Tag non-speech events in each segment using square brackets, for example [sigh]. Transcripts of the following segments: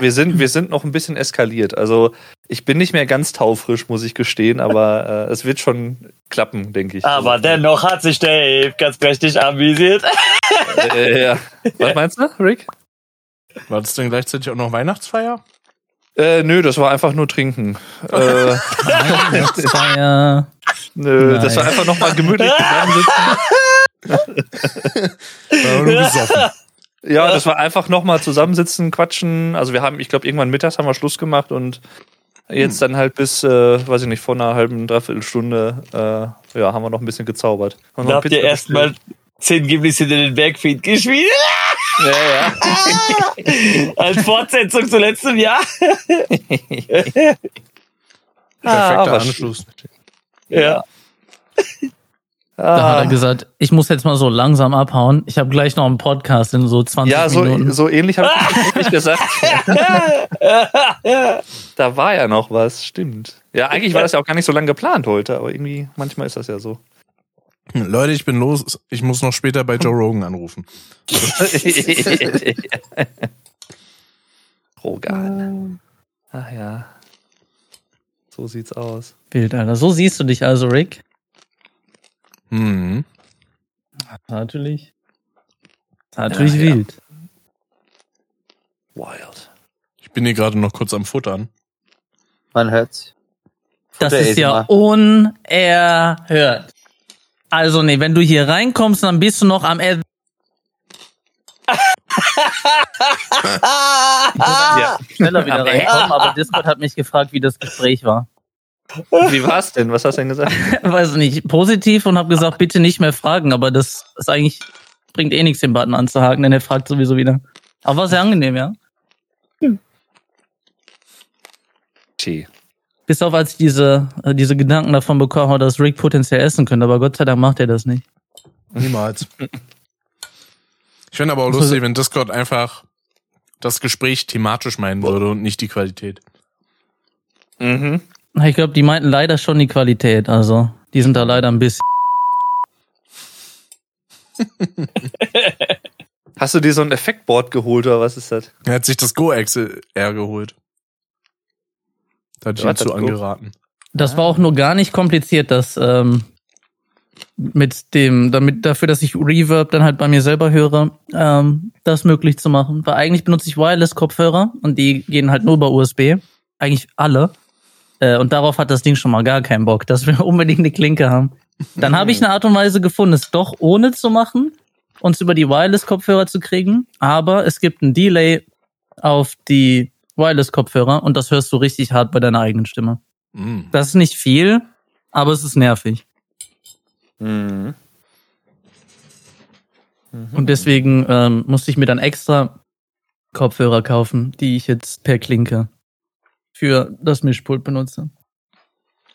wir sind, wir sind noch ein bisschen eskaliert. Also ich bin nicht mehr ganz taufrisch, muss ich gestehen, aber äh, es wird schon klappen, denke ich. Aber also, dennoch hat sich Dave ganz prächtig amüsiert. Äh, ja. [laughs] Was meinst du, Rick? War das denn gleichzeitig auch noch Weihnachtsfeier? Äh, nö, das war einfach nur trinken. äh, Weihnachtsfeier. [laughs] nö, Nein. das war einfach nochmal gemütlich [laughs] zusammensitzen. War nur besoffen. Ja, das war einfach nochmal zusammensitzen, quatschen. Also wir haben, ich glaube, irgendwann mittags haben wir Schluss gemacht und jetzt dann halt bis, äh, weiß ich nicht, vor einer halben, dreiviertel Stunde, äh, ja, haben wir noch ein bisschen gezaubert. Haben Da habt ihr erstmal zehn Gimlis hinter den Backfeed geschmiedet. Ja, ja. [laughs] Als Fortsetzung zu letztem Jahr. [laughs] Perfekter aber Anschluss. Ja. Da hat Ah. er gesagt, ich muss jetzt mal so langsam abhauen. Ich habe gleich noch einen Podcast in so 20 Ja, so, Minuten. so ähnlich habe ich das gesagt. [laughs] Da war ja noch was, stimmt. Ja, eigentlich war das ja auch gar nicht so lange geplant heute, aber irgendwie, manchmal ist das ja so. Leute, ich bin los. Ich muss noch später bei Joe Rogan anrufen. [laughs] Rogan. Ach ja. So sieht's aus. Bild, Alter. So siehst du dich also, Rick. Hm. Natürlich. Natürlich Ja, ja. wild. Wild. Ich bin hier gerade noch kurz am Futtern. Man hört's. Das ist ja unerhört. Also nee, wenn du hier reinkommst, dann bist du noch am Er [laughs] Ja. schneller wieder reinkommen, aber Discord hat mich gefragt, wie das Gespräch war. Wie war's denn? Was hast du denn gesagt? [laughs] Weiß nicht, positiv und habe gesagt, bitte nicht mehr fragen, aber das ist eigentlich bringt eh nichts, den Button anzuhaken, denn er fragt sowieso wieder. Aber war sehr angenehm, ja. Tee. Bis auf als ich diese, äh, diese Gedanken davon bekommen habe, dass Rick potenziell essen könnte, aber Gott sei Dank macht er das nicht. Niemals. [laughs] Ich finde aber auch lustig, wenn Discord einfach das Gespräch thematisch meinen würde und nicht die Qualität. Mhm. Ich glaube, die meinten leider schon die Qualität, also die sind da leider ein bisschen. [laughs] Hast du dir so ein Effektboard geholt oder was ist das? Er hat sich das Go-XR geholt. Da hat ich Ja, ihm zu Go. angeraten. Das war auch nur gar nicht kompliziert, das ähm, mit dem, damit dafür, dass ich Reverb dann halt bei mir selber höre, ähm, das möglich zu machen. Weil eigentlich benutze ich Wireless-Kopfhörer und die gehen halt nur über USB. Eigentlich alle. Äh, und darauf hat das Ding schon mal gar keinen Bock, dass wir [laughs] unbedingt eine Klinke haben. Dann habe ich eine Art und Weise gefunden, es doch ohne zu machen, uns über die Wireless-Kopfhörer zu kriegen. Aber es gibt ein Delay auf die Wireless-Kopfhörer und das hörst du richtig hart bei deiner eigenen Stimme. Mm. Das ist nicht viel, aber es ist nervig. Mhm. Und deswegen ähm, musste ich mir dann extra Kopfhörer kaufen, die ich jetzt per Klinke für das Mischpult benutze.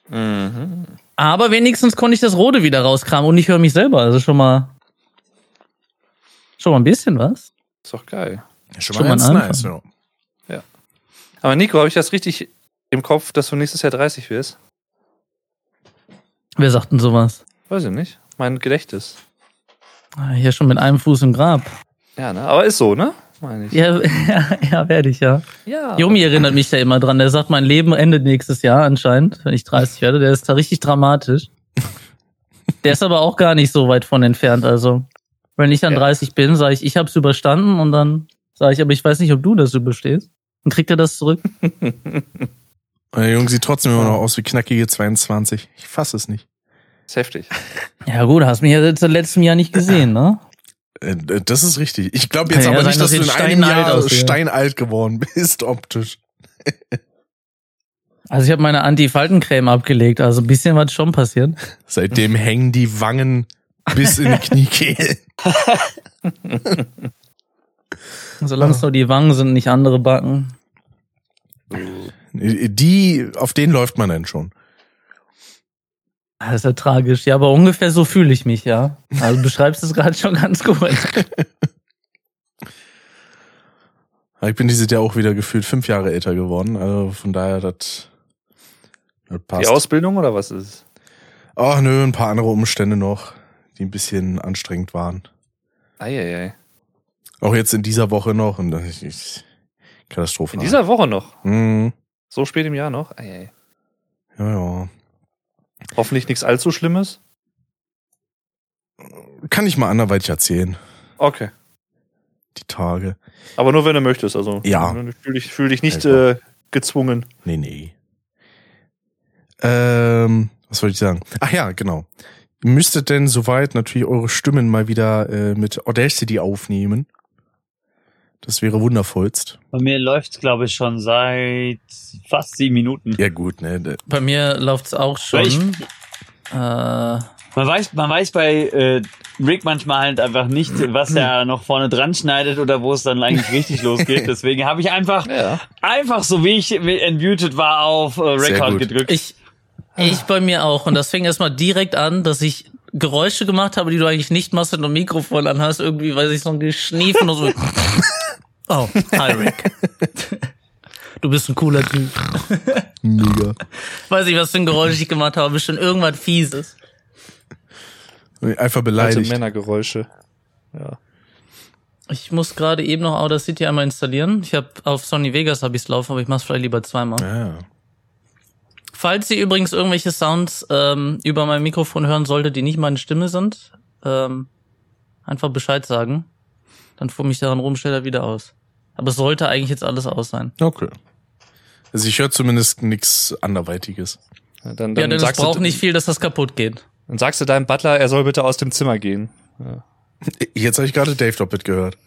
Mhm. Aber wenigstens konnte ich das Rode wieder rauskramen und ich höre mich selber. Also schon mal schon mal ein bisschen was. Ist doch geil. Schon Schon mal ganz nice, ja. Aber Nico, habe ich das richtig im Kopf, dass du nächstes Jahr 30 wirst? Wer sagt denn sowas? Weiß ich nicht. Mein Gedächtnis. Ah, Hier schon mit einem Fuß im Grab. Ja, ne? Aber ist so, ne? Meine ich. Ja, [laughs] ja, ja werde ich ja. ja. Yomi erinnert mich da immer dran. Der sagt, mein Leben endet nächstes Jahr anscheinend, wenn ich 30 werde. Der ist da richtig dramatisch. [laughs] Der ist aber auch gar nicht so weit von entfernt. Also, wenn ich dann Ja. 30 bin, sage ich, ich habe es überstanden und dann sage ich, aber ich weiß nicht, ob du das überstehst. Dann kriegt er das zurück. [laughs] Der Junge sieht trotzdem immer noch aus wie knackige 22. Ich fasse es nicht. Ist heftig. Ja gut, hast mich ja jetzt im letzten Jahr nicht gesehen, ne? Äh, Das ist richtig. Ich glaube jetzt Kann ja aber sein, nicht, dass dass du in einem steinalt Jahr aussehe. steinalt geworden bist, optisch. Also ich habe meine Anti-Faltencreme abgelegt, also ein bisschen was schon passiert. Seitdem hängen die Wangen bis in die Kniekehle. [laughs] Solange es nur die Wangen sind, nicht andere Backen. Die, auf den läuft man denn schon. Das ist ja tragisch. Ja, aber ungefähr so fühle ich mich, ja. Also du beschreibst es gerade schon ganz gut. Ich bin dieses Jahr auch wieder gefühlt fünf Jahre älter geworden. Also von daher, das, das Die passt. Ausbildung oder was ist es? Ach nö, ein paar andere Umstände noch, die ein bisschen anstrengend waren. Eieiei. Auch jetzt in dieser Woche noch. Und ich, ich Katastrophe. In dieser Woche noch. Mhm. So spät im Jahr noch. Ei, ei. Ja, ja. Hoffentlich nichts allzu Schlimmes. Kann ich mal anderweitig erzählen, Okay. die Tage. Aber nur wenn du möchtest. Also Ja. fühl dich, fühl dich nicht Ja, äh, gezwungen. Nee, nee. Ähm, was wollte ich sagen? Ach ja, genau. Ihr müsstet denn soweit natürlich eure Stimmen mal wieder äh, mit Audacity aufnehmen. Das wäre wundervollst. Bei mir läuft's, glaube ich, schon seit fast sieben Minuten. Ja gut, ne? Bei mir läuft's auch schon. Ich- Äh, Man weiß, man weiß bei äh, Rick manchmal halt einfach nicht, was er noch vorne dran schneidet oder wo es dann eigentlich richtig [laughs] losgeht. Deswegen habe ich einfach, Ja. einfach so wie ich entmutet war, auf äh, Record gedrückt. ich, ich bei mir auch. Und das fing erstmal direkt an, dass ich Geräusche gemacht habe, die du eigentlich nicht machst, wenn du ein Mikrofon anhast. Irgendwie, weiß ich, so ein Geschniefen oder so. [laughs] Oh, hi Rick. Du bist ein cooler Typ. Mega. Weiß ich, was für ein Geräusch ich gemacht habe. Bestimmt irgendwas Fieses. Einfach Alte beleidigt. Männergeräusche. Ja. Ich muss gerade eben noch Audacity einmal installieren. Ich habe auf Sony Vegas habe ich's laufen, aber ich mach's vielleicht lieber zweimal. Ja. Falls ihr übrigens irgendwelche Sounds ähm, über mein Mikrofon hören solltet, die nicht meine Stimme sind, ähm, einfach Bescheid sagen. Dann fuhr mich daran rum, stellt er wieder aus. Aber es sollte eigentlich jetzt alles aus sein. Okay. Also ich höre zumindest nichts anderweitiges. Ja, Dann, ja, dann, denn es sagst braucht du, nicht viel, dass das kaputt geht. dann sagst du deinem Butler, er soll bitte aus dem Zimmer gehen. Jetzt habe ich gerade Dave doppelt gehört.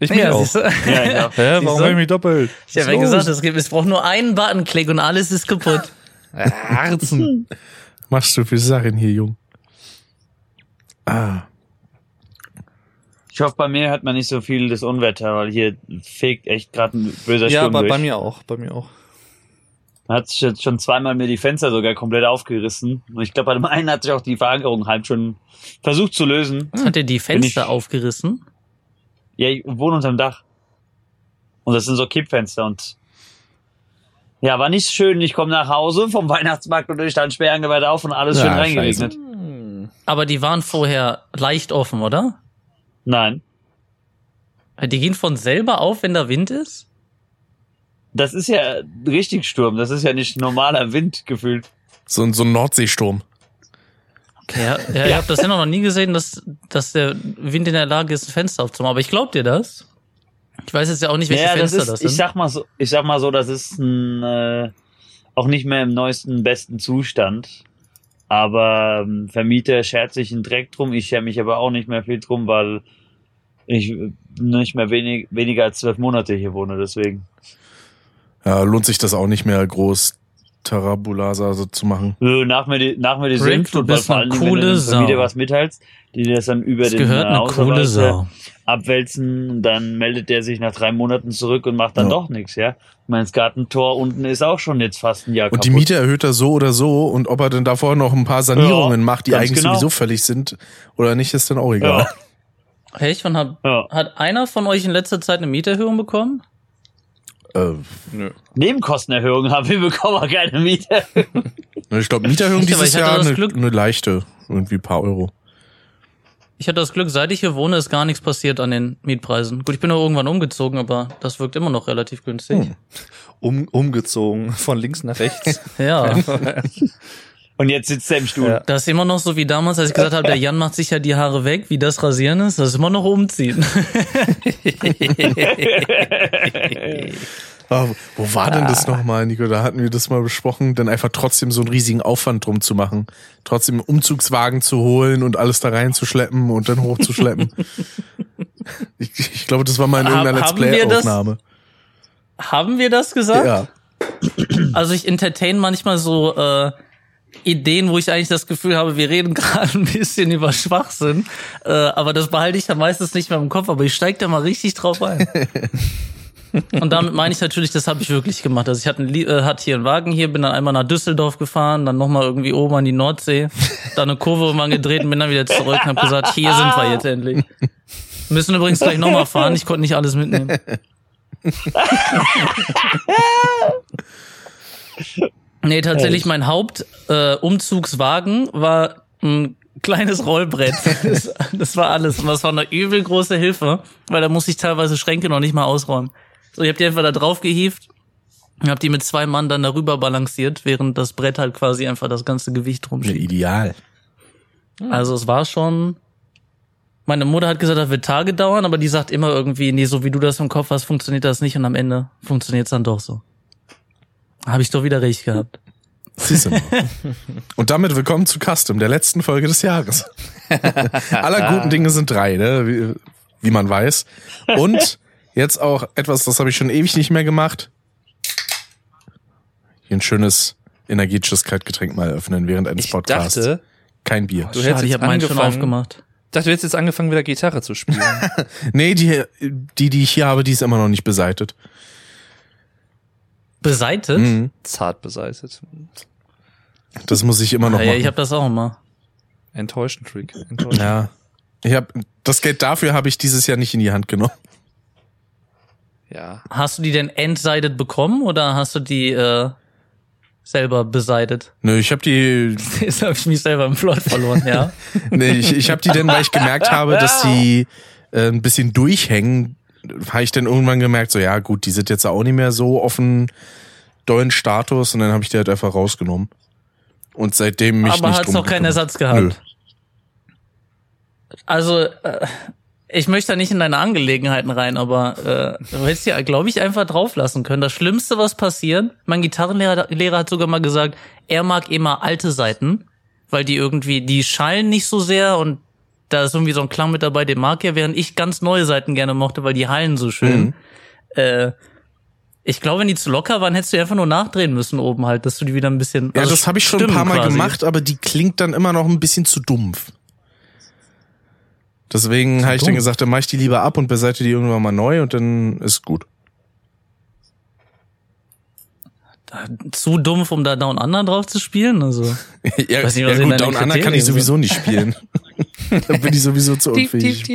Ich mich auch. siehst du? ja, ja. [laughs] Hä, warum habe ich mich doppelt? Ich habe ja gesagt, es, gibt, es braucht nur einen Buttonklick und alles ist kaputt. [laughs] Herzen. Machst du für Sachen hier, Jung? Ah. Ich hoffe, bei mir hört man nicht so viel das Unwetter, weil hier fegt echt gerade ein böser ja, Sturm bei, durch. bei mir auch. Bei mir auch. Hat sich jetzt schon zweimal mir die Fenster sogar komplett aufgerissen. Und ich glaube, bei dem einen hat sich auch die Verankerung halb schon versucht zu lösen. Hat er die Fenster ich- aufgerissen? Ja, ich wohne unterm Dach. Und das sind so Kippfenster und ja, war nicht schön. Ich komme nach Hause vom Weihnachtsmarkt und ich stand sperrangeweiht auf und alles Ja, schön reingeregnet. Aber die waren vorher leicht offen, oder? Nein. Die gehen von selber auf, wenn da Wind ist? Das ist ja richtig Sturm. Das ist ja nicht normaler Wind gefühlt. So, ein- so ein Nordseesturm. Okay, ja, ja, ihr habt das ja noch nie gesehen, dass, dass der Wind in der Lage ist, ein Fenster aufzumachen. Aber ich glaub dir das. Ich weiß jetzt ja auch nicht, welche ja, das Fenster ist, das ich sind. sag mal so, ich sag mal so, das ist ein, äh, auch nicht mehr im neuesten, besten Zustand. Aber ähm, Vermieter schert sich einen Dreck drum. Ich scher mich aber auch nicht mehr viel drum, weil ich äh, nicht mehr wenig, weniger als zwölf Monate hier wohne. Deswegen. Ja, lohnt sich das auch nicht mehr groß Tarabulasa so zu machen. Nach mir die, nach mir die weil bist vor Dingen, wenn coole du Sau. was mitteilst, die das dann über Es den gehört äh, eine coole Sau. Abwälzen, und dann meldet der sich nach drei Monaten zurück und macht dann Ja. doch nichts, ja. Mein Gartentor unten ist auch schon jetzt fast ein Jahr Und die kaputt. Miete erhöht er so oder so und ob er dann davor noch ein paar Sanierungen Ja, macht, die eigentlich genau. sowieso völlig sind oder nicht, ist dann auch egal. Ja, Echt? Wann hat, ja. hat einer von euch in letzter Zeit eine Mieterhöhung bekommen? Äh, Nö. Nebenkostenerhöhung haben wir bekommen, aber keine Miete. [laughs] ich glaube, Mieterhöhung dieses Jahr eine, eine leichte, irgendwie ein paar Euro. Ich hatte das Glück, seit ich hier wohne, ist gar nichts passiert an den Mietpreisen. Gut, ich bin nur irgendwann umgezogen, aber das wirkt immer noch relativ günstig. Hm. Um, umgezogen. Von links nach rechts. [laughs] Ja. [laughs] Und jetzt sitzt er im Stuhl. Ja. Das ist immer noch so wie damals, als ich gesagt habe, der Jan macht sich ja die Haare weg, wie das Rasieren ist, das ist immer noch umziehen. [laughs] Ah, wo war denn das nochmal, Nico? Da hatten wir das mal besprochen, dann einfach trotzdem so einen riesigen Aufwand drum zu machen. Trotzdem einen Umzugswagen zu holen und alles da reinzuschleppen und dann hochzuschleppen. [laughs] ich, ich glaube, das war mal in irgendeiner Let's haben wir das- Play-Aufnahme. Haben wir das gesagt? Ja. Also ich entertain manchmal so äh, Ideen, wo ich eigentlich das Gefühl habe, wir reden [laughs] gerade ein bisschen über Schwachsinn, äh, aber das behalte ich ja meistens nicht mehr im Kopf, aber ich steige da mal richtig drauf ein. [laughs] Und damit meine ich natürlich, das habe ich wirklich gemacht. Also ich hatte, ein, Lie- äh, hatte hier einen Wagen hier, bin dann einmal nach Düsseldorf gefahren, dann nochmal irgendwie oben an die Nordsee, dann eine Kurve mal gedreht und bin dann wieder zurück und habe gesagt, hier sind wir jetzt endlich. Wir müssen übrigens gleich nochmal fahren, ich konnte nicht alles mitnehmen. Nee, tatsächlich, mein Hauptumzugswagen äh, war ein kleines Rollbrett. Das, das war alles. Und das war eine übel große Hilfe, weil da musste ich teilweise Schränke noch nicht mal ausräumen. So, ich habe die einfach da drauf gehievt und habe die mit zwei Mann dann darüber balanciert, während das Brett halt quasi einfach das ganze Gewicht Ja, rumschiebt. ideal. Also es war schon. Meine Mutter hat gesagt, das wird Tage dauern, aber die sagt immer irgendwie, nee, so wie du das im Kopf hast, funktioniert das nicht und am Ende funktioniert es dann doch so. Habe ich doch wieder recht gehabt. Siehst du mal. [laughs] Und damit willkommen zu Custom, der letzten Folge des Jahres. [laughs] Aller guten Dinge sind drei, ne? wie, wie man weiß. Und jetzt auch etwas, das habe ich schon ewig nicht mehr gemacht. Hier ein schönes energetisches Kaltgetränk mal öffnen während eines Ich Podcasts. dachte, Kein Bier. Du hättest ich habe meinen schon angefangen- aufgemacht. dachte, du hättest jetzt angefangen, wieder Gitarre zu spielen. [laughs] Nee, die, die, die ich hier habe, die ist immer noch nicht beseitet. Beseitet? Mhm. Zart beseitet. Das muss ich immer noch Ah, ja, machen. ich habe das auch immer. Enttäuschend, Trick. Enttäuschend. ja. Ich hab, das Geld dafür habe ich dieses Jahr nicht in die Hand genommen. Ja. Hast du die denn entseitet bekommen oder hast du die äh, selber beseitet? Nö, ich habe die [laughs] Jetzt habe ich mich selber im Plot verloren, ja. [laughs] Nee, ich, ich habe die dann, weil ich gemerkt habe, dass die äh, ein bisschen durchhängen, habe ich dann irgendwann gemerkt, so ja gut, die sind jetzt auch nicht mehr so offen dollen Status und dann habe ich die halt einfach rausgenommen. Und seitdem mich Aber nicht hat's noch keinen. Ersatz gehabt. Nö. Also, äh, ich möchte da nicht in deine Angelegenheiten rein, aber äh, du hättest ja, glaube ich, einfach drauflassen können. Das Schlimmste, was passiert, mein Gitarrenlehrer Lehrer hat sogar mal gesagt, er mag immer alte Seiten, weil die irgendwie, die schallen nicht so sehr und da ist irgendwie so ein Klang mit dabei, den mag er, während ich ganz neue Seiten gerne mochte, weil die hallen so schön. Mhm. Äh, ich glaube, wenn die zu locker waren, hättest du einfach nur nachdrehen müssen oben halt, dass du die wieder ein bisschen. Ja, also das habe ich schon ein paar Mal quasi. gemacht, aber die klingt dann immer noch ein bisschen zu dumpf. Deswegen habe ich dann gesagt, dann mache ich die lieber ab und beseite die irgendwann mal neu und dann ist gut. Zu dumpf, um da Down Under drauf zu spielen. Also. [laughs] ja, Weiß nicht, ja was in gut, Down Under kann ich sowieso nicht spielen. [laughs] da bin ich sowieso zu unfähig.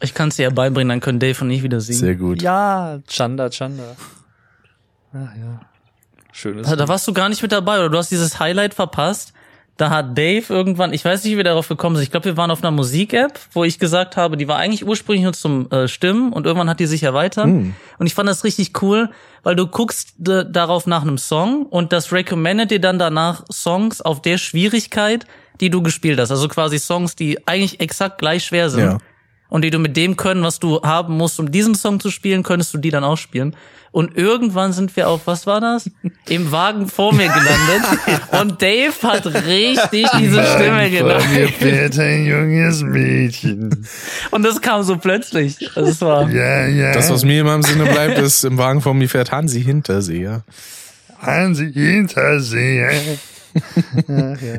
Ich kann es dir ja beibringen, dann können Dave und ich wieder singen. Sehr gut. Ja, Chanda, Chanda. Ach ja. Schönes. Da, da warst du gar nicht mit dabei oder du hast dieses Highlight verpasst. Da hat Dave irgendwann, ich weiß nicht, wie wir darauf gekommen sind. Ich glaube, wir waren auf einer Musik-App, wo ich gesagt habe, die war eigentlich ursprünglich nur zum äh, Stimmen und irgendwann hat die sich erweitert. Und ich fand das richtig cool, weil du guckst darauf nach einem Song und das recommended dir dann danach Songs auf der Schwierigkeit, die du gespielt hast. Also quasi Songs, die eigentlich exakt gleich schwer sind. Ja. Und die du mit dem können, was du haben musst, um diesen Song zu spielen, könntest du die dann auch spielen. Und irgendwann sind wir auf, was war das? [laughs] Im Wagen vor mir gelandet. Und Dave hat richtig diese Stimme genannt. fährt ein junges Mädchen. Und das kam so plötzlich. Also es war, Ja, ja. Das, was mir immer im Sinne bleibt, ist, im Wagen vor mir fährt Hansi Hinterseher. Hansi Hinterseher. [laughs]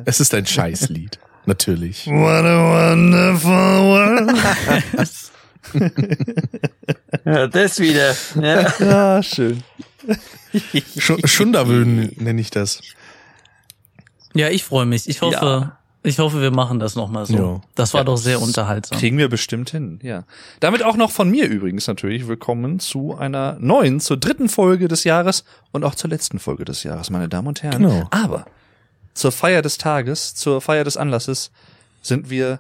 Es ist ein Scheißlied. Natürlich. What a wonderful world. [laughs] [laughs] Ja, das wieder. Ja. Ja, schön. Sch Schunderwöhn nenne ich das. ja, ich freue mich. Ich hoffe, Ja. ich hoffe, wir machen das nochmal so. Ja. Das war Ja, doch sehr unterhaltsam. Kriegen wir bestimmt hin, ja. Damit auch noch von mir übrigens natürlich willkommen zu einer neuen, zur dritten Folge des Jahres und auch zur letzten Folge des Jahres, meine Damen und Herren. Genau. Aber zur Feier des Tages, zur Feier des Anlasses sind wir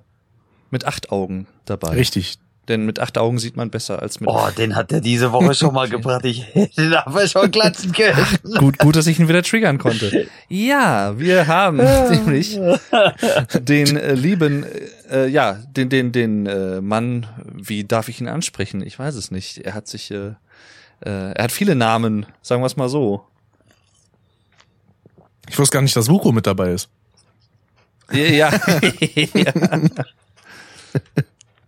mit acht Augen dabei. Richtig. Denn mit acht Augen sieht man besser als mit. Oh, den hat er diese Woche schon mal [laughs] gebracht. Ich hätte ihn aber schon klatschen können. Gut, gut, dass ich ihn wieder triggern konnte. Ja, wir haben [laughs] nämlich den äh, lieben, äh, ja, den, den, den äh, Mann, wie darf ich ihn ansprechen? Ich weiß es nicht. Er hat sich, äh, äh, er hat viele Namen, sagen wir es mal so. Ich wusste gar nicht, dass Vuko mit dabei ist. Ja. [laughs] ja.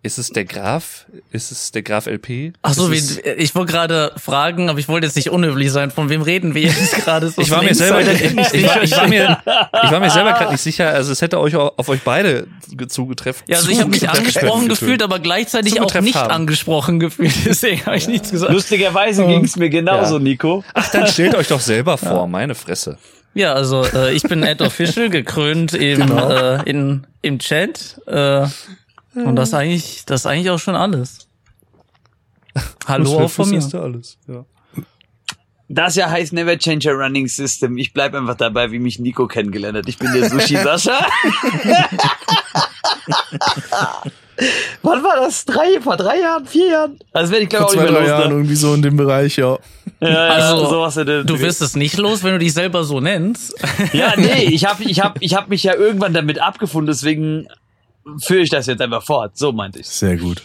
Ist es der Graf? Ist es der Graf LP? Ach so, es- ich wollte gerade fragen, aber ich wollte jetzt nicht unhöflich sein. Von wem reden wir jetzt gerade? So Ich war mir selber, ich, [laughs] ich, nicht war, ich, war mir, [laughs] ich war mir selber gerade nicht sicher. Also es hätte euch auch auf euch beide ge- zugetreffen. Ja, also ich habe mich angesprochen gefühlt, aber gleichzeitig auch nicht haben. angesprochen gefühlt. Deswegen habe ich nichts gesagt. Lustigerweise ging's mir genauso, Ja. Nico. Ach, dann stellt euch doch selber vor, meine Fresse. Ja, also äh, ich bin Ed Official, [laughs] gekrönt im, Genau. äh, in, im Chat. Äh, und das ist eigentlich, das ist eigentlich auch schon alles. Hallo auch von mir. ist alles. Ja. Das ja heißt Never Change a Running System. Ich bleib einfach dabei, wie mich Nico kennengelernt hat. Ich bin der Sushi Sascha. [laughs] [laughs] [laughs] Wann war das? Drei, vor drei Jahren, vier Jahren? Das werde ich glaube ich nicht mehr drei los. Jahren Ne? irgendwie so in dem Bereich, ja. Ja, ja, Also, sowas in Du wirst es nicht los, wenn du dich selber so nennst. Ja, [laughs] nee, ich habe ich hab, ich hab mich ja irgendwann damit abgefunden, deswegen führe ich das jetzt einfach fort. So meinte ich. Sehr gut.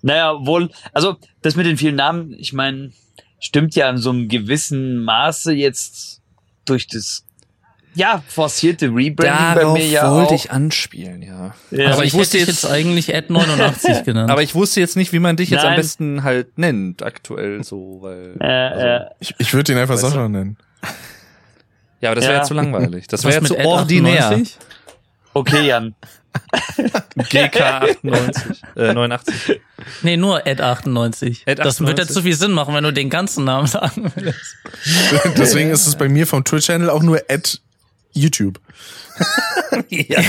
Naja, wohl, also das mit den vielen Namen, ich meine, stimmt ja in so einem gewissen Maße jetzt durch das ja forcierte Rebranding bei mir ja wollte auch. ich anspielen, ja. Ja. Aber ich ich, wusste jetzt- jetzt eigentlich Ad 89 [laughs] genannt. Aber ich wusste jetzt nicht, wie man dich jetzt am Nein. besten halt nennt, aktuell so, weil. äh, also, äh, Ich, ich würde ihn einfach du? Sascha nennen. ja, aber das wäre Ja. ja zu langweilig. Das wäre ja mit zu Ad ordinär. 98? okay, Jan. [laughs] GK 98, äh, 89. Nee, nur Ad 98. Ad Das wird 98. jetzt zu viel Sinn machen, wenn du den ganzen Namen [laughs] sagen willst. Deswegen ist es bei mir vom Twitch-Channel auch nur at YouTube. [laughs] ja.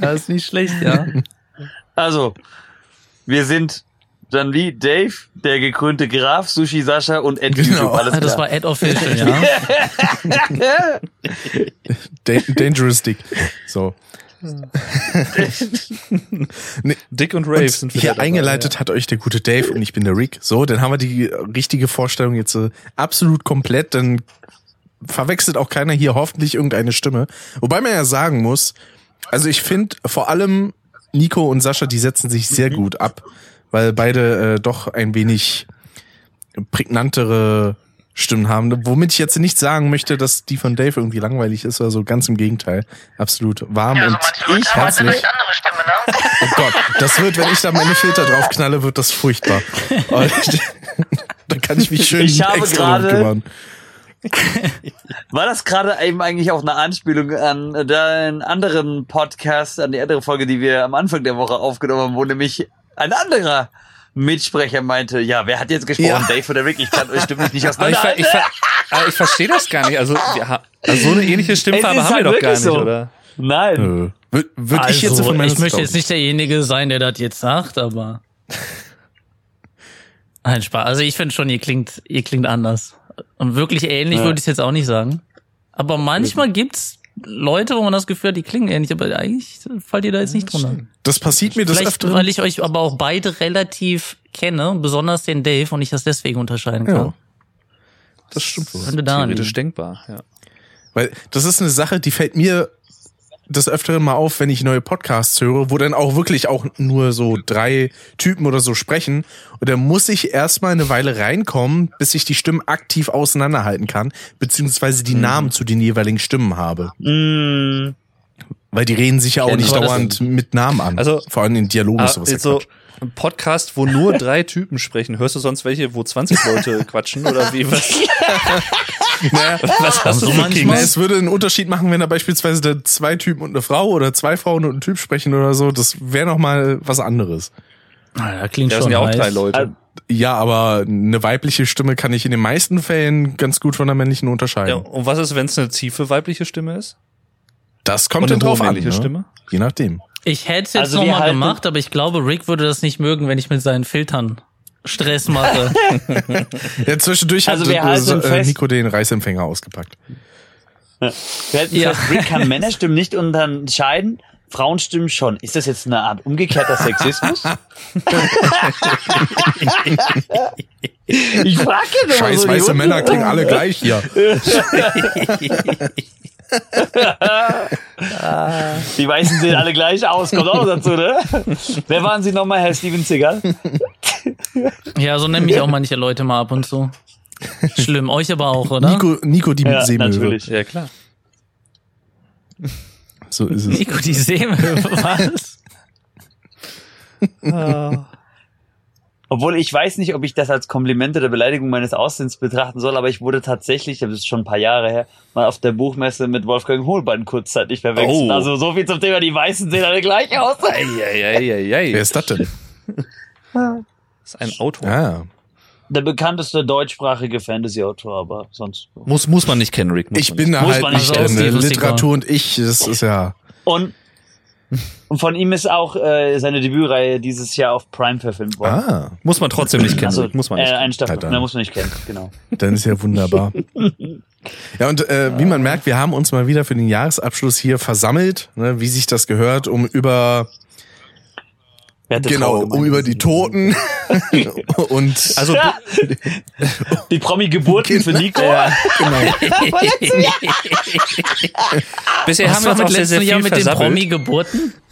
Das ist nicht schlecht, ja. Also, wir sind dann wie Dave, der gekrönte Graf, Sushi Sascha und Ed Genau. YouTube. Alles Ah, Das klar. war Ad Official, ja. [laughs] Da Dangerous Dick. So. [laughs] nee, Dick und Rave und sind wieder hier dabei, eingeleitet hat euch der gute Dave und ich bin der Rick. So, dann haben wir die richtige Vorstellung jetzt äh, absolut komplett. Dann verwechselt auch keiner hier hoffentlich irgendeine Stimme. Wobei man ja sagen muss, also ich finde vor allem Nico und Sascha, die setzen sich sehr gut ab, weil beide äh, doch ein wenig prägnantere Stimmen haben. Womit ich jetzt nicht sagen möchte, dass die von Dave irgendwie langweilig ist, also ganz im Gegenteil. Absolut warm und ich herzlich. [laughs] Oh Gott, das wird, wenn ich da meine Filter drauf knalle, wird das furchtbar. [laughs] Und [laughs] dann kann ich mich schön Ich habe extra gerade- kümmern. [laughs] War das gerade eben eigentlich auch eine Anspielung an den anderen Podcast, an die andere Folge, die wir am Anfang der Woche aufgenommen haben, wo nämlich ein anderer Mitsprecher meinte, ja, wer hat jetzt gesprochen? Ja. Dave oder Rick? Ich kann euch stimmlich nicht [laughs] Aber ich, auseinander. ver, ich, ver, aber ich verstehe das gar nicht. Also, wir ha- also so eine ähnliche Stimmfarbe haben wir halt doch gar nicht, so. oder? Nein. Nö. Würde ich jetzt Also, von ich möchte jetzt nicht derjenige sein, der das jetzt sagt, aber. [laughs] Nein, Spaß. Also ich finde schon, ihr klingt, ihr klingt anders. Und wirklich ähnlich Ja. würde ich es jetzt auch nicht sagen. Aber manchmal gibt's Leute, wo man das Gefühl hat, die klingen ähnlich, aber eigentlich fallt ihr da jetzt nicht drunter. Das passiert mir das Vielleicht, öfteren. weil ich euch aber auch beide relativ kenne, besonders den Dave und ich das deswegen unterscheiden kann. ja. Das stimmt wohl. Könnte daran Theoretisch liegen. denkbar, ja. Weil das ist eine Sache, die fällt mir des Öfteren mal auf, wenn ich neue Podcasts höre, wo dann auch wirklich auch nur so drei Typen oder so sprechen. Und da muss ich erstmal eine Weile reinkommen, bis ich die Stimmen aktiv auseinanderhalten kann, beziehungsweise die Namen zu den jeweiligen Stimmen habe. Mm, Weil die reden sich ja auch Ja, nicht dauernd mit Namen an. Also- Vor allem in Dialogen ist Ah, sowas ja so. Ein Podcast, wo nur [laughs] drei Typen sprechen. Hörst du sonst welche, wo 20 Leute quatschen oder wie? Was, [laughs] Naja, was hast du so manchmal- Na, Kings? es würde einen Unterschied machen, wenn da beispielsweise da zwei Typen und eine Frau oder zwei Frauen und ein Typ sprechen oder so. Das wäre noch mal was anderes. Ah, da klingt Da schon sind ja auch heiß. drei Leute. Ja, aber eine weibliche Stimme kann ich in den meisten Fällen ganz gut von der männlichen Ja, unterscheiden. und was ist, wenn es eine tiefe weibliche Stimme ist? das kommt dann eine drauf an. Ne? Stimme? Je nachdem. Ich hätte es jetzt Also noch wir mal halten- gemacht, aber ich glaube, Rick würde das nicht mögen, wenn ich mit seinen Filtern Stress mache. [laughs] Ja, zwischendurch Also hat wir halten äh, fest- Nico den Reißempfänger ausgepackt. wir hätten Ja. fest, Rick kann Männerstimmen nicht unterscheiden, Frauenstimmen schon. Ist das jetzt eine Art umgekehrter Sexismus? [laughs] ich frage jetzt Scheiß so, weiße Männer klingen alle gleich hier. [laughs] Die Weißen sehen alle gleich aus, kommt auch dazu, ne? Wer waren Sie nochmal, Herr Steven Seagal? ja, so nennen mich auch manche Leute mal ab und zu. Schlimm, euch aber auch, oder? Nico, Nico die Ja, Seemöwe. natürlich. Ja, klar. So ist es. Nico, die Seemöwe, was? Obwohl ich weiß nicht, ob ich das als Kompliment oder Beleidigung meines Aussehens betrachten soll, aber ich wurde tatsächlich, das ist schon ein paar Jahre her, mal auf der Buchmesse mit Wolfgang Hohlbein kurzzeitig verwechselt. Oh. Also so viel zum Thema, die Weißen sehen alle gleich aus. Eieieiei. Wer ist das denn? Das [laughs] ist ein Autor. Ah, Der bekannteste deutschsprachige Fantasy-Autor, aber sonst. Muss, muss man nicht kennen, Rick. Muss ich man bin da Muss halt man nicht nicht die Rustiker. Literatur und ich, das ist ja. Und Und von ihm ist auch äh, seine Debütreihe dieses Jahr auf Prime verfilmt worden. Ah, Muss man trotzdem nicht kennen. Also, muss man nicht. Äh, eine Staffel, da muss man nicht kennen, genau. dann ist ja wunderbar. [laughs] Ja, und äh, wie man merkt, wir haben uns mal wieder für den Jahresabschluss hier versammelt, ne, wie sich das gehört, um über genau, um über die Toten und also die Promi-Geburten für Nico. genau. [laughs] bisher haben Was wir war uns mit auch sehr, sehr letztem Jahr viel mit den. Promi-Geburten? [laughs]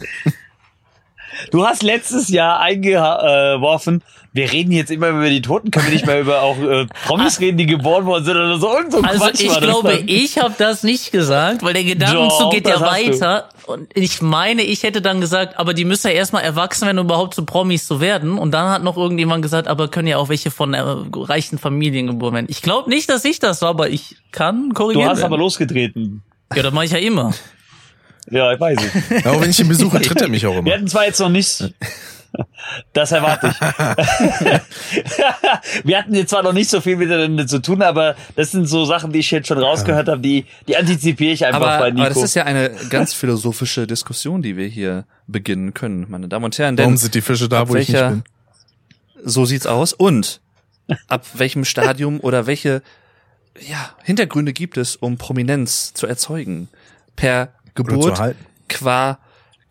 Du hast letztes Jahr eingeworfen, wir reden jetzt immer über die Toten, können wir nicht mehr über auch äh, Promis reden, die geboren worden sind oder so. Und so Also Quatsch ich war das glaube, dann. ich habe das nicht gesagt, weil der Gedankenzug geht ja hast du. weiter. Und ich meine, ich hätte dann gesagt, aber die müssen ja erstmal erwachsen werden, um überhaupt zu Promis zu werden. Und dann hat noch irgendjemand gesagt, aber können ja auch welche von äh, reichen Familien geboren werden. Ich glaube nicht, dass ich das war, aber ich kann Du korrigieren. hast aber losgetreten. ja, das mache ich ja immer. Ja, ich weiß es. Ja, auch wenn ich ihn besuche, tritt er mich auch Wir immer. hatten zwar jetzt noch nicht. Das erwarte ich. [laughs] Wir hatten jetzt zwar noch nicht so viel miteinander zu tun, aber das sind so Sachen, die ich jetzt schon rausgehört habe, die, die antizipiere ich einfach Aber, bei Nico. aber das ist ja eine ganz philosophische Diskussion, die wir hier beginnen können, meine Damen und Herren. Denn Warum sind die Fische da, wo ich nicht welcher- bin? so sieht's aus. Und ab welchem Stadium oder welche ja, Hintergründe gibt es, um Prominenz zu erzeugen? Per Oder zu Geburt, qua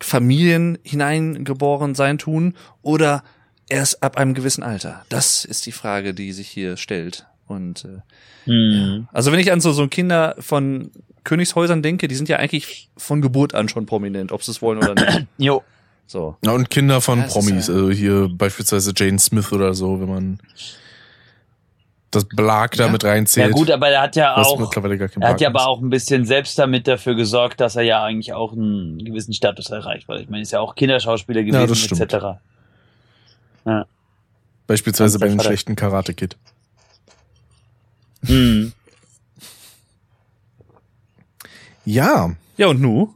Familien hineingeboren sein tun oder erst ab einem gewissen Alter? Das ist die Frage, die sich hier stellt. Und äh, Hm. also wenn ich an so, so Kinder von Königshäusern denke, die sind ja eigentlich von Geburt an schon prominent, ob sie es wollen oder nicht. [clears throat] Jo. So. Ja, und Kinder von Ja, Promis, ja- also hier beispielsweise Jane Smith oder so, wenn man das Blag da Ja. mit reinzählt. Ja gut, aber er hat ja auch, er hat ja ist. aber auch ein bisschen selbst damit dafür gesorgt, dass er ja eigentlich auch einen gewissen Status erreicht, weil ich meine, ist ja auch Kinderschauspieler Ja, gewesen das stimmt. etc. Beispielsweise bei den schlechten Karate Kid. Hm. Ja. Ja, und nu?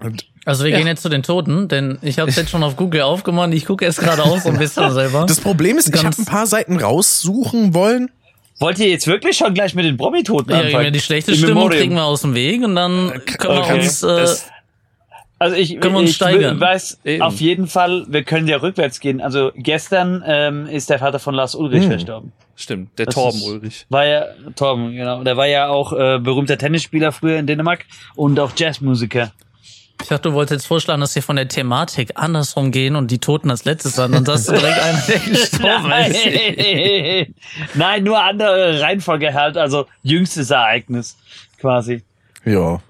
Und Also wir Ja. gehen jetzt zu den Toten, denn ich habe es jetzt schon auf Google aufgemacht. Ich gucke jetzt gerade aus und bisschen [laughs] selber. das Problem ist, ich Ganz- habe ein paar Seiten raussuchen wollen. Wollt ihr jetzt wirklich schon gleich mit den Promi-Toten ja, anfangen? die schlechte In Stimmung Memoriam. kriegen wir aus dem Weg und dann können wir okay. uns äh, Also ich, Können wir uns ich steigern? weiß Eben. auf jeden Fall, wir können ja rückwärts gehen. Also gestern ähm, ist der Vater von Lars Ulrich Hm. verstorben. Stimmt, der Das Torben ist- Ulrich. War ja Torben, genau. Der war ja auch äh, berühmter Tennisspieler früher in Dänemark und auch Jazzmusiker. Ich dachte, du wolltest jetzt vorschlagen, dass wir von der Thematik andersrum gehen und die Toten als letztes an. Sagst du direkt einen, der gestorben ist. Nein. Nein, nur andere Reihenfolge halt, also jüngstes Ereignis quasi. Ja.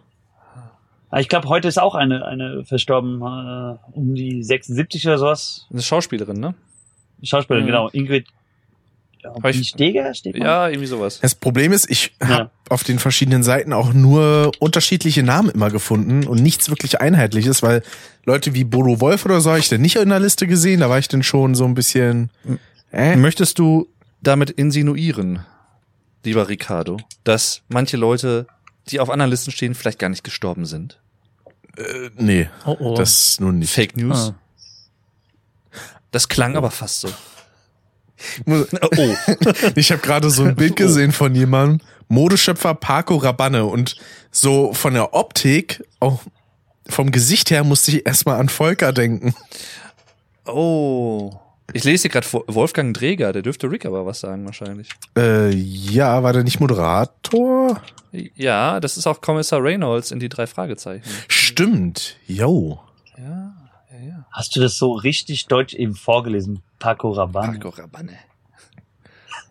Aber Ich glaube, heute ist auch eine, eine verstorben, äh, um die 76 oder sowas. Eine Schauspielerin, ne? Schauspielerin, Mhm. genau. Ingrid ich- Steger, steht man? Ja, irgendwie sowas. Das Problem ist, ich Ja. habe auf den verschiedenen Seiten auch nur unterschiedliche Namen immer gefunden und nichts wirklich Einheitliches, weil Leute wie Bodo Wolf oder so habe ich denn nicht in der Liste gesehen. Da war ich dann schon so ein bisschen. Äh? Möchtest du damit insinuieren, lieber Ricardo, dass manche Leute, die auf anderen Listen stehen, vielleicht gar nicht gestorben sind? Äh, nee, Oh, oh. das nun nicht. Fake News? Ah. Das klang aber fast so. Oh. [laughs] Ich habe gerade so ein Bild gesehen von jemandem, Modeschöpfer Paco Rabanne und so von der Optik, auch vom Gesicht her musste ich erstmal an Volker denken. Oh. Ich lese hier gerade Wolfgang Dreger, der dürfte Rick aber was sagen wahrscheinlich. Äh, ja, war der nicht Moderator? Ja, das ist auch Kommissar Reynolds in die drei Fragezeichen. Stimmt, yo. Ja. Hast du das so richtig deutsch eben vorgelesen? Paco Rabanne. Paco Rabanne.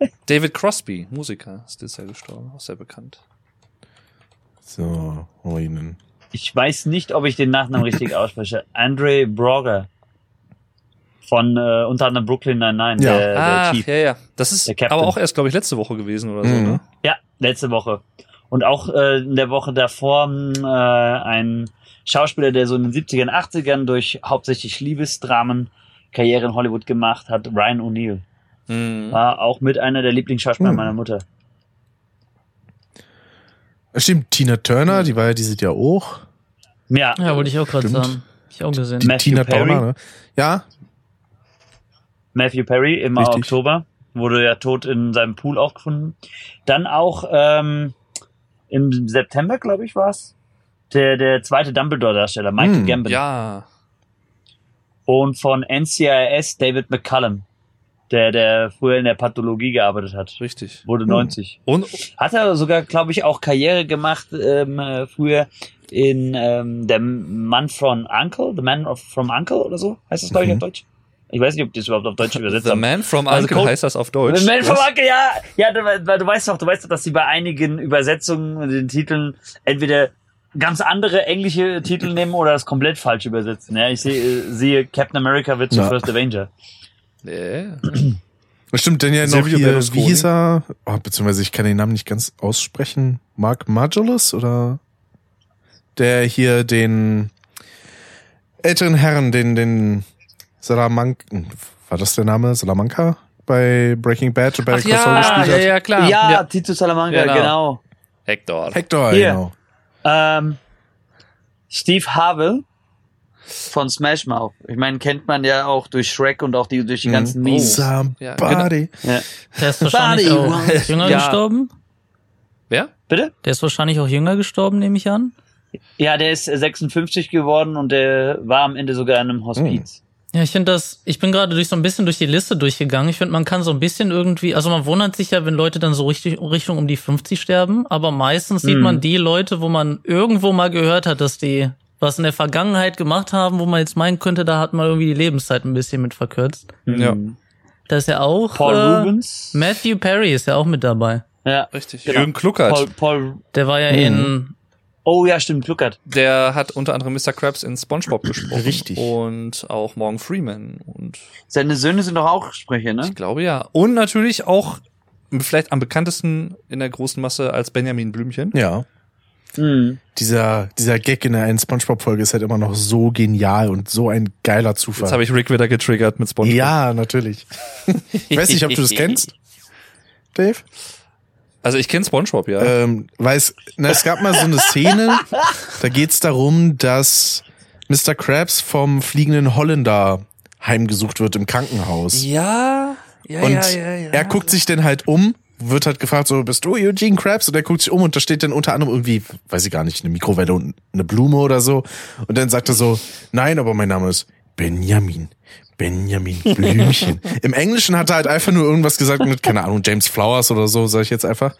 [laughs] David Crosby, Musiker, ist dieses Jahr gestorben, auch sehr bekannt. So, Ruinen. Ich weiß nicht, ob ich den Nachnamen richtig [laughs] ausspreche. Andre Broger. Von äh, unter anderem Brooklyn Nine-Nine, Ja. der, der Ach, Chief. ja, ja. Das ist Der Captain. aber auch erst, glaube ich, letzte Woche gewesen oder so, Mhm. ne? Ja, letzte Woche. Und auch äh, in der Woche davor äh, ein Schauspieler, der so in den 70ern, 80ern durch hauptsächlich Liebesdramen Karriere in Hollywood gemacht hat, Ryan O'Neill. Mhm. War auch mit einer der Lieblingsschauspieler Hm. meiner Mutter. Stimmt, Tina Turner, die war ja dieses Jahr auch. Ja, Ja, wollte ich auch gerade sagen. Ich auch gesehen. Die Matthew Tina Perry. Turner, ne? Ja, Matthew Perry im Richtig. Oktober. Wurde ja tot in seinem Pool auch gefunden. Dann auch ähm, im September, glaube ich, war's. Der, der zweite Dumbledore-Darsteller, Michael Hm, Gambon. Ja. Und von NCIS David McCallum, der, der früher in der Pathologie gearbeitet hat. Richtig. Wurde 90. Und Hat er sogar, glaube ich, auch Karriere gemacht ähm, äh, früher in ähm, der Mann from Uncle, The Man of, from Uncle oder so, heißt das glaube ich Mhm. auf Deutsch. Ich weiß nicht, ob die es überhaupt auf Deutsch übersetzt The haben. Man from Also Uncle heißt das auf Deutsch. The Man from Was? Uncle, ja, ja, du, weil du weißt doch, du weißt doch, dass sie bei einigen Übersetzungen den Titeln entweder ganz andere englische Titel nehmen oder das komplett falsch übersetzen. Ja, ich sehe, äh, sehe Captain America wird zu Ja. First Avenger. Yeah. Stimmt, denn ja noch hier, wie hieß er? Oh, beziehungsweise ich kann den Namen nicht ganz aussprechen. Mark Margulis oder der hier den älteren Herren, den, den Salamanca, war das der Name? Salamanca? Bei Breaking Bad bei Ach ja, gespielt ja, hat? ja, klar. ja, Tito Salamanca, Genau. genau. Hector. Hector, Hier. genau. Ähm, Steve Harvell von Smash Mouth. Ich meine, kennt man ja auch durch Shrek und auch die, durch die ganzen Mhm. Memes. Somebody. Ja. Der ist wahrscheinlich auch jünger Ja. gestorben. Wer? Bitte? Der ist wahrscheinlich auch jünger gestorben, nehme ich an. Ja, der ist äh, 56 geworden und der war am Ende sogar in einem Hospiz. Ja, ich finde das, ich bin gerade durch so ein bisschen durch die Liste durchgegangen. Ich finde, man kann so ein bisschen irgendwie, also man wundert sich ja, wenn Leute dann so richtig Richtung um die 50 sterben, aber meistens sieht Mhm. man die Leute, wo man irgendwo mal gehört hat, dass die was in der Vergangenheit gemacht haben, wo man jetzt meinen könnte, da hat man irgendwie die Lebenszeit ein bisschen mit verkürzt. Ja. Mhm. Da ist ja auch Paul äh, Rubens. Matthew Perry ist ja auch mit dabei. Ja. Richtig. Genau. Jürgen Kluckert. Paul, Paul, Der war ja Mhm. in oh ja, stimmt, Kluckert. Der hat unter anderem Mr. Krabs in SpongeBob [clears throat] gesprochen. Richtig. Und auch Morgan Freeman. Und Seine Söhne sind doch auch Sprecher, ne? ich glaube ja. Und natürlich auch vielleicht am bekanntesten in der großen Masse als Benjamin Blümchen. Ja. Mhm. Dieser, dieser Gag in der einen Spongebob-Folge ist halt immer noch so genial und so ein geiler Zufall. Jetzt habe ich Rick wieder getriggert mit SpongeBob. ja, natürlich. [laughs] ich weiß nicht, ob du das kennst, [laughs] Dave. Also ich kenne SpongeBob, ja. Ähm, weil es, na, es gab mal so eine Szene, [laughs] da geht's darum, dass Mr. Krabs vom fliegenden Holländer heimgesucht wird im Krankenhaus. ja, ja, und er guckt sich dann halt um, wird halt gefragt, so, bist du Eugene Krabs? Und er guckt sich um und da steht dann unter anderem irgendwie, weiß ich gar nicht, eine Mikrowelle und eine Blume oder so. Und dann sagt er so, nein, aber mein Name ist Benjamin. Benjamin Blümchen. [laughs] Im Englischen hat er halt einfach nur irgendwas gesagt mit, keine Ahnung, James Flowers oder so, sag ich jetzt einfach.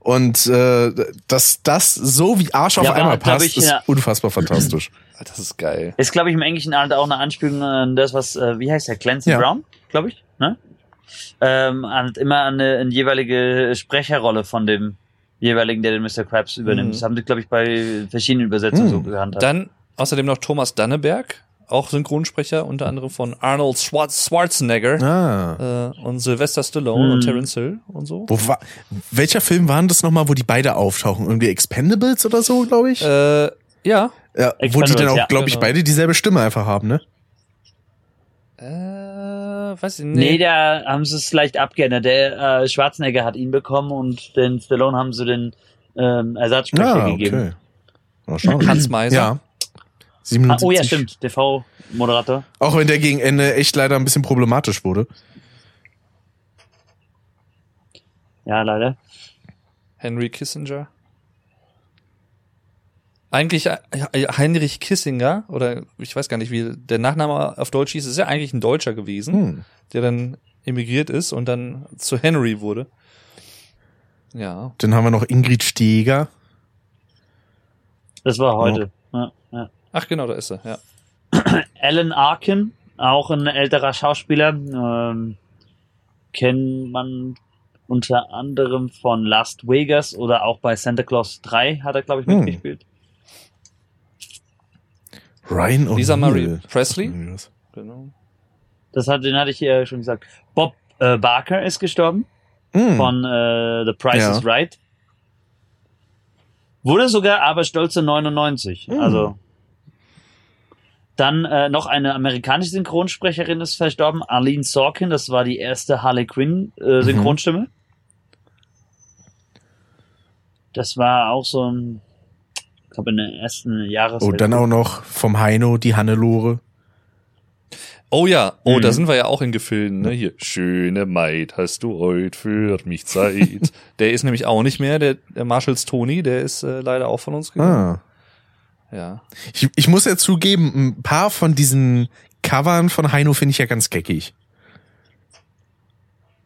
Und äh, dass das so wie Arsch auf Ja, einmal passt, ich, ist ja. unfassbar fantastisch. [laughs] Das ist geil. Ist, glaube ich, im Englischen halt auch eine Anspielung an das, was, äh, wie heißt der, Clancy Ja. Brown, glaube ich, ne? Ähm, halt immer an eine, eine jeweilige Sprecherrolle von dem jeweiligen, der den Mr. Krabs übernimmt. Mhm. Das haben sie, glaube ich, bei verschiedenen Übersetzungen Mhm. so gehandhabt. Dann außerdem noch Thomas Danneberg, auch Synchronsprecher, unter anderem von Arnold Schwarz Schwarzenegger Ah. äh, und Sylvester Stallone Mhm. und Terence Hill und so. Wo war, welcher Film waren das nochmal, wo die beide auftauchen? Irgendwie Expendables oder so, glaube ich? Äh, ja. ja, wo die dann auch, glaube ich, genau. beide dieselbe Stimme einfach haben, ne? Äh, weiß ich Nee, nicht. da haben sie es leicht abgeändert. Der äh, Schwarzenegger hat ihn bekommen und den Stallone haben sie den ähm, Ersatzsprecher gegeben. Oh. Hans Meiser. Ja. Ah, 77. oh ja, stimmt. TV-Moderator. Auch wenn der gegen Ende echt leider ein bisschen problematisch wurde. Ja, leider. Henry Kissinger. Eigentlich äh, Heinrich Kissinger, oder ich weiß gar nicht, wie der Nachname auf Deutsch hieß, ist ja eigentlich ein Deutscher gewesen, Hm. der dann emigriert ist und dann zu Henry wurde. Ja. Dann haben wir noch Ingrid Steger. Das war heute. Ja, ja. Ach genau, da ist er, ja. [clears throat] Alan Arkin, auch ein älterer Schauspieler, ähm, kennt man unter anderem von Last Vegas oder auch bei Santa Claus 3 hat er, glaube ich, Hm. mitgespielt. Ryan und Lisa Marie Presley. Hm. Genau. Das hat, den hatte ich ja schon gesagt. Bob äh, Barker ist gestorben Hm. von äh, The Price Ja. is Right. Wurde sogar aber stolze 99. Hm. Also dann äh, noch eine amerikanische Synchronsprecherin ist verstorben, Arlene Sorkin. Das war die erste Harley Quinn Mhm. äh, Synchronstimme. Das war auch so ein, ich glaube in der ersten Jahreshälfte. Oh, dann auch noch vom Heino die Hannelore. Oh ja, oh, Mhm. da sind wir ja auch in Gefilden, ne? Hier, schöne Maid, hast du heute für mich Zeit. [laughs] der ist nämlich auch nicht mehr, der, der Marshalls Tony, der ist äh, leider auch von uns gegangen. Ah. Ja. Ich, ich muss ja zugeben, ein paar von diesen Covern von Heino finde ich ja ganz geckig.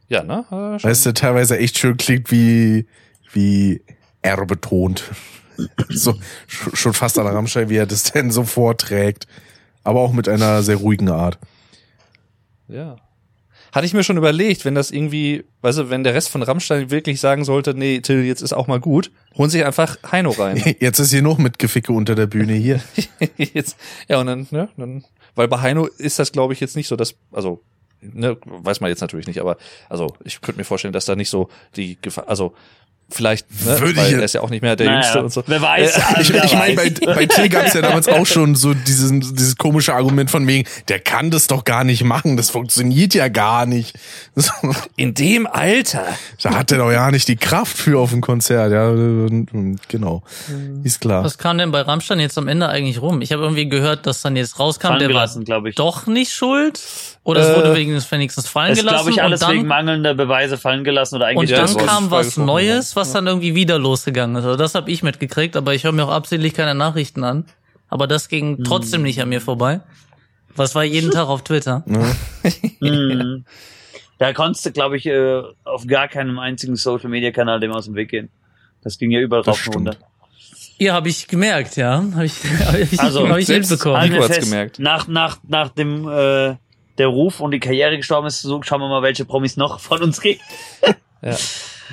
Ja, ne? Äh, es ja teilweise echt schön klingt wie, wie R betont. [laughs] so, sch- schon fast an Rammstein, wie er das denn so vorträgt. Aber auch mit einer sehr ruhigen Art. Ja. Hatte ich mir schon überlegt, wenn das irgendwie, weißt du, wenn der Rest von Rammstein wirklich sagen sollte, nee, Till, jetzt ist auch mal gut, holen sich einfach Heino rein. [laughs] Jetzt ist hier noch mit Geficke unter der Bühne hier. [laughs] jetzt, ja, und dann, ne, dann, weil bei Heino ist das, glaube ich, jetzt nicht so, dass, also, ne, weiß man jetzt natürlich nicht, aber, also, ich könnte mir vorstellen, dass da nicht so die Gefahr, also, vielleicht, ne, Würde ich weil jetzt- er ist ja auch nicht mehr der Naja, Jüngste und so. wer weiß. Äh, Ich, ich meine, bei, bei Till gab es ja [laughs] damals auch schon so dieses, dieses komische Argument von wegen, der kann das doch gar nicht machen, das funktioniert ja gar nicht. So, [laughs] In dem Alter. da hat er doch ja nicht die Kraft für auf dem Konzert. Ja, genau. Ist klar. Was kam denn bei Rammstein jetzt am Ende eigentlich rum? Ich habe irgendwie gehört, dass dann jetzt rauskam, der war gelassen, glaube ich. doch nicht schuld. Oder es Äh, wurde wegen des wenigstens fallen Es ist, gelassen. glaube ich, alles und dann, wegen mangelnder Beweise fallen gelassen oder und eingestellt Ja, dann kam was Neues, was dann irgendwie wieder losgegangen ist. Also das habe ich mitgekriegt, aber ich höre mir auch absichtlich keine Nachrichten an. Aber das ging trotzdem nicht an mir vorbei. Was war jeden Tag auf Twitter? Mhm. [laughs] Da konntest du, glaube ich, äh, auf gar keinem einzigen Social-Media-Kanal dem aus dem Weg gehen. Das ging ja überall Das rauf und runter. stimmt. Ja, habe ich gemerkt, ja. Habe ich, [laughs] hab ich, Also, hab ich selbst- mitbekommen. Nico hat's gemerkt. Nach, nach, nach dem äh, der Ruf und die Karriere gestorben ist, so schauen wir mal, welche Promis noch [laughs] von uns gehen. Ja.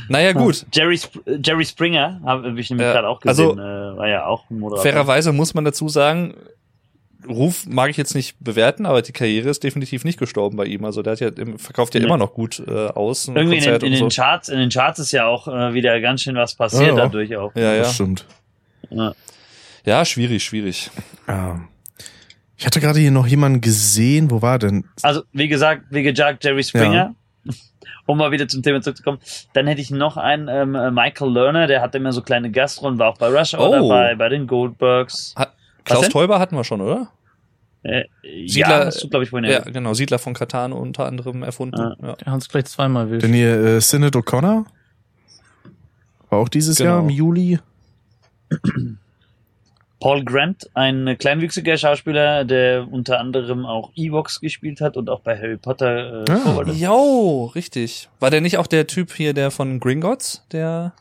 Naja, gut. Jerry, Sp äh, Jerry Springer, habe ich nämlich Ja, gerade auch also- gesehen, äh, war ja auch ein Moderator. Fairerweise muss man dazu sagen, Ruf mag ich jetzt nicht bewerten, aber die Karriere ist definitiv nicht gestorben bei ihm. Also der hat ja im- verkauft ja Nee. immer noch gut äh, aus. Irgendwie in den, Konzert in und den so. Charts, in den Charts ist ja auch äh, wieder ganz schön was passiert Ja, dadurch auch. Ja, Das ja. stimmt. Ja. Ja, schwierig, schwierig. Ja. Ich hatte gerade hier noch jemanden gesehen. Wo war denn? Also, wie gesagt, wie gesagt, Jerry Springer. Um mal wieder zum Thema zurückzukommen. Dann hätte ich noch einen, ähm, äh, Michael Lerner, der hatte immer so kleine Gastrollen, war auch bei Rush Hour Oh. dabei, bei den Goldbergs. Hat, Klaus? Teuber hatten wir schon, oder? Äh, Siedler- ja, du, glaube ich, vorhin Ja, genau. Siedler von Katan unter anderem erfunden. Ah. Ja. Der hat uns gleich zweimal wild. Denn hier äh, Sinead O'Connor? War auch dieses Genau. Jahr im Juli. Paul Grant, ein kleinwüchsiger Schauspieler, der unter anderem auch Evox gespielt hat und auch bei Harry Potter äh, Ah. Jo, richtig. War der nicht auch der Typ hier, der von Gringotts? Der.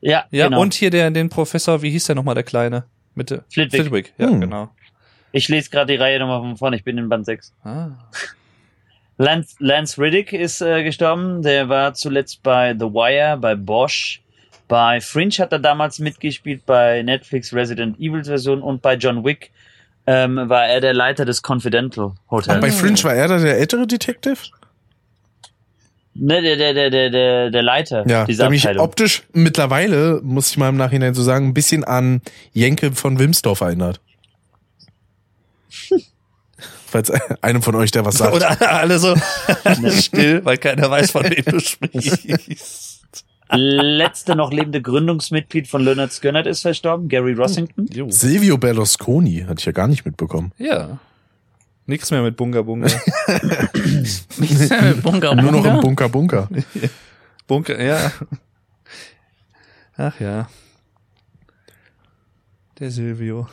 Ja, Ja, genau. und hier der, den Professor, wie hieß der nochmal, der Kleine? Mit der- Flitwick. Flitwick, ja, Hm. genau. Ich lese gerade die Reihe nochmal von vorne, ich bin in Band 6. Ah. Lance, Lance Riddick ist äh, gestorben. Der war zuletzt bei The Wire, bei Bosch. Bei Fringe hat er damals mitgespielt, bei Netflix Resident Evil Version und bei John Wick ähm, war er der Leiter des Confidential Ach, Hotels. bei Fringe war er da der ältere Detective? ne, der, der, der, der, der, der Leiter Ja, dieser mich optisch mittlerweile, muss ich mal im Nachhinein so sagen, ein bisschen an Jenke von Wimsdorf erinnert. [laughs] Falls einem von euch der was sagt. Und alle, alle so [laughs] [laughs] still, weil keiner weiß, von wem du sprichst. Letzte noch lebende Gründungsmitglied von Leonard Skynyrd ist verstorben, Gary Rossington. Jo. [laughs] Silvio Berlusconi, hatte ich ja gar nicht mitbekommen. Ja. Nix mehr mit Bunga Bunga. [laughs] Bunker, Nur noch im. Bunker Bunker. Bunker, ja. Ach ja. Der Silvio.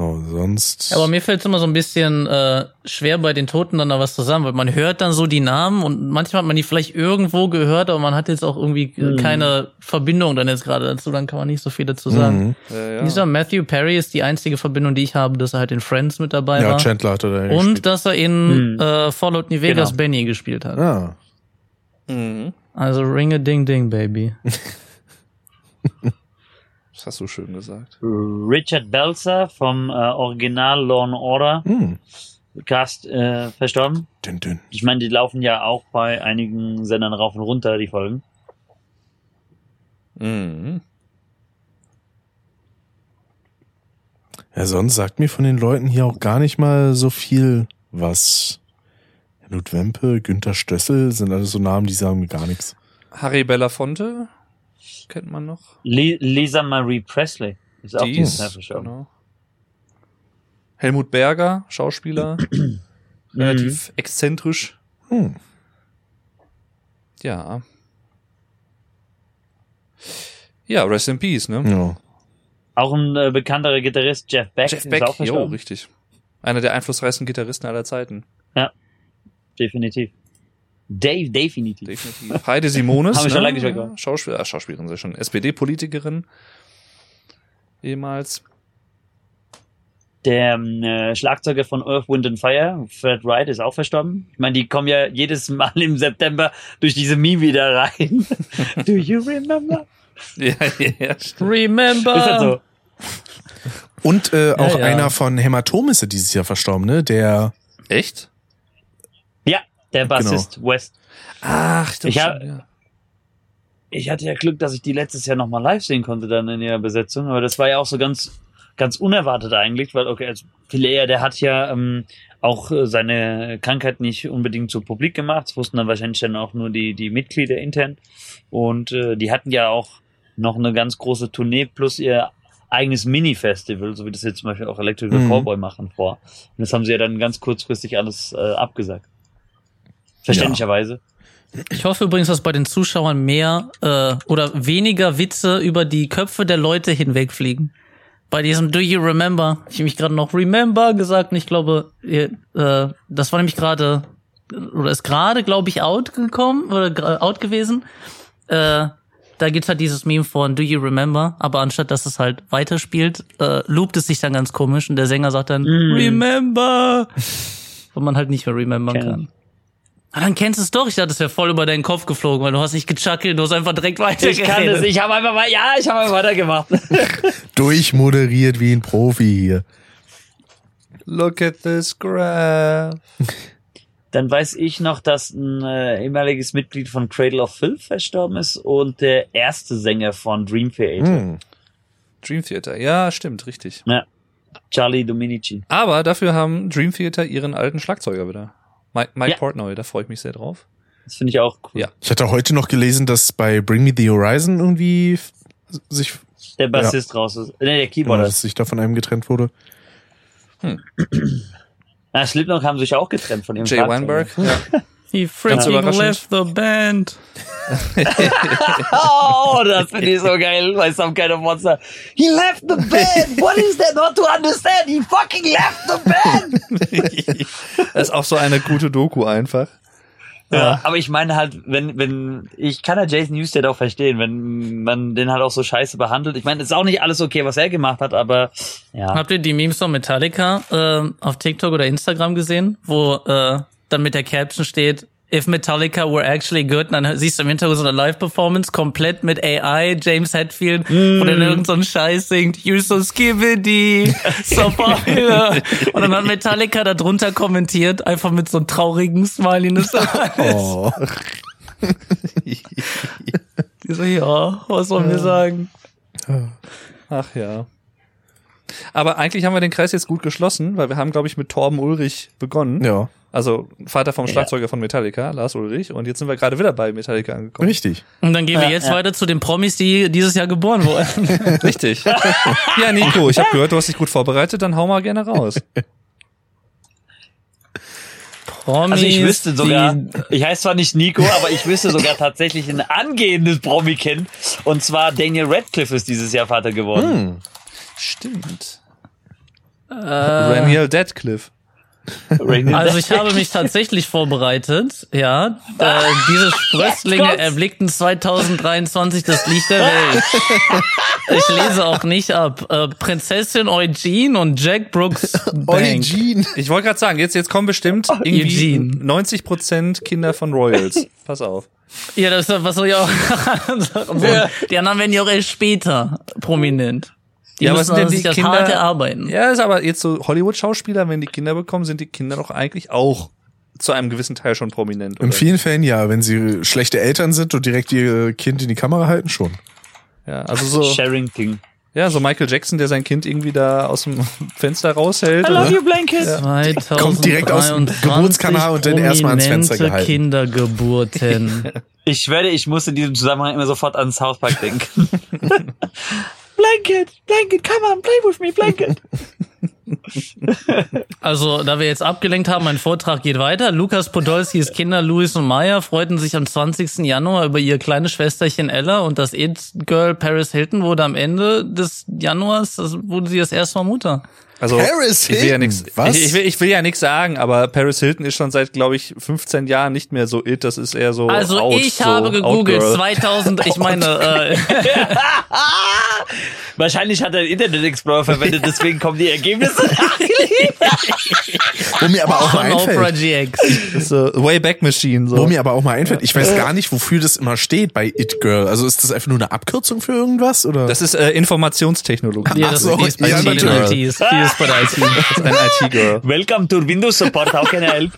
So, sonst. Aber mir fällt es immer so ein bisschen äh, schwer, bei den Toten dann da was zu sagen, weil man hört dann so die Namen und manchmal hat man die vielleicht irgendwo gehört, aber man hat jetzt auch irgendwie äh, keine Verbindung dann jetzt gerade dazu, dann kann man nicht so viel dazu sagen. Mhm. Ja, ja. Dieser Matthew Perry ist die einzige Verbindung, die ich habe, dass er halt in Friends mit dabei Ja, war. Chandler hatte da und gespielt. dass er in Hm. äh, Fallout New Vegas Genau. Benny gespielt hat. Ah. Mhm. Also Ring a Ding Ding, Baby. [laughs] Das hast du schön gesagt. Richard Belzer vom äh, Original Law and Order Hm. Cast äh, verstorben. Dünn, dünn. Ich meine, die laufen ja auch bei einigen Sendern rauf und runter, die Folgen. Mhm. Ja, sonst sagt mir von den Leuten hier auch gar nicht mal so viel was. Knut Wempe, Günther Stössel sind alles so Namen, die sagen mir gar nichts. Harry Belafonte kennt man noch. Li Lisa Marie Presley ist auch Die ist, genau. Helmut Berger, Schauspieler, [clears throat] relativ exzentrisch. Hm. Ja. Ja, Rest in Peace, ne? Ja. Auch ein äh, bekannterer Gitarrist, Jeff Beck, Jeff Beck, jo, richtig. Einer der einflussreichsten Gitarristen aller Zeiten. Definitiv. Dave, definitiv. Definitiv. Heide Simones. [laughs] Haben wir schon lange nicht mehr ja, gehört. Schauspiel, äh, Schauspielerin, sei schon. SPD-Politikerin. Ehemals. Der ähm, äh, Schlagzeuger von Earth, Wind and Fire, Fred Wright, ist auch verstorben. Ich meine, die kommen ja jedes Mal im September durch diese Meme wieder rein. [laughs] Do you remember? [laughs] Ja, ja, stimmt. Remember. Ist halt so. Und äh, auch ja. einer von Hämatom ist ja dieses Jahr verstorben, ne? Der Echt? Der Bassist West. Ach, stimmt. Ich hab- ja. Ich hatte ja Glück, dass ich die letztes Jahr nochmal live sehen konnte dann in ihrer Besetzung, aber das war ja auch so ganz, ganz unerwartet eigentlich, weil, okay, also Pilea, der hat ja ähm, auch äh, seine Krankheit nicht unbedingt so publik gemacht, das wussten dann wahrscheinlich dann auch nur die, die Mitglieder intern und äh, die hatten ja auch noch eine ganz große Tournee plus ihr eigenes Mini-Festival, so wie das jetzt zum Beispiel auch Electrical Mhm. Cowboy machen vor. Und das haben sie ja dann ganz kurzfristig alles äh, abgesagt. Verständlicherweise. Ich hoffe übrigens, dass bei den Zuschauern mehr äh, oder weniger Witze über die Köpfe der Leute hinwegfliegen. Bei diesem Do you remember? Ich habe mich gerade noch remember gesagt und ich glaube, ihr, äh, das war nämlich gerade oder ist gerade, glaube ich, out gekommen oder out gewesen. Äh, da gibt's halt dieses Meme von Do you remember? Aber anstatt dass es halt weiterspielt, äh, loopt es sich dann ganz komisch und der Sänger sagt dann Mm. Remember, [laughs] wo man halt nicht mehr remembern ich. kann. Ah, dann kennst du es doch. Ich dachte, das wäre voll über deinen Kopf geflogen, weil du hast nicht gechuckelt, du hast einfach direkt weiter Ich kann das, ich habe einfach mal, ja, ich habe einfach weitergemacht. [laughs] durchmoderiert wie ein Profi hier. Look at this graph. Dann weiß ich noch, dass ein äh, ehemaliges Mitglied von Cradle of Filth verstorben ist und der erste Sänger von Dream Theater, Hm. Dream Theater. Ja, stimmt, richtig. ja, Charlie Dominici. Aber dafür haben Dream Theater ihren alten Schlagzeuger wieder. Mike, Mike Ja. Portnoy, da freue ich mich sehr drauf. Das finde ich auch cool. Ja. Ich hatte heute noch gelesen, dass bei Bring Me the Horizon irgendwie sich, Der Bassist raus ist. Nee, der genau, Keyboarder. dass sich da von einem getrennt wurde. Na, Slipknot haben sich auch getrennt von ihrem Jay. Weinberg. Ja. [laughs] He freaking left the band. [laughs] Oh, das finde ich so geil bei Some Kind of Monster. He left the band. What is there not to understand? He fucking left the band. [laughs] Das ist auch so eine gute Doku einfach. Ja, aber ich meine halt, wenn, wenn, ich kann ja Jason Newsted auch verstehen, wenn man den halt auch so scheiße behandelt. Ich meine, es ist auch nicht alles okay, was er gemacht hat, aber ja. Habt ihr die Memes von Metallica äh, auf TikTok oder Instagram gesehen, wo äh, dann mit der Caption steht, If Metallica were actually good, und dann siehst du im Hintergrund so eine Live-Performance komplett mit AI, James Hetfield, wo dann irgend so ein Scheiß singt, You're so skibbity, so popular. [laughs] Und dann hat Metallica da drunter kommentiert, einfach mit so einem traurigen Smiley. und das [laughs] Oh. Die so, ja, was sollen wir sagen? Ach ja. Aber eigentlich haben wir den Kreis jetzt gut geschlossen, weil wir haben, glaube ich, mit Torben Ulrich begonnen. Ja, Also Vater vom Schlagzeuger von Metallica, Lars Ulrich. Und jetzt sind wir gerade wieder bei Metallica angekommen. richtig. Und dann gehen wir Ja, jetzt ja. weiter zu den Promis, die dieses Jahr geboren wurden. [laughs] [laughs] Richtig. ja, Nico, ich habe gehört, du hast dich gut vorbereitet, dann hau mal gerne raus. Promis, Also ich wüsste sogar, ich heiße zwar nicht Nico, aber ich wüsste sogar tatsächlich ein angehendes Promi kennen. Und zwar Daniel Radcliffe ist dieses Jahr Vater geworden. Hm. Stimmt. Äh, Daniel Deadcliff. Also ich habe mich tatsächlich vorbereitet, ja. Äh, diese Sprösslinge erblickten 2023 das Licht der Welt. Ich lese auch nicht ab. Äh, Prinzessin Eugene und Jack Brooks [laughs] Bank. Eugene. Ich wollte gerade sagen, jetzt, jetzt kommen bestimmt irgendwie Eugene. 90% Kinder von Royals. [laughs] Pass auf. Ja, das ist was soll ich auch [laughs] Die anderen werden ja auch erst später prominent. Die Ja, aber müssen sind denn die das Kinder- hart erarbeiten. Ja, ist aber jetzt so Hollywood-Schauspieler, wenn die Kinder bekommen, sind die Kinder doch eigentlich auch zu einem gewissen Teil schon prominent. In Oder? vielen Fällen ja, wenn sie schlechte Eltern sind und direkt ihr Kind in die Kamera halten, schon. Ja, also so, [laughs] Sherrington. ja, so Michael Jackson, der sein Kind irgendwie da aus dem [laughs] Fenster raushält. I love Oder? you, Blanket. 2023 Kommt direkt aus dem Geburtskanal und dann erstmal ans Fenster gehalten. Kindergeburten. [laughs] Ich schwöre, ich muss in diesem Zusammenhang immer sofort an South Park denken. Blanket, Blanket, come on, play with me, Blanket. [laughs] Also, da wir jetzt abgelenkt haben, mein Vortrag geht weiter. Lukas Podolskis Kinder Louis und Maya freuten sich am 20. Januar über ihr kleines Schwesterchen Ella und das It-Girl Paris Hilton wurde am Ende des Januars, das wurde sie das erste Mal Mutter. Also Paris ich will ja Hilton, nichts. was? Ich, ich, will, ich will ja nichts sagen, aber Paris Hilton ist schon seit, glaube ich, 15 Jahren nicht mehr so it. Das ist eher so. Also out, ich so habe gegoogelt [laughs] Outgirl. 2000, ich meine, äh, [laughs] Wahrscheinlich hat er einen Internet Explorer verwendet, deswegen kommen die Ergebnisse. [laughs] Wo mir aber auch mal einfällt, so Wayback Machine. So. wo mir aber auch mal einfällt, ich weiß gar nicht, wofür das immer steht bei It Girl. Also ist das einfach nur eine Abkürzung für irgendwas oder? das ist äh, Informationstechnologie. Ja, Ach das so, ist bei ja, natürlich. Bei der IT. Das [laughs] ist ein IT-Girl. Welcome to Windows Support, how can I help?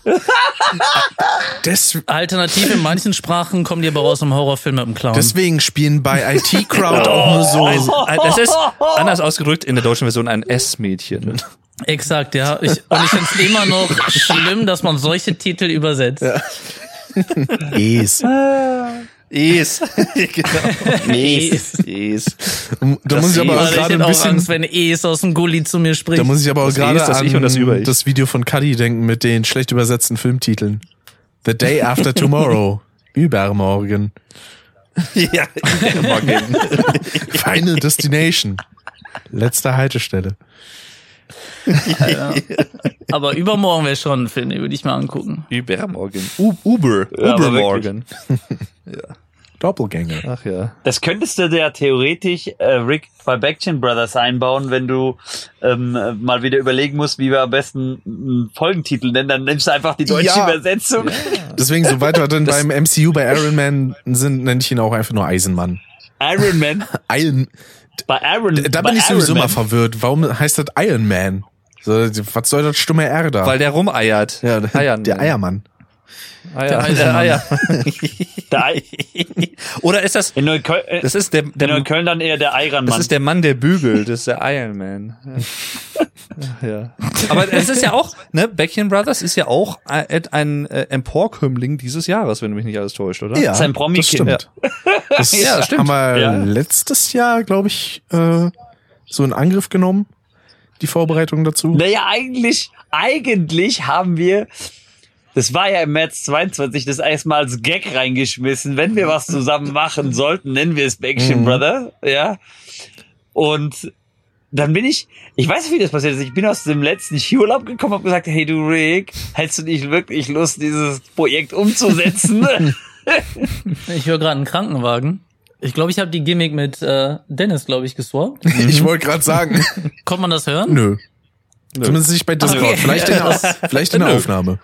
Des, Alternativ in manchen Sprachen kommen die aber raus im Horrorfilm mit dem Clown. deswegen spielen bei IT Crowd auch nur so. Ein- Das ist [laughs] anders ausgedrückt in der deutschen Version ein S-Mädchen. Exakt, ja. Ich, und ich finde es immer noch schlimm, dass man solche Titel übersetzt. [laughs] Es. Es. [laughs] genau. Es. Es. Da muss ich aber auch ich gerade ein auch Angst, bisschen. wenn Es aus dem Gully zu mir spricht. Da muss ich aber auch Das gerade das an Ich und das das Video von Cuddy denken mit den schlecht übersetzten Filmtiteln. The Day After Tomorrow. [laughs] Übermorgen. ja, morgen. [laughs] Final Destination. Letzte Haltestelle. aber übermorgen wäre schon ein Film, den würde ich mal angucken. Übermorgen. U Uber. Ja, Ubermorgen. Doppelgänger. Ach ja. Das könntest du ja theoretisch äh, Rick bei Backchin Brothers einbauen, wenn du ähm, äh, mal wieder überlegen musst, wie wir am besten einen Folgentitel nennen. Dann nimmst du einfach die deutsche Ja. Übersetzung. Deswegen, sobald wir dann beim MCU bei Iron Man sind, nenne ich ihn auch einfach nur Eisenmann. Iron Man. [laughs] Iron, Bei Iron da bei bin ich sowieso mal verwirrt. Warum heißt das Iron Man? So, was soll das stumme R da? Weil der rumeiert. ja, der, der Eiermann. Eier. Der Der. [laughs] Der Ei- Oder ist das, In Neukölln, das ist der, in der Neukölln dann eher der das Ironman. ist der Mann, der bügelt, das ist der Iron Man. Ja. ja. Aber es ist ja auch, ne, Bäckchen Brothers ist ja auch ein, ein äh, Emporkömmling dieses Jahres, wenn du mich nicht alles täuscht, oder? Ja, Sein Promi- das stimmt. Das, Ja, das stimmt. haben wir Ja. letztes Jahr, glaube ich, äh, so in Angriff genommen, die Vorbereitung dazu. Naja, eigentlich, eigentlich haben wir, das war ja im März 22, das erstmal als Gag reingeschmissen. Wenn wir was zusammen machen [laughs] sollten, nennen wir es Backstreet Mhm. Brother, ja. Und dann bin ich, ich weiß nicht, wie das passiert ist. Ich bin aus dem letzten Skiurlaub gekommen und gesagt, hey du Rick, hättest du nicht wirklich Lust, dieses Projekt umzusetzen? [laughs] Ich höre gerade einen Krankenwagen. Ich glaube, ich habe die Gimmick mit äh, Dennis, glaube ich, geswappt. Ich wollte gerade sagen, Kommt man das hören? nö. Zumindest nicht bei Discord. Okay. Vielleicht in, der, vielleicht in der Nö. Aufnahme.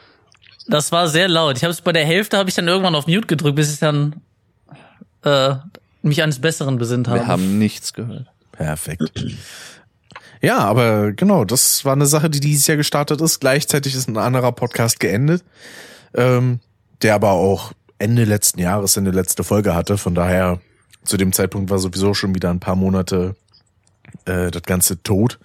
Das war sehr laut. Ich habe es bei der Hälfte habe ich dann irgendwann auf Mute gedrückt, bis ich dann äh, mich eines Besseren besinnt habe. Wir haben nichts gehört. Perfekt. Ja, aber genau, das war eine Sache, die dieses Jahr gestartet ist. Gleichzeitig ist ein anderer Podcast geendet, ähm, der aber auch Ende letzten Jahres eine letzte Folge hatte. Von daher, zu dem Zeitpunkt war sowieso schon wieder ein paar Monate äh, das Ganze tot.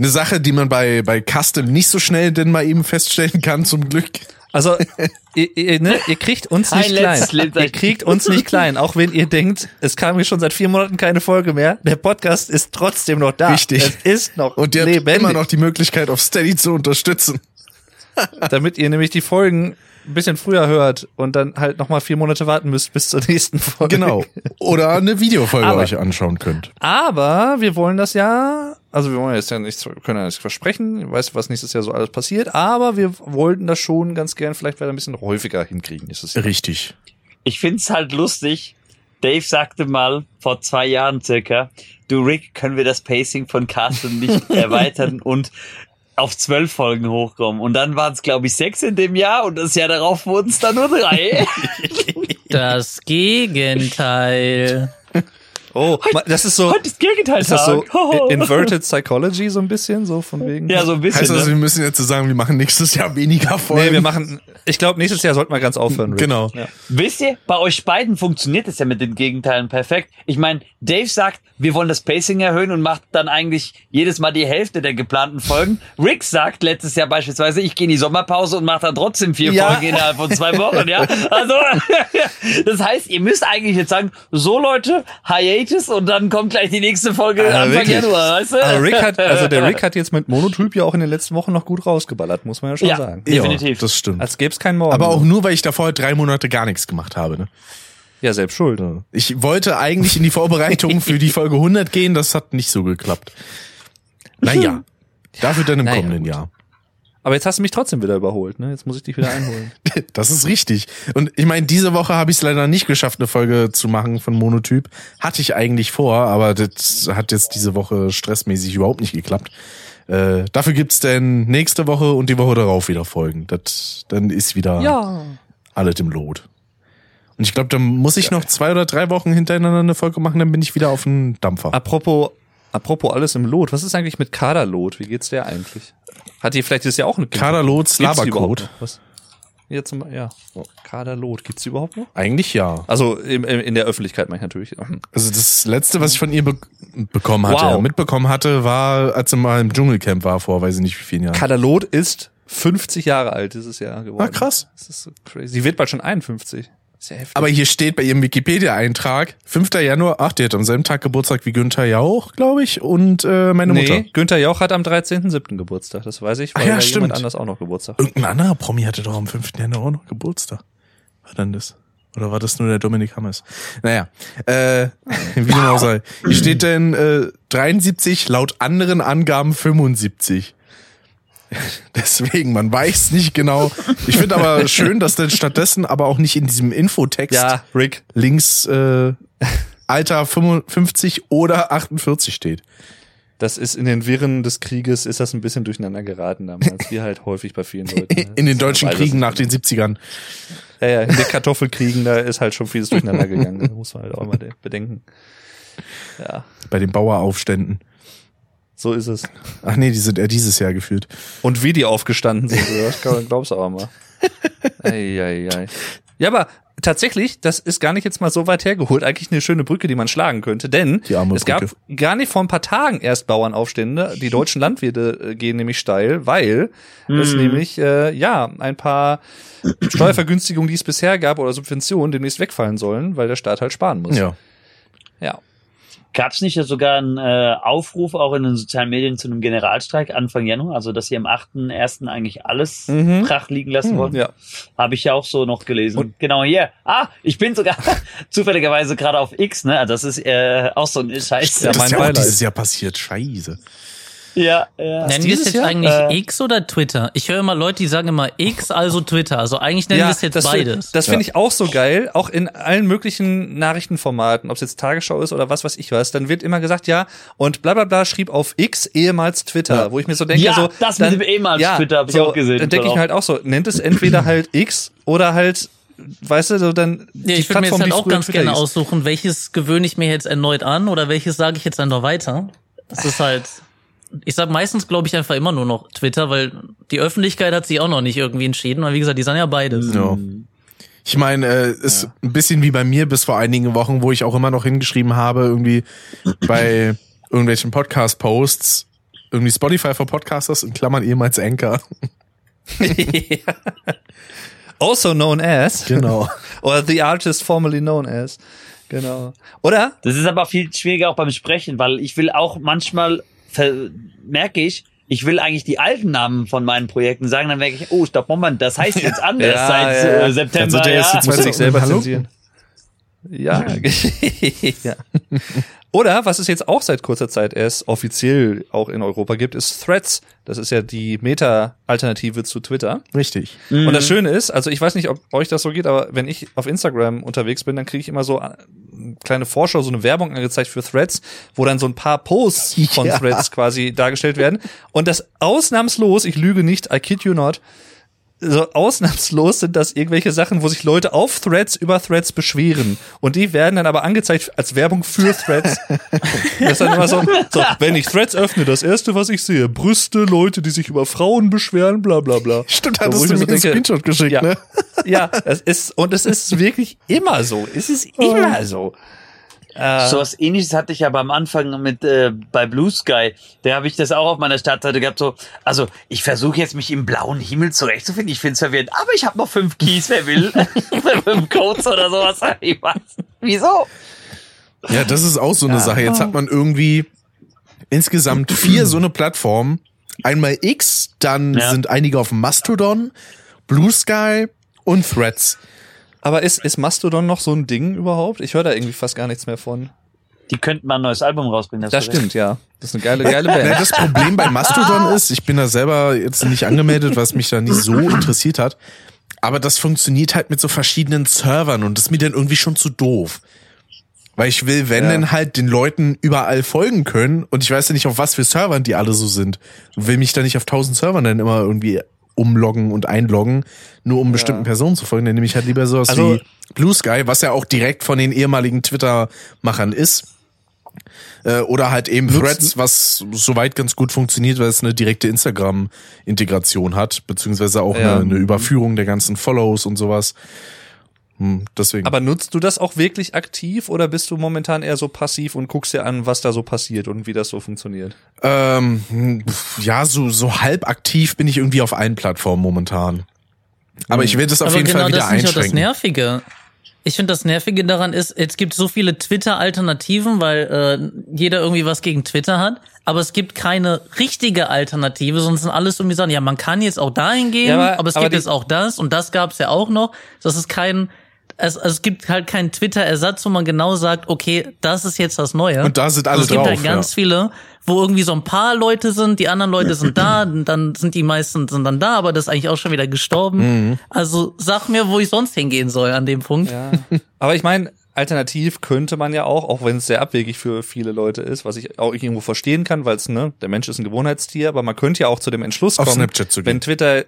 Eine Sache, die man bei, bei Custom nicht so schnell denn mal eben feststellen kann, zum Glück. Also, [laughs] ihr, ihr, ne, ihr kriegt uns nicht klein. Ihr kriegt uns nicht klein, auch wenn ihr denkt, es kam hier schon seit vier Monaten keine Folge mehr. Der Podcast ist trotzdem noch da. Richtig. Es ist noch Und ihr habt lebendig. immer noch die Möglichkeit, auf Steady zu unterstützen. [laughs] damit ihr nämlich die Folgen ein bisschen früher hört und dann halt nochmal vier Monate warten müsst bis zur nächsten Folge. Genau. Oder eine Videofolge Aber- euch anschauen könnt. Aber wir wollen das ja, also wir wollen jetzt ja nichts, können ja nichts versprechen, ich weiß, was nächstes Jahr so alles passiert, aber wir wollten das schon ganz gern vielleicht wieder ein bisschen häufiger hinkriegen nächstes Jahr. Richtig. ich find's halt lustig. Dave sagte mal vor zwei Jahren circa, du Rick, können wir das Pacing von Carsten nicht [laughs] erweitern und auf zwölf Folgen hochkommen. Und dann waren es, glaube ich, sechs in dem Jahr und das Jahr darauf wurden es dann nur drei. [laughs] Das Gegenteil. Oh, ma- das ist so, Heute ist Gegenteil ist das so Inverted Psychology so ein bisschen, so von wegen? ja, so ein bisschen. Heißt also, ne? wir müssen jetzt so sagen, wir machen nächstes Jahr weniger Folgen. Nee, wir machen, ich glaube, nächstes Jahr sollten wir ganz aufhören. Rick. Genau. Ja. Wisst ihr, bei euch beiden funktioniert es ja mit den Gegenteilen perfekt. Ich meine, Dave sagt, wir wollen das Pacing erhöhen und macht dann eigentlich jedes Mal die Hälfte der geplanten Folgen. Rick sagt letztes Jahr beispielsweise, ich gehe in die Sommerpause und mache dann trotzdem vier Ja. Folgen innerhalb von zwei Wochen, ja. [laughs] Also, [laughs] das heißt, ihr müsst eigentlich jetzt sagen, so Leute, Hiatus und dann kommt gleich die nächste Folge Ja, Anfang wirklich. Januar, weißt du? Aber Rick hat, also der [laughs] Rick hat jetzt mit Monotyp ja auch in den letzten Wochen noch gut rausgeballert, muss man ja schon Ja. sagen. definitiv. Ja, das stimmt. Als gäbe es keinen Morgen. Aber auch nur, weil ich davor drei Monate gar nichts gemacht habe. Ne? Ja, selbst schuld. Ich wollte eigentlich in die Vorbereitung für die Folge 100 gehen, das hat nicht so geklappt. Naja, [laughs] Dafür dann im naja, kommenden gut. Jahr. Aber jetzt hast du mich trotzdem wieder überholt, ne? Jetzt muss ich dich wieder einholen. [laughs] Das ist richtig. Und ich meine, diese Woche habe ich es leider nicht geschafft, eine Folge zu machen von Monotyp. Hatte ich eigentlich vor, aber das hat jetzt diese Woche stressmäßig überhaupt nicht geklappt. Äh, dafür gibt's denn nächste Woche und die Woche darauf wieder Folgen. Das, dann ist wieder ja. alles im Lot. Und ich glaube, dann muss ich noch zwei oder drei Wochen hintereinander eine Folge machen, dann bin ich wieder auf dem Dampfer. Apropos, apropos alles im Lot. Was ist eigentlich mit Kaderlot? Wie geht's der eigentlich? Hat die vielleicht ist ja auch eine Kaderlots Labercode. Was? Ja, zum, ja. Kaderlot. Gibt's die überhaupt noch? Eigentlich ja. Also im, in der Öffentlichkeit meine ich natürlich. Also das letzte, was ich von ihr be bekommen hatte, Wow. mitbekommen hatte, war, als sie mal im Dschungelcamp war vor, weiß ich nicht wie vielen Jahren. Kaderlot ist 50 Jahre alt dieses Jahr geworden. Ah, krass. Das ist so crazy. Sie wird bald schon 51. Ja heftig. Aber hier steht bei ihrem Wikipedia-Eintrag, 5. Januar, ach, die hat am selben Tag Geburtstag wie Günther Jauch, glaube ich, und äh, meine nee, Mutter. Günther Jauch hat am 13.07. Geburtstag. Das weiß ich, weil Ah ja, stimmt. jemand anders auch noch Geburtstag hat. Irgendein anderer Promi hatte doch am 5. Januar auch noch Geburtstag. War denn das? Oder war das nur der Dominik Hammers? Naja, äh, [laughs] wie dem auch sei. Hier steht denn äh, 73, laut anderen Angaben 75. [laughs] Deswegen, man weiß nicht genau. Ich finde aber schön, dass dann stattdessen aber auch nicht in diesem Infotext Ja, Rick. links äh, Alter 55 oder 48 steht. Das ist in den Wirren des Krieges ist das ein bisschen durcheinander geraten damals, wie halt häufig bei vielen Leuten. ne? [laughs] In den Das deutschen Kriegen nach den 70ern. Ja, ja, in den Kartoffelkriegen, da ist halt schon vieles durcheinander gegangen. Da muss man halt auch mal de- bedenken. Ja, Bei den Baueraufständen. So ist es. Ach nee, die sind eher dieses Jahr geführt. Und wie die aufgestanden sind, das kann- glaubst du aber mal. [laughs] Ei, ei, ei. Ja, aber tatsächlich, das ist gar nicht jetzt mal so weit hergeholt. Eigentlich eine schöne Brücke, die man schlagen könnte. Denn es gab gar nicht vor ein paar Tagen erst Bauernaufstände. Die deutschen Landwirte äh, gehen nämlich steil, weil es nämlich äh, ja ein paar Steuervergünstigungen, die es bisher gab oder Subventionen, demnächst wegfallen sollen, weil der Staat halt sparen muss. Ja. ja. Gab es nicht sogar einen äh, Aufruf auch in den sozialen Medien zu einem Generalstreik Anfang Januar, also dass sie am 8.1. eigentlich alles Mhm. brach liegen lassen wollen? Ja. Habe ich ja auch so noch gelesen. Und- genau hier. Ah, ich bin sogar [laughs] zufälligerweise gerade auf X, ne? Das ist äh, auch so ein Scheiß. Ja, das mein ist ja auch Beileid. dieses Jahr passiert. Scheiße. Ja, ja. Nennen wir es jetzt Jahr? eigentlich Äh, X oder Twitter? Ich höre immer Leute, die sagen immer X, also Twitter. Also eigentlich nennen wir es jetzt das find- beides. Das finde ich auch so geil, auch in allen möglichen Nachrichtenformaten, ob es jetzt Tagesschau ist oder was weiß ich was, dann wird immer gesagt, ja, und bla bla bla schrieb auf X ehemals Twitter, Ja. wo ich mir so denke, Ja, so, das mit dem ehemals Twitter hab ich auch gesehen, Dann denke ich genau. mir halt auch so, nennt es entweder halt X oder halt, weißt du, so dann Ja, ich würde mir jetzt die halt auch ganz Twitter gerne hieß. aussuchen, welches gewöhne ich mir jetzt erneut an oder welches sage ich jetzt einfach weiter. Das ist halt, ich sag meistens glaube ich einfach immer nur noch Twitter, weil die Öffentlichkeit hat sich auch noch nicht irgendwie entschieden, weil wie gesagt, die sagen ja beides. Ja. Ich meine, äh, ist ein bisschen wie bei mir bis vor einigen Wochen, wo ich auch immer noch hingeschrieben habe, irgendwie bei irgendwelchen Podcast-Posts, irgendwie Spotify for Podcasters in Klammern ehemals Anchor. [laughs] Also known as. Genau. [laughs] Oder the artist formerly known as. Genau. Oder? Das ist aber viel schwieriger auch beim Sprechen, weil ich will auch manchmal, merke ich, ich will eigentlich die alten Namen von meinen Projekten sagen, dann merke ich, oh, stopp, Moment, das heißt [laughs] jetzt anders Ja, seit ja, äh, September. Also der ist ja. jetzt du, selber hallo? zensieren. Ja. [laughs] ja. Oder was es jetzt auch seit kurzer Zeit erst offiziell auch in Europa gibt, ist Threads. Das ist ja die Meta-Alternative zu Twitter. Richtig. Und das Schöne ist, also ich weiß nicht, ob euch das so geht, aber wenn ich auf Instagram unterwegs bin, dann kriege ich immer so eine kleine Vorschau, so eine Werbung angezeigt für Threads, wo dann so ein paar Posts von Ja. Threads quasi dargestellt werden. Und das ausnahmslos, ich lüge nicht, I kid you not, so ausnahmslos sind das irgendwelche Sachen, wo sich Leute auf Threads über Threads beschweren. Und die werden dann aber angezeigt als Werbung für Threads. [laughs] das ist dann immer so, so, wenn ich Threads öffne, das erste, was ich sehe, Brüste, Leute, die sich über Frauen beschweren, bla bla bla. Stimmt, So, hattest du mir so denke, Screenshot geschickt, ja. ne? Ja, es ist, und es ist wirklich immer so. Es ist immer so. Äh, So was ähnliches hatte ich ja beim Anfang mit äh, bei Blue Sky. Da habe ich das auch auf meiner Startseite gehabt. So, also ich versuche jetzt mich im blauen Himmel zurechtzufinden. Ich finde es verwirrend, aber ich habe noch fünf Keys, wer will. [laughs] fünf Codes oder sowas. [laughs] Ich weiß. Wieso? Ja, das ist auch so eine Sache. Jetzt hat man irgendwie insgesamt [clears throat] vier so eine Plattformen. Einmal X, dann Ja. sind einige auf Mastodon, Blue Sky und Threads. Aber ist, ist Mastodon noch so ein Ding überhaupt? Ich höre da irgendwie fast gar nichts mehr von. Die könnten mal ein neues Album rausbringen. Das recht. stimmt, ja. Das ist eine geile, geile Ja, Band. das Problem bei Mastodon ist, ich bin da selber jetzt nicht angemeldet, was mich da nicht so interessiert hat. Aber das funktioniert halt mit so verschiedenen Servern und das ist mir dann irgendwie schon zu doof. Weil ich will, wenn Ja. denn halt den Leuten überall folgen können und ich weiß ja nicht, auf was für Servern die alle so sind. Will mich da nicht auf tausend Servern dann immer irgendwie umloggen und einloggen, nur um bestimmten Personen zu folgen. Dann nehme ich halt lieber sowas Also- wie Blue Sky, was ja auch direkt von den ehemaligen Twitter-Machern ist. Äh, oder halt eben Threads, was soweit ganz gut funktioniert, weil es eine direkte Instagram-Integration hat, beziehungsweise auch Ja. eine, eine Überführung der ganzen Follows und sowas. Hm, deswegen. Aber nutzt du das auch wirklich aktiv oder bist du momentan eher so passiv und guckst dir an, was da so passiert und wie das so funktioniert? ähm, hm, ja, so, so halb aktiv bin ich irgendwie auf allen Plattformen momentan. Aber ich werde es auf Aber jeden genau Fall wieder das ist nicht auch das einschränken. Nervige. Ich finde, das Nervige daran ist, es gibt so viele Twitter-Alternativen, weil äh, jeder irgendwie was gegen Twitter hat, aber es gibt keine richtige Alternative, sonst sind alles irgendwie Sachen, ja, man kann jetzt auch dahin gehen, Ja, aber, aber- es aber gibt jetzt auch das und das gab es ja auch noch. Das ist kein, es, also es gibt halt keinen Twitter-Ersatz, wo man genau sagt, okay, das ist jetzt das Neue. Und da sind alle also es gibt drauf, halt ganz viele, wo irgendwie so ein paar Leute sind, die anderen Leute sind da, [clears throat] dann sind die meisten sind dann da, aber das ist eigentlich auch schon wieder gestorben. Also sag mir, wo ich sonst hingehen soll an dem Punkt. Ja. Aber ich meine, alternativ könnte man ja auch, auch wenn es sehr abwegig für viele Leute ist, was ich auch irgendwo verstehen kann, weil es, ne, der Mensch ist ein Gewohnheitstier, aber man könnte ja auch zu dem Entschluss Auf kommen, Snapchat zu gehen. wenn Twitter,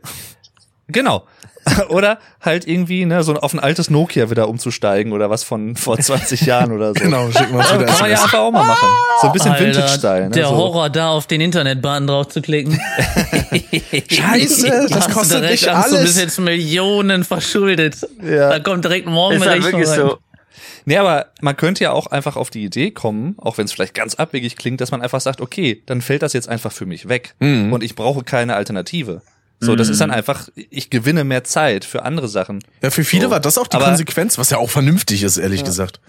genau. [laughs] oder halt irgendwie, ne, so auf ein altes Nokia wieder umzusteigen oder was von vor 20 Jahren oder so. Genau, schicken wir uns Ja, wieder kann man ja einfach auch mal machen. So ein bisschen Vintage-Style. Ne? der so. Horror da auf den Internetbahn drauf zu klicken. [laughs] Scheiße, das kostet direkt nicht Angst, Du bist alles. jetzt Millionen verschuldet. Ja. Da kommt direkt morgen Ist eine Rechnung wirklich rein. so. Nee, aber man könnte ja auch einfach auf die Idee kommen, auch wenn es vielleicht ganz abwegig klingt, dass man einfach sagt, okay, dann fällt das jetzt einfach für mich weg Mhm. und ich brauche keine Alternative. So, das ist dann einfach, ich gewinne mehr Zeit für andere Sachen. Ja, für viele So. war das auch die Aber- Konsequenz, was ja auch vernünftig ist, ehrlich gesagt.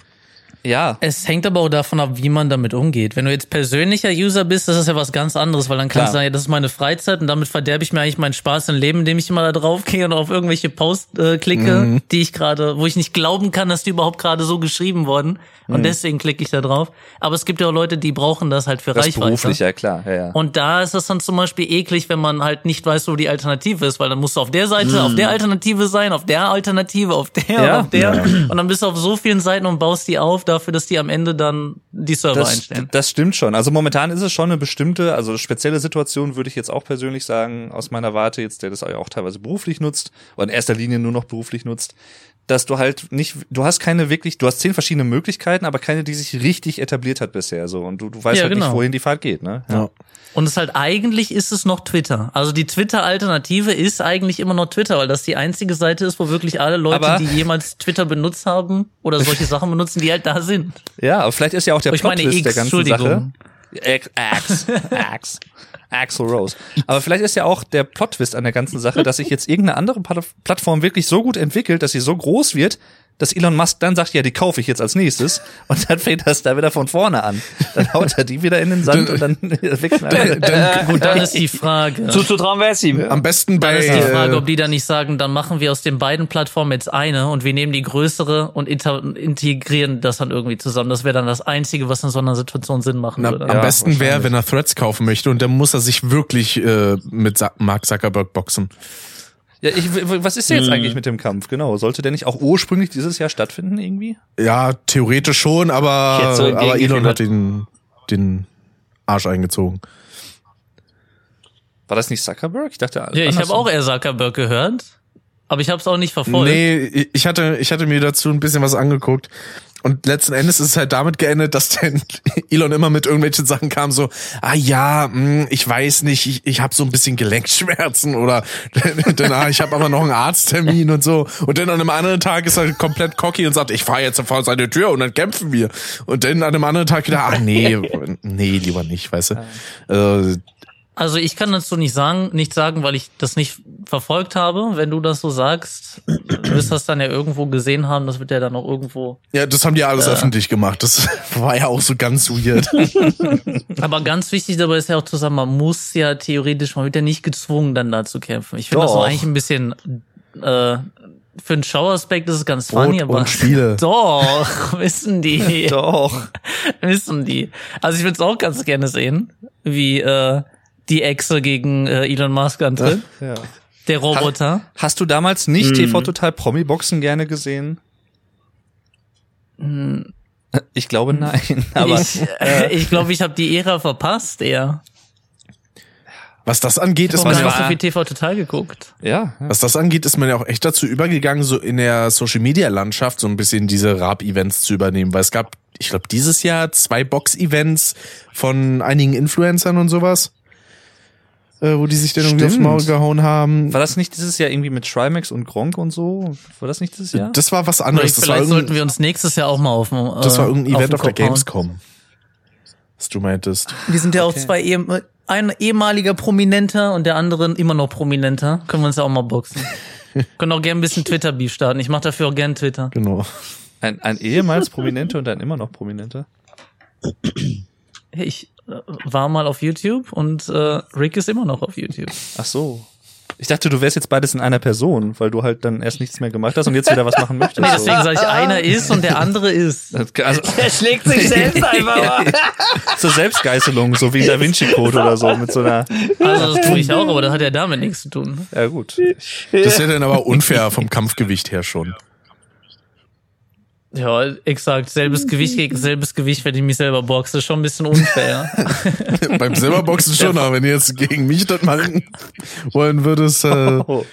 Ja, Es hängt aber auch davon ab, wie man damit umgeht. Wenn du jetzt persönlicher User bist, das ist ja was ganz anderes, weil dann kannst Klar. du sagen, ja, das ist meine Freizeit und damit verderbe ich mir eigentlich meinen Spaß im Leben, indem ich immer da drauf gehe und auf irgendwelche Posts äh, klicke, Mhm. die ich gerade, wo ich nicht glauben kann, dass die überhaupt gerade so geschrieben wurden. Und Mhm. deswegen klicke ich da drauf. Aber es gibt ja auch Leute, die brauchen das halt für das Reichweite. beruflich, ja klar. Ja, ja. Und da ist es dann zum Beispiel eklig, wenn man halt nicht weiß, wo die Alternative ist, weil dann musst du auf der Seite, auf der Alternative sein, auf der Alternative, auf der, Ja. auf der. Und dann bist du auf so vielen Seiten und baust die auf dafür, dass die am Ende dann die Server das, einstellen. das stimmt schon. Also momentan ist es schon eine bestimmte, also spezielle Situation, würde ich jetzt auch persönlich sagen, aus meiner Warte jetzt, der das auch teilweise beruflich nutzt, oder in erster Linie nur noch beruflich nutzt, dass du halt nicht, du hast keine wirklich, du hast zehn verschiedene Möglichkeiten, aber keine, die sich richtig etabliert hat bisher, so. Und du, du weißt Ja, halt nicht, genau. wohin die Fahrt geht, ne? Ja. Und es halt eigentlich ist es noch Twitter. Also die Twitter-Alternative ist eigentlich immer noch Twitter, weil das die einzige Seite ist, wo wirklich alle Leute, Aber- die jemals Twitter benutzt haben oder solche [laughs] Sachen benutzen, die halt da sind. Ja, aber vielleicht ist ja auch der ich meine Plot-Twist X, der ganzen. Sache. Ax, Ax, Ax, Axel Rose. Aber vielleicht ist ja auch der Plot-Twist an der ganzen Sache, dass sich jetzt irgendeine andere Pla- Plattform wirklich so gut entwickelt, dass sie so groß wird, dass Elon Musk dann sagt, ja, die kaufe ich jetzt als nächstes und dann fängt das da wieder von vorne an. Dann haut er die wieder in den Sand und dann [laughs] wechseln alle. Dann, Gut, dann ist die Frage. Zuzutrauen wäre es ihm. am besten Dann bei ist die Frage, äh, ob die dann nicht sagen, dann machen wir aus den beiden Plattformen jetzt eine und wir nehmen die größere und integrieren das dann irgendwie zusammen. Das wäre dann das Einzige, was in so einer Situation Sinn machen Na, würde. am Ja, besten wäre, wenn er Threads kaufen möchte und dann muss er sich wirklich äh, mit Mark Zuckerberg boxen. Ja, ich, was ist denn jetzt eigentlich mit dem Kampf? Genau. Sollte der nicht auch ursprünglich dieses Jahr stattfinden irgendwie? Ja, theoretisch schon, aber, so aber Elon hat den, den Arsch eingezogen. War das nicht Zuckerberg? Ich dachte, Ja, ich habe auch eher Zuckerberg gehört, aber ich habe es auch nicht verfolgt. Nee, ich hatte, ich hatte mir dazu ein bisschen was angeguckt. Und letzten Endes ist es halt damit geendet, dass dann [laughs] Elon immer mit irgendwelchen Sachen kam, so, ah ja, mh, ich weiß nicht, ich, ich habe so ein bisschen Gelenkschmerzen oder [laughs] dann, ah, ich habe aber noch einen Arzttermin und so. Und dann an einem anderen Tag ist er komplett cocky und sagt, ich fahre jetzt vor seine Tür und dann kämpfen wir. Und dann an einem anderen Tag wieder, ach nee, [laughs] nee, lieber nicht, weißt du. Äh, Also ich kann dazu nicht sagen, nicht sagen, weil ich das nicht verfolgt habe. Wenn du das so sagst, du wirst das dann ja irgendwo gesehen haben. Das wird ja dann auch irgendwo. ja, das haben die alles öffentlich gemacht. Das [laughs] war ja auch so ganz weird. [laughs] Aber ganz wichtig dabei ist ja auch zu sagen, man muss ja theoretisch, man wird ja nicht gezwungen, dann da zu kämpfen. Ich finde das auch eigentlich ein bisschen äh, für einen Show-Aspekt ist es ganz funny, Brot aber. und Spiele. [laughs] Doch, wissen die. Doch. wissen die. Also ich würde es auch ganz gerne sehen, wie äh, die Echse gegen äh, Elon Musk antritt. Ja. Der Roboter. Hast du damals nicht TV Total Promi-Boxen gerne gesehen? Ich glaube nein. [laughs] Aber ich äh, ich glaube, ich habe die Ära verpasst, eher. Was das angeht, ist man ja du so auch, viel TV total geguckt? ja, ja. was das angeht, ist man ja auch echt dazu übergegangen, so in der Social Media Landschaft so ein bisschen diese Rap-Events zu übernehmen, weil es gab, ich glaube, dieses Jahr zwei Box-Events von einigen Influencern und sowas, äh, wo die sich dann irgendwie aufs. Maul gehauen haben. War das nicht dieses Jahr irgendwie mit Trimax und Gronk und so? War das nicht dieses Jahr? Das war was anderes. Das war, Vielleicht sollten wir uns nächstes Jahr auch mal auf dem, äh, das war irgendein Event auf der. Gamescom. Was du meintest. Wir sind ja auch zwei ehem ein ehemaliger Prominenter und der andere immer noch Prominenter. Können wir uns ja auch mal boxen. [laughs] Können auch gerne ein bisschen Twitter-Beef starten. Ich mache dafür auch gern Twitter. Genau. [laughs] Ein, ein ehemals Prominenter und ein immer noch Prominenter? Ich äh, war mal auf YouTube und äh, Rick ist immer noch auf YouTube. Ach so. Ich dachte, du wärst jetzt beides in einer Person, weil du halt dann erst nichts mehr gemacht hast und jetzt wieder was machen möchtest. Nee, [laughs] deswegen sage ich, einer ist und der andere ist. also, Er schlägt sich selbst [laughs] einfach mal. [laughs] zur Selbstgeißelung, so wie Da Vinci Code oder so, mit so einer, Also das tue ich auch, aber das hat ja damit nichts zu tun. ja gut. Das ist ja dann aber unfair vom Kampfgewicht her schon. Ja, exakt. Selbes Gewicht gegen selbes Gewicht, wenn ich mich selber boxe. Ist schon ein bisschen unfair. [laughs] Beim Silberboxen schon, aber wenn du jetzt gegen mich das machen wollen würdest, äh, Oh.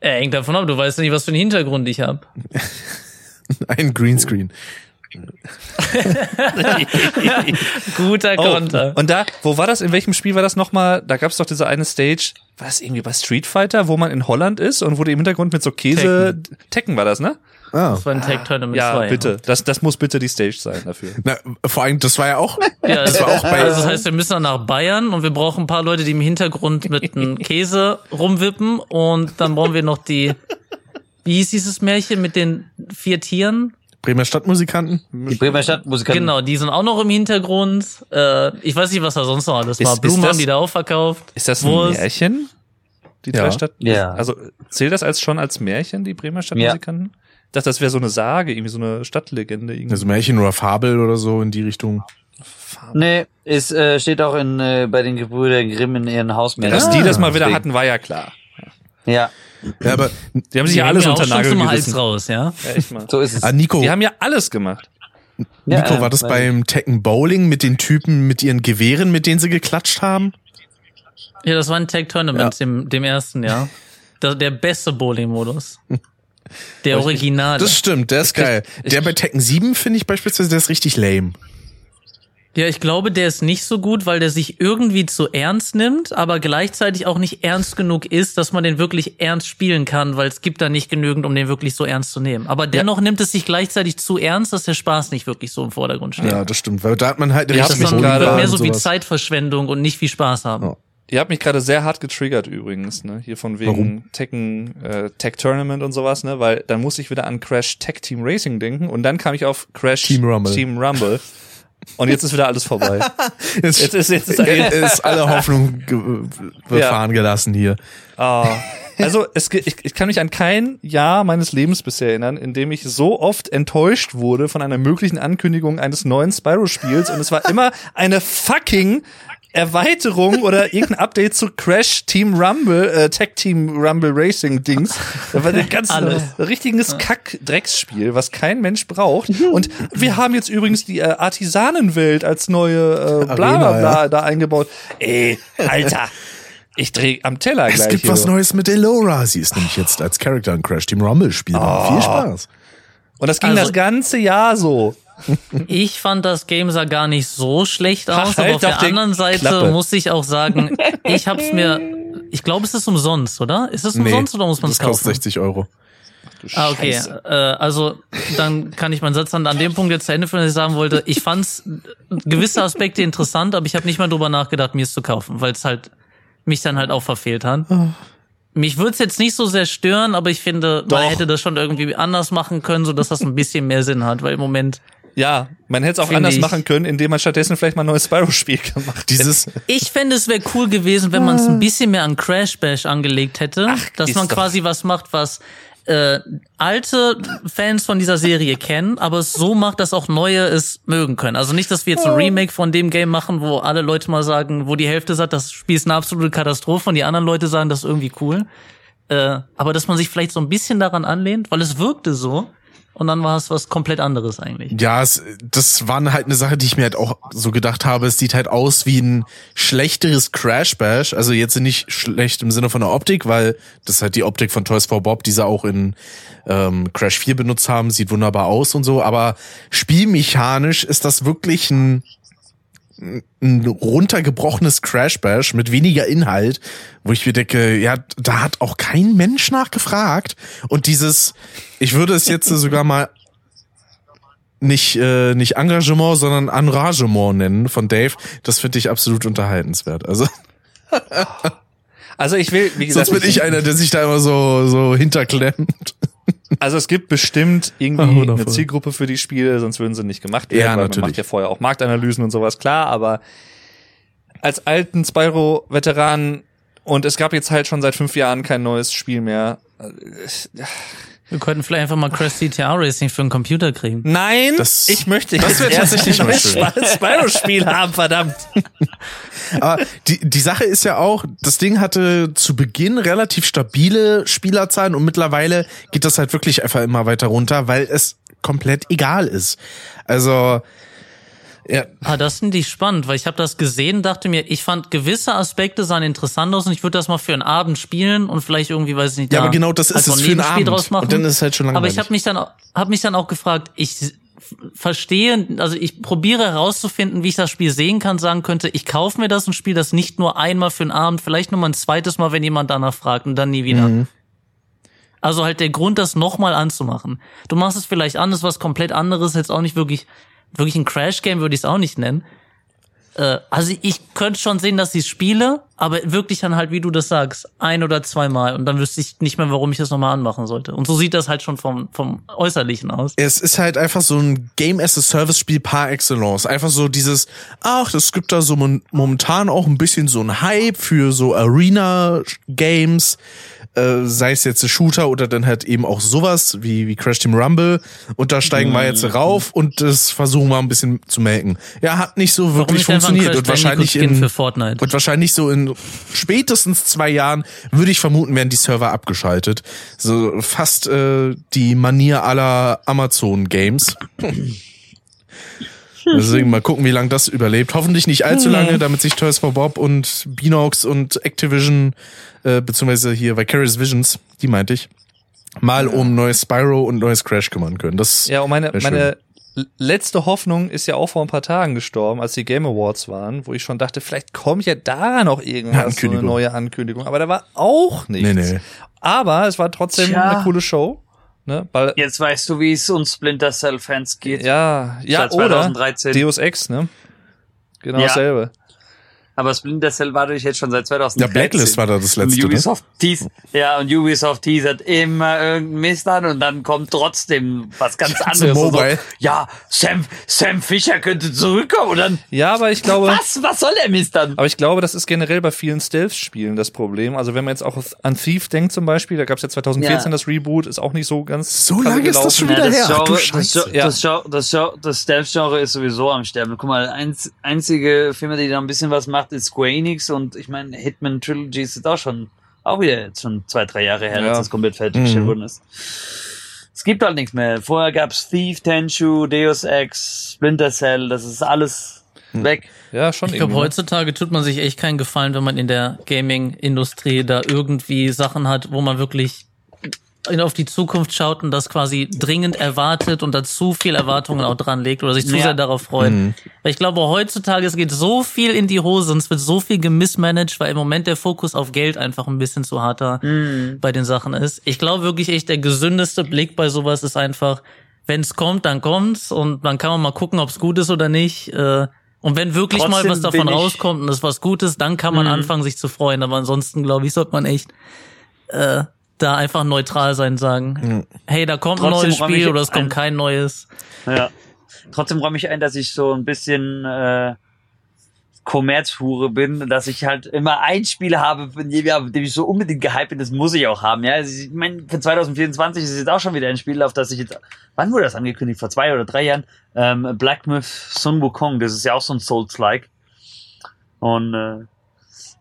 Er hängt davon ab, du weißt ja nicht, was für einen Hintergrund ich habe. [laughs] ein Greenscreen. [laughs] Guter Oh, Konter. und da, wo war das? In welchem Spiel war das nochmal? Da gab es doch diese eine Stage, war das irgendwie bei Street Fighter, wo man in Holland ist und wo die im Hintergrund mit so Käse. Tekken, war das, ne? Ah. Das war ein Tag Tournament Ja, 2. bitte. Das, das muss bitte die Stage sein dafür. Na, vor allem, das war ja auch, Ja, das war auch bei, also das heißt, wir müssen dann nach Bayern und wir brauchen ein paar Leute, die im Hintergrund mit einem [laughs] Käse rumwippen und dann brauchen wir noch die, wie hieß dieses Märchen mit den vier Tieren? Bremer Stadtmusikanten. Die Bremer Stadtmusikanten. Genau, die sind auch noch im Hintergrund. Äh, ich weiß nicht, was da sonst noch alles Ist- war. ist Blumen das- haben die da auch verkauft. Ist das ein Wurst. Märchen? Die Ja. drei Stadt. Ja. Also zählt das als schon als Märchen, die Bremer Stadtmusikanten? Ich dachte, das wäre so eine Sage, irgendwie so eine Stadtlegende. Irgendwie. Also Märchen oder Fabel oder so in die Richtung. Nee, es äh, steht auch in, äh, bei den Gebrüdern Grimm in ihren Hausmärchen. Dass die das mal wieder Deswegen. hatten, war ja klar. Ja, Ja, aber Die haben sich Die ja alles ja unter auch schon Nagel zum Hals gerissen. raus, ja. Ja, so ist es. ah, Nico, Die haben ja alles gemacht. Ja, Nico, äh, war das beim Tekken Bowling mit den Typen mit ihren Gewehren, mit denen sie geklatscht haben? Ja, das war ein Tag Tournament, dem, dem ersten, ja. [laughs] Der, der beste Bowling-Modus. Der Original. Das stimmt, der ist geil. Der bei Tekken 7 finde ich beispielsweise, der ist richtig lame. Ja, ich glaube, der ist nicht so gut, weil der sich irgendwie zu ernst nimmt, aber gleichzeitig auch nicht ernst genug ist, dass man den wirklich ernst spielen kann, weil es gibt da nicht genügend, um den wirklich so ernst zu nehmen. Aber dennoch nimmt es sich gleichzeitig zu ernst, dass der Spaß nicht wirklich so im Vordergrund steht. Ja, das stimmt, weil da hat man halt Ihr habt Das ist mehr so wie. Zeitverschwendung und nicht wie Spaß haben. Ja. Ihr habt mich gerade sehr hart getriggert übrigens, ne? Hier von wegen Warum? Tekken, äh, Tech Tournament und sowas, ne? Weil dann musste ich wieder an Crash Tech Team Racing denken und dann kam ich auf Crash Team Rumble. Team Rumble. Und jetzt ist wieder alles vorbei. [laughs] Jetzt, Jetzt ist jetzt ist, jetzt ist alle [laughs] Hoffnung befahren gelassen hier. Ah, also es, ich, ich kann mich an kein Jahr meines Lebens bisher erinnern, in dem ich so oft enttäuscht wurde von einer möglichen Ankündigung eines neuen Spyro-Spiels und es war immer eine fucking Erweiterung oder irgendein Update zu Crash Team Rumble, äh, Tech Team Rumble Racing Dings. Das war ein [laughs] ganz Alles. richtiges Kack-Drecksspiel, was kein Mensch braucht. Und wir haben jetzt übrigens die äh, Artisanenwelt als neue äh, bla bla bla da eingebaut. Ey, Alter. Ich dreh am Teller gleich. Es gibt hier. was Neues mit Elora. Sie ist nämlich jetzt als Charakter in Crash Team Rumble spielbar. Viel Spaß. Und das ging Also- das ganze Jahr so. Ich fand das Game sah gar nicht so schlecht aus, Halt aber auf der anderen Seite Klappe. muss ich auch sagen, [laughs] ich hab's mir, ich glaube, es ist umsonst, oder? Ist es umsonst oder muss man es das kostet kaufen? 60 Euro. Ah, okay. Äh, also dann kann ich meinen Satz dann an dem Punkt jetzt zu Ende führen, dass ich sagen wollte, ich fand's gewisse Aspekte interessant, aber ich habe nicht mal drüber nachgedacht, mir es zu kaufen, weil es halt mich dann halt auch verfehlt hat. Mich würde es jetzt nicht so sehr stören, aber ich finde, Doch. man hätte das schon irgendwie anders machen können, so dass das ein bisschen mehr Sinn hat, weil im Moment Ja, man hätte es auch anders ich. machen können, indem man stattdessen vielleicht mal ein neues Spyro-Spiel [laughs] gemacht hätte. Dieses, Ich fände, es wäre cool gewesen, wenn man es ein bisschen mehr an Crash Bash angelegt hätte, dass ist man doch- quasi was macht, was äh, alte Fans von dieser Serie kennen, aber es so macht, dass auch neue es mögen können. Also nicht, dass wir jetzt ein Remake von dem Game machen, wo alle Leute mal sagen, wo die Hälfte sagt, das Spiel ist eine absolute Katastrophe und die anderen Leute sagen, das ist irgendwie cool. Äh, aber dass man sich vielleicht so ein bisschen daran anlehnt, weil es wirkte so und dann war es was komplett anderes eigentlich. Ja, es, das war halt eine Sache, die ich mir halt auch so gedacht habe. Es sieht halt aus wie ein schlechteres Crash Bash. Also jetzt nicht schlecht im Sinne von der Optik, weil das ist halt die Optik von Toys for Bob, die sie auch in ähm, Crash 4 benutzt haben. Sieht wunderbar aus und so. Aber spielmechanisch ist das wirklich ein ein runtergebrochenes Crash Bash mit weniger Inhalt, wo ich mir denke, ja, da hat auch kein Mensch nachgefragt. Und dieses, ich würde es jetzt sogar mal nicht, äh, nicht Engagement, sondern Enragement nennen von Dave. Das finde ich absolut unterhaltenswert. Also, [laughs] Also ich will, wie gesagt, sonst bin ich einer, der sich da immer so, so hinterklemmt. Also es gibt bestimmt irgendwie wundervoll. eine Zielgruppe für die Spiele, sonst würden sie nicht gemacht werden. Ja, weil Man natürlich. macht ja vorher auch Marktanalysen und sowas, klar, aber als alten Spyro-Veteran und es gab jetzt halt schon seit fünf Jahren kein neues Spiel mehr. Wir könnten vielleicht einfach mal Crash CTA Racing für einen Computer kriegen. Nein, Das- ich möchte das jetzt wär erst tatsächlich ein mal schön. Spyro-Spiel [laughs] haben, verdammt. Aber die, die Sache ist ja auch, das Ding hatte zu Beginn relativ stabile Spielerzahlen und mittlerweile geht das halt wirklich einfach immer weiter runter, weil es komplett egal ist. Also, ja, Ah, das finde ich spannend, weil ich habe das gesehen, dachte mir, ich fand gewisse Aspekte sahen interessant aus und ich würde das mal für einen Abend spielen und vielleicht irgendwie, weiß ich nicht, Ja, aber genau das halt ist es für einen Abend. draus machen. Und dann ist es halt schon Aber ich langweilig. habe mich dann habe mich dann auch gefragt, ich verstehe, also ich probiere herauszufinden, wie ich das Spiel sehen kann, sagen könnte, ich kaufe mir das und spiele das nicht nur einmal für einen Abend, vielleicht nur mal ein zweites Mal, wenn jemand danach fragt und dann nie wieder. Mhm. Also halt der Grund, das nochmal anzumachen. Du machst es vielleicht an, ist was komplett anderes, jetzt auch nicht wirklich, wirklich ein Crash-Game würde ich es auch nicht nennen. Äh, also ich könnte schon sehen, dass ich spiele, aber wirklich dann halt, wie du das sagst, ein oder zweimal und dann wüsste ich nicht mehr, warum ich das nochmal anmachen sollte. Und so sieht das halt schon vom, vom Äußerlichen aus. es ist halt einfach so ein Game as a Service Spiel par excellence. Einfach so dieses, ach, es gibt da so momentan auch ein bisschen so ein Hype für so Arena Games, äh, sei es jetzt Shooter oder dann halt eben auch sowas wie, wie Crash Team Rumble. Und da steigen wir jetzt rauf und das versuchen wir ein bisschen zu melken. Ja, hat nicht so wirklich funktioniert und wahrscheinlich in, und wahrscheinlich so in spätestens zwei Jahren würde ich vermuten, werden die Server abgeschaltet. So fast äh, die Manier aller Amazon Games. Deswegen mal gucken, wie lange das überlebt. Hoffentlich nicht allzu lange, damit sich Toys for Bob und Beanox und Activision, äh, beziehungsweise hier Vicarious Visions, die meinte ich, mal um neues Spyro und neues Crash kümmern können. Das Ja, und meine, meine letzte Hoffnung ist ja auch vor ein paar Tagen gestorben, als die Game Awards waren, wo ich schon dachte, vielleicht kommt ja da noch Eine irgendwas, so eine neue Ankündigung. Aber da war auch nichts. Nee, nee. Aber es war trotzdem Tja. eine coole Show. Ne? Weil, Jetzt weißt du, wie es uns Splinter Cell Fans geht. ja, ja, Seit oder 2013. Deus Ex, ne? Genau Ja. dasselbe. Aber Splinter Cell war durch jetzt schon seit 2013. Ja, Blacklist war da das letzte, Und ne? Ubisoft teas ja, und Ubisoft teasert immer irgendeinen Mist an und dann kommt trotzdem was ganz anderes. Und Mobile. So, ja, Sam, Sam Fisher könnte zurückkommen und dann, Ja, aber ich glaube, was, was soll der Mist dann? aber ich glaube, das ist generell bei vielen Stealth-Spielen das Problem. Also wenn man jetzt auch an Thief denkt zum Beispiel, da gab es ja 2014 Ja. das Reboot, ist auch nicht so ganz So lange ist das schon gelaufen. wieder Ja, her. Ach, du das, Genre, das. Genre, das, Genre, das, Genre, das Stealth-Genre ist sowieso am Sterben. Guck mal, einz, einzige Firma, die da ein bisschen was macht, ist Square Enix und ich meine, Hitman Trilogy ist auch schon, auch wieder jetzt schon zwei, drei Jahre her, Ja. dass das komplett fertiggestellt Mhm. worden ist. Es gibt halt nichts mehr. Vorher gab's Thief, Tenchu, Deus Ex, Splinter Cell, das ist alles weg. Ja, schon Ich glaube, ne? heutzutage tut man sich echt keinen Gefallen, wenn man in der Gaming-Industrie da irgendwie Sachen hat, wo man wirklich auf die Zukunft schaut und das quasi dringend erwartet und da zu viel Erwartungen auch dran legt oder sich zu Ja. sehr darauf freut. Weil ich glaube, heutzutage, es geht so viel in die Hose und es wird so viel gemismanagt, weil im Moment der Fokus auf Geld einfach ein bisschen zu harter bei den Sachen ist. Ich glaube wirklich echt, der gesündeste Blick bei sowas ist einfach, wenn es kommt, dann kommt's und dann kann man mal gucken, ob es gut ist oder nicht. Äh, Und wenn wirklich mal Trotzdem was davon rauskommt und es was Gutes, dann kann man Mhm. anfangen, sich zu freuen. Aber ansonsten, glaube ich, sollte man echt äh, da einfach neutral sein, sagen, hey, da kommt ein Trotzdem neues räum ich Spiel oder es kommt ein- kein neues. Ja. Trotzdem räume ich ein, dass ich so ein bisschen äh, Kommerzhure bin, dass ich halt immer ein Spiel habe, von dem, ja, dem ich so unbedingt gehypt bin, das muss ich auch haben. Ja, also ich meine, für 2024 ist jetzt auch schon wieder ein Spiel, auf das ich jetzt, wann wurde das angekündigt? Vor zwei oder drei Jahren? Ähm, Black Myth Sun Wukong, das ist ja auch so ein Souls-like. Und äh,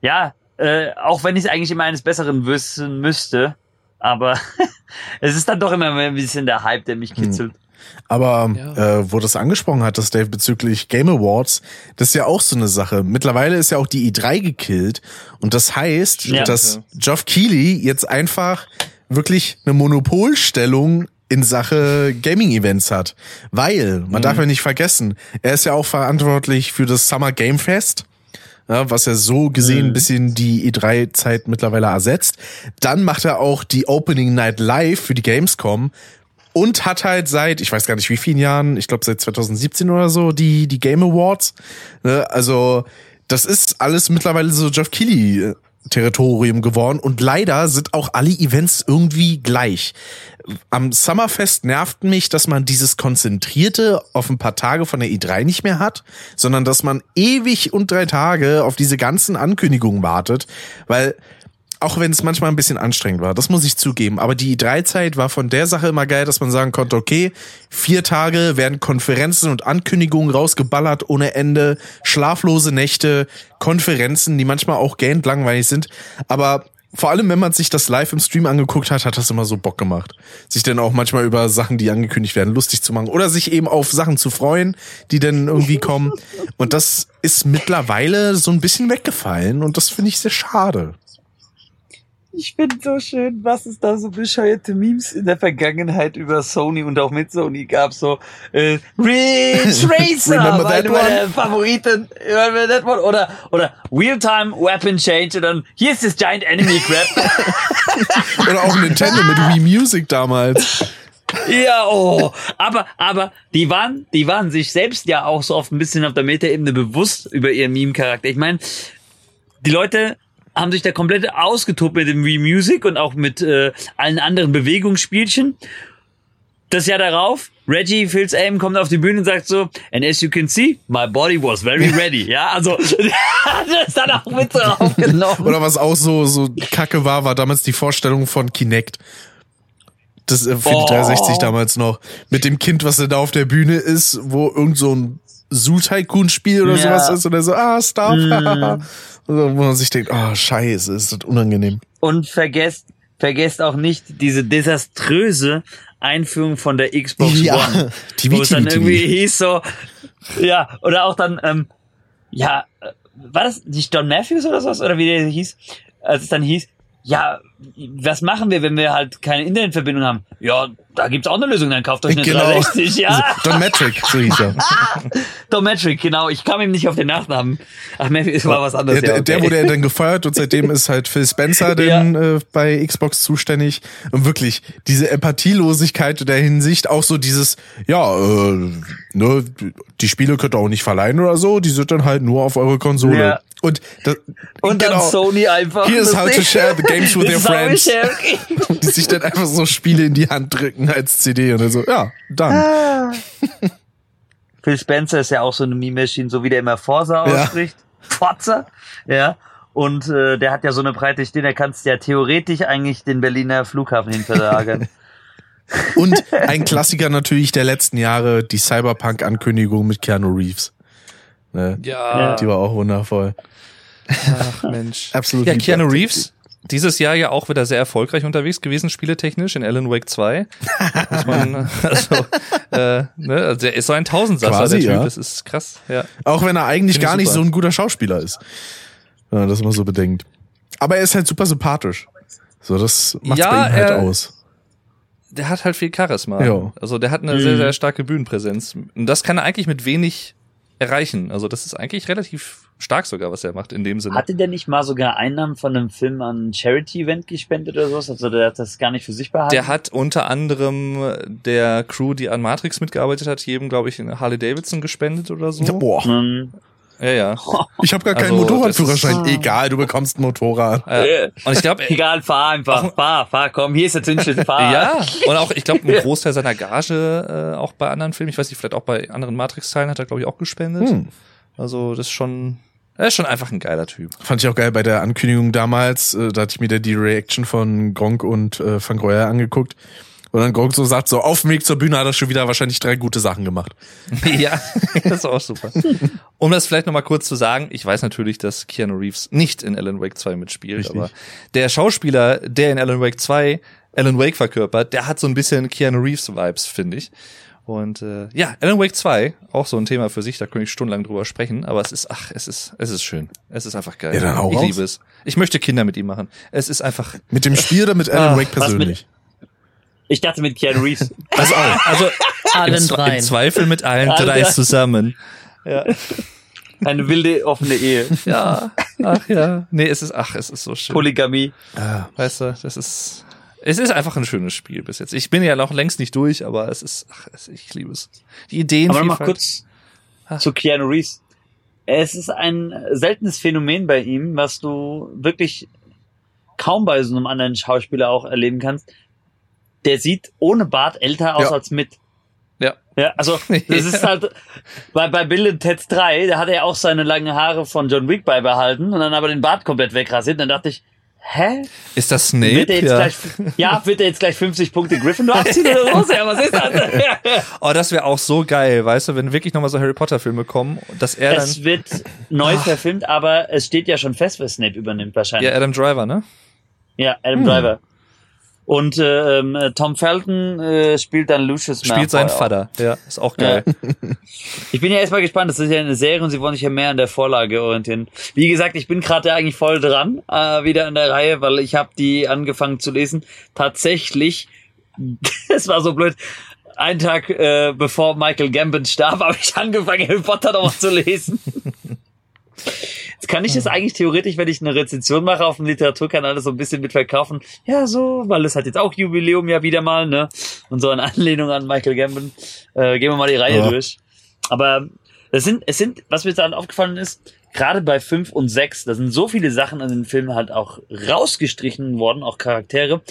ja, äh, auch wenn ich eigentlich immer eines Besseren wissen müsste, aber [laughs] es ist dann doch immer ein bisschen der Hype, der mich kitzelt. Aber äh, wo das angesprochen hat, das Dave bezüglich Game Awards, das ist ja auch so eine Sache. Mittlerweile ist ja auch die E3 gekillt und das heißt, Ja. dass Geoff Keighley jetzt einfach wirklich eine Monopolstellung in Sache Gaming-Events hat. Weil, man darf ja nicht vergessen, er ist ja auch verantwortlich für das Summer Game Fest. Ja, was ja so gesehen ein bisschen die E3-Zeit mittlerweile ersetzt. Dann macht er auch die Opening Night Live für die Gamescom und hat halt seit, ich weiß gar nicht wie vielen Jahren, ich glaube seit 2017 oder so, die, die Game Awards. Ne? Also, das ist alles mittlerweile so Jeff Keighley Territorium geworden und leider sind auch alle Events irgendwie gleich. Am Summerfest nervt mich, dass man dieses Konzentrierte auf ein paar Tage von der E3 nicht mehr hat, sondern dass man ewig und drei Tage auf diese ganzen Ankündigungen wartet, weil auch wenn es manchmal ein bisschen anstrengend war, das muss ich zugeben. Aber die E3-Zeit war von der Sache immer geil, dass man sagen konnte, okay, vier Tage werden Konferenzen und Ankündigungen rausgeballert ohne Ende, schlaflose Nächte, Konferenzen, die manchmal auch gähnt langweilig sind. Aber vor allem, wenn man sich das live im Stream angeguckt hat, hat das immer so Bock gemacht. Sich dann auch manchmal über Sachen, die angekündigt werden, lustig zu machen oder sich eben auf Sachen zu freuen, die dann irgendwie kommen. Und das ist mittlerweile so ein bisschen weggefallen und das finde ich sehr schade. Ich finde so schön, was es da so bescheuerte Memes in der Vergangenheit über Sony und auch mit Sony gab. So äh, Ridge [laughs] Racer, one? meine Favoriten. Remember that one? Oder, oder Real-Time Weapon Change und dann hier ist das Giant Enemy Crab. [laughs] Oder auch Nintendo mit Wii Music damals. ja, oh. Aber, aber die waren, die waren sich selbst ja auch so oft ein bisschen auf der Metaebene bewusst über ihren Meme-Charakter. Ich meine, die Leute haben sich da komplett ausgetobt mit dem Wii Music und auch mit äh, allen anderen Bewegungsspielchen. Das Jahr darauf, Reggie Fils Aim kommt auf die Bühne und sagt so, and as you can see, my body was very [laughs] ready. Ja, also, [laughs] das ist dann auch mit so aufgenommen. Oder was auch so, so kacke war, war damals die Vorstellung von Kinect. Das äh, für die 360 damals noch. Mit dem Kind, was da auf der Bühne ist, wo irgend so ein Zoo-Tycoon-Spiel oder Ja. sowas ist. Oder so, ah, Stop. Also, wo man sich denkt, ah, scheiße, ist das unangenehm. Und vergesst, vergesst auch nicht diese desaströse Einführung von der Xbox Ja, One. TV, wo es dann irgendwie hieß so, ja, oder auch dann, ähm, ja, äh, war das nicht John Matthews oder sowas, oder wie der hieß? Als es dann hieß, ja, was machen wir, wenn wir halt keine Internetverbindung haben? Ja, da gibt's auch eine Lösung, dann kauft euch eine Genau. 360, ja. Don Metric, so hieß er. [laughs] Dometric, genau, ich kam ihm nicht auf den Nachnamen. Ach, Matthews war was Der, anderes. der, ja, der okay. wurde ja dann gefeuert und seitdem ist halt Phil Spencer [laughs] dann äh, bei Xbox zuständig. Und wirklich, diese Empathielosigkeit in der Hinsicht, auch so dieses, ja, äh, ne, die Spiele könnt ihr auch nicht verleihen oder so, die sind dann halt nur auf eure Konsole. Ja. Und, das, Und dann Sony einfach. Here's how to share the games with [laughs] your Friends. [laughs] die sich dann einfach so Spiele in die Hand drücken als CD und dann so, ja, dann. [laughs] Phil Spencer ist ja auch so eine Meme-Machine, so wie der immer Forza Ja. ausspricht. Forza, ja. Und äh, der hat ja so eine breite Stirn, der kannst ja theoretisch eigentlich den Berliner Flughafen hinterlagern. [laughs] Und ein Klassiker natürlich der letzten Jahre, die Cyberpunk-Ankündigung mit Keanu Reeves. Ne? Ja, Die war auch wundervoll. ach Mensch. Absolut. Ja. Keanu Reeves, dieses Jahr ja auch wieder sehr erfolgreich unterwegs gewesen, spieletechnisch, in Alan Wake 2. Muss man, [laughs] also, äh, ne, also der ist so ein Tausendsasser, Quasi, der Typ, ja. das ist krass, ja. Auch wenn er eigentlich gar nicht super. so ein guter Schauspieler ist. Wenn man das mal so bedenkt. Aber er ist halt super sympathisch. So, das macht's Ja, bei ihm halt er- aus. Der hat halt viel Charisma. Ja. Also der hat eine sehr, sehr starke Bühnenpräsenz. Und das kann er eigentlich mit wenig erreichen. Also das ist eigentlich relativ stark sogar, was er macht in dem Sinne. Hatte der nicht mal sogar Einnahmen von einem Film an ein Charity-Event gespendet oder sowas? Also der hat das gar nicht für sich behalten? Der hat unter anderem der Crew, die an Matrix mitgearbeitet hat, jedem, glaube ich, Harley Davidson gespendet oder so. Boah, Ähm, Ja, ja. [laughs] ich habe gar keinen Also, Motorradführerschein. ist- Egal, du bekommst ein Motorrad. Äh, und ich glaube, [laughs] Egal, fahr einfach, fahr, fahr, komm, hier ist der Zündschlüssel, fahr. ja, und auch, ich glaube, [laughs] ein Großteil seiner Gage äh, auch bei anderen Filmen, ich weiß nicht, vielleicht auch bei anderen Matrix-Teilen hat er, glaube ich, auch gespendet. Hm. Also das ist schon, Er ist schon einfach ein geiler Typ. Fand ich auch geil bei der Ankündigung damals, äh, da hatte ich mir da die Reaction von Gronk und äh, Van Greuer angeguckt. Und dann Gronk so sagt, so auf dem Weg zur Bühne hat er schon wieder wahrscheinlich drei gute Sachen gemacht. [laughs] ja, [laughs] das ist auch super. Um das vielleicht nochmal kurz zu sagen, ich weiß natürlich, dass Keanu Reeves nicht in Alan Wake 2 mitspielt, Richtig. aber der Schauspieler, der in Alan Wake 2 Alan Wake verkörpert, der hat so ein bisschen Keanu Reeves Vibes, finde ich. Und äh, ja, Alan Wake 2, auch so ein Thema für sich, da könnte ich stundenlang drüber sprechen, aber es ist, ach, es ist, es ist schön. Es ist einfach geil. Ja, dann hau ich raus. liebe es. Ich möchte Kinder mit ihm machen. Es ist einfach. Mit dem Spiel oder mit [laughs] Alan Ah, Wake persönlich? Ich dachte mit Keanu Reeves. Also, also Allen dreien. im Zweifel mit allen Alle drei drei. zusammen. Ja. [laughs] Eine wilde, offene Ehe. Ja, ach ja. Nee, es ist, ach, es ist so schön. Polygamie. Ah, Weißt du, das ist, es ist einfach ein schönes Spiel bis jetzt. Ich bin ja noch längst nicht durch, aber es ist, ach, ich liebe es. Die Ideen. Aber noch mal kurz Ah. zu Keanu Reeves. Es ist ein seltenes Phänomen bei ihm, was du wirklich kaum bei so einem anderen Schauspieler auch erleben kannst. Der sieht ohne Bart älter aus Ja. als mit. Ja. Ja, also das ist [laughs] halt bei, bei Bill and Ted 3, da hat er ja auch seine langen Haare von John Wick beibehalten und dann aber den Bart komplett wegrasiert. Dann dachte ich, hä? Ist das Wird Snape? er jetzt Ja. gleich, ja, wird er jetzt gleich 50 Punkte Gryffindor abziehen oder so? Ja, was ist das? [laughs] Oh, das wäre auch so geil, weißt du, wenn wirklich nochmal so Harry Potter Filme kommen, dass er dann, Es wird neu verfilmt, aber es steht ja schon fest, wer Snape übernimmt wahrscheinlich. ja, Adam Driver, ne? Ja, Adam Driver. Und äh, ähm, äh, Tom Felton äh, spielt dann Lucius Spielt seinen Malfoy auch. Vater. Ja, ist auch geil. Ich bin ja erstmal gespannt. Das ist ja eine Serie und sie wollen sich ja mehr an der Vorlage orientieren. Wie gesagt, ich bin gerade ja eigentlich voll dran, äh, wieder in der Reihe, weil ich habe die angefangen zu lesen. Tatsächlich, [laughs] es war so blöd. Einen Tag äh, bevor Michael Gambon starb, [laughs] habe ich angefangen, Harry Potter noch mal zu lesen. [laughs] Jetzt kann ich das eigentlich theoretisch, wenn ich eine Rezension mache auf dem Literaturkanal, das so ein bisschen mitverkaufen. Ja, so, weil es hat jetzt auch Jubiläum ja wieder mal, ne? Und so in Anlehnung an Michael Gambon. Äh, gehen wir mal die Reihe Ja. durch. Aber es sind, es sind, was mir dann aufgefallen ist, gerade bei fünf und sechs, da sind so viele Sachen an den Filmen halt auch rausgestrichen worden, auch Charaktere.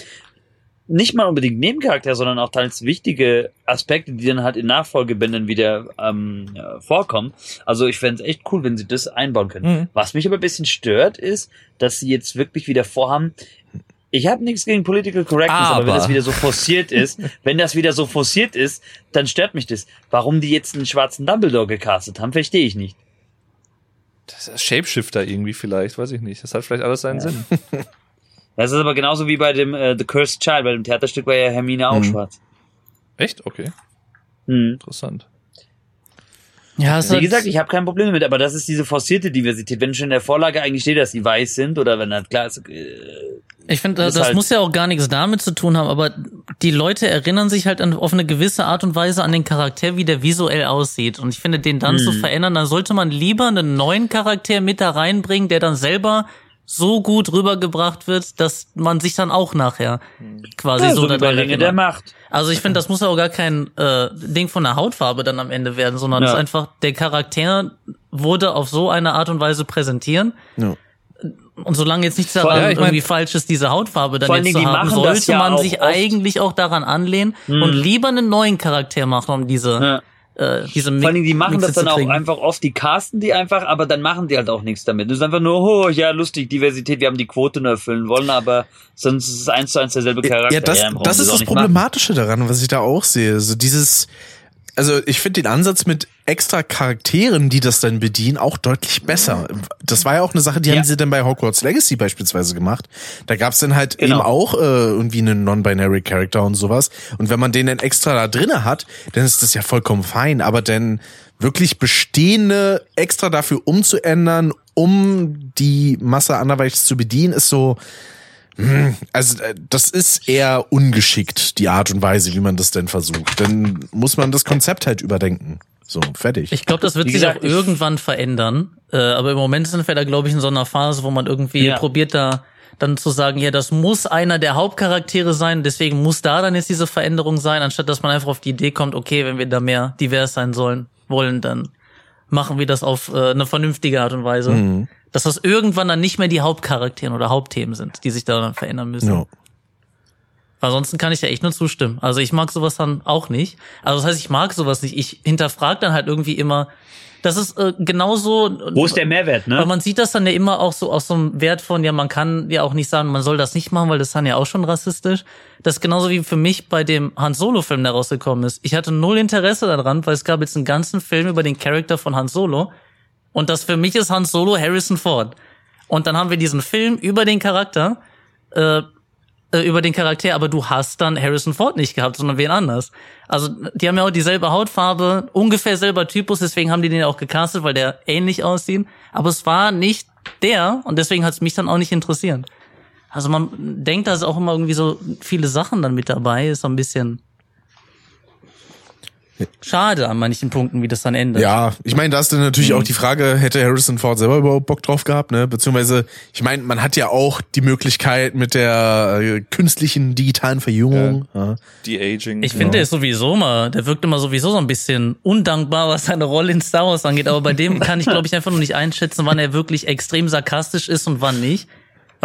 Nicht mal unbedingt Nebencharaktere, sondern auch teils wichtige Aspekte, die dann halt in Nachfolgebänden wieder ähm, ja, vorkommen. Also ich fände es echt cool, wenn sie das einbauen können. Mhm. Was mich aber ein bisschen stört, ist, dass sie jetzt wirklich wieder vorhaben, ich habe nichts gegen Political Correctness, aber. Aber. wenn das wieder so forciert ist, [laughs] wenn das wieder so forciert ist, dann stört mich das. Warum die jetzt einen schwarzen Dumbledore gecastet haben, verstehe ich nicht. Das ist Shapeshifter irgendwie vielleicht, weiß ich nicht. Das hat vielleicht alles seinen Sinn. [laughs] Das ist aber genauso wie bei dem äh, The Cursed Child, bei dem Theaterstück war ja Hermine auch Mhm. schwarz. Echt? Okay. Hm. Interessant. Ja, es Wie gesagt, ich habe kein Problem damit, aber das ist diese forcierte Diversität. Wenn schon in der Vorlage eigentlich steht, dass sie weiß sind oder wenn halt klar ist, äh, Ich finde, das, halt- muss ja auch gar nichts damit zu tun haben, aber die Leute erinnern sich halt an, auf eine gewisse Art und Weise an den Charakter, wie der visuell aussieht. Und ich finde, den dann zu Hm. verändern, dann sollte man lieber einen neuen Charakter mit da reinbringen, der dann selber so gut rübergebracht wird, dass man sich dann auch nachher quasi ja, so, daran Ringe der erinnert. Macht. Also ich finde, das muss ja auch gar kein äh, Ding von der Hautfarbe dann am Ende werden, sondern es Ja. ist einfach, der Charakter wurde auf so eine Art und Weise präsentieren. Ja. Und solange jetzt nichts daran Ja, ich mein- irgendwie falsch ist, diese Hautfarbe dann jetzt zu die haben, sollte ja man sich oft- eigentlich auch daran anlehnen und lieber einen neuen Charakter machen, um diese, Ja. Äh, diese Vor allen Dingen, die machen Mixe das dann auch einfach oft, die casten die einfach, aber dann machen die halt auch nichts damit. Das ist einfach nur, oh, ja, lustig, Diversität, wir haben die Quote nur erfüllen wollen, aber sonst ist es eins zu eins derselbe Charakter. Ja, das, brauchen das ist das nicht machen. Problematische daran, was ich da auch sehe. So dieses, also ich finde den Ansatz mit extra Charakteren, die das dann bedienen, auch deutlich besser. Das war ja auch eine Sache, die Ja. haben sie dann bei Hogwarts Legacy beispielsweise gemacht. Da gab's dann halt Genau. eben auch äh, irgendwie einen Non-Binary Character und sowas. Und wenn man den dann extra da drinne hat, dann ist das ja vollkommen fein. Aber dann wirklich bestehende extra dafür umzuändern, um die Masse anderweitig zu bedienen, ist so, also äh, das ist eher ungeschickt, die Art und Weise, wie man das denn versucht. Dann muss man das Konzept halt überdenken. So, fertig. Ich glaube, das wird sich auch irgendwann verändern. Äh, aber im Moment sind wir da, glaube ich, in so einer Phase, wo man irgendwie Ja. probiert da dann zu sagen, ja, das muss einer der Hauptcharaktere sein, deswegen muss da dann jetzt diese Veränderung sein, anstatt dass man einfach auf die Idee kommt, okay, wenn wir da mehr divers sein sollen, wollen, dann machen wir das auf äh, eine vernünftige Art und Weise. Mhm. Dass das irgendwann dann nicht mehr die Hauptcharaktere oder Hauptthemen sind, die sich da dann verändern müssen. ja. Ansonsten kann ich ja echt nur zustimmen. Also ich mag sowas dann auch nicht. Also das heißt, ich mag sowas nicht. Ich hinterfrage dann halt irgendwie immer, das ist äh, genauso. Wo ist der Mehrwert, Weil ne? man sieht das dann ja immer auch so aus so einem Wert von, ja, man kann ja auch nicht sagen, man soll das nicht machen, weil das ist dann ja auch schon rassistisch. Das ist genauso wie für mich bei dem Han Solo-Film, der rausgekommen ist. Ich hatte null Interesse daran, weil es gab jetzt einen ganzen Film über den Charakter von Han Solo. Und das für mich ist Han Solo Harrison Ford. Und dann haben wir diesen Film über den Charakter, äh, äh, über den Charakter, aber du hast dann Harrison Ford nicht gehabt, sondern wen anders. Also die haben ja auch dieselbe Hautfarbe, ungefähr selber Typus, deswegen haben die den ja auch gecastet, weil der ähnlich aussieht. Aber es war nicht der und deswegen hat es mich dann auch nicht interessiert. Also man denkt, da ist auch immer irgendwie so viele Sachen dann mit dabei, ist so ein bisschen schade an manchen Punkten, wie das dann endet. Ja, ich meine, da ist dann natürlich Mhm. auch die Frage, hätte Harrison Ford selber überhaupt Bock drauf gehabt, ne? Beziehungsweise, ich meine, man hat ja auch die Möglichkeit mit der äh, künstlichen digitalen Verjüngung. Ja. De-Aging. Ich finde, der ist sowieso mal, der wirkt immer sowieso so ein bisschen undankbar, was seine Rolle in Star Wars angeht. Aber bei dem kann ich, glaube ich, einfach nur nicht einschätzen, wann er wirklich extrem sarkastisch ist und wann nicht.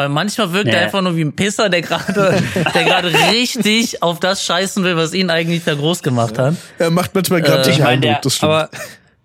Weil manchmal wirkt er Nee. einfach nur wie ein Pisser, der gerade, [laughs] der gerade richtig auf das scheißen will, was ihn eigentlich da groß gemacht hat. Er macht manchmal gerade ich den mein, Eindruck, der- das stimmt. aber,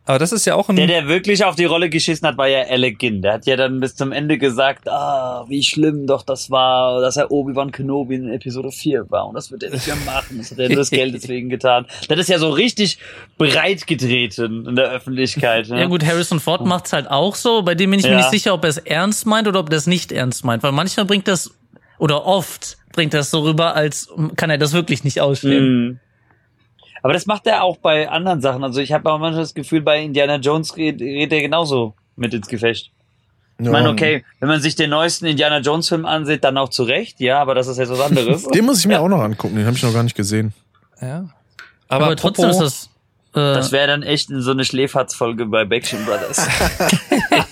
aber das ist ja auch ein. Der, der wirklich auf die Rolle geschissen hat, war ja Alec Ginn. Der hat ja dann bis zum Ende gesagt, ah, wie schlimm doch das war, dass er Obi-Wan Kenobi in Episode 4 war. Und das wird er nicht mehr machen. Das hat er nur das Geld [laughs] deswegen getan. Das ist ja so richtig breit getreten in der Öffentlichkeit. Ne? Ja gut, Harrison Ford macht's halt auch so. Bei dem bin ich mir Ja. nicht sicher, ob er es ernst meint oder ob er es nicht ernst meint. Weil manchmal bringt das, oder oft bringt das so rüber, als kann er das wirklich nicht ausstehen. Mhm. Aber das macht er auch bei anderen Sachen. Also ich habe auch manchmal das Gefühl, bei Indiana Jones geht, geht er genauso mit ins Gefecht. Ich meine, okay, wenn man sich den neuesten Indiana Jones Film ansieht, dann auch zu Recht, ja, aber das ist jetzt was anderes. [laughs] Den muss ich mir auch noch angucken, den habe ich noch gar nicht gesehen. ja. Aber, Aber, trotzdem ist das, äh, Das wäre dann echt in so eine Schläferz-Folge bei Backstreet Brothers. [laughs]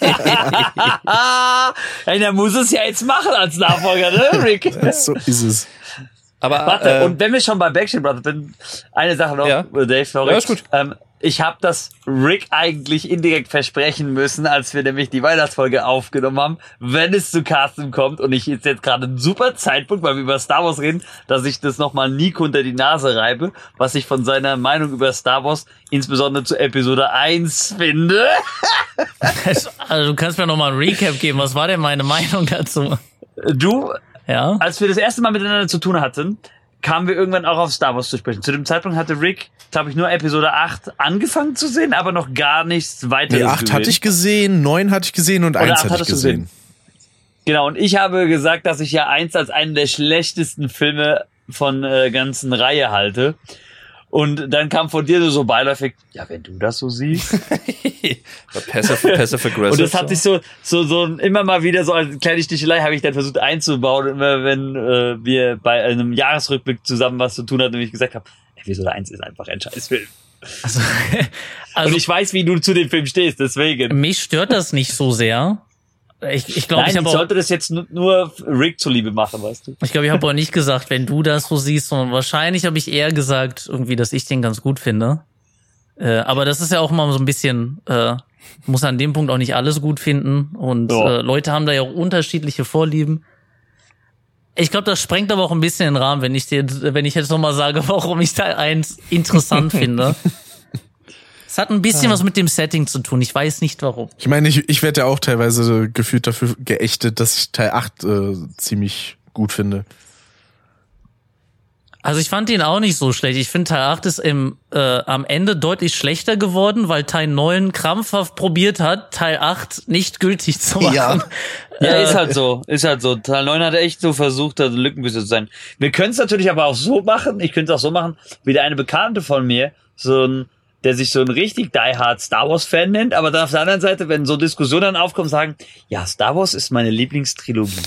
[laughs] Ey, der muss es ja jetzt machen als Nachfolger, ne, Rick? So ist es. Aber Warte, äh, und wenn wir schon bei Backstreet Brothers sind, eine Sache noch, Ja. äh, Dave, sorry. Ja, ist gut. Ähm, ich habe das Rick eigentlich indirekt versprechen müssen, als wir nämlich die Weihnachtsfolge aufgenommen haben, wenn es zu Carsten kommt und ich jetzt jetzt gerade ein super Zeitpunkt, weil wir über Star Wars reden, dass ich das nochmal Nico unter die Nase reibe, was ich von seiner Meinung über Star Wars, insbesondere zu Episode 1 finde. [laughs] also du kannst mir noch mal ein Recap geben. Was war denn meine Meinung dazu? Du, Ja. als wir das erste Mal miteinander zu tun hatten, kamen wir irgendwann auch auf Star Wars zu sprechen. Zu dem Zeitpunkt hatte Rick, glaube ich, nur Episode 8 angefangen zu sehen, aber noch gar nichts weiteres Nee, acht gesehen. hatte ich gesehen, neun hatte ich gesehen und eins acht hatte ich du gesehen. Genau, und ich habe gesagt, dass ich ja eins als einen der schlechtesten Filme von äh, ganzen Reihe halte. Und dann kam von dir so beiläufig, ja, wenn du das so siehst. [laughs] passive, passive aggressive. Und das hat sich so, so, so immer mal wieder so als kleine Stichelei habe ich dann versucht einzubauen, immer wenn äh, wir bei einem Jahresrückblick zusammen was zu tun hatten und ich gesagt habe, Episode 1 ist einfach ein Scheißfilm. Also, [laughs] Und also ich weiß, wie du zu dem Film stehst, deswegen. mich stört das nicht so sehr. Ich, ich glaube, ich ich habe auch, sollte das jetzt nu- nur Rick zuliebe machen, weißt du. ich glaube, ich habe auch nicht gesagt, wenn du das so siehst, sondern wahrscheinlich habe ich eher gesagt, irgendwie, dass ich den ganz gut finde. Äh, aber das ist ja auch immer so ein bisschen, äh, muss an dem Punkt auch nicht alles gut finden und Ja. äh, Leute haben da ja auch unterschiedliche Vorlieben. Ich glaube, das sprengt aber auch ein bisschen den Rahmen, wenn ich dir, wenn ich jetzt nochmal sage, [laughs] warum ich Teil 1 interessant [laughs] finde. Es hat ein bisschen was mit dem Setting zu tun. Ich weiß nicht warum. Ich meine, ich, ich werde ja auch teilweise gefühlt dafür geächtet, dass ich Teil 8 äh, ziemlich gut finde. Also ich fand ihn auch nicht so schlecht. Ich finde Teil 8 ist im, äh, am Ende deutlich schlechter geworden, weil Teil 9 krampfhaft probiert hat, Teil 8 nicht gültig zu machen. Ja. Ja, Äh, ist halt so. Ist halt so. Teil 9 hat echt so versucht, da Lückenbüße zu sein. Wir können es natürlich aber auch so machen. Ich könnte es auch so machen, wie der eine Bekannte von mir, so ein, der sich so ein richtig Die Hard Star Wars Fan nennt, aber dann auf der anderen Seite, wenn so Diskussionen aufkommen, sagen, ja, Star Wars ist meine Lieblingstrilogie.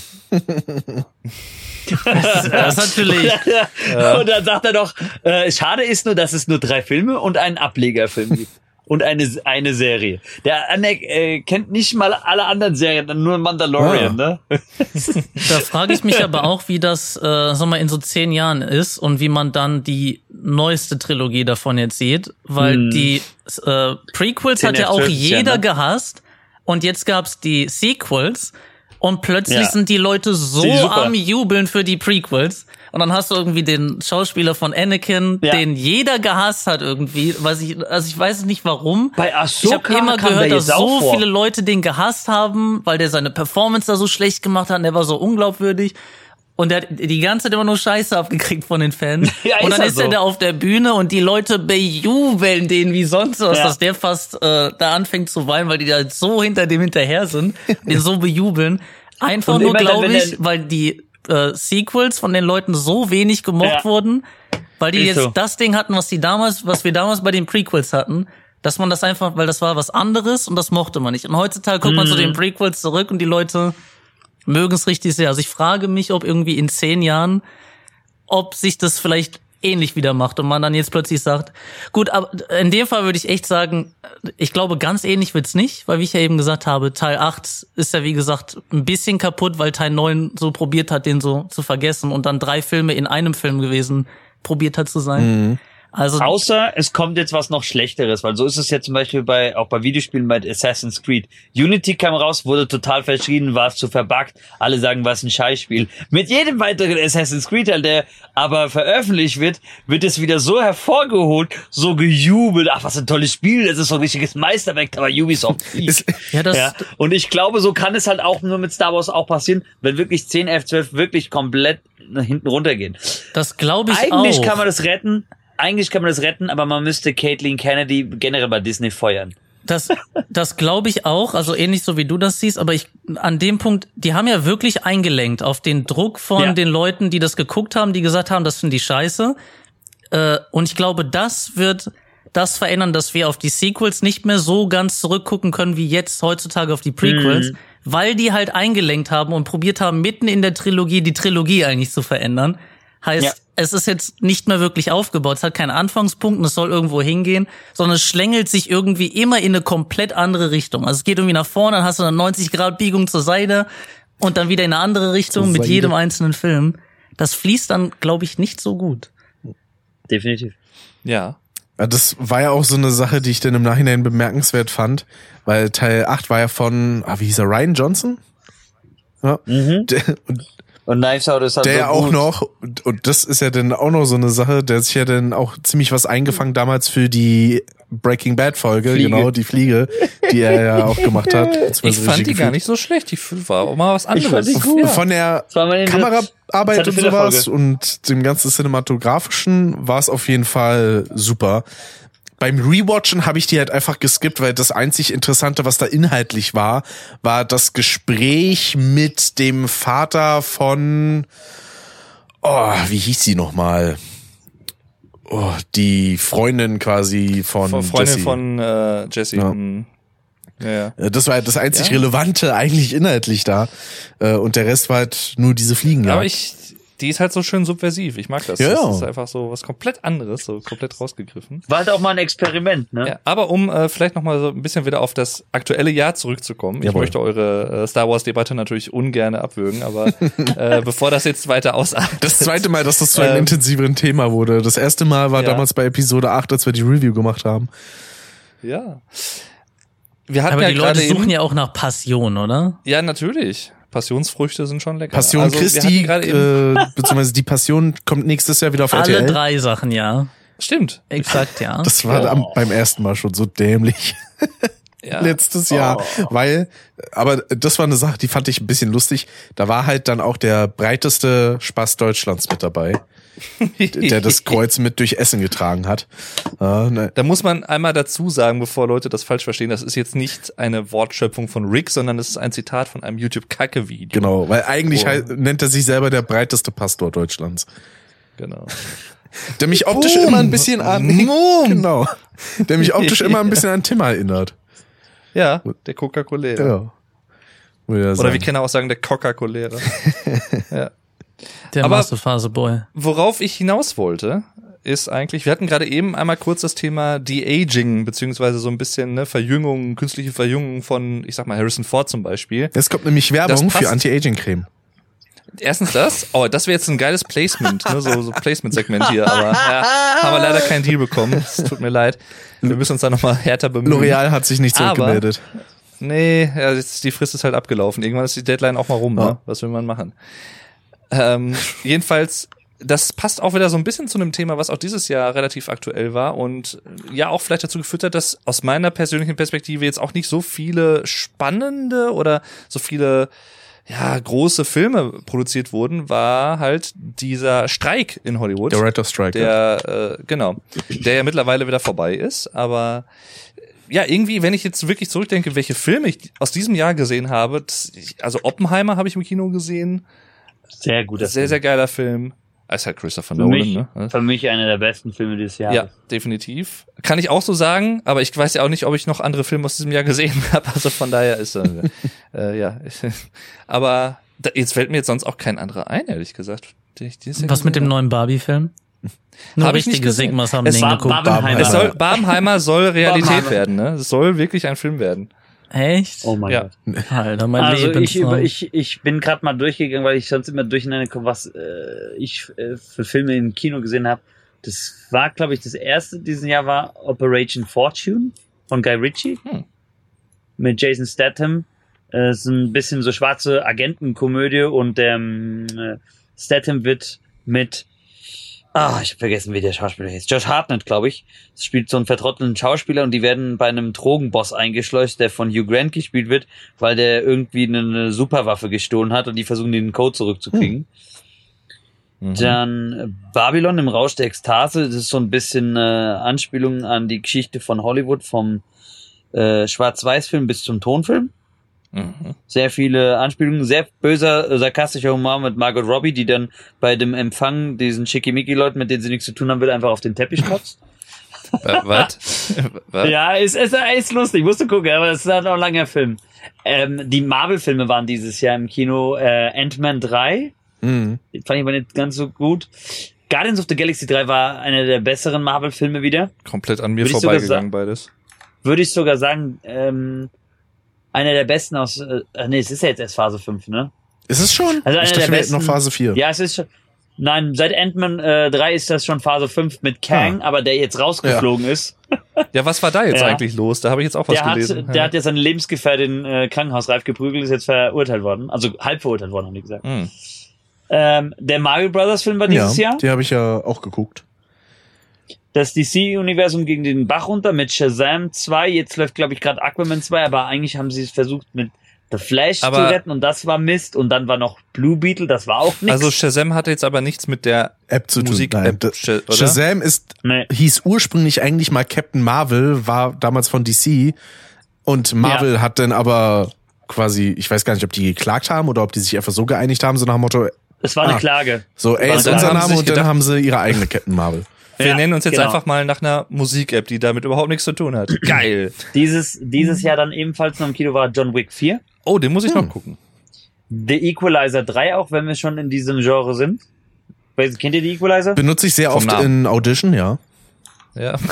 Das ist natürlich. [laughs] Und dann sagt er doch, äh, schade ist nur, dass es nur drei Filme und einen Ablegerfilm gibt. [laughs] Und eine, eine Serie. Der Anek äh, kennt nicht mal alle anderen Serien, nur Mandalorian, ne? Da frage ich mich aber auch, wie das, äh, sag mal, in so zehn Jahren ist und wie man dann die neueste Trilogie davon jetzt sieht, weil Hm. die äh, Prequels hat 10, ja auch 12 Jahre, jeder ne? gehasst und jetzt gab's die Sequels und plötzlich Ja. sind die Leute so Die am Jubeln für die Prequels. Und dann hast du irgendwie den Schauspieler von Anakin, Ja. den jeder gehasst hat irgendwie. Weiß ich, also ich weiß nicht warum. Bei Ich habe Ahsoka immer gehört, dass so vor. viele Leute den gehasst haben, weil der seine Performance da so schlecht gemacht hat und der war so unglaubwürdig. Und der hat die ganze Zeit immer nur Scheiße abgekriegt von den Fans. [laughs] Ja, und dann er ist er so. da auf der Bühne und die Leute bejubeln den wie sonst was, Ja. dass der fast äh, da anfängt zu weinen, weil die da so hinter dem hinterher sind, den so [laughs] bejubeln. Einfach Und nur, glaube ich, er- weil die äh, Sequels von den Leuten so wenig gemocht Ja. wurden, weil die Ist jetzt so. das Ding hatten, was die damals, was wir damals bei den Prequels hatten, dass man das einfach, weil das war was anderes und das mochte man nicht. Und heutzutage guckt man zu Mhm. den Prequels zurück und die Leute mögen es richtig sehr. Also ich frage mich, ob irgendwie in zehn Jahren, ob sich das vielleicht ähnlich wieder macht und man dann jetzt plötzlich sagt, gut, aber in dem Fall würde ich echt sagen, ich glaube, ganz ähnlich wird's nicht, weil wie ich ja eben gesagt habe, Teil 8 ist ja wie gesagt ein bisschen kaputt, weil Teil 9 so probiert hat, den so zu vergessen und dann drei Filme in einem Film gewesen probiert hat zu sein. Also Außer es kommt jetzt was noch Schlechteres, weil so ist es ja zum Beispiel bei auch bei Videospielen bei Assassin's Creed. Unity kam raus, wurde total verschrien, war es zu verbuggt. Alle sagen, was ein Scheißspiel. Mit jedem weiteren Assassin's Creed, der aber veröffentlicht wird, wird es wieder so hervorgeholt, so gejubelt. Ach, was ein tolles Spiel, das ist so ein richtiges Meisterwerk, aber Ubisoft. [laughs] Ja, das, Ja, und ich glaube, so kann es halt auch nur mit Star Wars auch passieren, wenn wirklich 10 F12 wirklich komplett nach hinten runtergehen. das glaube ich Eigentlich auch. kann man das retten. Eigentlich kann man das retten, aber man müsste Caitlin Kennedy generell bei Disney feuern. Das, das glaube ich auch, also ähnlich so wie du das siehst, aber ich an dem Punkt, die haben ja wirklich eingelenkt auf den Druck von Ja. den Leuten, die das geguckt haben, die gesagt haben, das finde ich scheiße. Äh, und ich glaube, das wird das verändern, dass wir auf die Sequels nicht mehr so ganz zurückgucken können wie jetzt heutzutage auf die Prequels, Mhm. weil die halt eingelenkt haben und probiert haben, mitten in der Trilogie die Trilogie eigentlich zu verändern. Heißt, Ja. es ist jetzt nicht mehr wirklich aufgebaut. Es hat keinen Anfangspunkt und es soll irgendwo hingehen, sondern es schlängelt sich irgendwie immer in eine komplett andere Richtung. Also es geht irgendwie nach vorne, dann hast du eine 90 Grad Biegung zur Seite und dann wieder in eine andere Richtung mit jedem einzelnen Film. Das fließt dann, glaube ich, nicht so gut. Definitiv. Ja. Ja, das war ja auch so eine Sache, die ich dann im Nachhinein bemerkenswert fand, weil Teil 8 war ja von, ah, wie hieß er, Ryan Johnson? Ja. Der, und Und Knives Out ist halt der so auch gut. noch, und, und das ist ja dann auch noch so eine Sache, der hat sich ja dann auch ziemlich was eingefangen damals für die Breaking Bad Folge, Fliege. genau, die Fliege, die er ja auch gemacht hat. [laughs] Ich fand die gar nicht so schlecht. Die war auch mal was anderes. fand die gut. Ja. Von der Kameraarbeit und sowas Folge. und dem ganzen cinematografischen war es auf jeden Fall super. Beim Rewatchen habe ich die halt einfach geskippt, weil das einzig Interessante, was da inhaltlich war, war das Gespräch mit dem Vater von, oh, wie hieß sie nochmal? Oh, die Freundin quasi von, Freundin Jesse. von äh, Jesse. Ja. hm. Ja, ja. Äh, Das war halt das einzig Ja. Relevante eigentlich inhaltlich da. Äh, Und der Rest war halt nur diese Fliegen. Aber ich, die ist halt so schön subversiv. Ich mag das. Ja, das ja. ist einfach so was komplett anderes, so komplett rausgegriffen. War halt auch mal ein Experiment, ne? Ja, aber um äh, vielleicht noch mal so ein bisschen wieder auf das aktuelle Jahr zurückzukommen. Ich Jawohl. möchte eure äh, Star Wars Debatte natürlich ungern abwürgen, aber [laughs] äh, bevor das jetzt weiter ausartet. Das zweite Mal, dass das zu einem Ähm, intensiveren Thema wurde. Das erste Mal war Ja. damals bei Episode 8, als wir die Review gemacht haben. Ja. Wir hatten Aber ja die Leute gerade suchen eben, ja auch nach Passion, oder? ja natürlich. Passionsfrüchte sind schon lecker. Passion Also, Christi, äh, beziehungsweise die Passion kommt nächstes Jahr wieder auf Alle RTL. drei Sachen, ja. stimmt. Exakt, ja. Das war am, beim ersten Mal schon so dämlich. Ja. Letztes Jahr. Weil, aber das war eine Sache, die fand ich ein bisschen lustig. Da war halt dann auch der breiteste Spaß Deutschlands mit dabei, [laughs] der das Kreuz mit durch Essen getragen hat. Ja, ne, Da muss man einmal dazu sagen, bevor Leute das falsch verstehen, das ist jetzt nicht eine Wortschöpfung von Rick, sondern es ist ein Zitat von einem YouTube-Kacke-Video. Genau, weil eigentlich Oh. nennt er sich selber der breiteste Pastor Deutschlands. Genau. Der mich optisch Boom. immer ein bisschen an. [laughs] Genau. Der mich optisch immer ein bisschen an Tim erinnert. Ja, der Coca-Cola. Ja. Ich Oder sagen. wir können auch sagen, der Coca-Cola. [laughs] ja. Der aber- Masterphase Boy. Worauf ich hinaus wollte, ist eigentlich, wir hatten gerade eben einmal kurz das Thema De-Aging, beziehungsweise so ein bisschen ne, Verjüngung, künstliche Verjüngung von, ich sag mal, Harrison Ford zum Beispiel. Jetzt kommt nämlich Werbung für Anti-Aging-Creme. Erstens das, oh, das wäre jetzt ein geiles Placement, ne, so, so Placement-Segment hier, aber ja, haben wir leider keinen Deal bekommen. Es tut mir leid. Wir müssen uns da nochmal härter bemühen. L'Oreal hat sich nicht Aber- zurückgemeldet. Nee, ja, jetzt, die Frist ist halt abgelaufen. Irgendwann ist die Deadline auch mal rum, Ja. ne? Was will man machen? Ähm, jedenfalls das passt auch wieder so ein bisschen zu einem Thema, was auch dieses Jahr relativ aktuell war und ja auch vielleicht dazu geführt hat, dass aus meiner persönlichen Perspektive jetzt auch nicht so viele spannende oder so viele ja, große Filme produziert wurden, war halt dieser Streik in Hollywood. Der Writer Strike. Der, äh, genau, der ja mittlerweile wieder vorbei ist, aber ja, irgendwie, wenn ich jetzt wirklich zurückdenke, welche Filme ich aus diesem Jahr gesehen habe, das, also Oppenheimer habe ich im Kino gesehen, Sehr guter sehr, Film. sehr geiler Film. Ist halt Christopher für Nolan, mich, ne? für mich einer der besten Filme dieses Jahres. Ja, definitiv. Kann ich auch so sagen, aber ich weiß ja auch nicht, ob ich noch andere Filme aus diesem Jahr gesehen [laughs] habe. Also von daher ist äh, äh, ja. [laughs] aber da, jetzt fällt mir jetzt sonst auch kein anderer ein, ehrlich gesagt. Was mit dem neuen Barbie-Film? [laughs] Nur Hab ich nicht gesehen. Sigmas haben Es den geguckt. Barbenheimer. habe. Es soll, Barbenheimer soll Realität Barbenheimer. werden, ne? Es soll wirklich ein Film werden. Echt? Oh mein Ja. Gott. Alter, mein Also ich, Lebenstraum. über, ich, ich bin gerade mal durchgegangen, weil ich sonst immer durcheinander komme, was äh, ich äh, für Filme im Kino gesehen habe. Das war, glaube ich, das erste diesen Jahr war Operation Fortune von Guy Ritchie Hm. mit Jason Statham. Äh, ist ein bisschen so schwarze Agentenkomödie und der ähm, äh, Statham wird mit Ah, ich habe vergessen, wie der Schauspieler heißt. Josh Hartnett, glaube ich. Das spielt so einen vertrottelten Schauspieler und die werden bei einem Drogenboss eingeschleust, der von Hugh Grant gespielt wird, weil der irgendwie eine Superwaffe gestohlen hat und die versuchen, den Code zurückzukriegen. Mhm. Dann Babylon im Rausch der Ekstase. Das ist so ein bisschen äh, Anspielung an die Geschichte von Hollywood, vom äh, Schwarz-Weiß-Film bis zum Tonfilm. Mhm. Sehr viele Anspielungen, sehr böser, sarkastischer Humor mit Margot Robbie, die dann bei dem Empfang diesen Schickimicki-Leuten, mit denen sie nichts zu tun haben will, einfach auf den Teppich kotzt. [laughs] Wa- Was? [laughs] Ja, ist, ist, ist lustig, musst du gucken, aber es ist halt auch ein langer Film. Ähm, die Marvel-Filme waren dieses Jahr im Kino äh, Ant-Man 3, Mhm. den fand ich aber nicht ganz so gut. Guardians of the Galaxy 3 war einer der besseren Marvel-Filme wieder. Komplett an mir Würde vorbeigegangen, beides. Würde ich sogar sagen, ähm, einer der besten aus, äh, nee, es ist ja jetzt erst Phase 5, ne? Ist es schon? Also einer der besten- noch Phase 4. Ja, es ist schon. Nein, seit Ant-Man äh, 3 ist das schon Phase 5 mit Kang, aber der jetzt rausgeflogen ist. [laughs] Ja, was war da jetzt Ja. eigentlich los? Da habe ich jetzt auch was Der hat, gelesen. der hat ja seine Lebensgefährtin äh, krankenhausreif geprügelt, ist jetzt verurteilt worden. Also halb verurteilt worden, haben die gesagt. Hm. Ähm, der Mario Brothers Film war dieses ja, Jahr. die habe ich ja auch geguckt. Das DC-Universum gegen den Bach runter mit Shazam 2. Jetzt läuft, glaube ich, gerade Aquaman 2, aber eigentlich haben sie es versucht mit The Flash Aber- zu retten und das war Mist. Und dann war noch Blue Beetle, das war auch nichts. Also Shazam hatte jetzt aber nichts mit der App zu tun. Musik-App, Nein, Sh- oder? Shazam ist, Nee. hieß ursprünglich eigentlich mal Captain Marvel, war damals von DC. Und Marvel hat dann aber quasi, ich weiß gar nicht, ob die geklagt haben oder ob die sich einfach so geeinigt haben, so nach dem Motto, Es war eine Ah. Klage. so, ey, ist eine unser Name und dann gedacht- haben sie ihre eigene Captain Marvel. Wir Ja, nennen uns jetzt genau. einfach mal nach einer Musik-App, die damit überhaupt nichts zu tun hat. [clears throat] Geil. Dieses, dieses Jahr dann ebenfalls noch im Kino war John Wick 4. Oh, den muss ich Hm. noch gucken. The Equalizer 3 auch, wenn wir schon in diesem Genre sind. Kennt ihr die Equalizer? Benutze ich sehr Vom oft Namen. in Audition, ja. Ja. [laughs]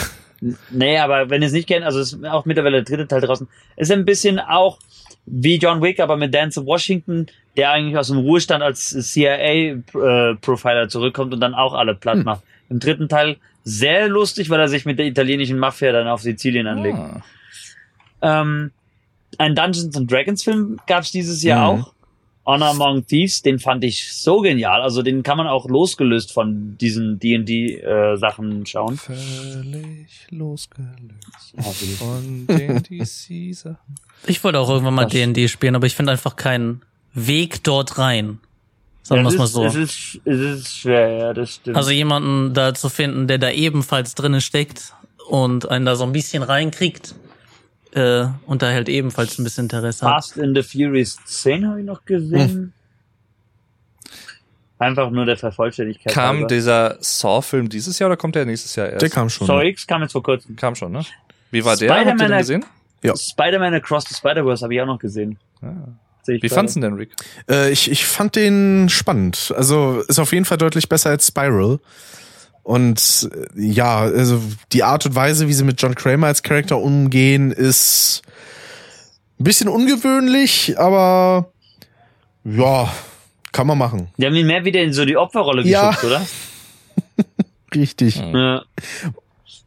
Nee, aber wenn ihr es nicht kennt, also es ist auch mittlerweile der dritte Teil draußen, ist ein bisschen auch wie John Wick, aber mit Dance Washington, der eigentlich aus dem Ruhestand als CIA-Profiler zurückkommt und dann auch alle platt macht. Im dritten Teil sehr lustig, weil er sich mit der italienischen Mafia dann auf Sizilien anlegt. Ah. Ähm, ein Dungeons and Dragons Film gab es dieses Jahr Mhm. auch. Honor Among Thieves, den fand ich so genial. Also den kann man auch losgelöst von diesen D&D äh, Sachen schauen. Völlig losgelöst von den DC-Sachen. Ich wollte auch irgendwann mal D&D spielen, aber ich finde einfach keinen Weg dort rein. Sagen wir es mal so. Es ist, es ist schwer, ja, das stimmt. Also jemanden da zu finden, der da ebenfalls drinnen steckt und einen da so ein bisschen reinkriegt äh, und da halt ebenfalls ein bisschen Interesse hat. Fast in the Furious 10 habe ich noch gesehen. Hm. Einfach nur der Vervollständigkeit. Kam halber. dieser Saw-Film dieses Jahr oder kommt der nächstes Jahr erst? Der kam schon. Saw X kam jetzt vor kurzem. Kam schon, ne? Wie war der? Habt ihr Spider-Man den gesehen? Ja. Spider-Man Across the Spider-Verse habe ich auch noch gesehen. Ah. Sehe ich Wie fandst du denn, Rick? Äh, ich, ich fand den spannend. Also ist auf jeden Fall deutlich besser als Spiral. Und äh, ja, also die Art und Weise, wie sie mit John Kramer als Charakter umgehen, ist ein bisschen ungewöhnlich, aber ja, kann man machen. Die haben ihn mehr wieder in so die Opferrolle Ja. geschubst, oder? [laughs] Richtig. Ja.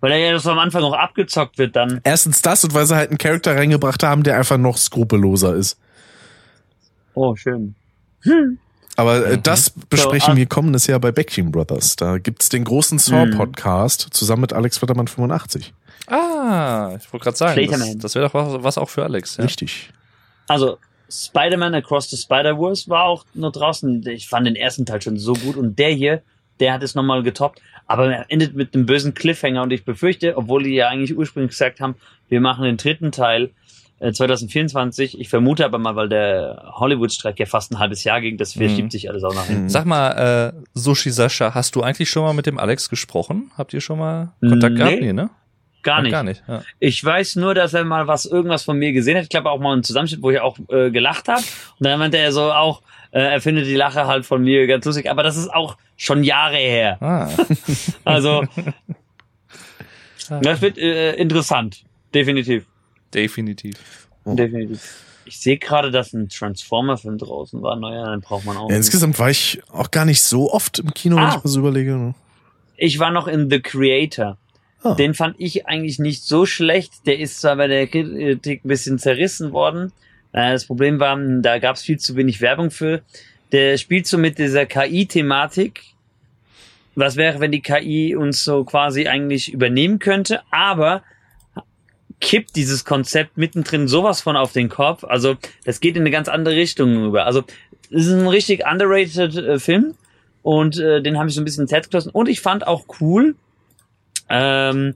Weil er ja so am Anfang auch abgezockt wird dann. Erstens das und weil sie halt einen Charakter reingebracht haben, der einfach noch skrupelloser ist. Oh, schön. Aber äh, das besprechen So, wir kommendes Jahr bei Backteam Brothers. Da gibt's den großen Saw-Podcast zusammen mit Alex Wettermann 85. Ah, ich wollte gerade sagen, das, Flaterman. das wäre doch was, was auch für Alex. Ja. Richtig. Also, Spider-Man Across the Spider-Verse war auch nur draußen. Ich fand den ersten Teil schon so gut und der hier, der hat es nochmal getoppt. Aber er endet mit einem bösen Cliffhanger und ich befürchte, obwohl die ja eigentlich ursprünglich gesagt haben, wir machen den dritten Teil 2024. Ich vermute aber mal, weil der Hollywood-Streik ja fast ein halbes Jahr ging, das verschiebt sich alles auch nach hinten. Sag mal, äh, Sushi Sascha, hast du eigentlich schon mal mit dem Alex gesprochen? Habt ihr schon mal Kontakt Nee. gehabt? Nee, ne? Gar nicht. Gar nicht. Ja. Ich weiß nur, dass er mal was irgendwas von mir gesehen hat. Ich glaube auch mal einen Zusammenschnitt, wo ich auch äh, gelacht habe. Und dann meinte er so auch, äh, er findet die Lache halt von mir ganz lustig. Aber das ist auch schon Jahre her. Ah. [laughs] Also [laughs] das wird äh, interessant. Definitiv. Definitiv. Definitiv. Ich sehe gerade, dass ein Transformer-Film draußen war. Naja, dann braucht man auch. Ja, insgesamt war ich auch gar nicht so oft im Kino, wenn Ah. ich mal so überlege. ne? Ich war noch in The Creator. Ah. Den fand ich eigentlich nicht so schlecht. Der ist zwar bei der Kritik ein bisschen zerrissen worden. Äh, Das Problem war, da gab es viel zu wenig Werbung für. Der spielt so mit dieser KI-Thematik. Was wäre, wenn die KI uns so quasi eigentlich übernehmen könnte, aber kippt dieses Konzept mittendrin sowas von auf den Kopf. Also das geht in eine ganz andere Richtung rüber. Also es ist ein richtig underrated äh, Film und äh, den habe ich so ein bisschen ins Herz geschlossen. Und ich fand auch cool, ähm,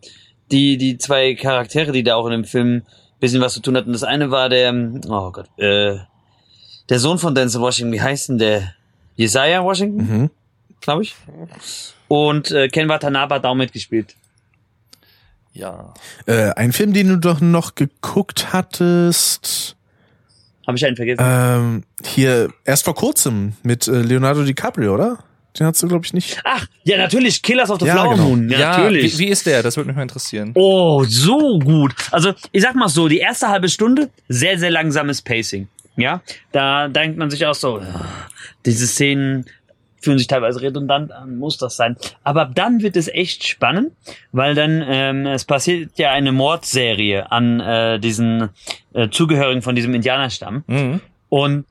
die, die zwei Charaktere, die da auch in dem Film ein bisschen was zu tun hatten. Das eine war der, oh Gott, äh, der Sohn von Denzel Washington, wie heißt denn der? Jesaja Washington, Mhm. glaube ich. Und äh, Ken Watanabe hat auch mitgespielt. Ja. Äh, ein Film, den du doch noch geguckt hattest, Habe ich einen vergessen? ähm, hier erst vor kurzem mit äh, Leonardo DiCaprio, oder? Den hast du, glaube ich, nicht. Ach, ja, natürlich, Killers of the Ja, Flower genau. Moon. Ja, Ja, natürlich. wie, wie ist der? Das würde mich mal interessieren. Oh, so gut. Also, ich sag mal so, die erste halbe Stunde, sehr, sehr langsames Pacing. Ja, da denkt man sich auch so, ah, diese Szenen fühlen sich teilweise redundant an, muss das sein. Aber ab dann wird es echt spannend, weil dann, ähm, es passiert ja eine Mordserie an äh, diesen äh, Zugehörigen von diesem Indianerstamm. Mhm. Und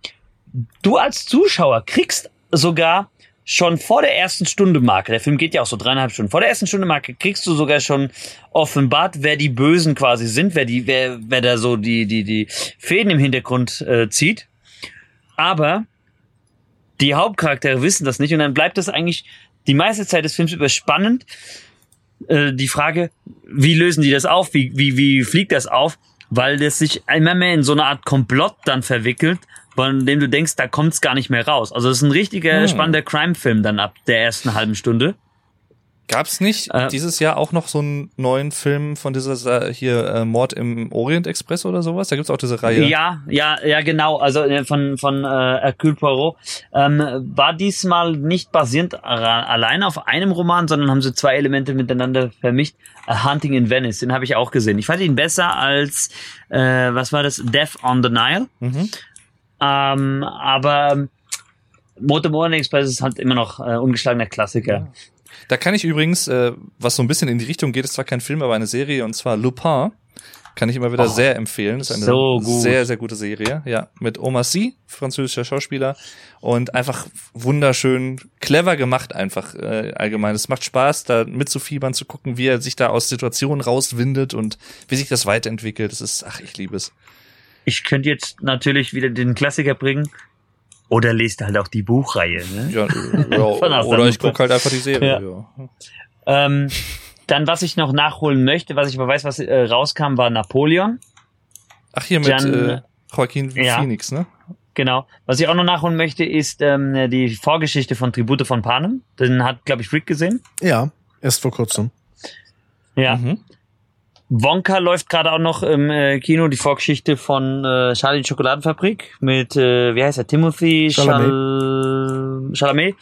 du als Zuschauer kriegst sogar schon vor der ersten Stunde Marke, der Film geht ja auch so dreieinhalb Stunden, vor der ersten Stunde Marke kriegst du sogar schon offenbart, wer die Bösen quasi sind, wer die, wer, wer da so die, die, die Fäden im Hintergrund äh, zieht. Aber die Hauptcharaktere wissen das nicht und dann bleibt das eigentlich die meiste Zeit des Films über spannend. Äh, die Frage, wie lösen die das auf? Wie, wie, wie fliegt das auf? Weil das sich immer mehr in so eine Art Komplott dann verwickelt, von dem du denkst, da kommt's gar nicht mehr raus. Also es ist ein richtiger Hm. spannender Crime-Film dann ab der ersten halben Stunde. Gab's nicht Äh, dieses Jahr auch noch so einen neuen Film von dieser Sa- hier äh, Mord im Orient Express oder sowas? Da gibt's auch diese Reihe. Ja, ja, ja, genau. Also äh, von von äh, Hercule Poirot ähm, war diesmal nicht basierend allein auf einem Roman, sondern haben sie zwei Elemente miteinander vermischt. A Hunting in Venice, den habe ich auch gesehen. Ich fand ihn besser als äh, was war das? Death on the Nile. Mhm. Ähm, aber Mord im Orient Express ist halt immer noch äh, ungeschlagener Klassiker. Da kann ich übrigens, äh, was so ein bisschen in die Richtung geht, ist zwar kein Film, aber eine Serie, und zwar Lupin. Kann ich immer wieder Oh, sehr empfehlen. Das ist eine so sehr, sehr gute Serie. Ja, mit Omar Sy, französischer Schauspieler. Und einfach wunderschön, clever gemacht einfach äh, allgemein. Es macht Spaß, da mitzufiebern, zu gucken, wie er sich da aus Situationen rauswindet und wie sich das weiterentwickelt. Das ist, ach, ich liebe es. Ich könnte jetzt natürlich wieder den Klassiker bringen. Oder lest halt auch die Buchreihe. Ne? Ja, äh, [laughs] ja, oder ich gucke halt einfach die Serie. Ja. Ja. Ähm, dann, was ich noch nachholen möchte, was ich aber weiß, was äh, rauskam, war Napoleon. Ach, hier mit Jan- äh, Joaquin Ja. Phoenix, ne? Genau. Was ich auch noch nachholen möchte, ist ähm, die Vorgeschichte von Tribute von Panem. Den hat, glaube ich, Rick gesehen. Ja, erst vor kurzem. Ja. Mhm. Wonka läuft gerade auch noch im äh, Kino, die Vorgeschichte von äh, Charlie Schokoladenfabrik mit, äh, wie heißt er, Timothy Chalamet. Chalamet.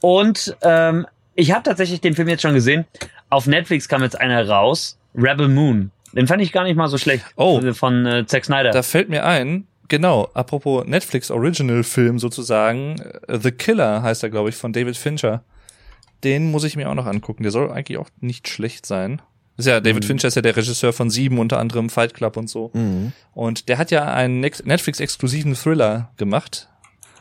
Und ähm, ich habe tatsächlich den Film jetzt schon gesehen. Auf Netflix kam jetzt einer raus, Rebel Moon. Den fand ich gar nicht mal so schlecht. Oh. Von äh, Zack Snyder. Da fällt mir ein, genau, apropos Netflix Original Film sozusagen, äh, The Killer heißt er, glaube ich, von David Fincher. Den muss ich mir auch noch angucken. Der soll eigentlich auch nicht schlecht sein. Ist ja, David Fincher ist ja der Regisseur von Sieben, unter anderem Fight Club und so. Mhm. Und der hat ja einen Netflix-exklusiven Thriller gemacht.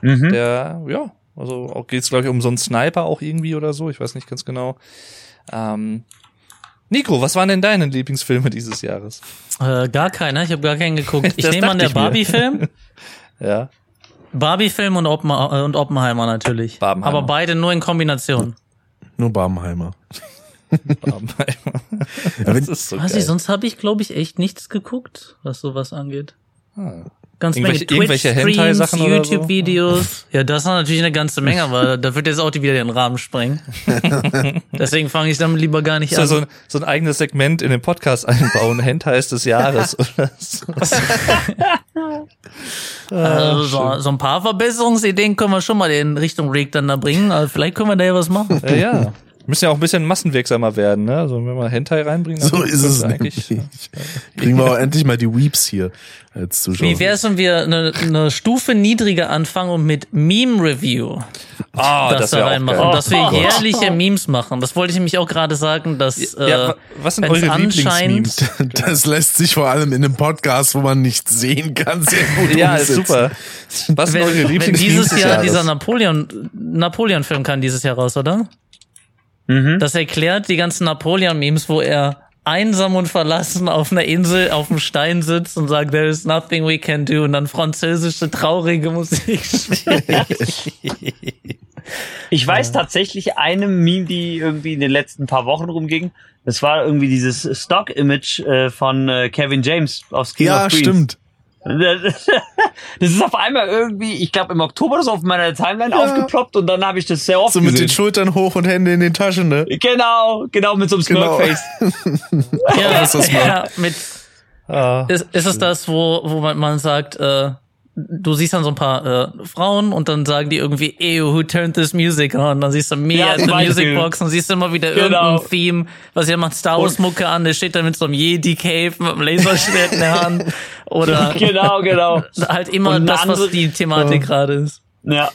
Mhm. Der, ja, also auch geht's glaube ich um so einen Sniper auch irgendwie oder so, ich weiß nicht ganz genau. Ähm, Nico, was waren denn deine Lieblingsfilme dieses Jahres? Äh, gar keiner, ich habe gar keinen geguckt. [laughs] Ich nehme an der. Barbie-Film. [laughs] Ja. Barbie-Film und, Oppen äh, und Oppenheimer natürlich. Aber beide nur in Kombination. Nur Barbenheimer. Das ist so Was geil. ich, sonst habe ich, glaube ich, echt nichts geguckt, was sowas angeht. Ah. Ganz Irgendwelche- Menge irgendwelche Twitch-Streams, Hentai-Sachen oder so? YouTube-Videos. Ja, das ist natürlich eine ganze Menge, aber [laughs] da wird jetzt auch die wieder den Rahmen sprengen. [laughs] Deswegen fange ich damit lieber gar nicht So, an. so, ein, so ein eigenes Segment in den Podcast einbauen, [laughs] Hentais des Jahres oder so. Also so, so ein paar Verbesserungsideen können wir schon mal in Richtung Rig dann da bringen. Also vielleicht können wir da ja was machen. Ja, ja. Müssen ja auch ein bisschen massenwirksamer werden, ne? Also wenn wir Hentai reinbringen, So ist es eigentlich. Kriegen wir auch endlich mal die Weeps hier als Zuschauer. Wie wär's, wenn wir eine, eine Stufe niedriger anfangen und mit Meme-Review Ah, das, das da wäre reinmachen? geil. Dass wir jährliche Memes machen. Das wollte ich nämlich auch gerade sagen, dass äh, Ja, wa- was sind eure anscheinend- Lieblingsmemes? [laughs] Das lässt sich vor allem in einem Podcast, wo man nichts sehen kann, sehr gut Ja, ist umsetzen. super. Was sind wenn, eure wenn Lieblingsmemes dieses Jahr dieser Napoleon Napoleon-Film kann dieses Jahr raus, oder? Mhm. Das erklärt die ganzen Napoleon-Memes, wo er einsam und verlassen auf einer Insel auf dem Stein sitzt und sagt, there is nothing we can do und dann französische traurige Musik spielt. Ich weiß tatsächlich eine Meme, die irgendwie in den letzten paar Wochen rumging. Das war irgendwie dieses Stock-Image äh, von äh, Kevin James aus King Ja, of Queens. stimmt. [laughs] Das ist auf einmal irgendwie, ich glaube im Oktober so auf meiner Timeline aufgeploppt und dann habe ich das sehr oft So mit den gesehen. Schultern hoch und Hände in den Taschen, ne? Genau, genau mit so einem Genau. Smirkface. [laughs] ja, ist das mal. ja, mit, Ah, ist, ist es das, wo, wo man, man sagt, äh, du siehst dann so ein paar äh, Frauen und dann sagen die irgendwie, ew, who turned this music on? Dann siehst du me Ja, the music box und siehst du immer wieder Genau. irgendein Theme, was jemand Star Wars Mucke an, der steht da mit so einem Jedi Cave mit einem Laserschwert in der Hand oder [laughs] genau, genau. halt immer Und das, was andere- die Thematik gerade ist. Ja.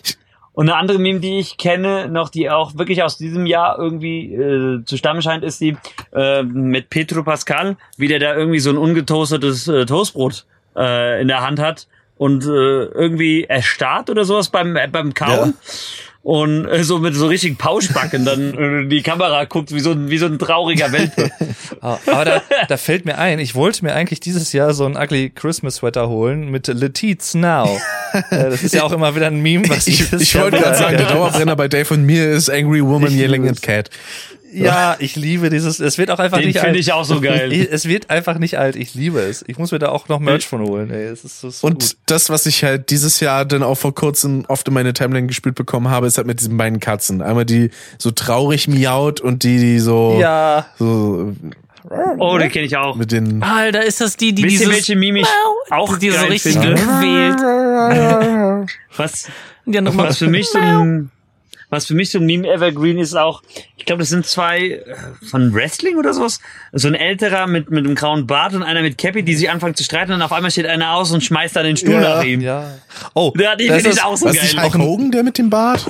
Und eine andere Meme, die ich kenne, noch die auch wirklich aus diesem Jahr irgendwie äh, zu stammen scheint, ist die äh, mit Petro Pascal, wie der da irgendwie so ein ungetoastetes äh, Toastbrot äh, in der Hand hat und äh, irgendwie erstarrt oder sowas beim äh, beim Kauen. Und äh, so mit so richtigen Pauschbacken dann [laughs] äh, die Kamera guckt wie so ein wie so ein trauriger Welpe. [laughs] ah, aber da, da fällt mir ein, ich wollte mir eigentlich dieses Jahr so ein ugly Christmas Sweater holen mit Letizia Now. [laughs] äh, das ist ja auch immer wieder ein Meme, was Ich, ich Jahr wollte gerade sagen, der Dauerbrenner bei Dave und mir ist Angry Woman Ich Yelling at Cat. Ja, ich liebe dieses, es wird auch einfach Den nicht alt. finde ich auch so geil. Es wird einfach nicht alt, ich liebe es. Ich muss mir da auch noch Merch von holen, ey. Es ist so, so Und gut. das, was ich halt dieses Jahr dann auch vor kurzem oft in meine Timeline gespielt bekommen habe, ist halt mit diesen beiden Katzen. Einmal die so traurig miaut und die, die so, Ja, so Oh, den kenne ich auch. mit den Alter, ist das die, die Wisst dieses welche ich auch die so richtig finde? gequält. [laughs] Was, Die nochmal was für mich so ein, was für mich so ein Meme Evergreen ist auch, ich glaube, das sind zwei äh, von Wrestling oder sowas. So ein älterer mit, mit einem grauen Bart und einer mit Cappy, die sich anfangen zu streiten und auf einmal steht einer aus und schmeißt dann den Stuhl Ja. nach ihm. ja. Oh, Ja, das finde ich ist- auch so was geil. nicht Hulk Hogan, der mit dem Bart?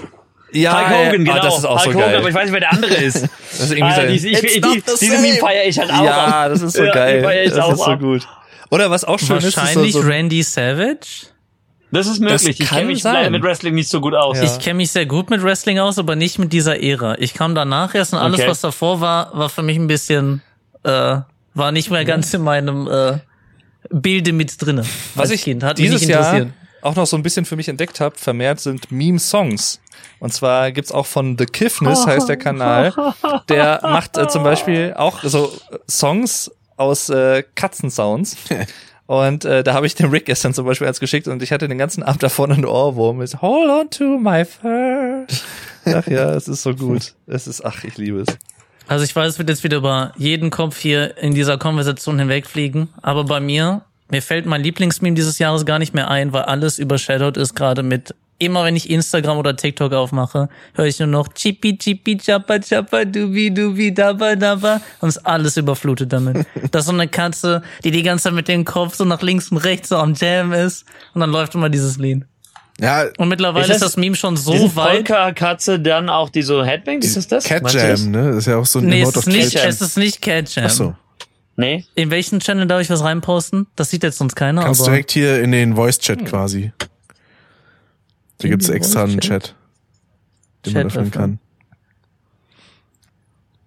Ja, Hulk Hogan, ja, genau. Ah, das ist auch Hulk so Hogan, geil. aber ich weiß nicht, wer der andere ist. [laughs] Das ist irgendwie Ah, so- die, ich, It's die, diese. Meme feiere ich halt auch. ja, ab. das ist so Ja, die geil. feiere ich Das auch ist so gut. Oder was auch schön ist, ist wahrscheinlich so, so Randy Savage. Das ist möglich. ich kann kenne mich sein. mit Wrestling nicht so gut aus. Ja. Ich kenne mich sehr gut mit Wrestling aus, aber nicht mit dieser Ära. Ich kam danach erst und alles, Okay. was davor war, war für mich ein bisschen, äh, war nicht mehr ganz in meinem äh, Bilde mit drinne. was ich Kind hat mich dieses nicht Jahr interessiert. auch noch so ein bisschen für mich entdeckt habe, vermehrt sind Meme-Songs. Und zwar gibt's auch von The Kiffness, [laughs] heißt der Kanal. Der macht äh, zum Beispiel auch so Songs aus äh, Katzensounds. [laughs] Und äh, da habe ich dem Rick gestern zum Beispiel eins geschickt und ich hatte den ganzen Abend davor einen Ohrwurm. Ist Hold on to my fur. Ach ja, es ist so gut. Es ist, ach, ich liebe es. Also ich weiß, es wird jetzt wieder über jeden Kopf hier in dieser Konversation hinwegfliegen, aber bei mir, mir fällt mein Lieblingsmeme dieses Jahres gar nicht mehr ein, weil alles übershadowed ist gerade mit Immer wenn ich Instagram oder TikTok aufmache, höre ich nur noch Chippy Chippy Chappa Chappa Dubi Dubi Dabba Dabba und ist alles überflutet damit. [laughs] Das ist so eine Katze, die die ganze Zeit mit dem Kopf so nach links und rechts so am Jam ist und dann läuft immer dieses Lied. Ja, Und mittlerweile Ist ist das- das, Meme schon so weit. Polka-Katze dann auch die so Headbang, ist das das? Cat das? Jam, ne? Das ist ja auch so ein Nee, es ist nicht, es ist nicht Cat Jam. Ach so. Nee? In welchen Channel darf ich was reinposten? Das sieht jetzt sonst keiner, Kannst aber. direkt hier in den Voice-Chat quasi. Da gibt's Handy extra einen Chat, den Chat man öffnen öffnen. kann.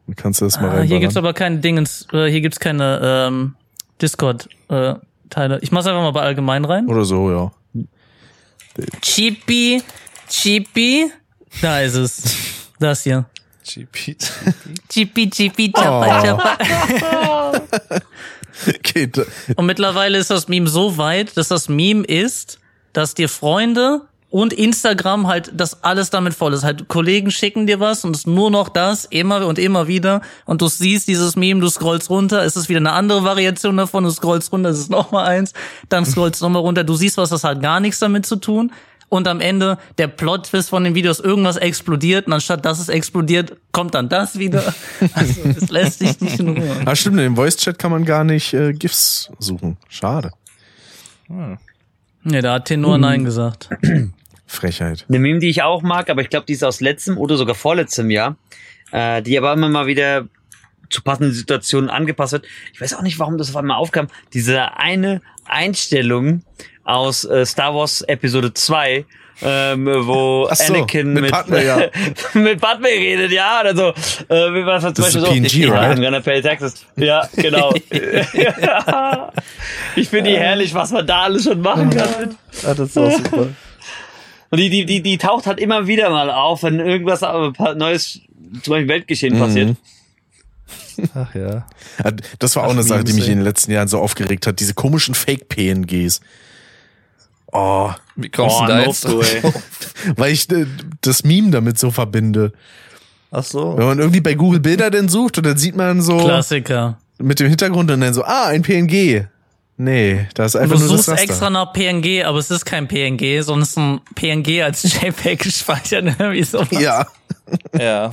Dann kannst du das mal Ah, hier gibt's aber kein Dingens, äh, hier gibt's keine ähm, Discord-Teile. ich mach's einfach mal bei allgemein rein. Oder so, ja. Cheapy, Cheapy. Da ist es. [laughs] Das hier. GP. Cheapy, Cheapy, Chappa, Oh. Chappa. Geht. [laughs] Und mittlerweile ist das Meme so weit, dass das Meme ist, dass dir Freunde und Instagram halt das alles damit voll ist. Halt Kollegen schicken dir was und es ist nur noch das immer und immer wieder und du siehst dieses Meme, du scrollst runter, es ist wieder eine andere Variation davon, du scrollst runter, es ist noch mal eins, dann scrollst du noch mal runter, du siehst was, das hat gar nichts damit zu tun. Und am Ende der Plot-Twist von den Videos, irgendwas explodiert und anstatt dass es explodiert, kommt dann das wieder. [laughs] Also es lässt dich nicht in Ruhe. Ah, stimmt, in dem Voice-Chat kann man gar nicht äh, GIFs suchen. Schade. Nee, da hat Tenor Nein gesagt. [clears throat] Frechheit. Eine Meme, die ich auch mag, aber ich glaube, die ist aus letztem oder sogar vorletztem Jahr, äh, die aber immer mal wieder zu passenden Situationen angepasst wird. Ich weiß auch nicht, warum das auf einmal aufkam. Diese eine Einstellung aus äh, Star Wars Episode 2, ähm, wo so, Anakin mit mit, Padme, ja. [laughs] mit Padme redet, ja, oder so. Äh, wie war das zum Das Beispiel so? PNG, right? I'm gonna pay taxes. Ja, genau. [laughs] [laughs] ich finde die herrlich, was man da alles schon machen kann. Ah, das ist auch super. Und die, die, die, die taucht halt immer wieder mal auf, wenn irgendwas äh, Neues, zum Beispiel Weltgeschehen Mhm. passiert. Ach ja. Ah, Das war auch Ach, eine Sache, die mich in den letzten Jahren so aufgeregt hat. Diese komischen Fake-PNGs. Oh, Wie kommst Oh, du da jetzt du, [laughs] weil ich äh, das Meme damit so verbinde. Ach so. Wenn man irgendwie bei Google Bilder denn sucht und dann sieht man so Klassiker. mit dem Hintergrund und dann so, ah, ein PNG. Nee, da ist Du einfach nur das suchst extra nach PNG, aber es ist kein PNG, sondern es ist ein PNG als [laughs] JPEG gespeichert. ne? Wie sowas. Ja, [laughs] Ja.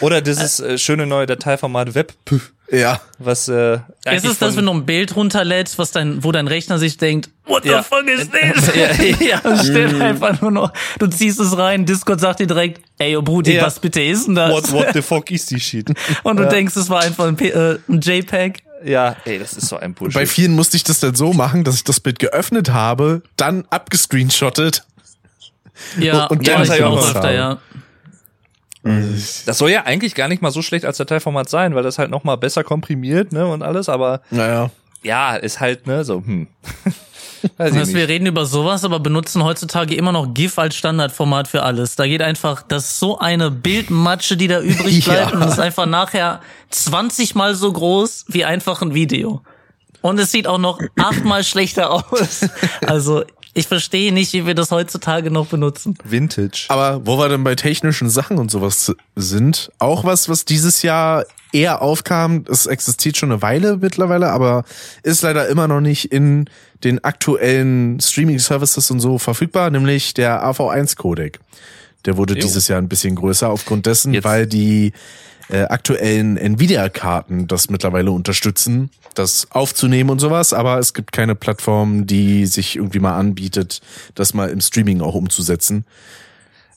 Oder dieses äh, schöne neue Dateiformat WebP, ja. was äh, Ist es das, wenn du ein Bild runterlädst, was dein, wo dein Rechner sich denkt, what Ja. the fuck is [laughs] this? Ja, ja, es steht einfach nur noch, du ziehst es rein, Discord sagt dir direkt, ey, oh Brudi, Ja. was bitte ist denn das? What, what the fuck is die Shit? Und du denkst, es war einfach ein, P äh, ein JPEG. Ja, ey, das ist so ein Bullshit. Bei vielen musste ich das dann so machen, dass ich das Bild geöffnet habe, dann abgescreenshottet. Ja, Und ja, dann ich halt auch öfter, ja. Das soll ja eigentlich gar nicht mal so schlecht als Dateiformat sein, weil das halt noch mal besser komprimiert, ne, und alles, aber Naja. Ja, ist halt, ne, so, hm. [laughs] Weiß ich Also wir reden über sowas, aber benutzen heutzutage immer noch GIF als Standardformat für alles. Da geht einfach, das ist so eine Bildmatsche, die da übrig [laughs] Ja. bleibt und das ist einfach nachher 20 mal so groß wie einfach ein Video. Und es sieht auch noch achtmal schlechter aus. Also ich verstehe nicht, wie wir das heutzutage noch benutzen. Vintage. Aber wo wir denn bei technischen Sachen und sowas sind, auch was, was dieses Jahr eher aufkam, es existiert schon eine Weile mittlerweile, aber ist leider immer noch nicht in den aktuellen Streaming-Services und so verfügbar, nämlich der AV1-Codec. Der wurde Jo. dieses Jahr ein bisschen größer aufgrund dessen, Jetzt- weil die äh, aktuellen Nvidia-Karten das mittlerweile unterstützen, das aufzunehmen und sowas, aber es gibt keine Plattform, die sich irgendwie mal anbietet, das mal im Streaming auch umzusetzen.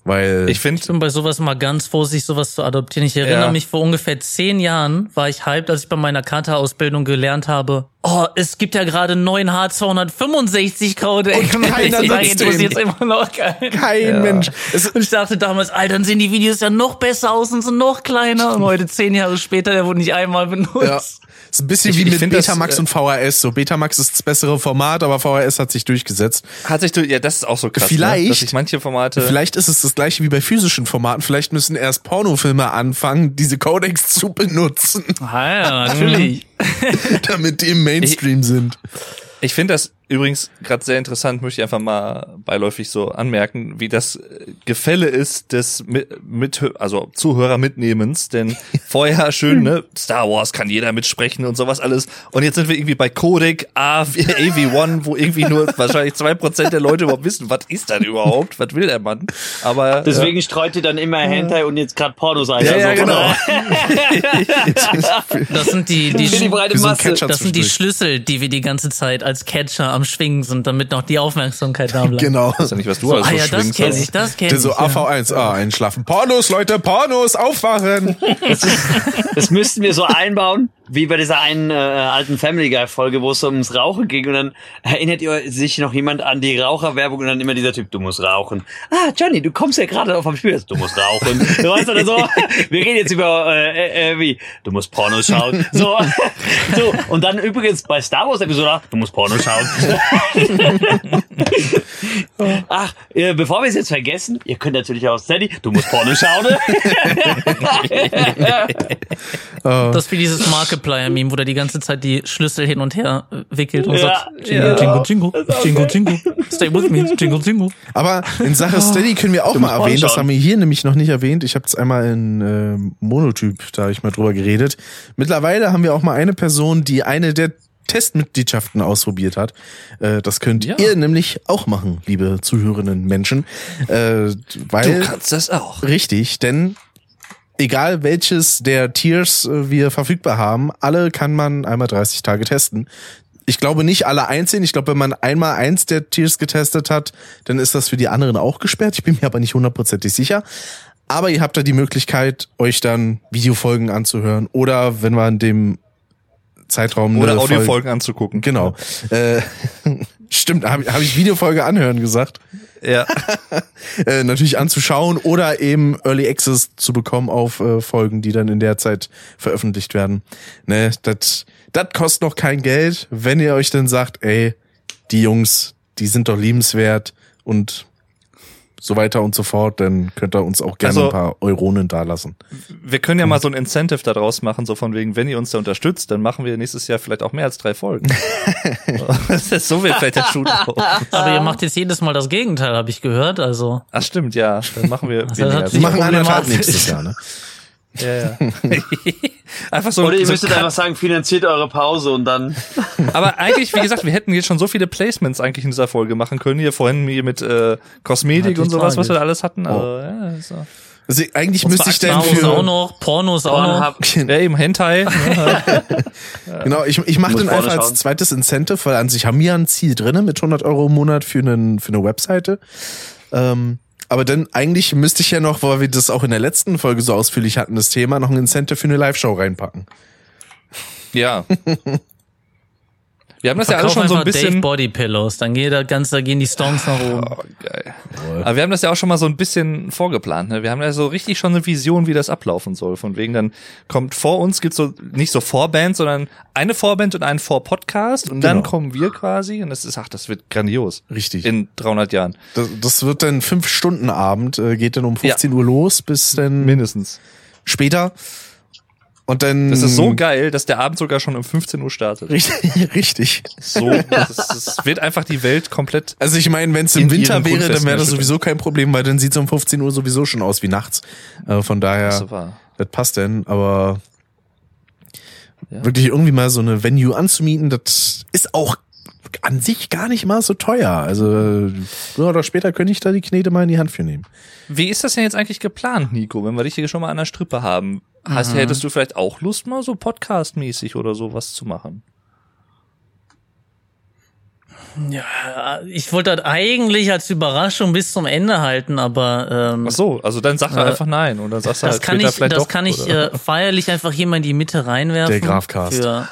Weil Ich finde, Ich bin bei sowas mal ganz vorsichtig, sowas zu adoptieren. Ich erinnere Ja. mich, vor ungefähr zehn Jahren war ich hyped, als ich bei meiner Kata-Ausbildung gelernt habe, oh, es gibt ja gerade einen neuen H265-Codec. Und [laughs] keiner nutzt interessiert den. immer noch keinen. kein Mensch. Es, Und ich dachte damals, Alter, dann sehen die Videos ja noch besser aus und sind noch kleiner. Und heute, zehn Jahre später, der wurde nicht einmal benutzt. ja, ist ein bisschen Ich- wie ich mit find das, Betamax äh, und VHS. So Betamax ist das bessere Format, aber VHS hat sich durchgesetzt. hat sich, du- ja, das ist auch so krass, Vielleicht- ne? dass sich manche Formate, Vielleicht ist es das gleiche wie bei physischen Formaten. Vielleicht müssen erst Pornofilme anfangen, diese Codecs [laughs] zu benutzen, Ah, ja, natürlich. [laughs] damit die im Mainstream sind. Ich finde das übrigens gerade sehr interessant, möchte ich einfach mal beiläufig so anmerken, wie das äh, Gefälle ist des mit, mit also Zuhörer mitnehmens, denn [laughs] vorher schön, ne, Star Wars kann jeder mitsprechen und sowas alles und jetzt sind wir irgendwie bei Codec AV, AV1, wo irgendwie nur [laughs] wahrscheinlich zwei Prozent der Leute überhaupt wissen, was ist das überhaupt, was will der Mann? Aber äh, Deswegen streut ihr dann immer Hentai und jetzt gerade Pornos ein. ja, ja, Also, genau. [laughs] Das sind die, die, die so. Catcher das sind die. Schlüssel, die wir die ganze Zeit als Catcher am Schwingen sind, damit noch die Aufmerksamkeit da bleibt. Genau. weiß ja nicht, was du alles Ah so ja, das kenne aber- ich, das kenne ich. so ja. AV1, ah, einschlafen. Pornos, Leute, Pornos, aufwachen. [laughs] Das müssten wir so einbauen. Wie bei dieser einen äh, alten Family Guy Folge, wo es ums Rauchen ging und dann erinnert ihr sich noch jemand an die Raucherwerbung und dann immer dieser Typ, du musst rauchen. Ah, Johnny, du kommst ja gerade vom Spiel, du musst rauchen. Du weißt oder so, wir reden jetzt über äh, äh, wie, du musst Porno schauen. So, so und dann übrigens bei Star Wars Episode, du musst Porno schauen. Ach, äh, bevor wir es jetzt vergessen, ihr könnt natürlich auch Steady, du musst Porno schauen. [laughs] Das ist wie dieses Markiplier-Meme, wo der die ganze Zeit die Schlüssel hin und her äh, wickelt und Ja, sagt, Jingle, ja. Jingle, Jingle, Jingle, Jingle, stay with me, Jingle, Jingle. Aber in Sache Steady können wir auch Du mal erwähnen, das haben wir hier nämlich noch nicht erwähnt. Ich habe es einmal in äh, Monotyp, da habe ich mal drüber geredet. Mittlerweile haben wir auch mal eine Person, die eine der Testmitgliedschaften ausprobiert hat. Äh, das könnt Ja. ihr nämlich auch machen, liebe zuhörenden Menschen. Äh, weil das auch. Richtig, denn egal welches der Tiers äh, wir verfügbar haben, alle kann man einmal 30 Tage testen. Ich glaube nicht alle einzeln. Ich glaube, wenn man einmal eins der Tiers getestet hat, dann ist das für die anderen auch gesperrt. Ich bin mir aber nicht hundertprozentig sicher. Aber ihr habt da die Möglichkeit, euch dann Videofolgen anzuhören oder wenn man dem Zeitraum Oder Audiofolgen anzugucken. Genau. Äh, stimmt, habe hab ich Videofolge anhören gesagt Ja. [laughs] äh, natürlich anzuschauen oder eben Early Access zu bekommen auf äh, Folgen, die dann in der Zeit veröffentlicht werden. Ne, das das kostet noch kein Geld, wenn ihr euch dann sagt, ey, die Jungs, die sind doch liebenswert und so weiter und so fort, dann könnt ihr uns auch gerne Also- ein paar Euronen dalassen. Wir können ja mal so ein Incentive daraus machen, so von wegen, wenn ihr uns da unterstützt, dann machen wir nächstes Jahr vielleicht auch mehr als drei Folgen. das [laughs] ist so viel fällt der Schuh drauf. Aber ihr macht jetzt jedes Mal das Gegenteil, habe ich gehört, also. Ach stimmt, ja. Dann machen wir Das weniger. Wir machen anderthalb problematisch. nächstes Jahr, ne? Ja, ja. [laughs] einfach so, Oder ihr so müsstet einfach sagen, finanziert eure Pause und dann. [laughs] Aber eigentlich, wie gesagt, wir hätten jetzt schon so viele Placements eigentlich in dieser Folge machen können. Hier vorhin hier mit äh, Kosmetik und sowas, was wir da alles hatten. Oh. Also, ja, so. Also eigentlich müsste ich denn Pornos auch für noch, Pornos auch noch. Pornhub. ja, eben Hentai. [laughs] Genau, ich, ich mache den einfach als zweites Incentive, weil an sich haben wir ja ein Ziel drinne mit 100 Euro im Monat für, einen, für eine Webseite. Ähm, aber dann eigentlich müsste ich ja noch, weil wir das auch in der letzten Folge so ausführlich hatten, das Thema, noch ein Incentive für eine Live-Show reinpacken. ja. [laughs] Wir haben das ja Verkauf alles schon so ein einfach Dave bisschen. Body Pillows, dann geht da ganz, da gehen die Stones nach oben. Oh, geil. Aber wir haben das ja auch schon mal so ein bisschen vorgeplant. Ne? Wir haben ja so richtig schon eine Vision, wie das ablaufen soll. Von wegen dann kommt vor uns gibt's so nicht so Vorband, sondern eine Vorband und einen Vorpodcast und dann Genau. kommen wir quasi und das ist ach, das wird grandios Richtig. in 300 Jahren Das, das wird dann fünf Stunden Abend, äh, geht dann um 15 Uhr los bis dann mindestens. später. Und dann. Das ist so geil, dass der Abend sogar schon um 15 Uhr startet. Richtig. [laughs] richtig. So, das wird einfach die Welt komplett. Also ich meine, wenn es im In Winter wäre, dann wäre das sowieso kein Problem, weil dann sieht's um 15 Uhr sowieso schon aus wie nachts. Äh, von daher, Das das passt denn, aber Ja. wirklich irgendwie mal so eine Venue anzumieten, das ist auch an sich gar nicht mal so teuer. Also früher oder später könnte ich da die Knete mal in die Hand für nehmen. Wie ist das denn jetzt eigentlich geplant, Nico, wenn wir dich hier schon mal an der Strippe haben? Hast, hättest du vielleicht auch Lust, mal so Podcast-mäßig oder sowas zu machen? Ja, ich wollte das eigentlich als Überraschung bis zum Ende halten, aber ähm, Ach so, also dann sag doch Äh, einfach nein und dann sagst du das halt kann später ich, vielleicht das doch. kann ich oder? äh, feierlich einfach hier mal in die Mitte reinwerfen. Der Grafcast. Für,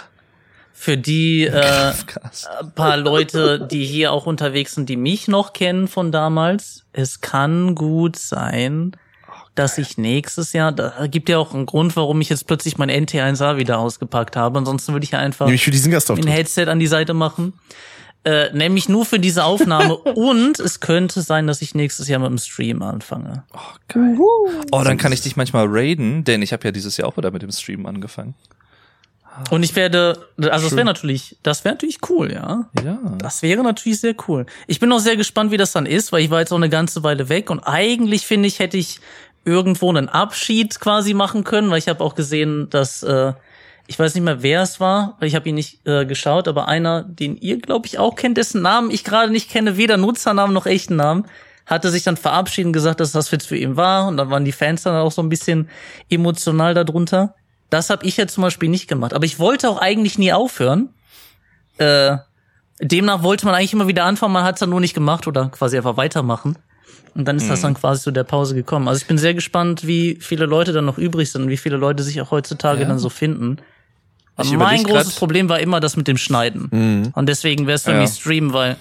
für die [laughs] äh, paar Leute, die hier auch unterwegs sind, die mich noch kennen von damals. Es kann gut sein, dass ich nächstes Jahr, da gibt ja auch einen Grund, warum ich jetzt plötzlich mein NT1A wieder ausgepackt habe. Ansonsten würde ich ja einfach Nämlich für diesen ein. Headset an die Seite machen. Äh, nämlich nur für diese Aufnahme. [laughs] Und es könnte sein, dass ich nächstes Jahr mit dem Stream anfange. Oh, geil. Oh, dann kann ich dich manchmal raiden, denn ich habe ja dieses Jahr auch wieder mit dem Stream angefangen. Und ich werde, also das wäre natürlich, das wäre natürlich cool, ja. Ja. Das wäre natürlich sehr cool. Ich bin auch sehr gespannt, wie das dann ist, weil ich war jetzt auch eine ganze Weile weg und eigentlich finde ich, hätte ich irgendwo einen Abschied quasi machen können, weil ich habe auch gesehen, dass äh, ich weiß nicht mehr, wer es war, weil ich habe ihn nicht äh, geschaut, aber einer, den ihr glaube ich auch kennt, dessen Namen ich gerade nicht kenne, weder Nutzernamen noch echten Namen, hatte sich dann verabschiedet und gesagt, dass das jetzt für ihn war und dann waren die Fans dann auch so ein bisschen emotional darunter. Das habe ich jetzt zum Beispiel nicht gemacht, aber ich wollte auch eigentlich nie aufhören. Äh, demnach wollte man eigentlich immer wieder anfangen, man hat es dann nur nicht gemacht oder quasi einfach weitermachen. Und dann ist das dann quasi zu der Pause gekommen. Also ich bin sehr gespannt, wie viele Leute dann noch übrig sind und wie viele Leute sich auch heutzutage Ja. dann so finden. Mein großes Problem war immer das mit dem Schneiden. Mhm. Und deswegen wäre es für Ja. mich Stream, weil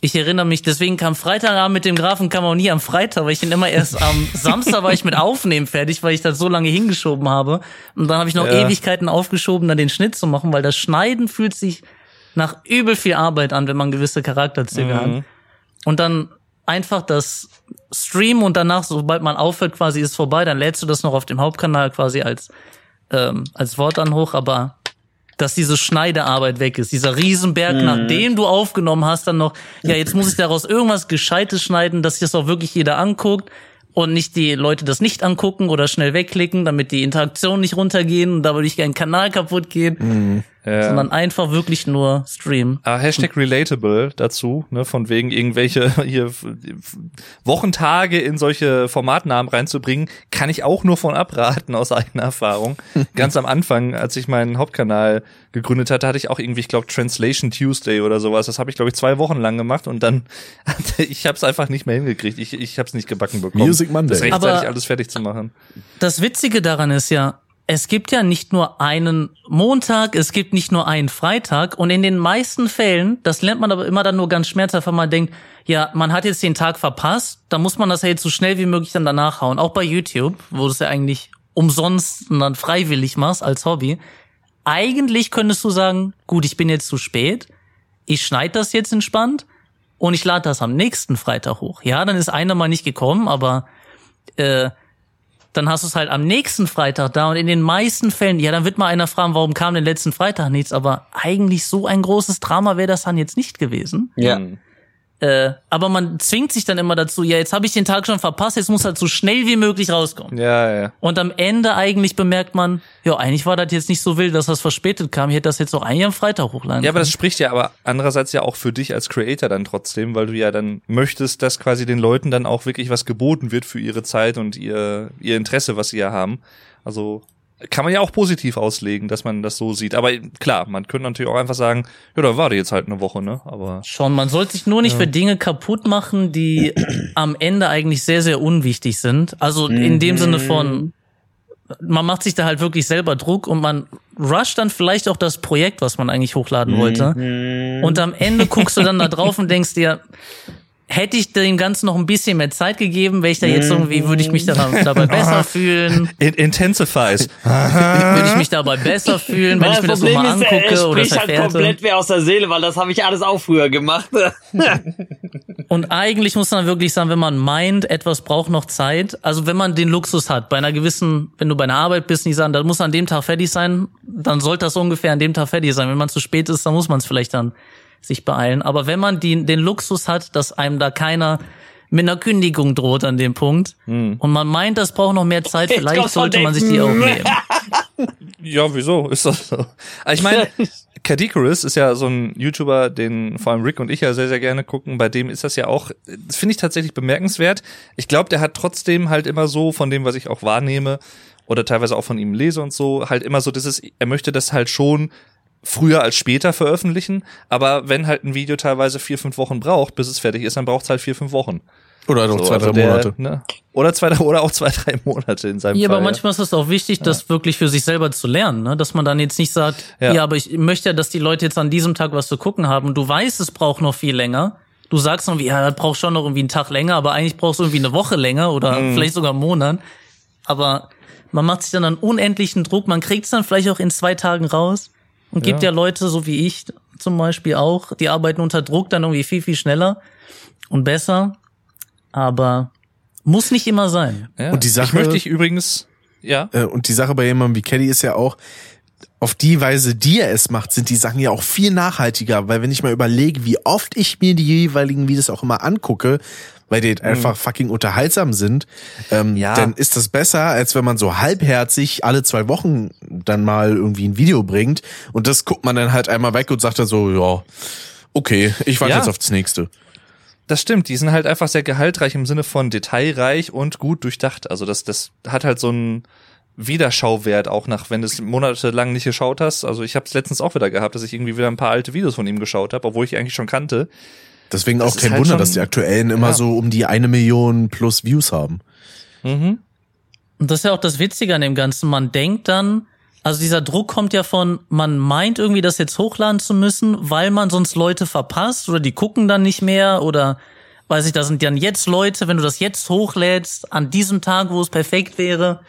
ich erinnere mich, deswegen kam Freitagabend mit dem Grafen kam auch nie am Freitag, weil ich ihn immer erst am [laughs] Samstag war ich mit Aufnehmen fertig, weil ich das so lange hingeschoben habe. Und dann habe ich noch Ja. Ewigkeiten aufgeschoben, dann den Schnitt zu machen, weil das Schneiden fühlt sich nach übel viel Arbeit an, wenn man gewisse Charakterzüge hat. Mhm. Und dann einfach das Stream und danach, sobald man aufhört, quasi ist vorbei, dann lädst du das noch auf dem Hauptkanal quasi als, ähm, als Wort an hoch, aber dass diese Schneidearbeit weg ist, dieser Riesenberg, nachdem du aufgenommen hast, dann noch, ja, jetzt muss ich daraus irgendwas Gescheites schneiden, dass sich das auch wirklich jeder anguckt und nicht die Leute das nicht angucken oder schnell wegklicken, damit die Interaktionen nicht runtergehen und dadurch kein Kanal kaputt geht, Ja. sondern einfach wirklich nur streamen. Ah, Hashtag relatable dazu, ne, von wegen irgendwelche [laughs] hier Wochentage in solche Formatnamen reinzubringen, kann ich auch nur von abraten aus eigener Erfahrung. [laughs] Ganz am Anfang, als ich meinen Hauptkanal gegründet hatte, hatte ich auch irgendwie, ich glaube, Translation Tuesday oder sowas. Das habe ich, glaube ich, zwei Wochen lang gemacht und dann, [laughs] ich habe es einfach nicht mehr hingekriegt. Ich, ich habe es nicht gebacken bekommen. Music Monday. Das rechtzeitig Aber- alles fertig zu machen. Das Witzige daran ist ja, es gibt ja nicht nur einen Montag, es gibt nicht nur einen Freitag und in den meisten Fällen, das lernt man aber immer dann nur ganz schmerzhaft, wenn man denkt, ja, man hat jetzt den Tag verpasst, dann muss man das ja jetzt so schnell wie möglich dann danach hauen. Auch bei YouTube, wo du es ja eigentlich umsonst und dann freiwillig machst als Hobby. Eigentlich könntest du sagen, gut, ich bin jetzt zu spät, ich schneide das jetzt entspannt und ich lade das am nächsten Freitag hoch. Ja, dann ist einer mal nicht gekommen, aber äh, dann hast du es halt am nächsten Freitag da und in den meisten Fällen, ja, dann wird mal einer fragen, warum kam denn letzten Freitag nichts, aber eigentlich so ein großes Drama wäre das dann jetzt nicht gewesen. Ja. Hm. Äh, aber man zwingt sich dann immer dazu, ja, jetzt habe ich den Tag schon verpasst, jetzt muss halt so schnell wie möglich rauskommen. Ja, ja. Und am Ende eigentlich bemerkt man, ja, eigentlich war das jetzt nicht so wild, dass das verspätet kam. Ich hätte das jetzt auch eigentlich am Freitag hochladen Ja, aber das können. spricht ja aber andererseits ja auch für dich als Creator dann trotzdem, weil du ja dann möchtest, dass quasi den Leuten dann auch wirklich was geboten wird für ihre Zeit und ihr, ihr Interesse, was sie ja haben. Also kann man ja auch positiv auslegen, dass man das so sieht. Aber klar, man könnte natürlich auch einfach sagen, ja, da warte jetzt halt eine Woche, ne? Aber Schon, man sollte sich nur nicht für Dinge kaputt machen, die [clears throat] am Ende eigentlich sehr, sehr unwichtig sind. Also in dem Sinne von, man macht sich da halt wirklich selber Druck und man rusht dann vielleicht auch das Projekt, was man eigentlich hochladen wollte. Und am Ende guckst du dann da drauf und denkst dir, hätte ich dem Ganzen noch ein bisschen mehr Zeit gegeben, wäre ich da jetzt irgendwie, würde ich mich daran, dabei [laughs] besser fühlen, [laughs] it intensifies. würde ich mich dabei besser fühlen, wenn ich mir das Problem nochmal ist, er- angucke er oder spricht halt komplett wer aus der Seele, weil das habe ich alles auch früher gemacht. [laughs] Und eigentlich muss man wirklich sagen, wenn man meint, etwas braucht noch Zeit, also wenn man den Luxus hat, bei einer gewissen, wenn du bei einer Arbeit bist, nicht sagen, das muss an dem Tag fertig sein, dann sollte das ungefähr an dem Tag fertig sein. Wenn man zu spät ist, dann muss man es vielleicht dann sich beeilen. Aber wenn man die, den Luxus hat, dass einem da keiner mit einer Kündigung droht an dem Punkt und man meint, das braucht noch mehr Zeit, vielleicht sollte man sich die auch nehmen. [laughs] Ja, wieso? Ist das so? Aber Ich meine, [laughs] Kadikarus ist ja so ein YouTuber, den vor allem Rick und ich ja sehr, sehr gerne gucken. Bei dem ist das ja auch, das finde ich tatsächlich bemerkenswert. Ich glaube, der hat trotzdem halt immer so, von dem, was ich auch wahrnehme, oder teilweise auch von ihm lese und so, halt immer so dieses, er möchte das halt schon früher als später veröffentlichen, aber wenn halt ein Video teilweise vier, fünf Wochen braucht, bis es fertig ist, dann braucht es halt vier, fünf Wochen. Oder noch So, zwei, also drei der, Monate. Ne? Oder zwei, oder auch zwei, drei Monate in seinem Ja, Fall. aber manchmal ist es auch wichtig, das wirklich für sich selber zu lernen, ne? dass man dann jetzt nicht sagt, ja. Ja. aber ich möchte ja, dass die Leute jetzt an diesem Tag was zu gucken haben und du weißt, es braucht noch viel länger. Du sagst noch, ja, das braucht schon noch irgendwie einen Tag länger, aber eigentlich brauchst du irgendwie eine Woche länger oder vielleicht sogar einen Monat. Aber man macht sich dann einen unendlichen Druck, man kriegt es dann vielleicht auch in zwei Tagen raus und gibt ja. Leute, so wie ich zum Beispiel auch, die arbeiten unter Druck dann irgendwie viel, viel schneller und besser. Aber muss nicht immer sein. Ja. Und die Sache- Ich möchte ich übrigens, ja. Äh, Und die Sache bei jemandem wie Caddy ist ja auch, auf die Weise, die er es macht, sind die Sachen ja auch viel nachhaltiger, weil wenn ich mal überlege, wie oft ich mir die jeweiligen Videos auch immer angucke, weil die einfach fucking unterhaltsam sind, ähm, Ja. dann ist das besser, als wenn man so halbherzig alle zwei Wochen dann mal irgendwie ein Video bringt und das guckt man dann halt einmal weg und sagt dann so, ja, okay, ich warte Ja. jetzt auf das nächste. Das stimmt, die sind halt einfach sehr gehaltreich im Sinne von detailreich und gut durchdacht. Also das, das hat halt so einen Wiederschauwert auch nach, wenn du es monatelang nicht geschaut hast. Also ich habe es letztens auch wieder gehabt, dass ich irgendwie wieder ein paar alte Videos von ihm geschaut habe, obwohl ich eigentlich schon kannte. Deswegen Das auch kein halt Wunder, schon- dass die aktuellen immer Ja. so um die eine Million plus Views haben. Mhm. Und das ist ja auch das Witzige an dem Ganzen. Man denkt dann, Also dieser Druck kommt ja von, man meint irgendwie das jetzt hochladen zu müssen, weil man sonst Leute verpasst oder die gucken dann nicht mehr oder weiß ich, da sind dann jetzt Leute, wenn du das jetzt hochlädst, an diesem Tag, wo es perfekt wäre,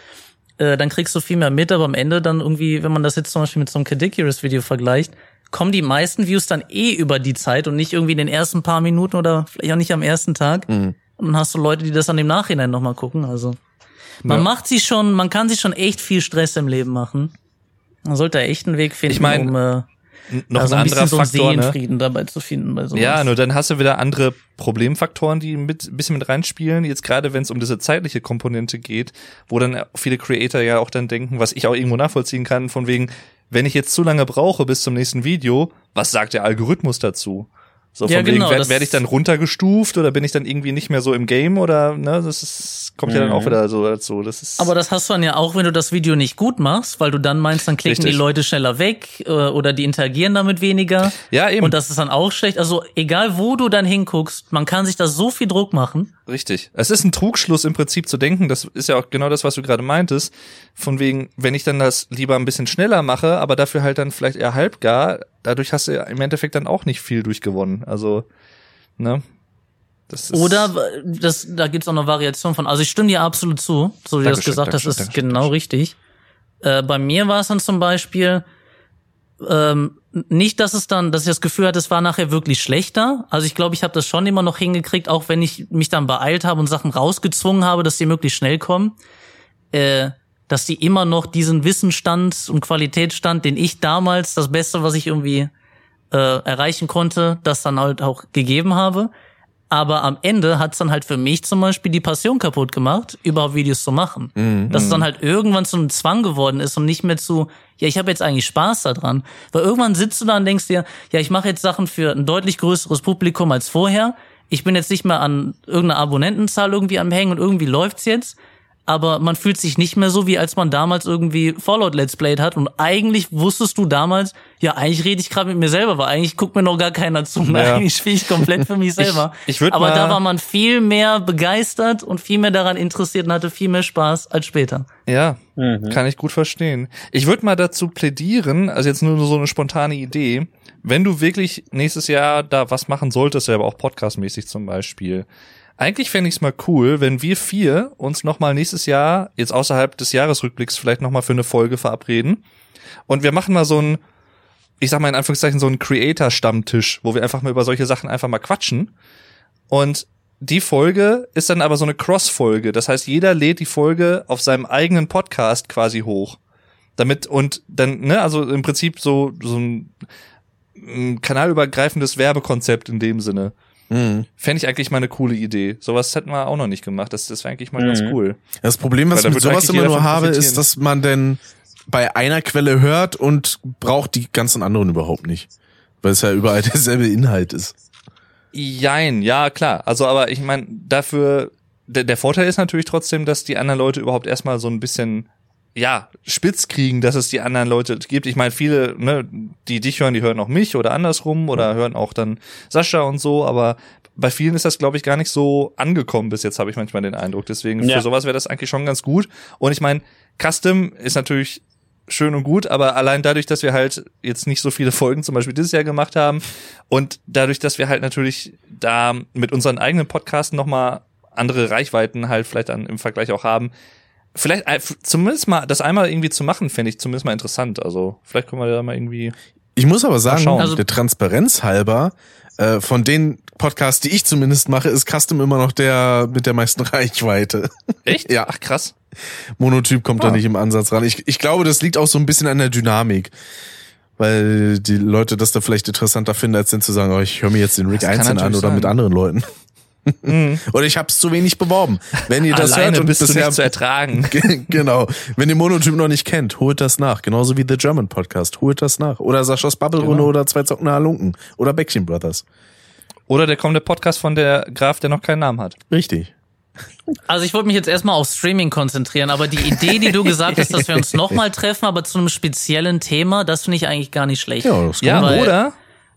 äh, dann kriegst du viel mehr mit, aber am Ende dann irgendwie, wenn man das jetzt zum Beispiel mit so einem Cadicurus-Video vergleicht, kommen die meisten Views dann eh über die Zeit und nicht irgendwie in den ersten paar Minuten oder vielleicht auch nicht am ersten Tag. Und dann hast du Leute, die das dann im Nachhinein nochmal gucken. Also man Ja. macht sich schon, man kann sich schon echt viel Stress im Leben machen. Man sollte echt einen Weg finden, Ich mein, um äh, Noch also ein ein anderer bisschen so einen Faktor, ne? Dabei zu finden bei sowas. Ja, nur dann hast du wieder andere Problemfaktoren, die mit ein bisschen mit reinspielen. Jetzt gerade, wenn es um diese zeitliche Komponente geht, wo dann viele Creator ja auch dann denken, was ich auch irgendwo nachvollziehen kann, von wegen, wenn ich jetzt zu lange brauche bis zum nächsten Video, was sagt der Algorithmus dazu? So von Ja, wegen, genau, werde das- werd ich dann runtergestuft oder bin ich dann irgendwie nicht mehr so im Game oder ne, das ist, kommt ja dann auch wieder so dazu. Das ist Aber das hast du dann ja auch, wenn du das Video nicht gut machst, weil du dann meinst, dann klicken Richtig. die Leute schneller weg äh, oder die interagieren damit weniger. ja eben Und das ist dann auch schlecht. Also egal, wo du dann hinguckst, man kann sich da so viel Druck machen. Richtig. Es ist ein Trugschluss im Prinzip zu denken, das ist ja auch genau das, was du gerade meintest, von wegen, wenn ich dann das lieber ein bisschen schneller mache, aber dafür halt dann vielleicht eher halbgar, dadurch hast du ja im Endeffekt dann auch nicht viel durchgewonnen. Also, ne? Das ist Oder das, da gibt's auch noch Variationen von. Also ich stimme dir absolut zu, so wie du das gesagt hast, Dankeschön, ist genau richtig. Äh, bei mir war es dann zum Beispiel ähm, nicht, dass es dann, dass ich das Gefühl hatte, es war nachher wirklich schlechter. Also ich glaube, ich habe das schon immer noch hingekriegt, auch wenn ich mich dann beeilt habe und Sachen rausgezwungen habe, dass die möglichst schnell kommen. Äh, dass die immer noch diesen Wissensstand und Qualitätsstand, den ich damals, das Beste, was ich irgendwie äh, erreichen konnte, das dann halt auch gegeben habe. Aber am Ende hat's dann halt für mich zum Beispiel die Passion kaputt gemacht, überhaupt Videos zu machen. Dass es dann halt irgendwann zu einem Zwang geworden ist und nicht mehr zu, ja, ich habe jetzt eigentlich Spaß daran. Weil irgendwann sitzt du da und denkst dir, ja, ich mache jetzt Sachen für ein deutlich größeres Publikum als vorher. Ich bin jetzt nicht mehr an irgendeiner Abonnentenzahl irgendwie am Hängen und irgendwie läuft's jetzt. Aber man fühlt sich nicht mehr so, wie als man damals irgendwie Fallout Let's Played hat. Und eigentlich wusstest du damals, ja, eigentlich rede ich gerade mit mir selber, weil eigentlich guckt mir noch gar keiner zu. Ja. [laughs] Eigentlich spiele ich komplett für mich selber. ich würd Aber mal- da war man viel mehr begeistert und viel mehr daran interessiert und hatte viel mehr Spaß als später. Ja, kann ich gut verstehen. Ich würde mal dazu plädieren, also jetzt nur so eine spontane Idee, wenn du wirklich nächstes Jahr da was machen solltest, aber auch podcastmäßig zum Beispiel. Eigentlich fände ich es mal cool, wenn wir vier uns nochmal nächstes Jahr, jetzt außerhalb des Jahresrückblicks, vielleicht nochmal für eine Folge verabreden. Und wir machen mal so ein, ich sag mal in Anführungszeichen, so ein Creator-Stammtisch, wo wir einfach mal über solche Sachen einfach mal quatschen. Und die Folge ist dann aber so eine Cross-Folge. Das heißt, jeder lädt die Folge auf seinem eigenen Podcast quasi hoch. Damit, und dann, ne, also im Prinzip so, so ein, ein kanalübergreifendes Werbekonzept in dem Sinne. Mhm. Fände ich eigentlich mal eine coole Idee. Sowas hätten wir auch noch nicht gemacht. Das, das wäre eigentlich mal ganz Mhm. cool. Das Problem, was ich mit sowas immer nur habe, ist, dass man denn bei einer Quelle hört und braucht die ganzen anderen überhaupt nicht. Weil es ja überall [laughs] derselbe Inhalt ist. Jein, ja, klar. Also, aber ich meine, dafür, der, der Vorteil ist natürlich trotzdem, dass die anderen Leute überhaupt erstmal so ein bisschen, ja, spitz kriegen, dass es die anderen Leute gibt. Ich meine, viele, ne, die dich hören, die hören auch mich oder andersrum oder hören auch dann Sascha und so, aber bei vielen ist das, glaube ich, gar nicht so angekommen bis jetzt, habe ich manchmal den Eindruck. Deswegen, Ja. für sowas wäre das eigentlich schon ganz gut. Und ich meine, Custom ist natürlich schön und gut, aber allein dadurch, dass wir halt jetzt nicht so viele Folgen zum Beispiel dieses Jahr gemacht haben und dadurch, dass wir halt natürlich da mit unseren eigenen Podcasten nochmal andere Reichweiten halt vielleicht dann im Vergleich auch haben, vielleicht äh, zumindest mal das einmal irgendwie zu machen, fände ich zumindest mal interessant. Also vielleicht können wir da mal irgendwie. Ich muss aber sagen. Also- der Transparenz halber, äh, von den Podcasts, die ich zumindest mache, ist Custom immer noch der mit der meisten [laughs] Reichweite. Echt? Ja. Ach krass. Monotyp kommt Ah. da nicht im Ansatz ran. Ich, ich glaube, das liegt auch so ein bisschen an der Dynamik. Weil die Leute das da vielleicht interessanter finden, als dann zu sagen, oh, ich höre mir jetzt den Rick Das einzeln an oder mit sein. anderen Leuten. Oder ich habe es zu wenig beworben. Wenn ihr das Alleine hört und bist du bisher nicht zu ertragen. [laughs] Ge- genau. Wenn ihr Monotyp noch nicht kennt, holt das nach. Genauso wie The German Podcast. Holt das nach. Oder Saschas Bubble-Runde Genau. oder zwei Zockner Halunken. Oder Bäckchen Brothers. Oder der kommende Podcast von der Graf, der noch keinen Namen hat. Richtig. Also ich wollte mich jetzt erstmal auf Streaming konzentrieren, aber die Idee, die du gesagt hast, dass wir uns [laughs] nochmal treffen, aber zu einem speziellen Thema, das finde ich eigentlich gar nicht schlecht. Ja, das kann Ja, oder?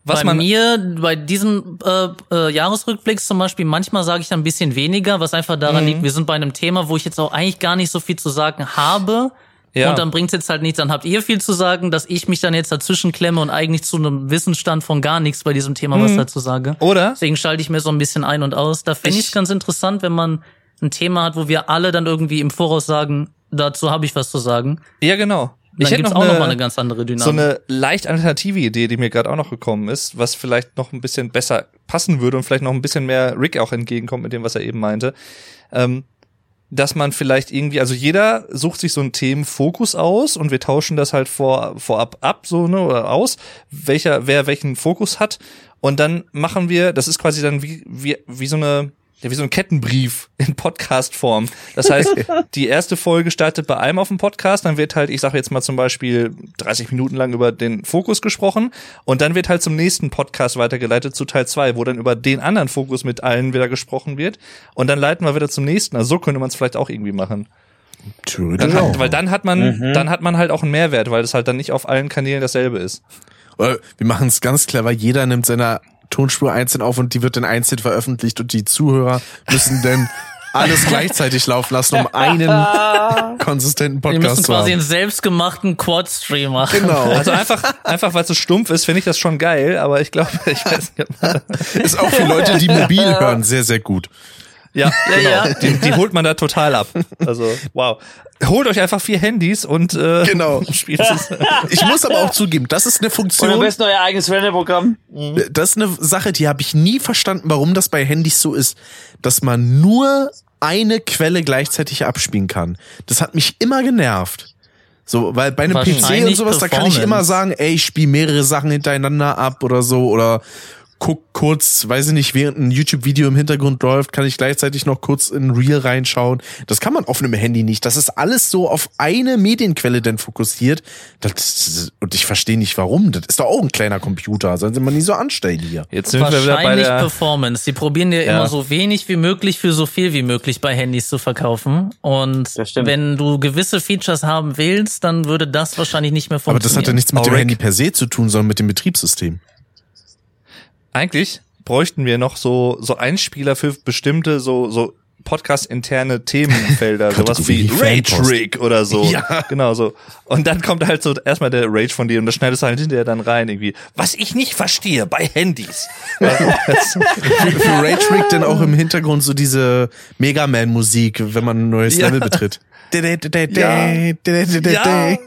Was bei man, mir, bei diesen äh, äh, Jahresrückblicks zum Beispiel, manchmal sage ich dann ein bisschen weniger, was einfach daran Mhm. liegt, wir sind bei einem Thema, wo ich jetzt auch eigentlich gar nicht so viel zu sagen habe, Ja. Und dann bringt's jetzt halt nichts. Dann habt ihr viel zu sagen, dass ich mich dann jetzt dazwischen klemme und eigentlich zu einem Wissensstand von gar nichts bei diesem Thema was dazu sage. Oder? Deswegen schalte ich mir so ein bisschen ein und aus. Da finde ich es ganz interessant, wenn man ein Thema hat, wo wir alle dann irgendwie im Voraus sagen, dazu habe ich was zu sagen. Ja, genau. Dann gibt's auch noch mal eine ganz andere Dynamik. so eine leicht alternative Idee, die mir gerade auch noch gekommen ist, was vielleicht noch ein bisschen besser passen würde und vielleicht noch ein bisschen mehr Rick auch entgegenkommt mit dem, was er eben meinte. Ähm, dass man vielleicht irgendwie, also jeder sucht sich so einen Themenfokus aus und wir tauschen das halt vor, vorab ab, so, ne, oder aus, welcher, wer welchen Fokus hat. Und dann machen wir, das ist quasi dann wie, wie, wie so eine, ja, wie so ein Kettenbrief in Podcast-Form. Das heißt, [laughs] die erste Folge startet bei einem auf dem Podcast, dann wird halt, ich sage jetzt mal zum Beispiel 30 Minuten lang über den Fokus gesprochen und dann wird halt zum nächsten Podcast weitergeleitet zu Teil 2, wo dann über den anderen Fokus mit allen wieder gesprochen wird und dann leiten wir wieder zum nächsten. Also so könnte man es vielleicht auch irgendwie machen. Dann hat, weil dann hat man, dann hat man halt auch einen Mehrwert, weil das halt dann nicht auf allen Kanälen dasselbe ist. Oder wir machen es ganz clever. Jeder nimmt seine Tonspur einzeln auf und die wird dann einzeln veröffentlicht und die Zuhörer müssen dann alles [laughs] gleichzeitig laufen lassen, um einen [laughs] konsistenten wir müssen Podcast zu quasi haben. einen selbstgemachten Quad-Stream machen. Genau. [laughs] Also einfach, einfach weil es so stumpf ist, finde ich das schon geil, aber ich glaube, ich weiß nicht, Ist auch für Leute, die mobil hören, sehr, sehr gut. [laughs] ja, genau. ja. Die, die holt man da total ab. Also, wow. Holt euch einfach vier Handys und äh, Genau. [laughs] spielt es. Ich muss aber auch zugeben, das ist eine Und am Funktion, besten euer eigenes Renderprogramm. das ist eine Sache, die habe ich nie verstanden, warum das bei Handys so ist, dass man nur eine Quelle gleichzeitig abspielen kann. Das hat mich immer genervt. So, weil bei einem PC und sowas, da kann ich immer sagen, ey, ich spiele mehrere Sachen hintereinander ab oder so oder guck kurz, weiß ich nicht, während ein YouTube-Video im Hintergrund läuft, kann ich gleichzeitig noch kurz in Reel reinschauen. Das kann man auf einem Handy nicht. Das ist alles so auf eine Medienquelle denn fokussiert. Das, und ich verstehe nicht warum. Das ist doch auch ein kleiner Computer. Sollen sie mal nie so anstellen hier. Jetzt sind wir wieder bei Wahrscheinlich der. Performance. Die probieren ja, Ja. immer so wenig wie möglich für so viel wie möglich bei Handys zu verkaufen. Und wenn du gewisse Features haben willst, dann würde das wahrscheinlich nicht mehr Aber funktionieren. das hat ja nichts mit dem. Handy per se zu tun, sondern mit dem Betriebssystem. Eigentlich bräuchten wir noch so, so Einspieler für bestimmte, so, so Podcast-interne Themenfelder, [laughs] sowas wie Rage. Rig oder so. Ja. Genau so. Und dann kommt halt so erstmal der Rage von dir und das schneidest du halt hinterher dann rein irgendwie. Was ich nicht verstehe bei Handys. [laughs] für, für Rage Rig dann auch im Hintergrund so diese Mega Man Musik, wenn man ein neues Ja. Level betritt. Ja. ja.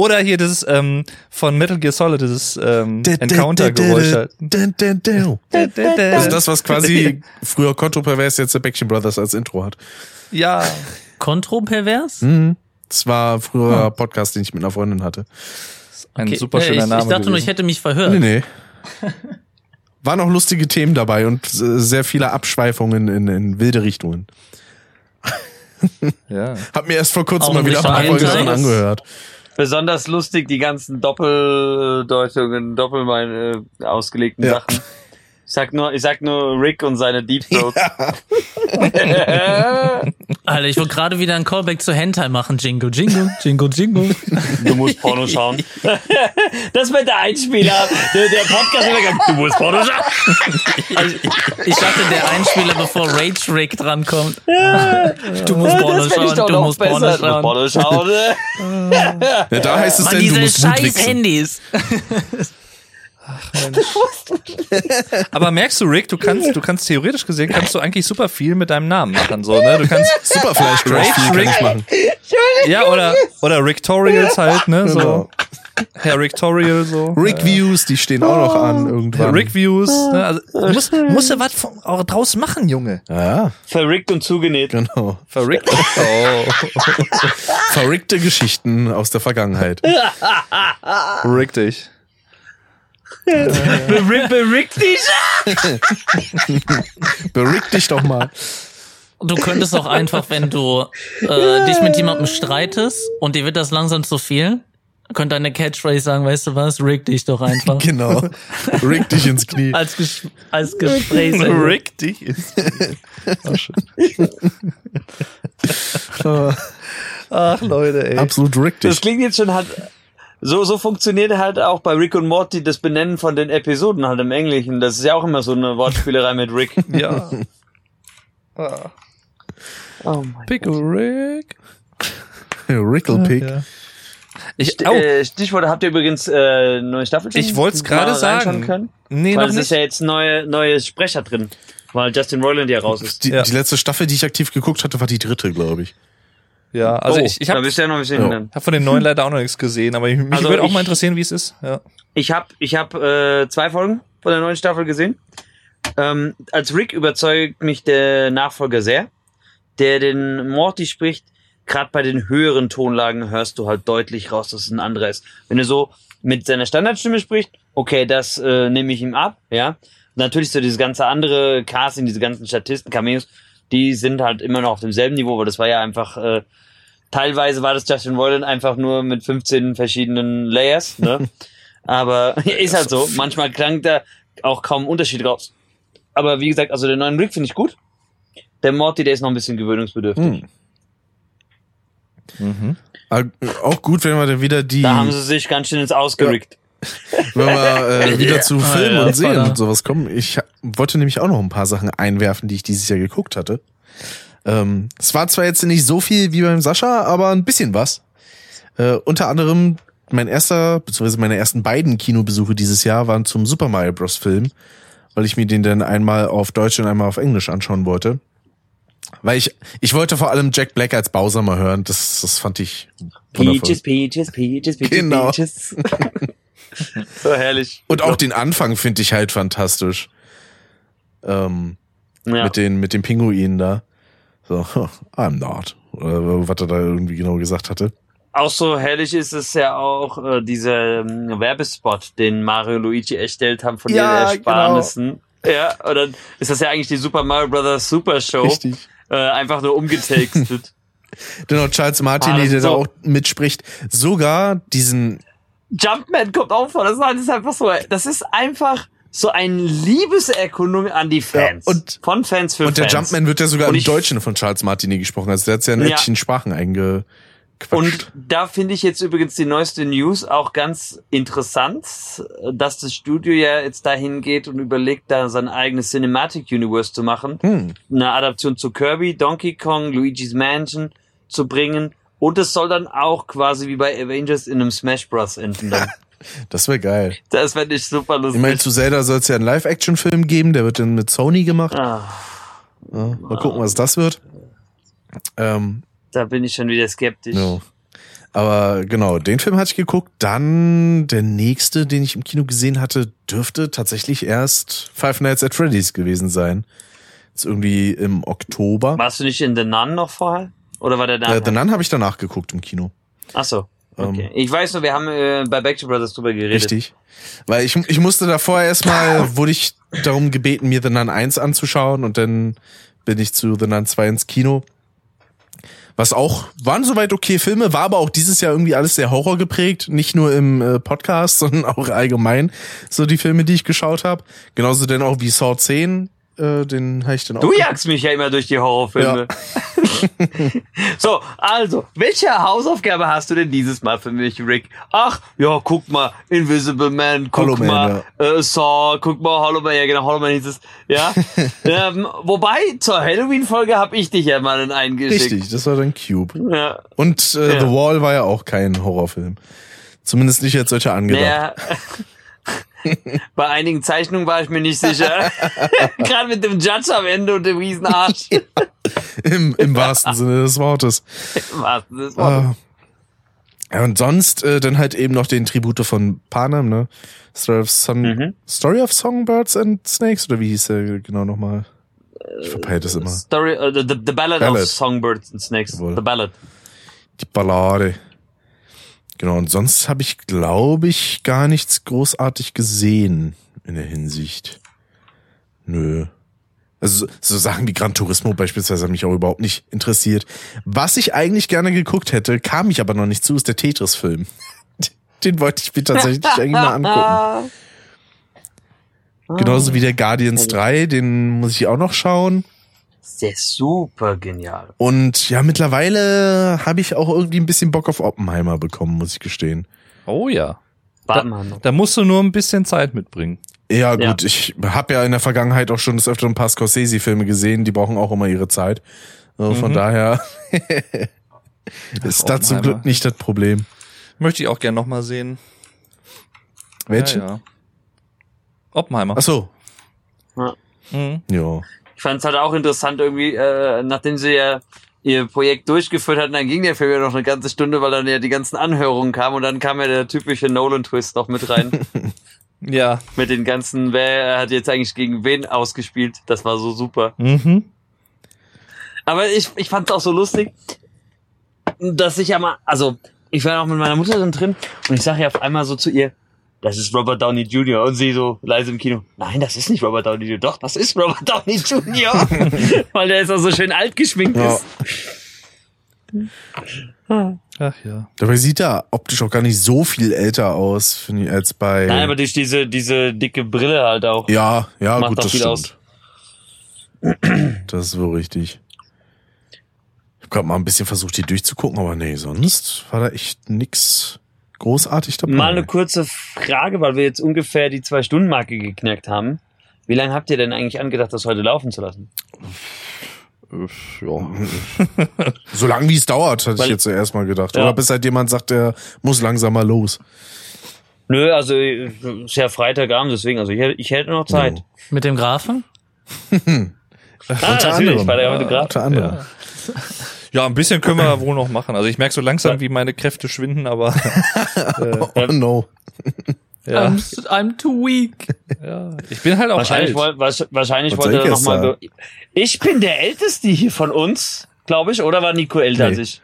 Oder hier das ähm, von Metal Gear Solid, dieses ähm, Encounter-Geräusch. halt. [laughs] Also das, was quasi früher Kontropervers jetzt der Backstreet Brothers als Intro hat. Ja. Kontropervers? Mhm. Das war früher ein Podcast, den ich mit einer Freundin hatte. Ein Okay. super Äh, schöner ich, Name. Ich dachte nur, ich gewesen. hätte mich verhört. Nee, nee. [laughs] Waren auch lustige Themen dabei und äh, sehr viele Abschweifungen in, in wilde Richtungen. ja. [laughs] Hab mir erst vor kurzem Auch mal wieder ein paar Folgen angehört. Besonders lustig die ganzen Doppeldeutungen, doppel meine äh, ausgelegten Ja. Sachen. [laughs] Ich sag nur, ich sag nur Rick und seine Deep Throats. [laughs] Alter, ich wollte gerade wieder ein Callback zu Hentai machen. Jingle, jingle, jingle, jingle. Du musst Porno schauen. [laughs] das wird der Einspieler. Der, der Podcast wird gesagt, du musst Porno schauen. Also, ich dachte, der Einspieler, bevor Rage Rick drankommt. Du musst Porno schauen, du musst. Porno Du musst schauen. Porno schauen. Ja, da heißt es Mann, denn, du diese musst scheiß wichsen. Handys. [laughs] Aber merkst du, Rick, du kannst, du kannst theoretisch gesehen, kannst du eigentlich super viel mit deinem Namen machen, so, ne? Du kannst, [laughs] Rage kann Rig. ich machen. ja, oder, oder Rictorials halt, ne? So. Genau. Herr Rictorial, so. Rick Views, die stehen auch noch an irgendwann. Rick Views, ne? Also, musst, musst du was von- auch draus machen, Junge. Ja, Verrickt und zugenäht. genau. Verrickt. [laughs] Oh. Verrückte Geschichten aus der Vergangenheit. Richtig. Verrickt dich. [laughs] Berück dich doch mal. Du könntest auch einfach, wenn du äh, dich mit jemandem streitest und dir wird das langsam zu viel, könnte deine Catchphrase sagen, weißt du was, rig dich doch einfach. [laughs] Genau. Rick dich ins Knie. Als, Ges als Gesprächsende. [laughs] Rick dich. Ach, schön. Ach, Leute, ey. Absolut Rick Das dich. klingt jetzt schon halt. So, so funktioniert halt auch bei Rick und Morty das Benennen von den Episoden halt im Englischen. Das ist ja auch immer so eine Wortspielerei mit Rick. [laughs] Ja. Ah. Oh mein Pickle Rick. Ricklepick. Ja. Ich, St oh, äh, Stichwort, habt ihr übrigens äh, neue Staffel schon ich wollte es gerade sagen. Können? Nee, Weil noch es ist nicht. ja jetzt neue, neue Sprecher drin, weil Justin Roiland ja raus ist. Die, Ja. die letzte Staffel, die ich aktiv geguckt hatte, war die dritte, glaube ich. Ja, also oh, ich, ich habe ja noch ein bisschen Ja. hab von den neuen leider auch noch nichts gesehen, aber mich Also würde auch ich- mal interessieren, wie es ist. Ja. Ich habe ich hab, äh, zwei Folgen von der neuen Staffel gesehen. Ähm, als Rick überzeugt mich der Nachfolger sehr, der den Morty spricht. Gerade bei den höheren Tonlagen hörst du halt deutlich raus, dass es ein anderer ist. Wenn er so mit seiner Standardstimme spricht, okay, das äh, nehme ich ihm ab, ja. Natürlich so dieses ganze andere Casting, diese ganzen Statisten, Cameos, die sind halt immer noch auf demselben Niveau, weil das war ja einfach, äh, teilweise war das Justin Roiland einfach nur mit 15 verschiedenen Layers, ne? [laughs] Aber [laughs] ist halt so. Manchmal klang da auch kaum Unterschied raus. Aber wie gesagt, also den neuen Rick finde ich gut. Der Morty, der ist noch ein bisschen gewöhnungsbedürftig. Hm. Ah, Auch gut, wenn wir dann wieder die, Da haben sie sich ganz schön ins Ausgerickt. [laughs] wenn wir äh, wieder zu Ah, Filmen ja, und Serien und sowas kommen. Ich wollte nämlich auch noch ein paar Sachen einwerfen, die ich dieses Jahr geguckt hatte. Ähm, es war zwar jetzt nicht so viel wie beim Sascha, aber ein bisschen was. Äh, unter anderem mein erster, beziehungsweise meine ersten beiden Kinobesuche dieses Jahr waren zum Super Mario Bros. Film, weil ich mir den dann einmal auf Deutsch und einmal auf Englisch anschauen wollte. Weil ich, ich wollte vor allem Jack Black als Bowser mal hören. Das, das fand ich wundervoll. Peaches, Peaches, Peaches, Peaches, Genau. Peaches. [laughs] so herrlich. Und auch den Anfang finde ich halt fantastisch. Ähm, Ja. mit den mit den Pinguinen da. So, [laughs] I'm not. Oder was er da irgendwie genau gesagt hatte. Auch so herrlich ist es ja auch äh, dieser ähm, Werbespot, den Mario und Luigi erstellt haben von Ja, ihren Ersparnissen. Ja, und dann ist das ja eigentlich die Super Mario Brothers Super Show. Richtig. Äh, einfach nur umgetextet. [laughs] Genau, Charles Martin, Ah, der ist da so- auch mitspricht. Sogar diesen, Jumpman kommt auch vor. Das ist einfach so. Das ist einfach so eine Liebeserkundung an die Fans. Ja, und- von Fans für und der Fans. Jumpman wird ja sogar Und im Deutschen von Charles Martinet gesprochen. Also der hat ja in Ja. etlichen Sprachen eingequatscht. Und da finde ich jetzt übrigens die neueste News auch ganz interessant, dass das Studio ja jetzt dahin geht und überlegt, da sein eigenes Cinematic Universe zu machen. Hm. Eine Adaption zu Kirby, Donkey Kong, Luigi's Mansion zu bringen. Und es soll dann auch quasi wie bei Avengers in einem Smash Bros. enden. Dann. [laughs] Das wäre geil. Das fände ich super Ich lustig. meine, zu Zelda soll es ja einen Live-Action-Film geben, der wird dann mit Sony gemacht. ah, Ja, mal gucken, was das wird. Ähm, da bin ich schon wieder skeptisch. No. Aber genau, den Film hatte ich geguckt. Dann der nächste, den ich im Kino gesehen hatte, dürfte tatsächlich erst Five Nights at Freddy's gewesen sein. Ist irgendwie im Oktober. Warst du nicht in The Nun noch vorher? Oder war der da? Äh, The Nun habe ich danach geguckt im Kino. Ach so. Okay. Ähm, ich weiß nur, wir haben äh, bei Back to Brothers drüber geredet. Richtig. Weil ich, ich musste davor erstmal, wurde ich darum gebeten, mir The Nun 1 anzuschauen und dann bin ich zu The Nun 2 ins Kino. Was auch, waren soweit okay Filme, war aber auch dieses Jahr irgendwie alles sehr Horror geprägt. Nicht nur im äh, Podcast, [laughs] sondern auch allgemein so die Filme, die ich geschaut habe. Genauso denn auch wie Saw 10, äh, den habe ich dann auch. Du jagst mich ja immer durch die Horrorfilme. [laughs] so, also, welche Hausaufgabe hast du denn dieses Mal für mich, Rick? Ach, ja, guck mal, Invisible Man, guck Hollow Man, mal, äh, Saw, guck mal, Hollow Man, ja genau, Hollow Man hieß es, ja. [laughs] ähm, wobei, zur Halloween-Folge habe ich dich ja mal in einen geschickt. Richtig, das war dann Cube. Ja, Und äh, Ja. The Wall war ja auch kein Horrorfilm. Zumindest nicht als solcher angedacht. [laughs] [laughs] Bei einigen Zeichnungen war ich mir nicht sicher. [laughs] Gerade mit dem Judge am Ende und dem Riesenarsch. Im, Im wahrsten Sinne des Wortes. Was? Das war Äh, ja, und sonst äh, dann halt eben noch den Tribute von Panem, ne? Story of, Sun Mhm. Story of Songbirds and Snakes, oder wie hieß der genau nochmal? Ich verpeile das immer. Story, uh, the, the, the Ballad, Ballad. of Songbirds and Snakes. Jawohl. The Ballad. Die Ballade. Genau, und sonst habe ich, glaube ich, gar nichts großartig gesehen in der Hinsicht. Nö. Also so- Sachen wie Gran Turismo beispielsweise haben mich auch überhaupt nicht interessiert. Was ich eigentlich gerne geguckt hätte, kam ich aber noch nicht zu, ist der Tetris-Film. [laughs] Den wollte ich mir tatsächlich eigentlich mal angucken. [laughs] Genauso wie der Guardians 3, den muss ich auch noch schauen. Der ist super genial. Und ja, mittlerweile habe ich auch irgendwie ein bisschen Bock auf Oppenheimer bekommen, muss ich gestehen. Oh ja. Warte mal noch. Da musst du nur ein bisschen Zeit mitbringen. Ja, Ja. gut, ich habe ja in der Vergangenheit auch schon des Öfteren ein paar Scorsese-Filme gesehen, die brauchen auch immer ihre Zeit. Also Von Mhm. daher, [laughs] Ist da zum. Glück nicht das Problem. Möchte ich auch gern nochmal sehen. Welche? Ja, ja. Oppenheimer. Ach so. Mhm. Ja. Ich fand es halt auch interessant irgendwie, äh, nachdem sie ja ihr Projekt durchgeführt hatten, dann ging der Film ja noch eine ganze Stunde, weil dann ja die ganzen Anhörungen kamen und dann kam ja der typische Nolan-Twist noch mit rein. [laughs] Ja. mit den ganzen, wer hat jetzt eigentlich gegen wen ausgespielt. Das war so super. Mhm. Aber ich, ich fand es auch so lustig, dass ich ja mal, also ich war auch mit meiner Mutter dann drin und ich sage ja auf einmal so zu ihr, das ist Robert Downey Jr. Und sie so leise im Kino, nein, das ist nicht Robert Downey Jr. Doch, das ist Robert Downey Jr. [laughs] Weil der ist auch so schön alt geschminkt Ja. ist. Ach ja. Dabei sieht er optisch auch gar nicht so viel älter aus, finde ich, als bei. Nein, aber durch diese, diese dicke Brille halt auch. ja, ja, Macht gut, auch das viel stimmt. aus. Das ist wohl richtig. Ich habe gerade mal ein bisschen versucht, die durchzugucken, aber nee, sonst war da echt nix großartig dabei. Mal eine kurze Frage, weil wir jetzt ungefähr die Zwei-Stunden-Marke geknackt haben. Wie lange habt ihr denn eigentlich angedacht, das heute laufen zu lassen? Ja. [laughs] so lang wie es dauert, hatte ich Weil- jetzt zuerst mal gedacht. Ja. Oder bis halt jemand sagt, der muss langsam mal los. Nö, also ist ja Freitagabend, deswegen, also ich, hätte- ich hätte noch Zeit. Ja. Mit dem Grafen? [laughs] Ah, Unter natürlich, anderem. Freitagabend Graf. Unter anderem. Ja, ein bisschen können wir wohl noch machen. Also ich merke so langsam, wie meine Kräfte schwinden, aber [laughs] Oh no. ja, I'm, I'm too weak. ja. ich bin halt auch Wahrscheinlich, alt. woll, wahrsch- wahrscheinlich Was wollte er ich noch jetzt mal. be- Ich bin der Älteste hier von uns, glaube ich, oder war Nico älter Nee. als ich?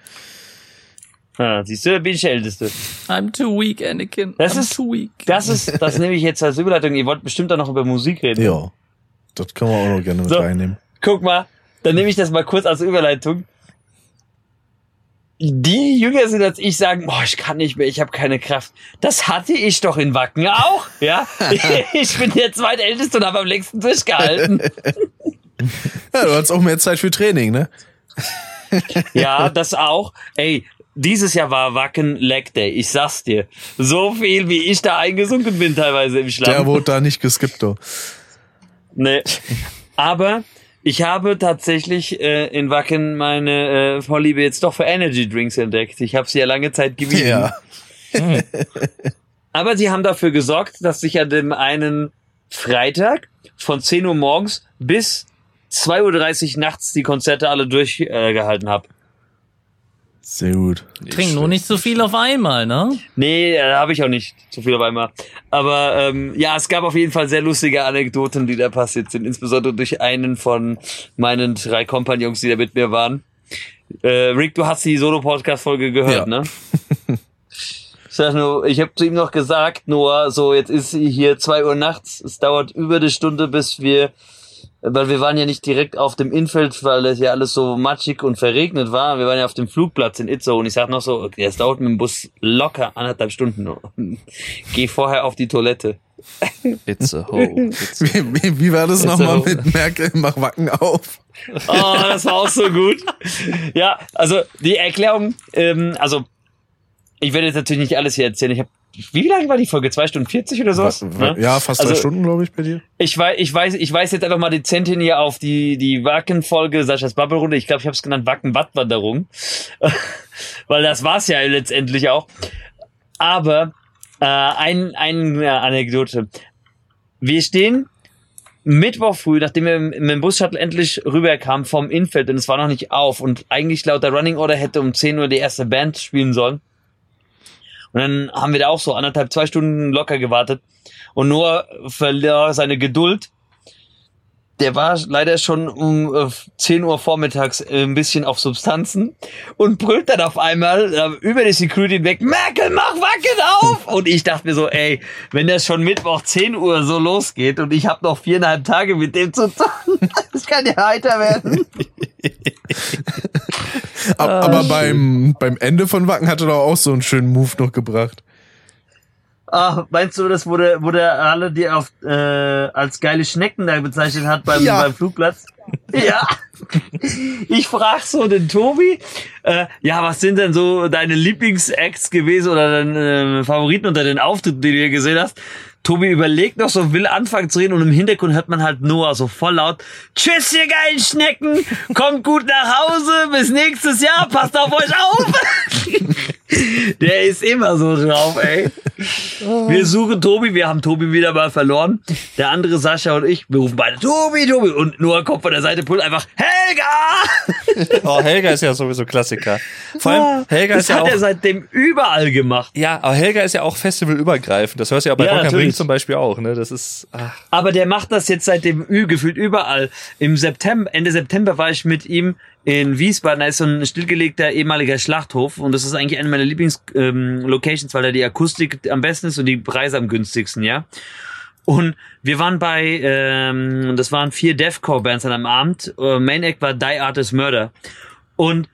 Ah, siehst du, da bin ich der Älteste. I'm too weak, Anakin. Das I'm ist- too weak. Das ist, das nehme ich jetzt als Überleitung. Ihr wollt bestimmt auch noch über Musik reden. Ja. Das können wir auch noch gerne mit So. reinnehmen. Guck mal, dann nehme ich das mal kurz als Überleitung. Die jünger sind als ich sagen, boah, ich kann nicht mehr, ich habe keine Kraft. Das hatte ich doch in Wacken auch, ja. [laughs] Ich bin der zweitälteste und habe am längsten durchgehalten. [laughs] Ja, du hast auch mehr Zeit für Training, ne? [laughs] Ja, das auch. Ey, dieses Jahr war Wacken Leg Day, ich sag's dir. So viel, wie ich da eingesunken bin teilweise im Schlamm. Der wurde da nicht geskippt, du. Nee. Aber ich habe tatsächlich äh, in Wacken meine äh, Vorliebe jetzt doch für Energy Drinks entdeckt. Ich habe sie ja lange Zeit gemieden. Ja. [laughs] Aber sie haben dafür gesorgt, dass ich an dem einen Freitag von 10 Uhr morgens bis 2.30 Uhr nachts die Konzerte alle durchgehalten äh, habe. Sehr gut. Trink nur nicht so viel auf einmal, ne? Nee, äh, habe ich auch nicht zu viel auf einmal. Aber ähm, ja, es gab auf jeden Fall sehr lustige Anekdoten, die da passiert sind. Insbesondere durch einen von meinen drei Kompagnons, die da mit mir waren. Äh, Rick, du hast die Solo-Podcast-Folge gehört, Ja. ne? Ich [laughs] sag nur, ich habe zu ihm noch gesagt, Noah, so jetzt ist hier zwei Uhr nachts, es dauert über eine Stunde, bis wir, weil wir waren ja nicht direkt auf dem Infeld, weil das ja alles so matschig und verregnet war. Wir waren ja auf dem Flugplatz in Itzehoe und ich sag noch so, okay, es dauert mit dem Bus locker anderthalb Stunden. [laughs] Geh vorher auf die Toilette. It's a hole. It's a Wie, wie, wie war das nochmal mit Merkel mach Wacken auf? Oh, das war auch so gut. Ja, also die Erklärung, ähm, also ich werde jetzt natürlich nicht alles hier erzählen. Ich habe, wie lange war die Folge? Zwei Stunden 40 oder sowas? Wa- Ne? Ja, fast Also- drei Stunden, glaube ich, bei dir. Ich weiß, ich weiß, ich weiß jetzt einfach mal dezent hin hier auf die die Wacken-Folge Saschas Bubble-Runde. Ich glaube, ich habe es genannt Wacken-Wattwanderung, [laughs] weil das war's ja letztendlich auch. Aber äh, ein eine Anekdote: Wir stehen Mittwoch früh, nachdem wir mit dem Bus-Shuttle endlich rüberkamen vom Infeld und es war noch nicht auf und eigentlich laut der Running Order hätte um 10 Uhr die erste Band spielen sollen. Und dann haben wir da auch so anderthalb, zwei Stunden locker gewartet. Und Noah verlor seine Geduld. Der war leider schon um äh, 10 Uhr vormittags äh, ein bisschen auf Substanzen und brüllt dann auf einmal äh, über die Security weg, Merkel, mach Wacken auf! [laughs] Und ich dachte mir so, ey, wenn das schon Mittwoch 10 Uhr so losgeht und ich habe noch viereinhalb Tage mit dem zu tun, [laughs] das kann ja heiter werden. [laughs] Ab, Ah, aber beim, beim Ende von Wacken hat er doch auch so einen schönen Move noch gebracht. Ah, meinst du, das wurde, wurde alle, die auf, äh, als geile Schnecken da bezeichnet hat beim, Ja. beim Flugplatz? [laughs] Ja. Ich frag so den Tobi, äh, ja, was sind denn so deine Lieblingsacts gewesen oder deine äh, Favoriten unter den Auftritten, die du hier gesehen hast? Tobi überlegt noch so, will anfangen zu reden und im Hintergrund hört man halt Noah so voll laut, tschüss ihr geilen Schnecken, kommt gut nach Hause, bis nächstes Jahr, passt auf euch auf. [laughs] Der ist immer so drauf, ey. [laughs] Wir suchen Tobi, wir haben Tobi wieder mal verloren. Der andere Sascha und ich, wir rufen beide Tobi, Tobi und Noah kommt von der Seite, pullt einfach Helga! [laughs] Oh, Helga ist ja sowieso Klassiker. Vor allem, Helga das ist ja hat auch. er seitdem überall gemacht. Ja, aber Helga ist ja auch festivalübergreifend. Das hörst du ja bei Ja, Rock am Ring zum Beispiel auch, ne? Das ist. Ach, Aber der macht das jetzt seitdem Ü gefühlt überall. Im September, Ende September war ich mit ihm in Wiesbaden. Da ist so ein stillgelegter ehemaliger Schlachthof und das ist eigentlich eine meiner Lieblings-Locations, ähm, weil da die Akustik am besten ist und die Preise am günstigsten, ja. Und wir waren bei, ähm, das waren vier Deathcore-Bands an einem Abend. Äh, Main Act war Die Artist Murder. Und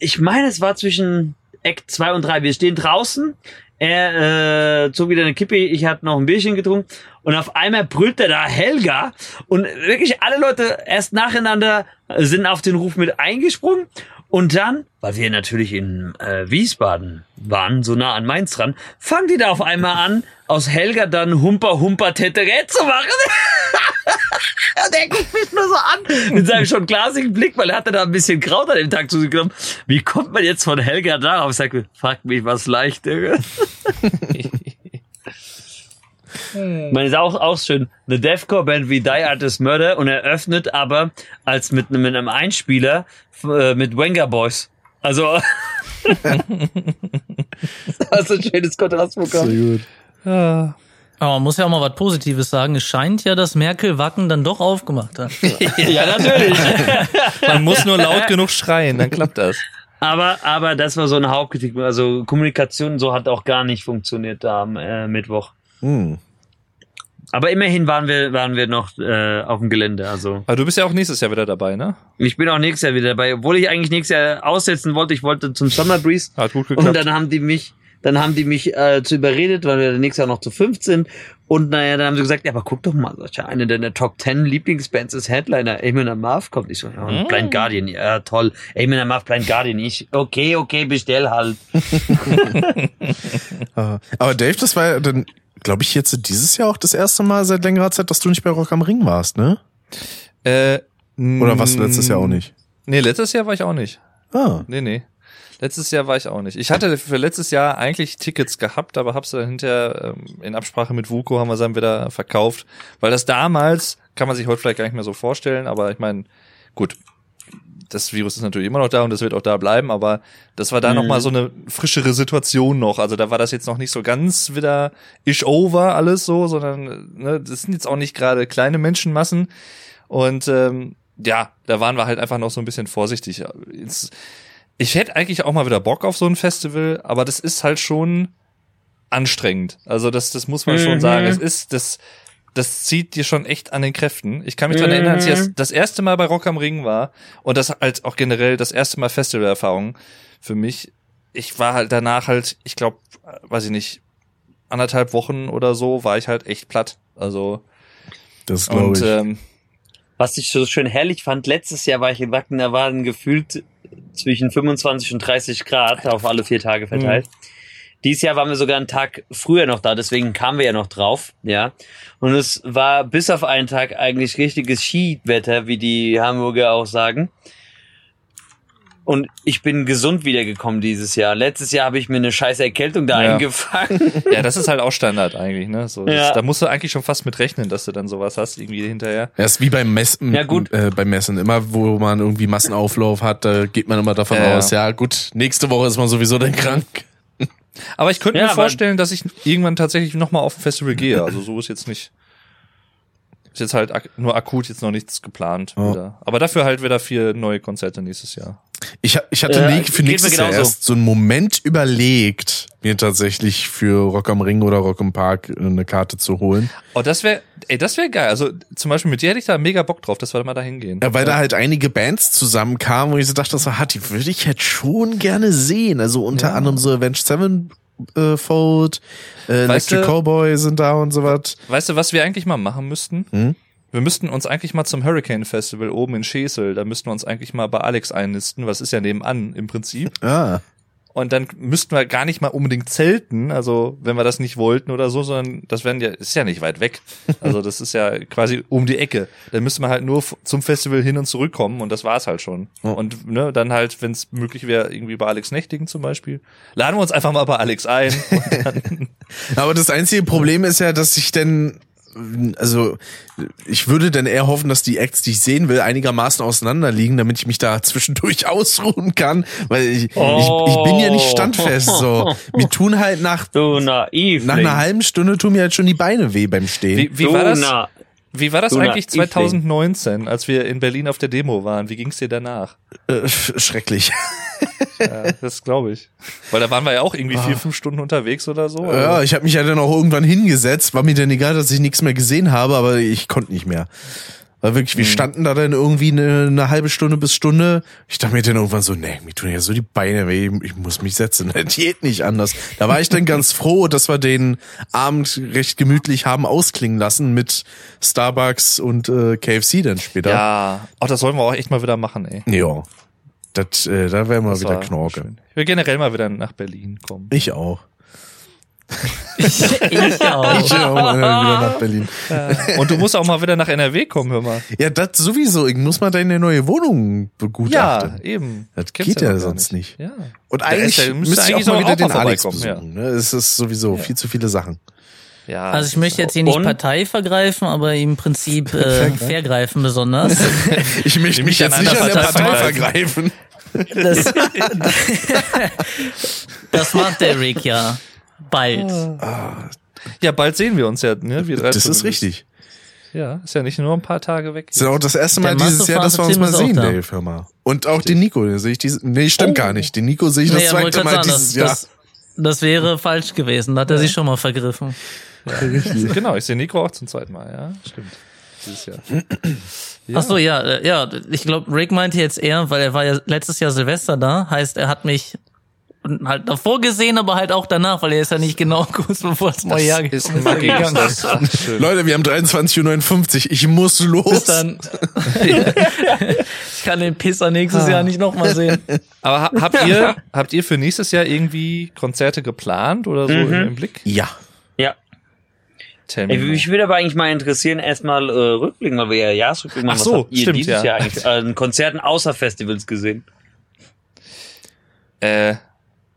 ich meine, es war zwischen Act 2 und 3. Wir stehen draußen. Er äh, zog wieder eine Kippe, ich hatte noch ein Bierchen getrunken und auf einmal brüllt er da Helga und wirklich alle Leute erst nacheinander sind auf den Ruf mit eingesprungen und dann, weil wir natürlich in äh, Wiesbaden waren, so nah an Mainz dran, fangen die da auf einmal an, aus Helga dann Humper Humper Tetere zu machen. [laughs] Der guckt mich nur so an mit seinem schon glasigen Blick, weil er hatte da ein bisschen Kraut an dem Tag zu sich genommen. Wie kommt man jetzt von Helga darauf? Ich sag, frag mich was leicht. Digga. Ich meine, ist auch, auch schön. Eine Deathcore-Band wie Die Artist Murder und er öffnet aber als mit, einem- mit einem Einspieler äh, mit Wenger Boys. Also, [laughs] das ist ein schönes Kontrastprogramm. Sehr gut. ja. Aber man muss ja auch mal was Positives sagen. Es scheint ja, dass Merkel Wacken dann doch aufgemacht hat. [laughs] Ja, natürlich. [laughs] Man muss nur laut genug schreien, dann klappt das. Aber, aber das war so ein Hauptkritik. Also Kommunikation so hat auch gar nicht funktioniert da am äh, Mittwoch. Hm. Aber immerhin waren wir, waren wir noch äh, auf dem Gelände. Also Aber du bist ja auch nächstes Jahr wieder dabei, ne? ich bin auch nächstes Jahr wieder dabei, obwohl ich eigentlich nächstes Jahr aussetzen wollte. Ich wollte zum Summer Breeze. [laughs] Hat gut Und geklappt. dann haben die mich, dann haben die mich äh, zu überredet, weil wir nächstes Jahr noch zu fünf sind. Und naja, dann haben sie gesagt, ja, aber guck doch mal, Sascha, eine deiner Top 10 Lieblingsbands ist Headliner. Eamon Marv kommt. Ich so, ja, und Blind Guardian, ja, toll. Eamon Marv, Blind Guardian. Ich, okay, okay, bestell halt. [laughs] [laughs] Ah. Aber Dave, das war ja dann, glaube ich, jetzt dieses Jahr auch das erste Mal seit längerer Zeit, dass du nicht bei Rock am Ring warst, ne? Äh, Oder was letztes Jahr auch nicht? Nee, letztes Jahr war ich auch nicht. Ah. Nee, nee. Letztes Jahr war ich auch nicht. Ich hatte für letztes Jahr eigentlich Tickets gehabt, aber hab's dann hinterher ähm, in Absprache mit Vuko haben wir dann wieder verkauft, weil das damals kann man sich heute vielleicht gar nicht mehr so vorstellen, aber ich meine, gut, das Virus ist natürlich immer noch da und das wird auch da bleiben, aber das war da noch mal so eine frischere Situation noch. Also da war das jetzt noch nicht so ganz wieder ish over alles so, sondern ne, das sind jetzt auch nicht gerade kleine Menschenmassen und ähm, ja, da waren wir halt einfach noch so ein bisschen vorsichtig. Ich hätte eigentlich auch mal wieder Bock auf so ein Festival, aber das ist halt schon anstrengend. Also das, das muss man schon Mhm. sagen. Es ist, das, das zieht dir schon echt an den Kräften. Ich kann mich dran erinnern, als ich das, das erste Mal bei Rock am Ring war und das halt auch generell das erste Mal Festivalerfahrung für mich. Ich war halt danach halt, ich glaube, weiß ich nicht, anderthalb Wochen oder so war ich halt echt platt. Also Das glaube und ich. ähm, Was ich so schön herrlich fand, letztes Jahr war ich in Wacken, da waren gefühlt zwischen 25 und 30 Grad auf alle vier Tage verteilt. Dieses Jahr waren wir sogar einen Tag früher noch da, deswegen kamen wir ja noch drauf, ja. Und es war bis auf einen Tag eigentlich richtiges Skiwetter, wie die Hamburger auch sagen. Und ich bin gesund wiedergekommen dieses Jahr. Letztes Jahr habe ich mir eine scheiß Erkältung da Ja. eingefangen. [laughs] ja, das ist halt auch Standard eigentlich, ne? So, das, Ja. Da musst du eigentlich schon fast mit rechnen, dass du dann sowas hast, irgendwie hinterher. Ja, ist wie beim Messen, Ja, gut. Äh, beim Messen. Immer, wo man irgendwie Massenauflauf hat, da geht man immer davon ja. aus, ja gut, nächste Woche ist man sowieso dann krank. Aber ich könnte Ja, mir vorstellen, dass ich irgendwann tatsächlich nochmal auf ein Festival gehe. Also so ist jetzt nicht. Ist jetzt halt ak nur akut jetzt noch nichts geplant. Wieder. Aber dafür halt wieder vier neue Konzerte nächstes Jahr. Ich, ich hatte Ja, geht für nächstes Jahr erst so einen Moment überlegt, mir tatsächlich für Rock am Ring oder Rock im Park eine Karte zu holen. Oh, das wäre, ey, das wäre geil. Also zum Beispiel mit dir hätte ich da mega Bock drauf, dass wir da mal da hingehen. Ja, weil da halt einige Bands zusammenkamen, wo ich so dachte, so, hat die würde ich jetzt schon gerne sehen. Also unter anderem so Avenged Sevenfold, äh, Fold, äh, Electric Cowboy sind da und so was. Weißt du, was wir eigentlich mal machen müssten? Hm? Wir müssten uns eigentlich mal zum Hurricane Festival oben in Schesel, da müssten wir uns eigentlich mal bei Alex einnisten, was ist ja nebenan im Prinzip. Ah. Und dann müssten wir gar nicht mal unbedingt zelten, also wenn wir das nicht wollten oder so, sondern das wären ja, ist ja nicht weit weg. Also das ist ja quasi um die Ecke. Dann müsste man halt nur zum Festival hin und zurückkommen und das war's halt schon. Ja. Und ne, dann halt, wenn es möglich wäre, irgendwie bei Alex Nächtigen zum Beispiel, laden wir uns einfach mal bei Alex ein. [laughs] Aber das einzige Problem ist ja, dass ich denn, also ich würde dann eher hoffen, dass die Acts, die ich sehen will, einigermaßen auseinander liegen, damit ich mich da zwischendurch [laughs] ausruhen kann, weil ich, ich, ich bin ja nicht standfest. So, [laughs] mir tun halt nach Du naiv. nach einer halben Stunde tun mir halt schon die Beine weh beim Stehen. wie, wie war das? Wie war das Du eigentlich Naivling. 2019, als wir in Berlin auf der Demo waren? Wie ging's dir danach? Äh, schrecklich. [laughs] Ja, das glaube ich. Weil da waren wir ja auch irgendwie vier, fünf Stunden unterwegs oder so. Ja, ich habe mich ja dann auch irgendwann hingesetzt. War mir dann egal, dass ich nichts mehr gesehen habe, aber ich konnte nicht mehr. War wirklich, wir standen da dann irgendwie eine, eine halbe Stunde bis Stunde. Ich dachte mir dann irgendwann so, nee, mir tun ja so die Beine weh, ich muss mich setzen. [laughs] Das geht nicht anders. Da war ich dann ganz froh, dass wir den Abend recht gemütlich haben ausklingen lassen mit Starbucks und äh, KFC dann später. Ja, oh, das sollen wir auch echt mal wieder machen, ey. Ja. Das, äh, da wären wir Das wieder Knorke. schön. Ich will generell mal wieder nach Berlin kommen. Ich auch. [laughs] ich auch. Ich auch mal wieder nach Berlin. Und du musst auch mal wieder nach NRW kommen, hör mal. Ja, das sowieso. Ich muss mal deine neue Wohnung begutachten. Ja, eben. Das Kennst geht ja gar sonst nicht. Ja. Und Da eigentlich ist ja- müsste ich eigentlich auch mal so wieder auch den mal Alex besuchen. Ne? Es ist sowieso viel zu viele Sachen. Ja. Also ich möchte jetzt hier nicht? Partei vergreifen, aber im Prinzip [laughs] äh, vergreifen besonders. [laughs] Ich möchte mich jetzt nicht an der Partei Partei vergreifen. vergreifen. Das, [laughs] das macht der Rick ja bald. ja, bald sehen wir uns ja, ne? Wir drei Das ist richtig. Ja, ist ja nicht nur ein paar Tage weg. Das ist auch das erste Mal Der dieses Jahr, dass wir uns mal sehen, da. Dave, hör mal. Und auch den Nico, den sehe ich dieses, nee, stimmt gar nicht. Den Nico sehe ich das Nee, zweite Mal wollte dieses sagen, Jahr. das, das, das wäre falsch gewesen. Da hat er sich schon mal vergriffen. [laughs] [laughs] Genau, ich sehe Nico auch zum zweiten Mal, ja. Stimmt. Dieses Jahr. Ach so, ja, äh, ja. Ich glaube, Rick meinte jetzt eher, weil er war ja letztes Jahr Silvester da. Heißt, er hat mich halt davor gesehen, aber halt auch danach, weil er ist ja nicht genau [laughs] kurz bevor das neue Jahr ist gegangen. Das ist. Leute, wir haben 23.59 Uhr. Ich muss Bis los. dann. ich kann den Pisser nächstes Jahr nicht nochmal sehen. Aber ha habt ihr, habt ihr für nächstes Jahr irgendwie Konzerte geplant oder so Mhm. im Blick? Ja. Me Ey, mich würde aber eigentlich mal interessieren, erstmal äh, rückblicken, weil wir ja Jahresrückblick machen. Ach so, Was habt ihr stimmt, dieses ja. Jahr eigentlich äh, an Konzerten außer Festivals gesehen? Äh,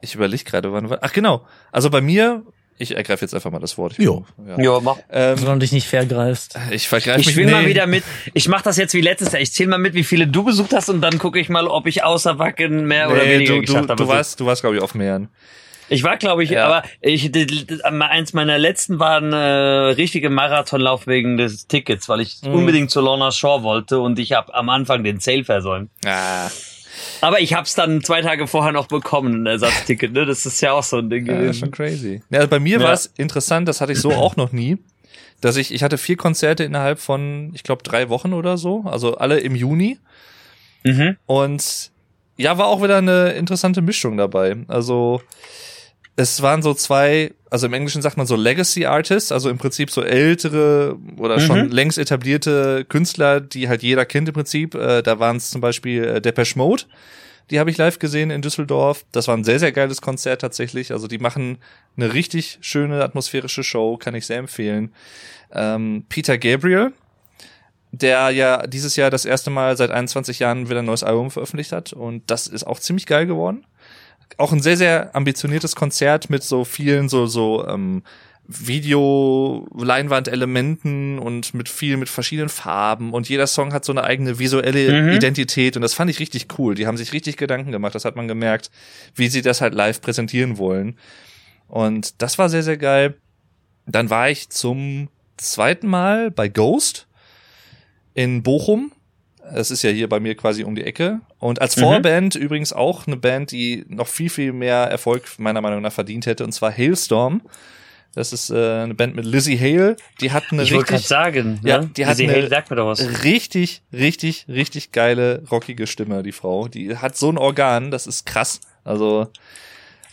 ich überlege gerade, wann war. Ach genau. Also bei mir, ich ergreife jetzt einfach mal das Wort. Ich Jo. Ja. Ja, mach. Ähm, Solange du dich nicht vergreifst. ich vergreife mich Ich will nee. mal wieder mit. Ich mache das jetzt wie letztes Jahr. Ich zähle mal mit, wie viele du besucht hast und dann gucke ich mal, ob ich außer Wacken mehr oder Nee, weniger du, geschafft du, habe. du warst, du warst glaube ich auf mehreren. Ich war, glaube ich, Ja. aber ich, eins meiner letzten war ein äh, richtige Marathonlauf wegen des Tickets, weil ich Mhm. unbedingt zu Lorna Shore wollte und ich habe am Anfang den Sale versäumt. Ah, Aber ich habe es dann zwei Tage vorher noch bekommen, ein Ersatzticket. Ne? Das ist ja auch so ein Ding ja, schon crazy. Ja, also bei mir Ja. war es interessant, das hatte ich so [laughs] auch noch nie, dass ich, ich hatte vier Konzerte innerhalb von, ich glaube, drei Wochen oder so, also alle im Juni. Mhm. Und ja, war auch wieder eine interessante Mischung dabei. Also es waren so zwei, also im Englischen sagt man so Legacy Artists, also im Prinzip so ältere oder schon Mhm. längst etablierte Künstler, die halt jeder kennt im Prinzip. Äh, da waren es zum Beispiel äh, Depeche Mode. Die habe ich live gesehen in Düsseldorf. Das war ein sehr, sehr geiles Konzert tatsächlich. Also die machen eine richtig schöne atmosphärische Show, kann ich sehr empfehlen. Ähm, Peter Gabriel, der ja dieses Jahr das erste Mal seit 21 Jahren wieder ein neues Album veröffentlicht hat. Und das ist auch ziemlich geil geworden. Auch ein sehr, sehr ambitioniertes Konzert mit so vielen so, so ähm, Video-Leinwand-Elementen und mit viel mit verschiedenen Farben und jeder Song hat so eine eigene visuelle Mhm. Identität und das fand ich richtig cool. Die haben sich richtig Gedanken gemacht, das hat man gemerkt, wie sie das halt live präsentieren wollen. Und das war sehr, sehr geil. Dann war ich zum zweiten Mal bei Ghost in Bochum. Es ist ja hier bei mir quasi um die Ecke. Und als Mhm. Vorband übrigens auch eine Band, die noch viel, viel mehr Erfolg meiner Meinung nach verdient hätte, und zwar Hailstorm. Das ist äh, eine Band mit Lizzie Hale. Die hat eine Ich richtig, sagen, Ja, ne? die hat eine- Hale, sag mir doch was. richtig, richtig, richtig geile, rockige Stimme, die Frau. Die hat so ein Organ, das ist krass. Also,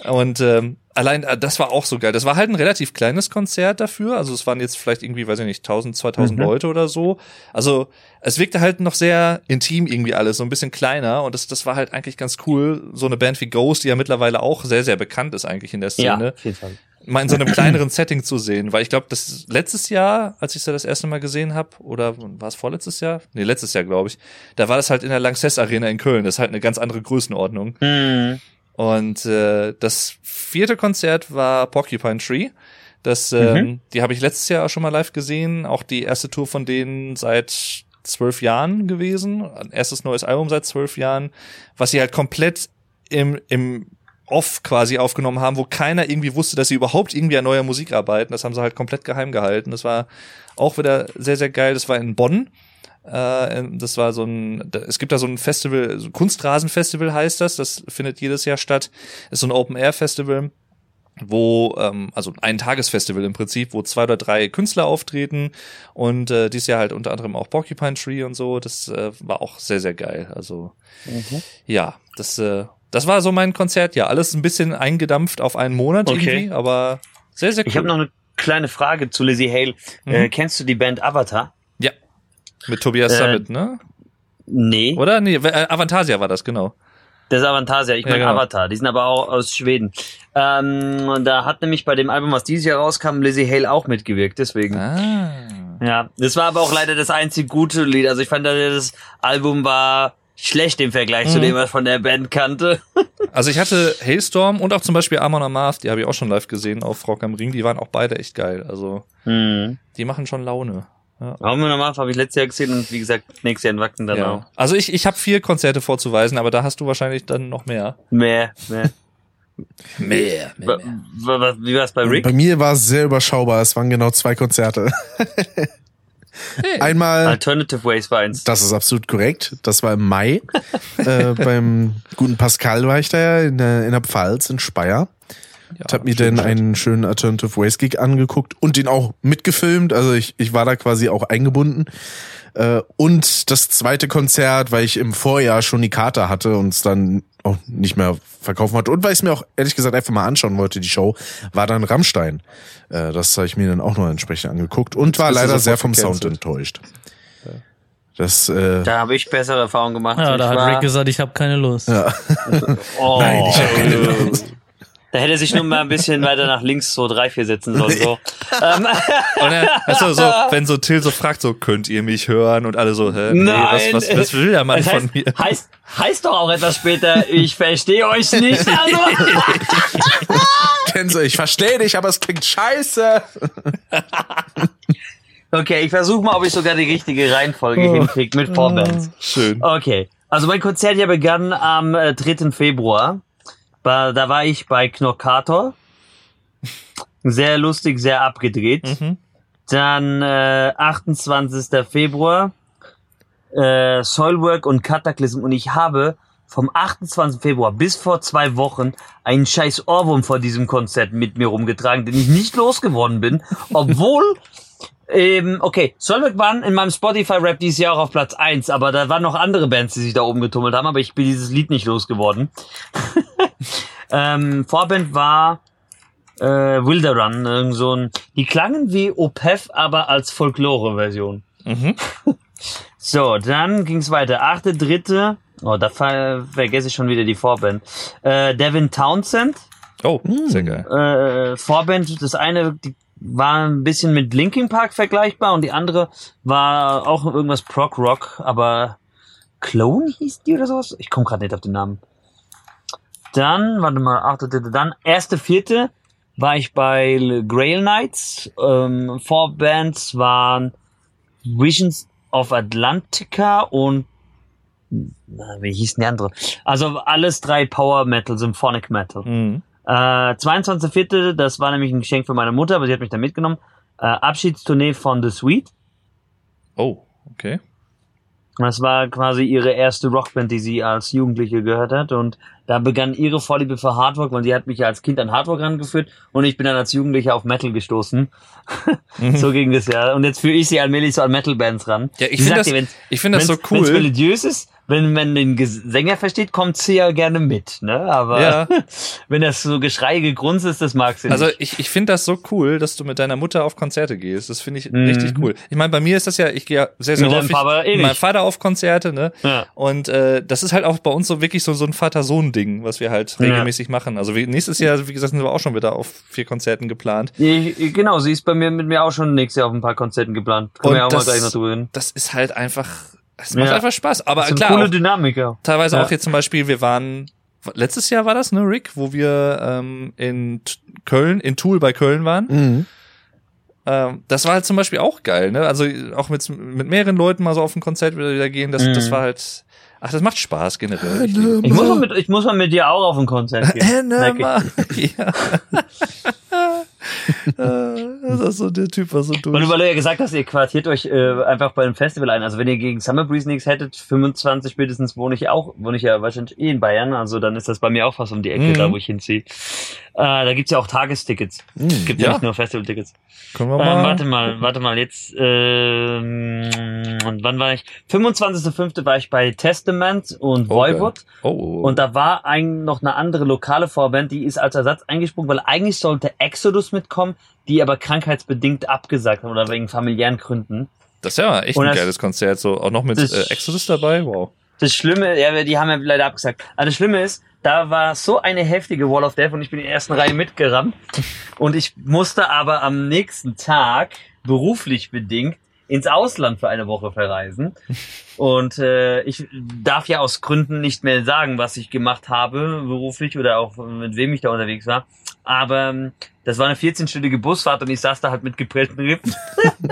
und ähm, allein äh, das war auch so geil. Das war halt ein relativ kleines Konzert dafür. Also es waren jetzt vielleicht irgendwie, weiß ich nicht, 1000, 2000 Mhm. Leute oder so. Also es wirkte halt noch sehr intim irgendwie alles, so ein bisschen kleiner. Und das, das war halt eigentlich ganz cool. So eine Band wie Ghost, die ja mittlerweile auch sehr, sehr bekannt ist eigentlich in der Szene, Fall. mal in so einem [clears throat] kleineren Setting zu sehen. Weil ich glaube, das letztes Jahr, als ich sie das erste Mal gesehen habe, oder war es vorletztes Jahr? Nee, letztes Jahr, glaube ich. Da war das halt in der Lanxess Arena in Köln. Das ist halt eine ganz andere Größenordnung. Mhm. Und äh, das vierte Konzert war Porcupine Tree. Das, ähm, die habe ich letztes Jahr auch schon mal live gesehen. Auch die erste Tour von denen seit zwölf Jahren gewesen. Ein erstes neues Album seit zwölf Jahren, was sie halt komplett im, im Off quasi aufgenommen haben, wo keiner irgendwie wusste, dass sie überhaupt irgendwie an neuer Musik arbeiten. Das haben sie halt komplett geheim gehalten. Das war auch wieder sehr, sehr geil. Das war in Bonn. Äh, das war so ein, es gibt da so ein Festival, so Kunstrasenfestival heißt das, das findet jedes Jahr statt. Ist so ein Open-Air-Festival, wo, ähm, also ein Tagesfestival im Prinzip, wo zwei oder drei Künstler auftreten und äh, dieses Jahr halt unter anderem auch Porcupine Tree und so. Das äh, war auch sehr, sehr geil. Also ja, das, äh, das war so mein Konzert. Ja, alles ein bisschen eingedampft auf einen Monat Okay. irgendwie, aber sehr, sehr cool. Ich habe noch eine kleine Frage zu Lizzie Hale. Äh, Mhm. kennst du die Band Avatar? Ja, mit Tobias Äh, Summit, ne? Nee. Oder? Nee, äh, Avantasia war das, genau. Das ist Avantasia, ich Ja, meine genau. Avatar. Die sind aber auch aus Schweden. Ähm, und da hat nämlich bei dem Album, was dieses Jahr rauskam, Lizzie Hale auch mitgewirkt, deswegen. Ah. Ja, das war aber auch leider das einzig gute Lied. Also ich fand, das Album war schlecht im Vergleich zu Mhm. dem, was ich von der Band kannte. [laughs] Also ich hatte Hailstorm und auch zum Beispiel Amon Amarth, die habe ich auch schon live gesehen auf Rock am Ring. Die waren auch beide echt geil. Also Hm. die machen schon Laune. Haben wir nochmal, habe ich letztes Jahr gesehen und wie gesagt, nächstes Jahr in Wacken dann auch. Ja. Also ich, ich habe vier Konzerte vorzuweisen, aber da hast du wahrscheinlich dann noch mehr. Mehr, mehr. [laughs] Mehr. Wa- wa- Wie war es bei Rick? Bei mir war es sehr überschaubar. Es waren genau zwei Konzerte. [laughs] Einmal, Alternative Ways war eins. das ist absolut korrekt. Das war im Mai. äh, beim guten Pascal war ich da ja in der, in der Pfalz in Speyer. Ich habe mir dann einen schönen Alternative Ways Gig angeguckt und den auch mitgefilmt. Also ich, ich war da quasi auch eingebunden. Äh, und das zweite Konzert, weil ich im Vorjahr schon die Karte hatte und es dann auch nicht mehr verkaufen wollte. Und weil ich es mir auch ehrlich gesagt einfach mal anschauen wollte, die Show, war dann Rammstein. Äh, das habe ich mir dann auch noch entsprechend angeguckt und war bist du leider sehr vom. Sound enttäuscht. Das, äh, Da habe ich bessere Erfahrungen gemacht. Ja, da hat war- Rick gesagt, ich habe keine Lust. [laughs] Oh, Nein, ich hab keine Lust. Da hätte sich nur mal ein bisschen weiter nach links so drei, vier setzen sollen. So. [laughs] ähm, Und dann, also so, wenn so Till so fragt, so könnt ihr mich hören und alle so, hä, nee, Nein, was, was, was will der Mann das heißt, von mir? Heißt, heißt doch auch etwas später, ich verstehe euch nicht. [laughs] Also, [laughs] ich verstehe dich, aber es klingt scheiße. okay, ich versuche mal, ob ich sogar die richtige Reihenfolge hinkriege mit Vorbands. Schön. Okay, also mein Konzert hier begann am äh, 3. Februar. Ba- Da war ich bei Knorkator. Sehr lustig, sehr abgedreht. Mhm. Dann äh, 28. Februar äh, Soilwork und Cataclysm und ich habe vom 28. Februar bis vor zwei Wochen einen scheiß Ohrwurm vor diesem Konzert mit mir rumgetragen, den ich nicht losgeworden bin, obwohl ähm, okay, Soilwork waren in meinem Spotify-Rap dieses Jahr auch auf Platz eins, aber da waren noch andere Bands, die sich da oben getummelt haben, aber ich bin dieses Lied nicht losgeworden. [laughs] ähm, Vorband war äh, Wilder Run, irgend so ein, die klangen wie Opeth, aber als Folklore-Version. Mhm. [laughs] So, dann ging's weiter. Achte, dritte, oh, da ver vergesse ich schon wieder die Vorband. Äh, Devin Townsend, Oh, sehr geil. äh, Vorband, das eine die war ein bisschen mit Linkin Park vergleichbar und die andere war auch irgendwas Prog Rock, aber Clone hieß die oder sowas? Ich komme gerade nicht auf den Namen. Dann, warte mal, achte, dritte, dann, erste, vierte war ich bei Grail Knights. Ähm, Vorbands waren Visions of Atlantica und na, wie hieß denn die andere? Also alles drei Power Metal, Symphonic Metal. Mhm. Äh, 22.04., das war nämlich ein Geschenk für meine Mutter, aber sie hat mich da mitgenommen. Äh, Abschiedstournee von The Sweet. Oh, okay. Das war quasi ihre erste Rockband, die sie als Jugendliche gehört hat. Und da begann ihre Vorliebe für Hardrock, weil sie hat mich ja als Kind an Hardrock rangeführt und ich bin dann als Jugendlicher auf Metal gestoßen. [laughs] so ging das ja. Und jetzt führe ich sie allmählich so an Metal-Bands ran. Ja, ich finde das, dir, ich finde das so wenn's- Wenn's cool. religiös ist, wenn man den Sänger versteht, kommt sie ja gerne mit, ne? Aber Ja. [laughs] wenn das so Geschrei gegrunzt ist, das mag sie Also nicht. ich, ich finde das so cool, dass du mit deiner Mutter auf Konzerte gehst. Das finde ich Mhm. richtig cool. Ich meine, bei mir ist das ja, ich gehe ja sehr, sehr Mit häufig Papa eh mit meinem. Vater auf Konzerte, ne? Ja. Und äh, das ist halt auch bei uns so wirklich so, so ein Vater-Sohn-Ding, was wir halt Ja. regelmäßig machen. Also nächstes Jahr, wie gesagt, sind wir auch schon wieder auf vier Konzerten geplant. Ich, genau, sie ist bei mir mit mir auch schon nächstes Jahr auf ein paar Konzerten geplant. Können Und wir ja auch das- mal gleich noch drüber reden. Das ist halt einfach, es macht Ja. einfach Spaß. Aber Das ist eine klar, coole Dynamik, ja. teilweise Ja. auch jetzt zum Beispiel, wir waren, letztes Jahr war das, ne, Rick, wo wir ähm, in Köln, in Tool bei Köln waren. Mhm. Ähm, das war halt zum Beispiel auch geil, ne? Also auch mit, mit mehreren Leuten mal so auf ein Konzert wieder, gehen, das, Mhm. das war halt, ach, das macht Spaß generell. Ich Ich muss, mal mit, ich muss mal mit dir auch auf ein Konzert gehen. [laughs] Ja. [laughs] Äh, das ist so der Typ, was so durch. du- weil du ja gesagt hast, ihr quartiert euch äh, einfach bei einem Festival ein. Also wenn ihr gegen Summer Breeze nichts hättet, 25 spätestens wohne ich auch, wohne ich ja wahrscheinlich eh in Bayern. Also dann ist das bei mir auch fast um die Ecke, Mhm. da wo ich hinziehe. Äh, da gibt's ja auch Tagestickets. Mhm. Gibt ja, nicht nur Festivaltickets. Können wir Ähm, mal. warte mal, warte mal, jetzt, ähm, und wann war ich? 25.05. war ich bei Testament und Oh, Voivod. Oh, oh. Und da war ein, noch eine andere lokale Vorband, die ist als Ersatz eingesprungen, weil eigentlich sollte Exodus mitkommen, die aber krankheitsbedingt abgesagt haben oder wegen familiären Gründen. das ist ja echt Und ein das- geiles Konzert, so auch noch mit das- äh, Exodus dabei. Wow. Das Schlimme, ja, die haben ja leider abgesagt. Aber das Schlimme ist, da war so eine heftige Wall of Death und ich bin in der ersten Reihe mitgerannt. [laughs] Und ich musste aber am nächsten Tag, beruflich bedingt, ins Ausland für eine Woche verreisen. [laughs] Und äh, ich darf ja aus Gründen nicht mehr sagen, was ich gemacht habe, beruflich oder auch mit wem ich da unterwegs war. Aber ähm, das war eine 14-stündige Busfahrt und ich saß da halt mit geprellten Rippen. [laughs]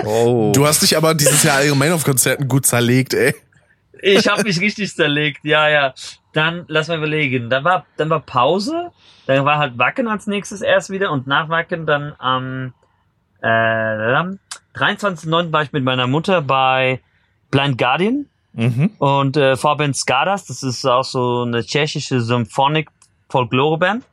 Oh. Du hast dich aber dieses Jahr allgemein auf Konzerten gut zerlegt, ey. Ich habe mich richtig zerlegt, ja, ja. Dann lass mal überlegen. Dann war, dann war Pause. Dann war halt Wacken als nächstes erst wieder und nach Wacken dann am äh, 23.09. war ich mit meiner Mutter bei Blind Guardian mhm. und äh, Vorband Skadas. Das ist auch so eine tschechische Symphonic Folklore Band.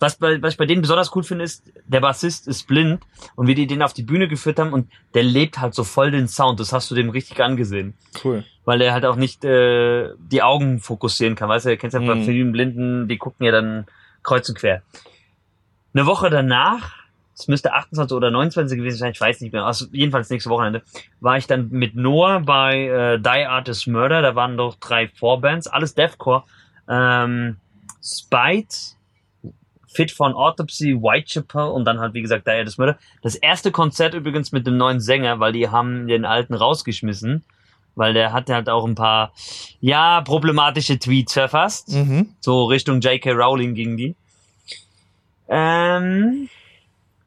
Was, bei, was ich bei denen besonders cool finde, ist, der Bassist ist blind und wie die den auf die Bühne geführt haben und der lebt halt so voll den Sound. Das hast du dem richtig angesehen Cool. weil er halt auch nicht äh, die Augen fokussieren kann. Weißt du, du kennst ja bei Mhm. vielen Blinden, die gucken ja dann kreuz und quer. Eine Woche danach, es müsste 28 oder 29 gewesen sein, ich weiß nicht mehr, also jedenfalls nächste Wochenende, war ich dann mit Noah bei äh, Die Artist Murder, da waren doch drei Vorbands, alles Deathcore, ähm, Spite, Fit von Autopsy, Whitechapel und dann halt, wie gesagt, Die Artist Murder. Das erste Konzert übrigens mit dem neuen Sänger, weil die haben den alten rausgeschmissen weil der hat halt auch ein paar, ja, problematische Tweets verfasst. Mhm. So Richtung J.K. Rowling ging die. Ähm,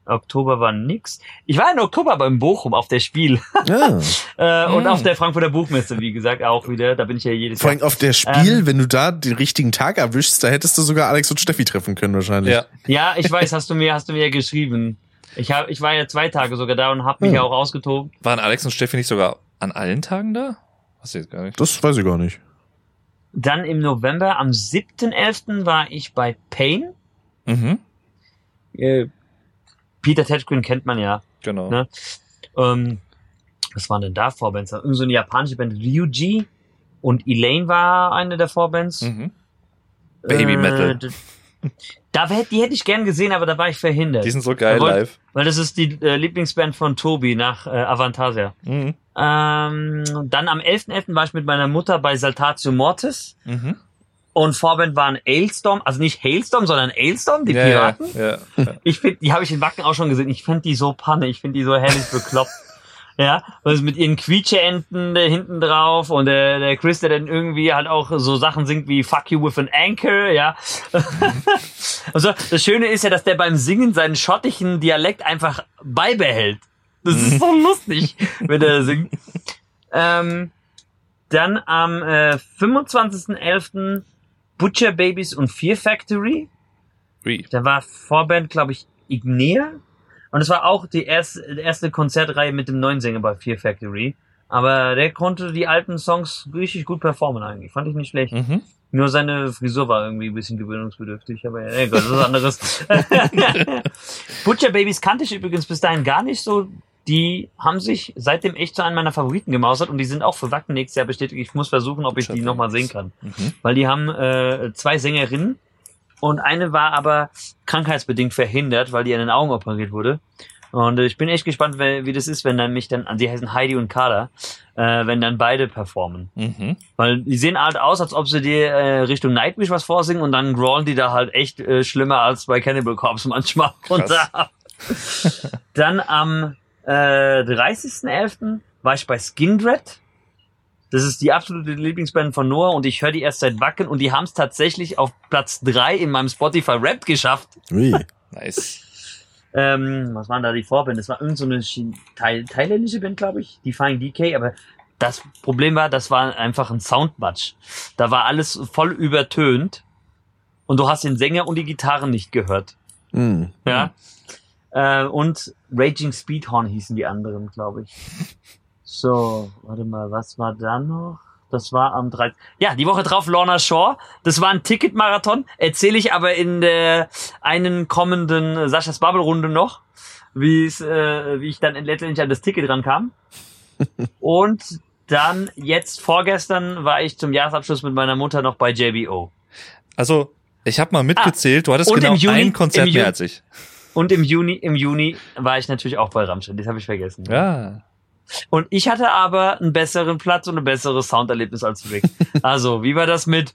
Oktober war nix. Ich war in Oktober beim Bochum auf der Spiel Ja. [laughs] äh, und Mm. auf der Frankfurter Buchmesse, wie gesagt, auch wieder. Da bin ich ja jedes Vor Jahr. allem auf der Spiel, Ähm. wenn du da den richtigen Tag erwischst, da hättest du sogar Alex und Steffi treffen können wahrscheinlich. Ja. Ja, ich weiß, hast du mir, hast du mir ja geschrieben. Ich hab, ich war ja zwei Tage sogar da und habe mich Hm. ja auch ausgetobt. Waren Alex und Steffi nicht sogar an allen Tagen da? Was jetzt gar nicht. Das weiß ich gar nicht. Dann im November, am 7.11. war ich bei Pain. Mhm. Äh, Peter Tetchgren kennt man ja. Genau. Ne? Ähm, was waren denn da Vorbands? Irgend so eine japanische Band, Ryuji und Elaine war eine der Vorbands. Mhm. Baby Metal. d- Da die hätte ich gern gesehen, aber da war ich verhindert. Die sind so geil Jawohl. live. weil das ist die äh, Lieblingsband von Tobi nach äh, Avantasia. Mhm. Ähm, dann am 11.11. war ich mit meiner Mutter bei Saltatio Mortis Mhm. Und Vorband waren Ailstorm, also nicht Hailstorm, sondern Ailstorm, die ja, Piraten. Ja, ja. Ich finde, die habe ich in Wacken auch schon gesehen. Ich finde die so panne, ich finde die so herrlich bekloppt. [laughs] Ja, also mit ihren Quietscheenten da hinten drauf und der, der Chris, der dann irgendwie halt auch so Sachen singt wie Fuck you with an anchor, ja. [laughs] also das Schöne ist ja, dass der beim Singen seinen schottischen Dialekt einfach beibehält. Das ist so [laughs] lustig, wenn er singt. Ähm, dann am äh, 25.11. Butcher Babies und Fear Factory. Wie? Da war Vorband, glaube ich, Ignea. Und es war auch die erste, erste Konzertreihe mit dem neuen Sänger bei Fear Factory. Aber der konnte die alten Songs richtig gut performen eigentlich. Fand ich nicht schlecht. Mhm. Nur seine Frisur war irgendwie ein bisschen gewöhnungsbedürftig. Aber ja, Gott, das ist was anderes. [laughs] [laughs] Butcher Babies kannte ich übrigens bis dahin gar nicht so die haben sich seitdem echt zu einem meiner Favoriten gemausert und die sind auch für Wacken nächstes Jahr bestätigt. Ich muss versuchen, ob ich die nochmal sehen kann. Mhm. Weil die haben äh, zwei Sängerinnen und eine war aber krankheitsbedingt verhindert, weil die an den Augen operiert wurde. Und äh, ich bin echt gespannt, wie, das ist, wenn dann mich dann, die heißen Heidi und Kader, äh, wenn dann beide performen. Mhm. Weil die sehen halt aus, als ob sie dir äh, Richtung Nightwish was vorsingen und dann growlen die da halt echt äh, schlimmer als bei Cannibal Corpse manchmal. [laughs] Und da, dann am äh, 30.11. war ich bei Skindred. Das ist die absolute Lieblingsband von Noah und ich höre die erst seit Wacken und die haben es tatsächlich auf Platz drei in meinem Spotify Rap geschafft. Ui. [laughs] Nice. Ähm, was waren da die Vorband? Das war irgend so eine Chi- Thai thailändische Band, glaube ich, Defying DK, aber das Problem war, das war einfach ein Soundmatch. Da war alles voll übertönt und du hast den Sänger und die Gitarren nicht gehört. Hm. Ja. Äh, und Raging Speedhorn hießen die anderen, glaube ich. So, warte mal, was war da noch? Das war am 13. Ja, die Woche drauf Lorna Shore. Das war ein Ticketmarathon. Erzähle ich aber in der einen kommenden Saschas Bubble Runde noch, wie es, äh, wie ich dann letztendlich an das Ticket rankam. [laughs] Und dann jetzt vorgestern war ich zum Jahresabschluss mit meiner Mutter noch bei JBO. Also, ich habe mal mitgezählt, du hattest Ah, genau Juni- ein Konzert mehr als ich. Und im Juni, im Juni war ich natürlich auch bei Rammstein. Das habe ich vergessen. Ja. Und ich hatte aber einen besseren Platz und ein besseres Sounderlebnis als Rick. [laughs] Also, wie war das mit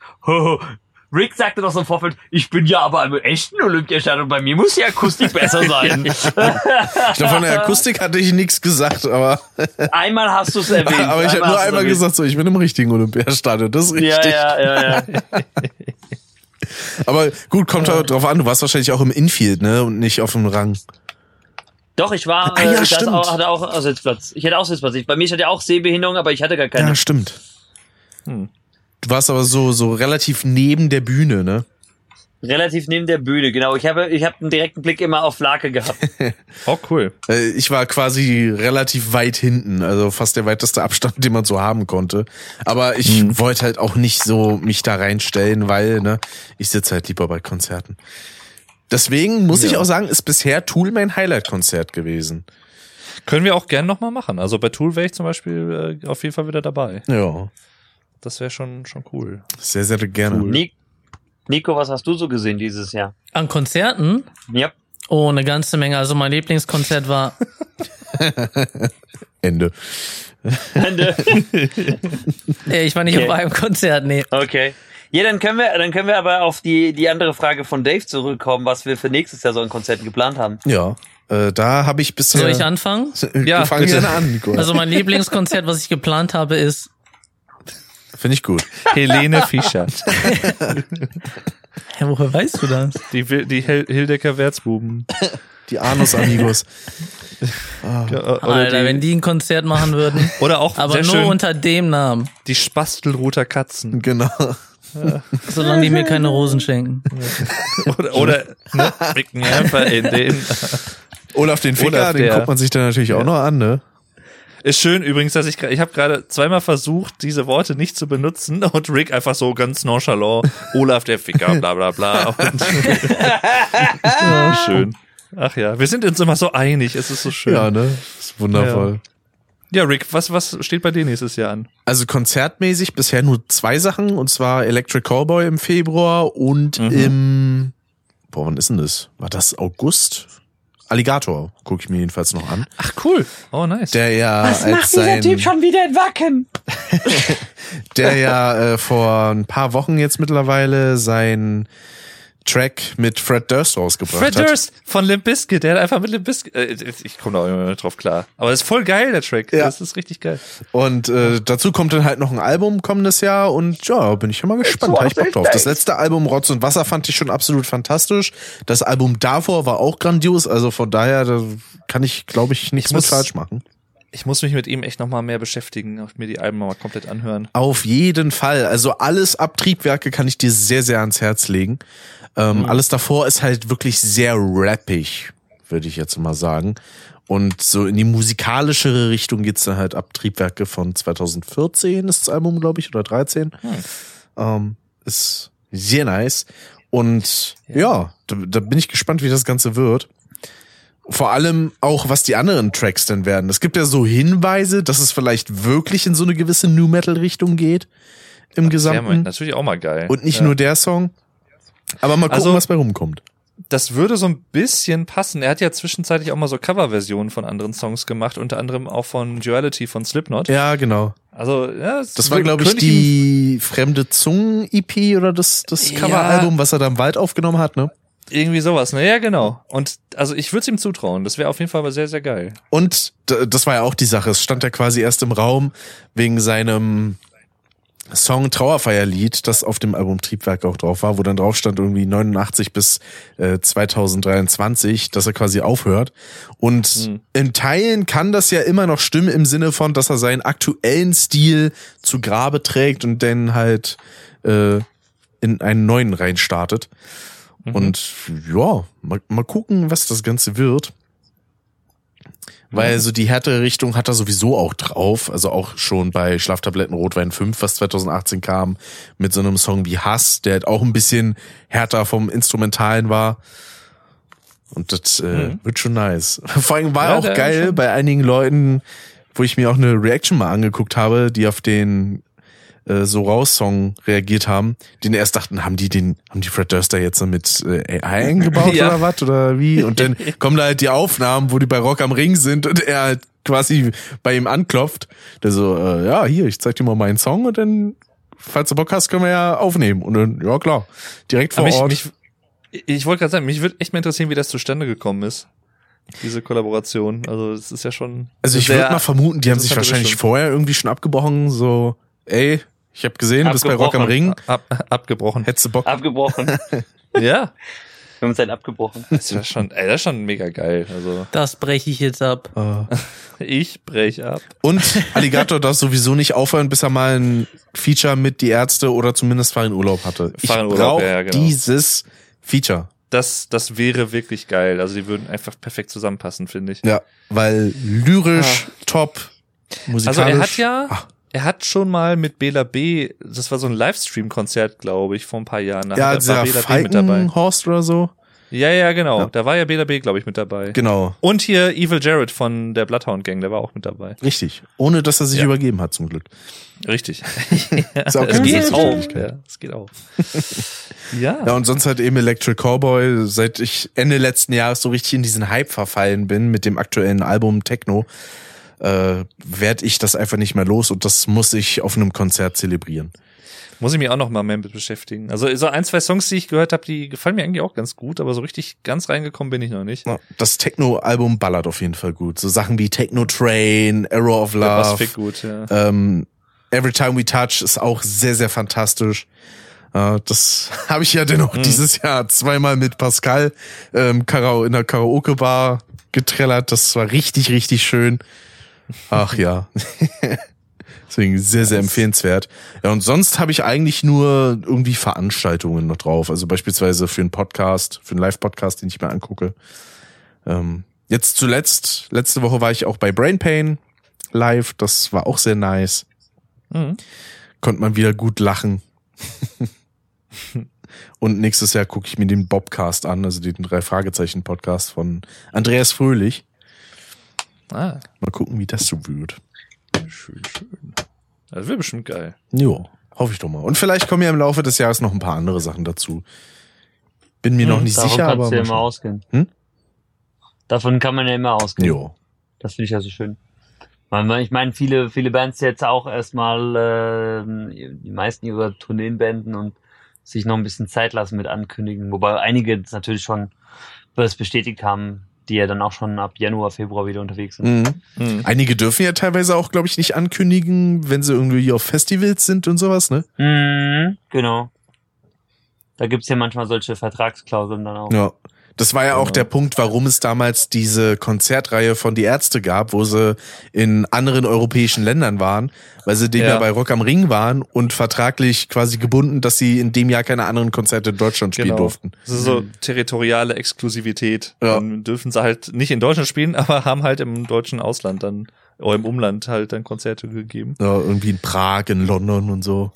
Rick sagte doch so im Vorfeld, ich bin ja aber im echten Olympiastadion, bei mir muss die Akustik [laughs] besser sein. Ich glaube, von der Akustik hatte ich nichts gesagt, aber, [laughs] einmal hast du es erwähnt. aber ich habe nur einmal gesagt, so, ich bin im richtigen Olympiastadion. Das ist Ja, richtig. ja, ja, ja. Aber gut, kommt halt drauf an, du warst wahrscheinlich auch im Infield, ne? Und nicht auf dem Rang. Doch, ich war, Ah, äh, ja, das stimmt. auch, hatte auch Sitzplatz. Ich hätte auch Sitzplatz. Ich, bei mir hatte ja auch Sehbehinderung, aber ich hatte gar keine. Ja, stimmt. Hm. Du warst aber so, so relativ neben der Bühne, ne? Relativ neben der Bühne, genau. Ich habe, ich habe einen direkten Blick immer auf Lake gehabt. [laughs] Oh, cool. Äh, Ich war quasi relativ weit hinten, also fast der weiteste Abstand, den man so haben konnte. Aber ich Mhm. wollte halt auch nicht so mich da reinstellen, weil ne, ich sitze halt lieber bei Konzerten. Deswegen muss ich Ja. auch sagen, ist bisher Tool mein Highlight-Konzert gewesen. Können wir auch gern nochmal machen. Also bei Tool wäre ich zum Beispiel äh, auf jeden Fall wieder dabei. Ja, Das wäre schon, schon cool. sehr, sehr gerne. Ni- Nico, was hast du so gesehen dieses Jahr? An Konzerten? Ja. Oh, eine ganze Menge. Also mein Lieblingskonzert war [laughs] Ende. Ende. Äh, Ich war nicht Okay. auf einem Konzert, nee. Okay. Ja, dann können wir, dann können wir aber auf die, die andere Frage von Dave zurückkommen, was wir für nächstes Jahr so an Konzerten geplant haben. Ja, äh, da habe ich bisher. Soll ich anfangen? Ja, Ja, fang gerne an, Nico. Also mein Lieblingskonzert, was ich geplant habe, ist. Finde ich gut. Helene [laughs] Fischer. Hä, woher weißt du das? Die, die Hil- Hildecker Wärzbuben. Die Anus Amigos. [laughs] Ja, Oder, Alter, die, wenn die ein Konzert machen würden. oder auch Aber sehr nur schön, unter dem Namen. die Spastelruter Katzen. Genau. [laughs] Solange die mir keine Rosen schenken. Oder, oder ne, einfach in den. Olaf den Ficker, Olaf, den guckt man sich dann natürlich auch noch an, ne? Ist schön übrigens, dass ich ich habe gerade zweimal versucht, diese Worte nicht zu benutzen und Rick einfach so ganz nonchalant [laughs] Olaf der Ficker, bla bla bla. Und ja, [laughs] schön. Ach ja, wir sind uns immer so einig, es ist so schön. Ja, ne? Ist wundervoll. Ja, Rick, was, was steht bei dir nächstes Jahr an? Also konzertmäßig bisher nur zwei Sachen, und zwar Electric Cowboy im Februar und Mhm. im, boah, wann ist denn das? War das August? Alligator gucke ich mir jedenfalls noch an. Ach cool. Oh nice. Der ja als sein, wieder in Wacken? [laughs] der ja äh, vor ein paar Wochen jetzt mittlerweile sein Track mit Fred Durst rausgebracht Fred hat. Durst von Limp Bizkit, der hat einfach mit Limp Bizkit, äh, ich komme da immer drauf klar. Aber das ist voll geil, der Track. Ja. Das ist richtig geil. Und äh, dazu kommt dann halt noch ein Album kommendes Jahr und ja, bin ich schon mal gespannt. Hab ich Bock drauf. Das letzte Album Rotz und Wasser fand ich schon absolut fantastisch. Das Album davor war auch grandios, also von daher da kann ich, glaube ich, nichts Ich mit falsch machen. Ich muss mich mit ihm echt nochmal mehr beschäftigen und mir die Alben mal komplett anhören. Auf jeden Fall. Also alles ab Triebwerke kann ich dir sehr, sehr ans Herz legen. Ähm, Mhm. Alles davor ist halt wirklich sehr rappig, würde ich jetzt mal sagen. Und so in die musikalischere Richtung geht's dann halt ab Triebwerke von 2014 ist das Album, glaube ich, oder 13. Hm. Ähm, ist sehr nice. Und ja, da, da bin ich gespannt, wie das Ganze wird. Vor allem auch, was die anderen Tracks denn werden. Es gibt ja so Hinweise, dass es vielleicht wirklich in so eine gewisse New Metal Richtung geht im mal- Gesamten. natürlich auch mal geil. Und nicht ja. nur der Song. Aber mal gucken, Also- was bei rumkommt. Das würde so ein bisschen passen. Er hat ja zwischenzeitlich auch mal so Coverversionen von anderen Songs gemacht, unter anderem auch von Duality von Slipknot. Ja, genau. Also, ja, es Das war, glaube ich, die Fremde Zungen-EP oder das, das Ja. Coveralbum, was er da im Wald aufgenommen hat, ne? Irgendwie sowas, ne? Ja, genau. Und also ich würde es ihm zutrauen. Das wäre auf jeden Fall aber sehr, sehr geil. Und das war ja auch die Sache. Es stand ja quasi erst im Raum wegen seinem Song Trauerfeierlied, das auf dem Album Triebwerk auch drauf war, wo dann drauf stand irgendwie 89 bis äh, 2023, dass er quasi aufhört. Und Hm. in Teilen kann das ja immer noch stimmen im Sinne von, dass er seinen aktuellen Stil zu Grabe trägt und dann halt äh, in einen neuen reinstartet. Und ja, mal, mal gucken, was das Ganze wird. Weil so die härtere Richtung hat er sowieso auch drauf. Also auch schon bei Schlaftabletten Rotwein 5, was 2018 kam, mit so einem Song wie Hass, der halt auch ein bisschen härter vom Instrumentalen war. Und das äh, wird schon nice. [laughs] Vor allem war Ja, auch geil schon- bei einigen Leuten, wo ich mir auch eine Reaction mal angeguckt habe, die auf den äh, so raus Song reagiert haben, den erst dachten, haben die den, haben die Fred Durster jetzt so mit äh, AI [laughs] eingebaut Ja. oder was oder wie? Und dann [laughs] kommen da halt die Aufnahmen, wo die bei Rock am Ring sind und er halt quasi bei ihm anklopft. Der so, äh, ja, hier, ich zeig dir mal meinen Song und dann, falls du Bock hast, können wir ja aufnehmen. Und dann, ja klar, direkt vor mich, Ort. mich, ich wollte gerade sagen, mich würde echt mal interessieren, wie das zustande gekommen ist. Diese Kollaboration. Also, es ist ja schon. also ich würde mal vermuten, die haben sich wahrscheinlich Richtung. vorher irgendwie schon abgebrochen, so, ey, ich habe gesehen, du bist bei Rock am. Ring, Ab, abgebrochen. hättest du Bock? Abgebrochen. [laughs] Wir ja. haben uns halt abgebrochen. Das ist schon, ey, das ist schon mega geil. Also, Das breche ich jetzt ab. Äh, [laughs] ich brech ab. Und Alligator darf sowieso nicht aufhören, bis er mal ein Feature mit die Ärzte oder zumindest Fahr in Urlaub hatte. Ich Fahr in Urlaub, brauche ja, genau. dieses Feature. Das, das wäre wirklich geil. Also, die würden einfach perfekt zusammenpassen, finde ich. Ja, weil lyrisch top, musikalisch. Also, er hat ja, Ach, er hat schon mal mit Bela B, das war so ein Livestream-Konzert, glaube ich, vor ein paar Jahren. Da ja, hat- war Bela B mit dabei. Falkenhorst oder so. Ja, ja, genau. Ja. Da war ja Bela B, glaube ich, mit dabei. Genau, Und hier Evil Jared von der Bloodhound Gang, der war auch mit dabei. richtig. Ohne, dass er sich Ja. übergeben hat, zum Glück. Richtig. [laughs] Ist auch es keine geht auch. Ja, es geht auch. [laughs] ja. Ja, und sonst halt eben Electric Cowboy, seit ich Ende letzten Jahres so richtig in diesen Hype verfallen bin mit dem aktuellen Album Techno, äh, werde ich das einfach nicht mehr los und das muss ich auf einem Konzert zelebrieren. Muss ich mich auch noch mal mehr mit beschäftigen. Also so ein, zwei Songs, die ich gehört habe, die gefallen mir eigentlich auch ganz gut, aber so richtig ganz reingekommen bin ich noch nicht. Ja, Das Techno-Album ballert auf jeden Fall gut. So Sachen wie Techno Train, Arrow of Love, fick gut, ja. ähm, Every Time We Touch ist auch sehr, sehr fantastisch. Äh, das [laughs] habe ich ja dennoch dieses Jahr zweimal mit Pascal ähm, in der Karaoke-Bar getrellert. Das war richtig, richtig schön. Ach ja. [laughs] Deswegen sehr, sehr empfehlenswert. Ja, und sonst habe ich eigentlich nur irgendwie Veranstaltungen noch drauf. Also beispielsweise für einen Podcast, für einen Live-Podcast, den ich mir angucke. Ähm, jetzt zuletzt, letzte Woche war ich auch bei Brain Pain live. Das war auch sehr nice. Mhm. Konnte man wieder gut lachen. [laughs] Und nächstes Jahr gucke ich mir den Bobcast an, also den drei Fragezeichen Podcast von Andreas Fröhlich. Ah, Mal gucken, wie das so wird. schön, schön. Das wird bestimmt geil. Jo, hoffe ich doch mal. Und vielleicht kommen ja im Laufe des Jahres noch ein paar andere Sachen dazu. Bin mir noch nicht Davon sicher, kannst aber du ja immer ausgehen. Hm? Davon kann man ja immer ausgehen. Jo. Das finde ich also schön. Weil man- Ich meine, viele, viele Bands jetzt auch erstmal, äh, die meisten ihrer Tourneen beenden und sich noch ein bisschen Zeit lassen mit ankündigen. Wobei einige das natürlich schon das bestätigt haben, die ja dann auch schon ab Januar, Februar wieder unterwegs sind. Mhm. Mhm. Einige dürfen ja teilweise auch, glaube ich, nicht ankündigen, wenn sie irgendwie auf Festivals sind und sowas, ne? Mhm, genau. Da gibt's ja manchmal solche Vertragsklauseln dann auch. Ja. Das war ja auch Genau. der Punkt, warum es damals diese Konzertreihe von Die Ärzte gab, wo sie in anderen europäischen Ländern waren, weil sie dem ja. Ja. bei Rock am Ring waren und vertraglich quasi gebunden, dass sie in dem Jahr keine anderen Konzerte in Deutschland spielen Genau. durften. Das ist so territoriale Exklusivität. Ja. Dann dürfen sie halt nicht in Deutschland spielen, [laughs] aber haben halt im deutschen Ausland dann, oder im Umland halt dann Konzerte gegeben. Ja, irgendwie in Prag, in London und so.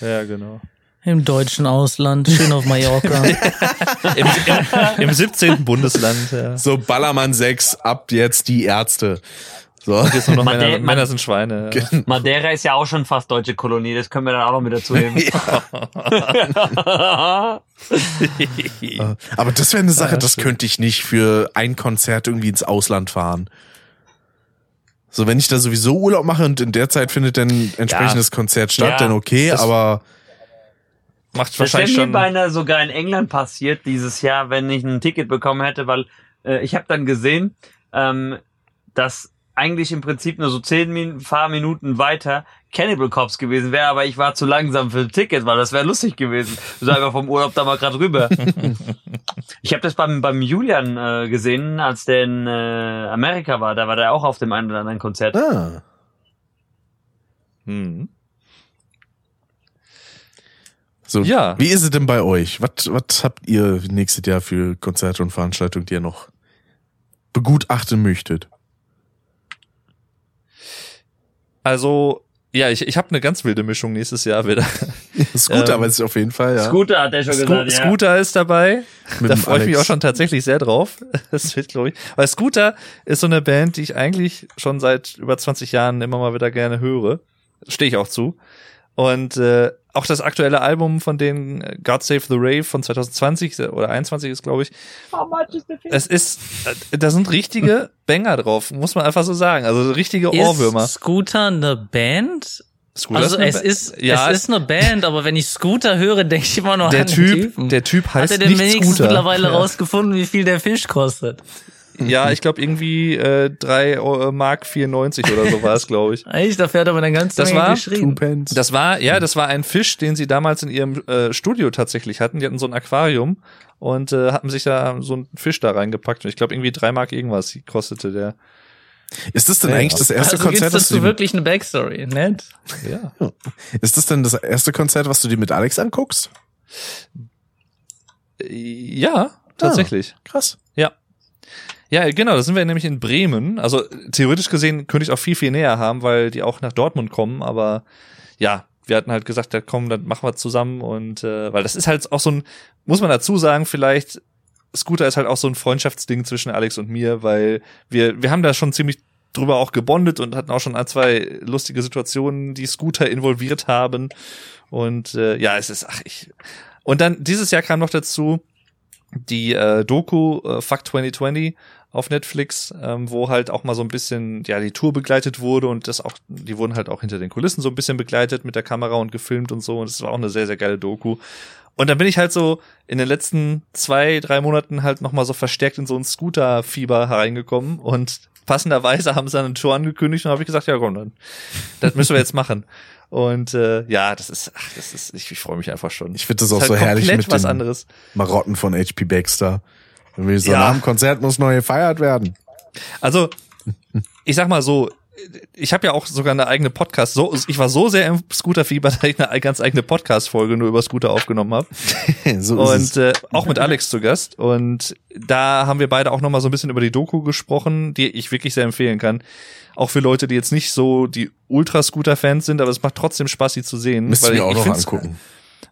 Ja, genau. Im deutschen Ausland, schön auf Mallorca. [laughs] Im, im, Im 17. Bundesland. Ja. So Ballermann 6, ab jetzt die Ärzte. So. Jetzt nur noch Made- Männer, Männer sind Schweine. Ja. Madeira ist ja auch schon fast deutsche Kolonie, das können wir dann auch noch mit dazu nehmen. [laughs] [laughs] Aber das wäre eine Sache, Ja, das könnte ich nicht für ein Konzert irgendwie ins Ausland fahren. So, wenn ich da sowieso Urlaub mache und in der Zeit findet dann entsprechendes Konzert statt, Ja, dann okay, aber Macht Das wäre wahrscheinlich mir schon. beinahe sogar in England passiert dieses Jahr, wenn ich ein Ticket bekommen hätte, weil äh, ich habe dann gesehen, ähm, dass eigentlich im Prinzip nur so zehn Min Fahrminuten weiter Cannibal Cops gewesen wäre, aber ich war zu langsam für ein Ticket, weil das wäre lustig gewesen. So einfach vom Urlaub da mal gerade rüber. [laughs] ich habe das beim, beim Julian äh, gesehen, als der in äh, Amerika war. Da war der auch auf dem einen oder anderen Konzert. ah, Hm. So. Ja. Wie ist es denn bei euch? Was, was habt ihr nächstes Jahr für Konzerte und Veranstaltungen, die ihr noch begutachten möchtet? Also, ja, ich, ich habe eine ganz wilde Mischung nächstes Jahr wieder. [laughs] Scooter Ähm, weiß ich auf jeden Fall, ja. Scooter hat er schon Sco gesagt. Ja. Scooter ist dabei. Mit da freue ich mich auch schon tatsächlich sehr drauf. [laughs] Das wird, glaube ich. Weil Scooter ist so eine Band, die ich eigentlich schon seit über 20 Jahren immer mal wieder gerne höre. Stehe ich auch zu. Und äh, auch das aktuelle Album von denen, äh, God Save the Rave von 2020 oder 21 ist, glaube ich. Es ist, äh, da sind richtige [laughs] Banger drauf, muss man einfach so sagen. Also richtige Ohrwürmer. Ist Scooter eine Band? Scooter Also eine es Ba- ist, ja, es ist eine Band, aber wenn ich Scooter höre, denke ich immer noch der an den Typ, Typen. der Typ Hat heißt er denn nicht wenigstens Scooter. mittlerweile Ja. rausgefunden, wie viel der Fisch kostet? Ja, ich glaube irgendwie äh, 3 äh, Mark 94 oder so war es, [laughs] glaube ich. Echt, dafür hat aber eine ganze Das Menge war geschrieben. Pence. Das war, ja, das war ein Fisch, den sie damals in ihrem äh, Studio tatsächlich hatten. Die hatten so ein Aquarium und äh, hatten sich da so einen Fisch da reingepackt. Und ich glaube irgendwie 3 Mark irgendwas kostete der. Ist das denn Ja, eigentlich das erste also Konzert, was dazu du dir, wirklich eine Backstory, nett? Ja. [laughs] ist das denn das erste Konzert, was du dir mit Alex anguckst? Ja, tatsächlich. Krass. Ja. Genau, da sind wir nämlich in Bremen. Also theoretisch gesehen könnte ich auch viel, viel näher haben, weil die auch nach Dortmund kommen, aber ja, wir hatten halt gesagt, ja komm, dann machen wir zusammen und äh, weil das ist halt auch so ein, muss man dazu sagen, vielleicht, Scooter ist halt auch so ein Freundschaftsding zwischen Alex und mir, weil wir, wir haben da schon ziemlich drüber auch gebondet und hatten auch schon ein, zwei lustige Situationen, die Scooter involviert haben. Und äh, ja, es ist, ach, ich. Und dann dieses Jahr kam noch dazu die äh, Doku äh, Fuck 2020 auf Netflix, ähm, wo halt auch mal so ein bisschen ja die Tour begleitet wurde und das auch, die wurden halt auch hinter den Kulissen so ein bisschen begleitet mit der Kamera und gefilmt und so und es war auch eine sehr sehr geile Doku. Und dann bin ich halt so in den letzten zwei drei Monaten halt noch mal so verstärkt in so ein Scooter-Fieber hereingekommen und passenderweise haben sie dann eine Tour angekündigt und habe ich gesagt, ja komm dann, das müssen wir jetzt machen. Und äh, ja, das ist, ach, das ist, ich, ich freue mich einfach schon. Ich finde das Ist auch halt so herrlich mit was den anderes. Marotten von HP Baxter. Wir so Ja. nach dem Konzert muss neu gefeiert werden. Also, ich sag mal so, ich habe ja auch sogar eine eigene Podcast. So, ich war so sehr im Scooter-Fieber, [laughs] dass ich eine ganz eigene Podcast-Folge nur über Scooter aufgenommen habe. [laughs] so Und äh, auch mit Alex zu Gast. Und da haben wir beide auch noch mal so ein bisschen über die Doku gesprochen, die ich wirklich sehr empfehlen kann. Auch für Leute, die jetzt nicht so die Ultra-Scooter-Fans sind, aber es macht trotzdem Spaß, sie zu sehen. ihr weil mir auch noch angucken.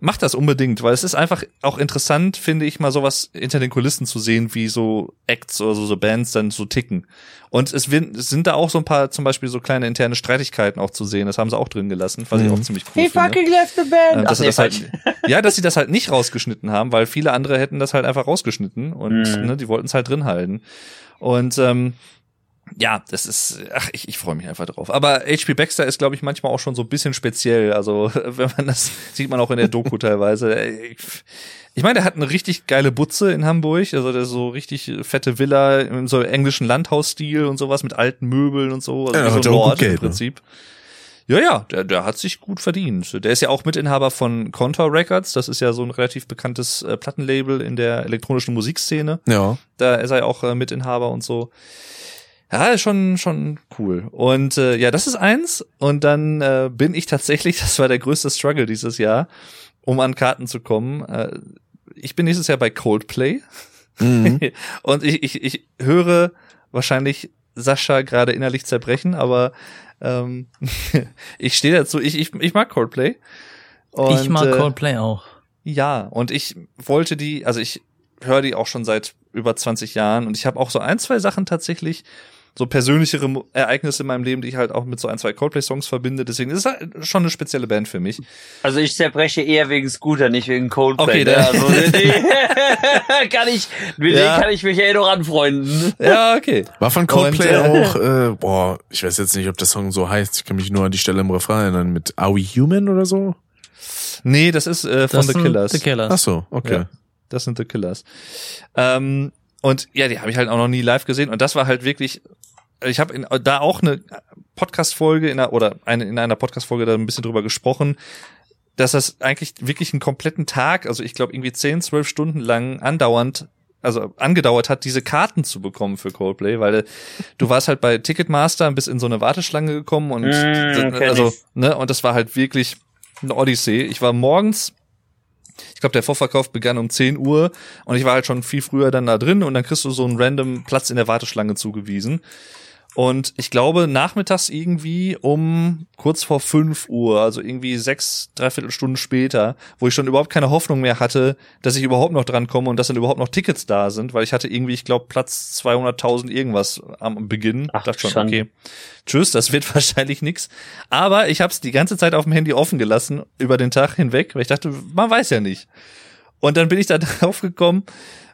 Macht das unbedingt, weil es ist einfach auch interessant, finde ich, mal sowas hinter den Kulissen zu sehen, wie so Acts oder so, so Bands dann so ticken. Und es, sind da auch so ein paar, zum Beispiel so kleine interne Streitigkeiten auch zu sehen. Das haben sie auch drin gelassen, was ich Mhm. auch ziemlich cool finde. left the band. Ähm, dass Ach, sie nee, das halt, [laughs] ja, dass sie das halt nicht rausgeschnitten haben, weil viele andere hätten das halt einfach rausgeschnitten und Mhm. ne, die wollten es halt drin halten. Und ähm, ja, das ist, ach, ich, ich freue mich einfach drauf. Aber HP Baxter ist, glaube ich, manchmal auch schon so ein bisschen speziell. Also, [laughs] wenn man das sieht man auch in der Doku [laughs] teilweise. Ich, ich meine, der hat eine richtig geile Butze in Hamburg, also der ist so richtig fette Villa im so englischen Landhausstil und sowas mit alten Möbeln und so, also Ja, so ein Lord im Geld, ne? Prinzip. Ja, ja, der, der hat sich gut verdient. Der ist ja auch Mitinhaber von Contour Records. Das ist ja so ein relativ bekanntes äh, Plattenlabel in der elektronischen Musikszene. Ja. Da ist er ja auch äh, Mitinhaber und so. Ja, ist schon, schon cool. Und äh, ja, das ist eins. Und dann äh, bin ich tatsächlich, [laughs] das war der größte Struggle dieses Jahr, um an Karten zu kommen. Äh, ich bin nächstes Jahr bei Coldplay. Mhm. [laughs] und ich, ich, ich höre wahrscheinlich Sascha gerade innerlich zerbrechen, aber ähm, [laughs] ich stehe dazu. Ich, ich, ich mag Coldplay. Und, ich mag äh, Coldplay auch. Ja, und ich wollte die, also ich höre die auch schon seit über 20 Jahren und ich habe auch so ein, zwei Sachen tatsächlich, so persönlichere Ereignisse in meinem Leben, die ich halt auch mit so ein, zwei Coldplay-Songs verbinde. Deswegen ist es halt schon eine spezielle Band für mich. Also ich zerbreche eher wegen Scooter, nicht wegen Coldplay. Okay, ne? dann- also, die, [laughs] kann ich, mit Ja. denen kann ich mich ja eh noch anfreunden. Ja, okay. War von Coldplay Und, äh, auch, äh, boah, ich weiß jetzt nicht, ob der Song so heißt. Ich kann mich nur an die Stelle im Refrain erinnern mit Are We Human oder so? Nee, das ist äh, von Das The sind Killers. The Killers. Ach so, okay. Ja. Das sind The Killers. Ähm, und ja, die habe ich halt auch noch nie live gesehen. Und das war halt wirklich, ich habe da auch eine Podcast-Folge in einer, oder eine, in einer Podcast-Folge da ein bisschen drüber gesprochen, dass das eigentlich wirklich einen kompletten Tag, also ich glaube irgendwie 10, 12 Stunden lang andauernd also angedauert hat, diese Karten zu bekommen für Coldplay, weil äh, du warst halt bei Ticketmaster bis in so eine Warteschlange gekommen und Mm, kenn also ne und das war halt wirklich eine Odyssee. Ich war morgens ich glaube, der Vorverkauf begann um 10 Uhr und ich war halt schon viel früher dann da drin und dann kriegst du so einen random Platz in der Warteschlange zugewiesen. Und ich glaube, nachmittags irgendwie um kurz vor 5 Uhr, also irgendwie sechs, dreiviertel Stunden später, wo ich schon überhaupt keine Hoffnung mehr hatte, dass ich überhaupt noch dran komme und dass dann überhaupt noch Tickets da sind, weil ich hatte irgendwie, ich glaube, Platz 200.000 irgendwas am Beginn. Ach, dachte schon, Schande. okay, tschüss, das wird [laughs] wahrscheinlich nix. Aber ich habe es die ganze Zeit auf dem Handy offen gelassen über den Tag hinweg, weil ich dachte, man weiß ja nicht. Und dann bin ich da [laughs] drauf gekommen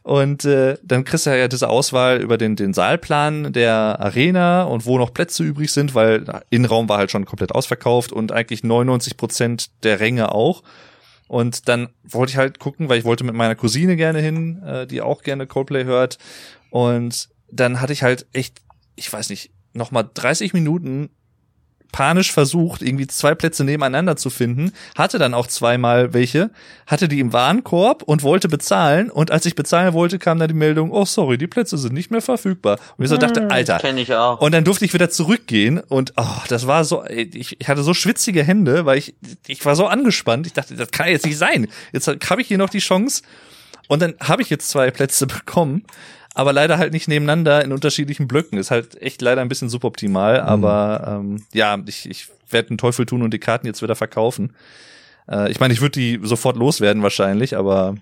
und äh, dann kriegst du ja diese Auswahl über den, den Saalplan der Arena und wo noch Plätze übrig sind, weil Innenraum war halt schon komplett ausverkauft und eigentlich 99 Prozent der Ränge auch. Und dann wollte ich halt gucken, weil ich wollte mit meiner Cousine gerne hin, äh, die auch gerne Coldplay hört. Und dann hatte ich halt echt, ich weiß nicht, nochmal 30 Minuten panisch versucht, irgendwie zwei Plätze nebeneinander zu finden, hatte dann auch zweimal welche, hatte die im Warenkorb und wollte bezahlen und als ich bezahlen wollte, kam dann die Meldung, oh sorry, die Plätze sind nicht mehr verfügbar. Und ich so dachte, Alter, Kenn ich auch. und dann durfte ich wieder zurückgehen und oh, das war so, ich, ich hatte so schwitzige Hände, weil ich, ich war so angespannt. Ich dachte, das kann jetzt nicht sein. Jetzt habe ich hier noch die Chance. Und dann habe ich jetzt zwei Plätze [laughs] bekommen, aber leider halt nicht nebeneinander in unterschiedlichen Blöcken. Ist halt echt leider ein bisschen suboptimal, aber ähm, ja, ich, ich werde den Teufel tun und die Karten jetzt wieder verkaufen. Äh, ich meine, ich würde die sofort loswerden wahrscheinlich, aber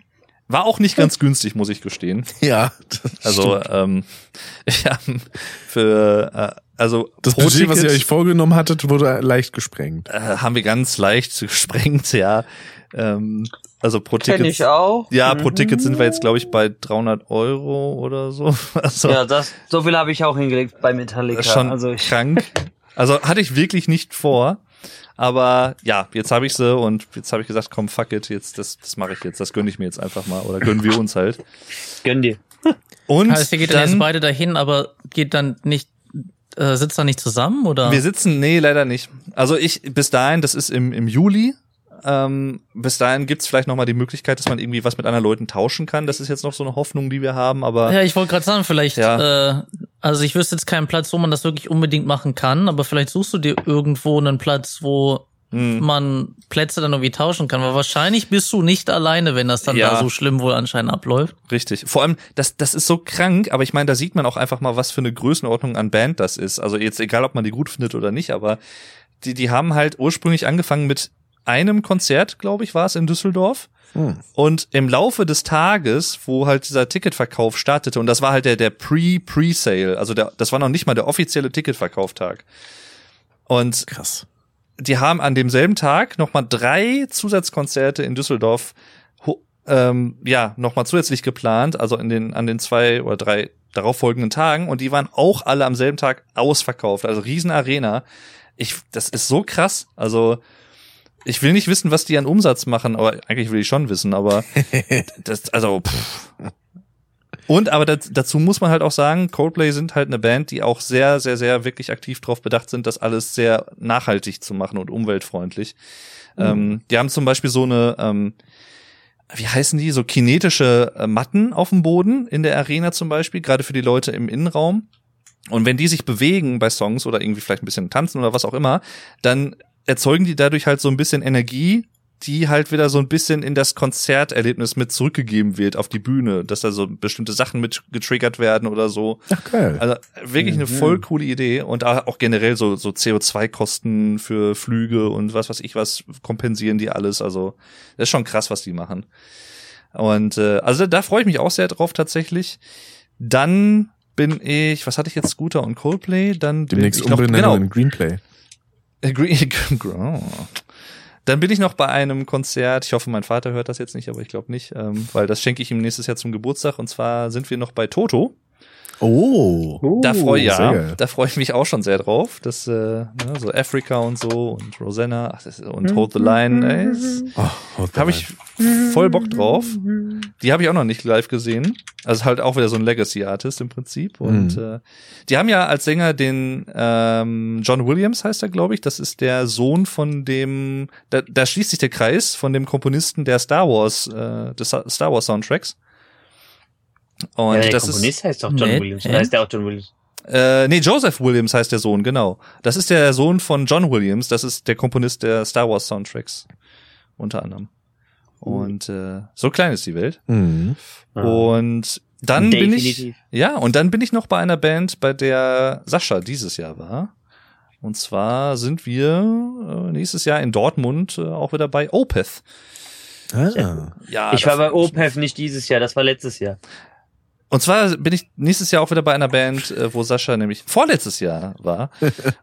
war auch nicht ganz [laughs] günstig, muss ich gestehen. Ja, das Also stimmt. ähm, [laughs] ja, für äh, also das Budget, was ihr Ticket, euch vorgenommen hattet, wurde leicht gesprengt. äh, haben wir ganz leicht [laughs] gesprengt, ja. Ähm, also pro Kenn Ticket. ich auch. Ja, pro Mhm. Ticket sind wir jetzt, glaube ich, bei 300 Euro oder so. [laughs] Also Ja, das, so viel habe ich auch hingelegt bei Metallica. schon also ich, krank. [laughs] Also hatte ich wirklich nicht vor. Aber ja, jetzt habe ich sie und jetzt habe ich gesagt, komm, fuck it, jetzt das, das mache ich jetzt, das gönne ich mir jetzt einfach mal oder gönnen wir uns halt. gönn dir. [laughs] Und Heißt, ihr geht dann dann, jetzt beide dahin, aber geht dann nicht, äh, sitzt dann nicht zusammen oder? wir sitzen, nee, leider nicht. Also ich bis dahin, das ist im, im Juli. Ähm, bis dahin gibt's vielleicht noch mal die Möglichkeit, dass man irgendwie was mit anderen Leuten tauschen kann. Das ist jetzt noch so eine Hoffnung, die wir haben. Aber Ja, ich wollte gerade sagen, vielleicht, Ja. äh, also ich wüsste jetzt keinen Platz, wo man das wirklich unbedingt machen kann, aber vielleicht suchst du dir irgendwo einen Platz, wo hm, man Plätze dann irgendwie tauschen kann. Weil wahrscheinlich bist du nicht alleine, wenn das dann Ja. da so schlimm wohl anscheinend abläuft. Richtig. Vor allem, das, das ist so krank, aber ich meine, da sieht man auch einfach mal, was für eine Größenordnung an Band das ist. Also jetzt egal, ob man die gut findet oder nicht, aber die, die haben halt ursprünglich angefangen mit einem Konzert, glaube ich, war es in Düsseldorf. Hm. Und im Laufe des Tages, wo halt dieser Ticketverkauf startete, und das war halt der, der Pre-Pre-Sale, also der, das war noch nicht mal der offizielle Ticketverkauftag. Und Krass. die haben an demselben Tag nochmal drei Zusatzkonzerte in Düsseldorf ähm, ja nochmal zusätzlich geplant, also in den an den zwei oder drei darauffolgenden Tagen und die waren auch alle am selben Tag ausverkauft, also Riesenarena. Ich, das ist so krass. Also ich will nicht wissen, was die an Umsatz machen, aber eigentlich will ich schon wissen, aber [laughs] das, also pff. und aber das, dazu muss man halt auch sagen, Coldplay sind halt eine Band, die auch sehr, sehr, sehr wirklich aktiv darauf bedacht sind, das alles sehr nachhaltig zu machen und umweltfreundlich. Ähm, die haben zum Beispiel so eine, ähm, wie heißen die, so kinetische äh, Matten auf dem Boden in der Arena zum Beispiel, gerade für die Leute im Innenraum. Und wenn die sich bewegen bei Songs oder irgendwie vielleicht ein bisschen tanzen oder was auch immer, dann erzeugen die dadurch halt so ein bisschen Energie die halt wieder so ein bisschen in das Konzerterlebnis mit zurückgegeben wird auf die Bühne, dass da so bestimmte Sachen mit getriggert werden oder so. Ach geil. Also wirklich eine voll coole Idee und auch generell so, so CO2-Kosten für Flüge und was weiß ich was kompensieren die alles. Also das ist schon krass, was die machen. Und äh, also da freue ich mich auch sehr drauf tatsächlich. Dann bin ich, was hatte ich jetzt, Scooter und Coldplay? Dann bin Demnächst ich noch, genau, in Greenplay. Äh. [laughs] Dann bin ich noch bei einem Konzert. Ich hoffe, mein Vater hört das jetzt nicht, aber ich glaube nicht, ähm, weil das schenke ich ihm nächstes Jahr zum Geburtstag. Und zwar sind wir noch bei Toto. Oh. da freue sehr ja, da freue ich mich auch schon sehr drauf. Das äh, ne, so Africa und so und Rosanna ach, das ist, und Hold the Line. Oh, habe ich voll Bock drauf. Die habe ich auch noch nicht live gesehen. Also halt auch wieder so ein Legacy Artist im Prinzip. Und Mhm. äh, die haben ja als Sänger den ähm, John Williams heißt er, glaube ich. Das ist der Sohn von dem. Da, da schließt sich der Kreis von dem Komponisten der Star Wars, äh, des Star Wars Soundtracks. Und ja, der das Komponist heißt doch John Nee, Williams. Oder heißt der auch John Williams? ist äh, nee Joseph Williams heißt der Sohn, genau. Das ist der Sohn von John Williams. Das ist der Komponist der Star Wars Soundtracks unter anderem. Und äh, so klein ist die Welt. Mhm. Und dann bin ich, Definitiv. ja, und dann bin ich noch bei einer Band, bei der Sascha dieses Jahr war. Und zwar sind wir äh, nächstes Jahr in Dortmund äh, auch wieder bei Opeth. Ah. Ja, Ich war bei OPEF nicht dieses Jahr, das war letztes Jahr. Und zwar bin ich nächstes Jahr auch wieder bei einer Band, äh, wo Sascha nämlich vorletztes Jahr war.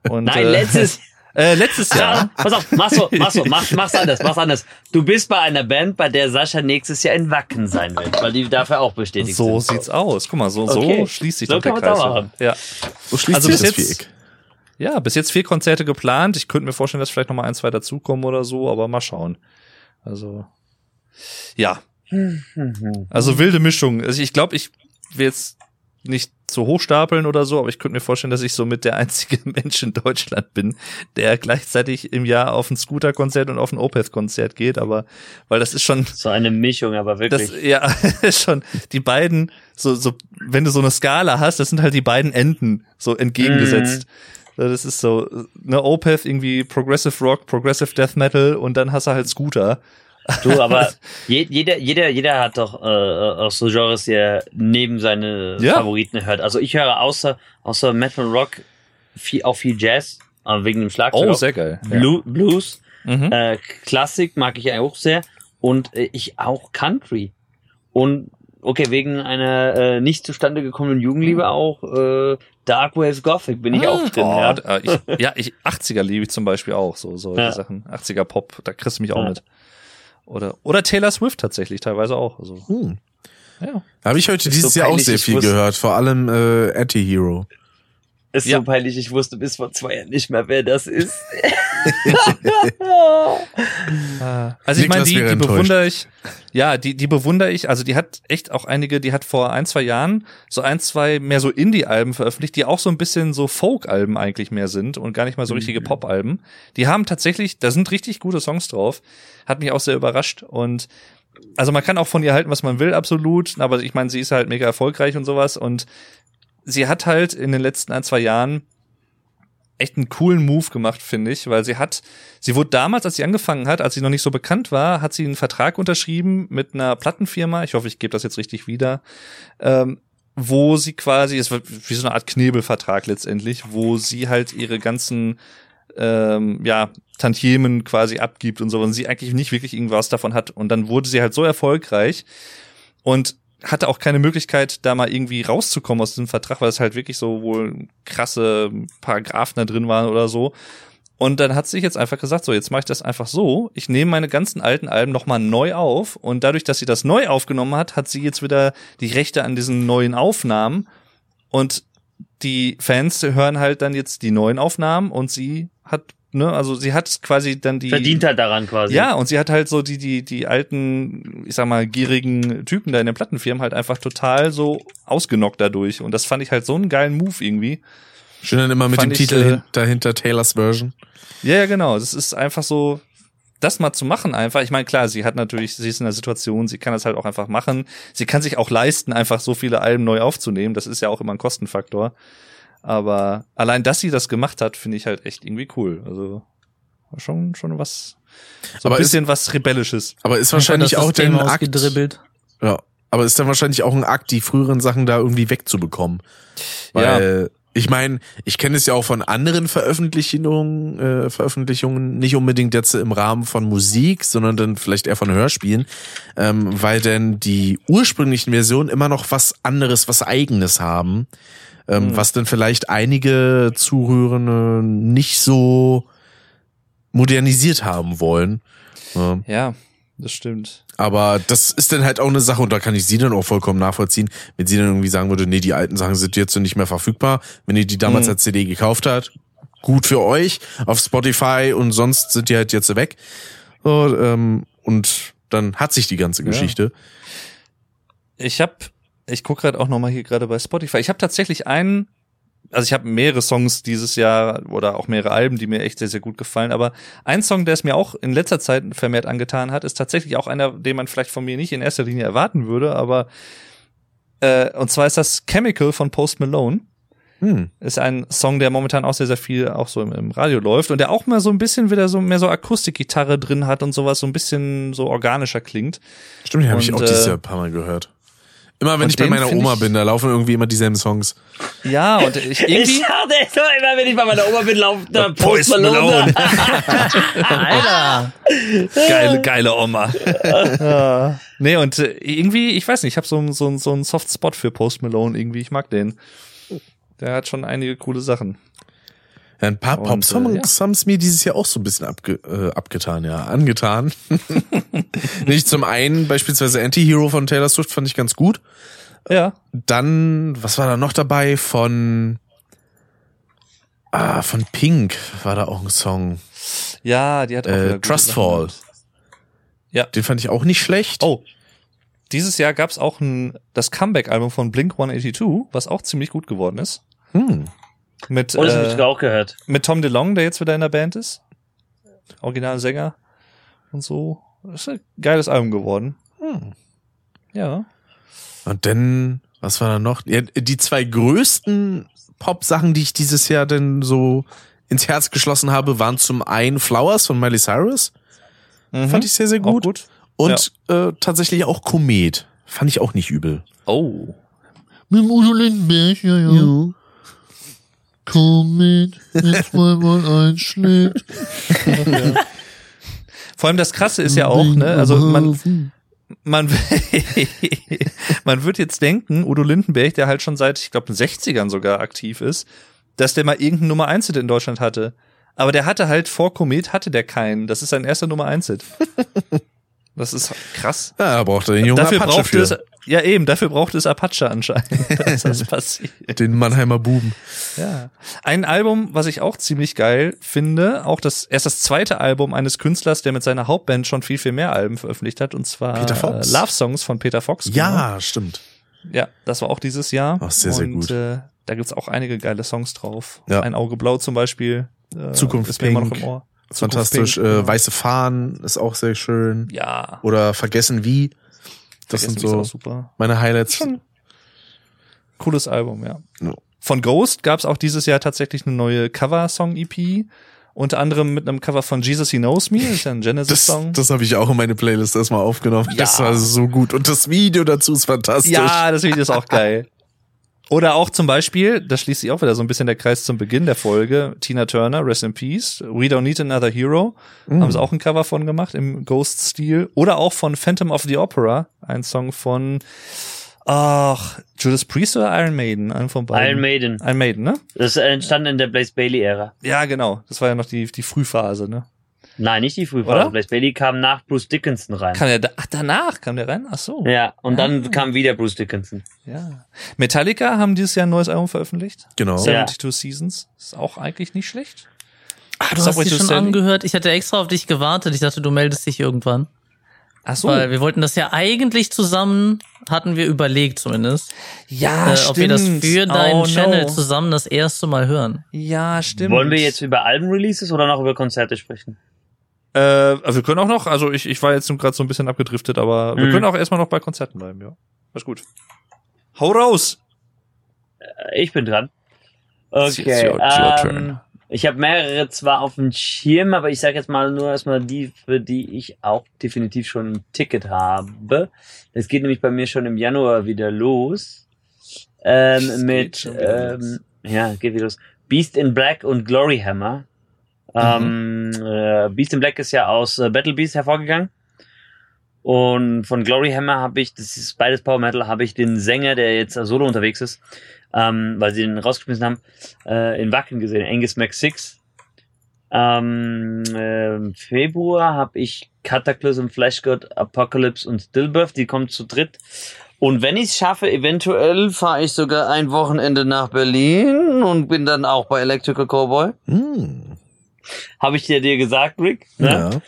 Und, Nein, äh, letztes [laughs] Äh, letztes Jahr. Pass auf, mach's so, mach's so, mach, mach's anders, mach's anders. Du bist bei einer Band, bei der Sascha nächstes Jahr in Wacken sein wird, weil die dafür auch bestätigt So sind. sieht's aus. Guck mal, so, Okay. so schließt sich So doch der Kreis. Ja. So schließt Also sich bis das jetzt- Viereck. Ja, bis jetzt vier Konzerte geplant. Ich könnte mir vorstellen, dass vielleicht noch mal ein, zwei dazukommen oder so, aber mal schauen. Also, ja. Also wilde Mischung. Also ich glaube, ich will jetzt nicht zu hoch stapeln oder so, aber ich könnte mir vorstellen, dass ich so mit der einzige [laughs] Mensch in Deutschland bin, der gleichzeitig im Jahr auf ein Scooter-Konzert und auf ein Opeth-Konzert geht, aber weil das ist schon So eine Mischung, aber wirklich. das, ja, [laughs] schon die beiden, so, so, wenn du so eine Skala hast, das sind halt die beiden Enden so entgegengesetzt. Das ist so, ne, Opeth irgendwie Progressive Rock, Progressive Death Metal und dann hast du halt Scooter. Du, [laughs] aber je, jeder, jeder, jeder hat doch äh, auch so Genres, die er neben seine Ja. Favoriten hört. Also ich höre außer, außer Metal Rock viel, auch viel Jazz, wegen dem Schlagzeug. Oh, sehr geil. Ja. Blu Blues, Mhm. äh, Klassik mag ich auch sehr und äh, ich auch Country. Und okay, wegen einer äh, nicht zustande gekommenen Jugendliebe auch äh, Dark Waves Gothic bin ich auch drin. Oh, ja. da- ich, ja, ich 80er liebe ich zum Beispiel auch, so solche Ja. Sachen. 80er Pop, da kriegst du mich auch Ja. mit. Oder, oder Taylor Swift tatsächlich teilweise auch. Also, Hm. ja. Habe ich heute Ist dieses so Jahr auch sehr viel wusste- gehört, vor allem äh, Anti-Hero. Ist Ja. so peinlich, ich wusste bis vor zwei Jahren nicht mehr, wer das ist. [laughs] [laughs] Also ich meine, die, die bewundere ich. Ja, die, die bewundere ich. Also die hat echt auch einige, die hat vor ein, zwei Jahren so ein, zwei mehr so Indie-Alben veröffentlicht, die auch so ein bisschen so Folk-Alben eigentlich mehr sind und gar nicht mal so richtige Pop-Alben. Die haben tatsächlich, da sind richtig gute Songs drauf. Hat mich auch sehr überrascht und also man kann auch von ihr halten, was man will, absolut. Aber ich meine, sie ist halt mega erfolgreich und sowas. Und sie hat halt in den letzten ein, zwei Jahren echt einen coolen Move gemacht, finde ich, weil sie hat, sie wurde damals, als sie angefangen hat, als sie noch nicht so bekannt war, hat sie einen Vertrag unterschrieben mit einer Plattenfirma, ich hoffe, ich gebe das jetzt richtig wieder, ähm, wo sie quasi, es war wie so eine Art Knebelvertrag letztendlich, wo sie halt ihre ganzen ähm, ja, Tantiemen quasi abgibt und so, und sie eigentlich nicht wirklich irgendwas davon hat. Und dann wurde sie halt so erfolgreich und hatte auch keine Möglichkeit, da mal irgendwie rauszukommen aus diesem Vertrag, weil es halt wirklich so wohl krasse Paragraphen da drin waren oder so. Und dann hat sie sich jetzt einfach gesagt, so, jetzt mache ich das einfach so. Ich nehme meine ganzen alten Alben nochmal neu auf. Und dadurch, dass sie das neu aufgenommen hat, hat sie jetzt wieder die Rechte an diesen neuen Aufnahmen. Und die Fans hören halt dann jetzt die neuen Aufnahmen und sie hat, ne, also sie hat quasi dann die. Verdient halt daran quasi. Ja, und sie hat halt so die, die, die alten, ich sag mal, gierigen Typen da in den Plattenfirmen halt einfach total so ausgenockt dadurch. Und das fand ich halt so einen geilen Move irgendwie. Schön dann immer mit Fand dem ich, Titel äh, hin- dahinter Taylors Version. Ja, ja, genau. Das ist einfach so, das mal zu machen einfach. Ich meine, klar, sie hat natürlich, sie ist in der Situation, sie kann das halt auch einfach machen. Sie kann sich auch leisten, einfach so viele Alben neu aufzunehmen. Das ist ja auch immer ein Kostenfaktor. Aber allein, dass sie das gemacht hat, finde ich halt echt irgendwie cool. Also war schon, schon was, So Aber ein ist- bisschen was Rebellisches. Aber ist wahrscheinlich auch das System der Akt. Ja. Aber ist dann wahrscheinlich auch ein Akt, die früheren Sachen da irgendwie wegzubekommen. Weil ich meine, ich kenne es ja auch von anderen Veröffentlichungen, äh, Veröffentlichungen, nicht unbedingt jetzt im Rahmen von Musik, sondern dann vielleicht eher von Hörspielen, ähm, weil denn die ursprünglichen Versionen immer noch was anderes, was eigenes haben, ähm, was dann vielleicht einige Zuhörende nicht so modernisiert haben wollen. Ja. Ja, das stimmt. Aber das ist dann halt auch eine Sache und da kann ich sie dann auch vollkommen nachvollziehen, wenn sie dann irgendwie sagen würde, nee, die alten Sachen sind jetzt nicht mehr verfügbar. Wenn ihr die damals Mhm. als CD gekauft habt, gut für euch auf Spotify und sonst sind die halt jetzt weg. So, ähm, und dann hat sich die ganze Ja. Geschichte. Ich habe, ich gucke gerade auch noch mal hier gerade bei Spotify. Ich habe tatsächlich einen, also ich habe mehrere Songs dieses Jahr oder auch mehrere Alben, die mir echt sehr sehr gut gefallen. Aber ein Song, der es mir auch in letzter Zeit vermehrt angetan hat, ist tatsächlich auch einer, den man vielleicht von mir nicht in erster Linie erwarten würde. Aber äh, und zwar ist das Chemical von Post Malone. Hm. Ist ein Song, der momentan auch sehr, sehr viel auch so im, im Radio läuft und der auch mal so ein bisschen wieder so mehr so Akustikgitarre drin hat und sowas, so ein bisschen so organischer klingt. Stimmt, den habe ich auch dieses äh, Jahr ein paar Mal gehört. Immer wenn und ich bei meiner Oma bin, da laufen irgendwie immer dieselben Songs. Ja, und ich irgendwie. Ich dachte so, immer wenn ich bei meiner Oma bin, lauft der Post Malone. [laughs] Alter! Geile, geile Oma. ja. [laughs] Nee, und äh, irgendwie, ich weiß nicht, ich habe so, einen- so, so einen Soft Spot für Post Malone irgendwie. Ich mag den. Der hat schon einige coole Sachen. Ja, ein paar Und, Pop-Songs äh, haben es mir dieses Jahr auch so ein bisschen abge äh, abgetan, ja, angetan. [laughs] Nicht zum einen beispielsweise Anti-Hero von Taylor Swift fand ich ganz gut. Ja. Dann, was war da noch dabei? Von ah, von Pink war da auch ein Song. Ja, die hat auch Äh, Trustfall. Gehabt. Den fand ich auch nicht schlecht. Oh. Dieses Jahr gab's auch ein, das Comeback-Album von Blink 182, was auch ziemlich gut geworden ist. Hm. Mit, Oh, das habe äh, ich auch gehört. mit Tom DeLong, der jetzt wieder in der Band ist. Originalsänger und so. Das ist ein geiles Album geworden. Hm. Ja. Und dann, was war da noch? Ja, die zwei größten Pop-Sachen, die ich dieses Jahr denn so ins Herz geschlossen habe, waren zum einen Flowers von Miley Cyrus. Fand ich sehr, sehr Mhm. Gut. gut. Und äh, tatsächlich auch Komet. Fand ich auch nicht übel. Oh. Mit dem Udo Lindenberg, ja, ja. Komm mit, wenn zweimal einschlägt. Vor allem das Krasse ist ja auch, ne, also man, man, [laughs] man wird jetzt denken, Udo Lindenberg, der halt schon seit, ich glaube, den 60ern sogar aktiv ist, dass der mal irgendeinen Nummer 1 Hit in Deutschland hatte. Aber der hatte halt vor Komet hatte der keinen. Das ist sein erster Nummer 1 Hit. Das ist krass. Ja, er den jungen dafür Apache braucht für. es, ja eben, dafür braucht es Apache anscheinend, [laughs] dass das [laughs] passiert. Den Mannheimer Buben. Ja. Ein Album, was ich auch ziemlich geil finde, auch das erst das zweite Album eines Künstlers, der mit seiner Hauptband schon viel, viel mehr Alben veröffentlicht hat, und zwar Peter Fox. Äh, Love Songs von Peter Fox. genau. Ja, stimmt. Ja, das war auch dieses Jahr. Ach, sehr, sehr und, gut. Äh, da gibt's auch einige geile Songs drauf. Ja. Ein Auge blau zum Beispiel. Äh, Zukunft ist mir immer noch Pink. im Ohr. Fantastisch. Pink, äh, genau. Weiße Fahnen ist auch sehr schön. Ja. Oder Vergessen wie. Das Vergessen sind so meine Highlights. Schon cooles Album, ja. Ja. Von Ghost gab's auch dieses Jahr tatsächlich eine neue Cover-Song-EP. Unter anderem mit einem Cover von Jesus He Knows Me, das ist ja ein [laughs] Das, Genesis-Song. das habe ich auch in meine Playlist erstmal aufgenommen. Ja. Das war so gut. Und das Video dazu ist fantastisch. Ja, das Video ist auch geil. Oder auch zum Beispiel, da schließt sich auch wieder so ein bisschen der Kreis zum Beginn der Folge, Tina Turner, Rest in Peace, We Don't Need Another Hero, Mhm. haben sie auch ein Cover von gemacht im Ghost-Stil. Oder auch von Phantom of the Opera, ein Song von, ach, Judas Priest oder Iron Maiden, einen von beiden. Iron Maiden. Iron Maiden, ne? Das entstand in der Blaze Bailey-Ära. Ja, genau. Das war ja noch die, die Frühphase, ne? Nein, nicht die Oder? Frühphase. Blaze Bailey kam nach Bruce Dickinson rein. Kam der da, ach, danach kam der rein? Ach so. ja, und Ah. dann kam wieder Bruce Dickinson. ja. Metallica haben dieses Jahr ein neues Album veröffentlicht. Genau. Ja. 72 Seasons. Ist auch eigentlich nicht schlecht. Ah, du Subway hast dich schon Sally? angehört. Ich hatte extra auf dich gewartet. Ich dachte, du meldest dich irgendwann. Ach so. Weil wir wollten das ja eigentlich zusammen, hatten wir überlegt zumindest, Ja, äh, ob wir das für deinen oh, Channel no. zusammen das erste Mal hören. Ja, stimmt. Wollen wir jetzt über Albenreleases oder noch über Konzerte sprechen? Äh, wir können auch noch, also ich, ich war jetzt gerade so ein bisschen abgedriftet, aber wir Mhm. können auch erstmal noch bei Konzerten bleiben, ja. Ist gut. Hau raus! Äh, Ich bin dran. Okay. your- your ähm. Ich habe mehrere zwar auf dem Schirm, aber ich sage jetzt mal nur erstmal die, für die ich auch definitiv schon ein Ticket habe. Das geht nämlich bei mir schon im Januar wieder los. Ähm, Es mit, ähm, ja, geht wieder los. Beast in Black und Glory Hammer. Ähm, äh, Beast in Black ist ja aus äh, Battle Beast hervorgegangen. Und von Glory Hammer habe ich, das ist beides Power Metal, habe ich den Sänger, der jetzt solo unterwegs ist, ähm, weil sie den rausgeschmissen haben, äh, in Wacken gesehen, Angus Mac 6. Ähm, äh, Februar habe ich Cataclysm, Flashgod, Apocalypse und Stillbirth, die kommen zu dritt. Und wenn ich es schaffe, eventuell fahre ich sogar ein Wochenende nach Berlin und bin dann auch bei Electrical Cowboy. Hm. Habe ich dir dir gesagt, Rick? Ne? Ja.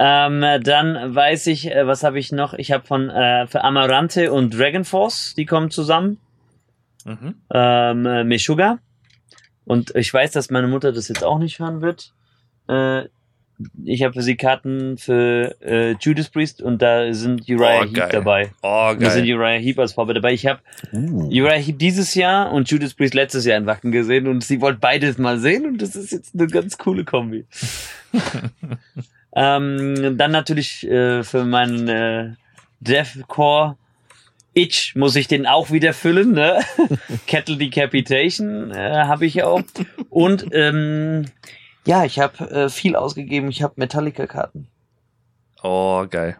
Ähm, dann weiß ich, äh, was habe ich noch? Ich habe von äh, für Amarante und Dragon Force, die kommen zusammen. Mhm. Ähm, äh, Meshuggah. Und ich weiß, dass meine Mutter das jetzt auch nicht hören wird. Äh, ich habe für sie Karten für äh, Judas Priest und da sind Uriah Oh, Heep geil. dabei. Oh, Da sind geil. Uriah Heep als Vorbild dabei. Ich habe Uh. Uriah Heep dieses Jahr und Judas Priest letztes Jahr in Wacken gesehen und sie wollte beides mal sehen und das ist jetzt eine ganz coole Kombi. [laughs] ähm, dann natürlich äh, für meinen äh, Deathcore Itch muss ich den auch wieder füllen, ne? [laughs] Kettle Decapitation äh, habe ich auch. Und ähm, ja, ich habe äh, viel ausgegeben. Ich habe Metallica-Karten. Oh, geil.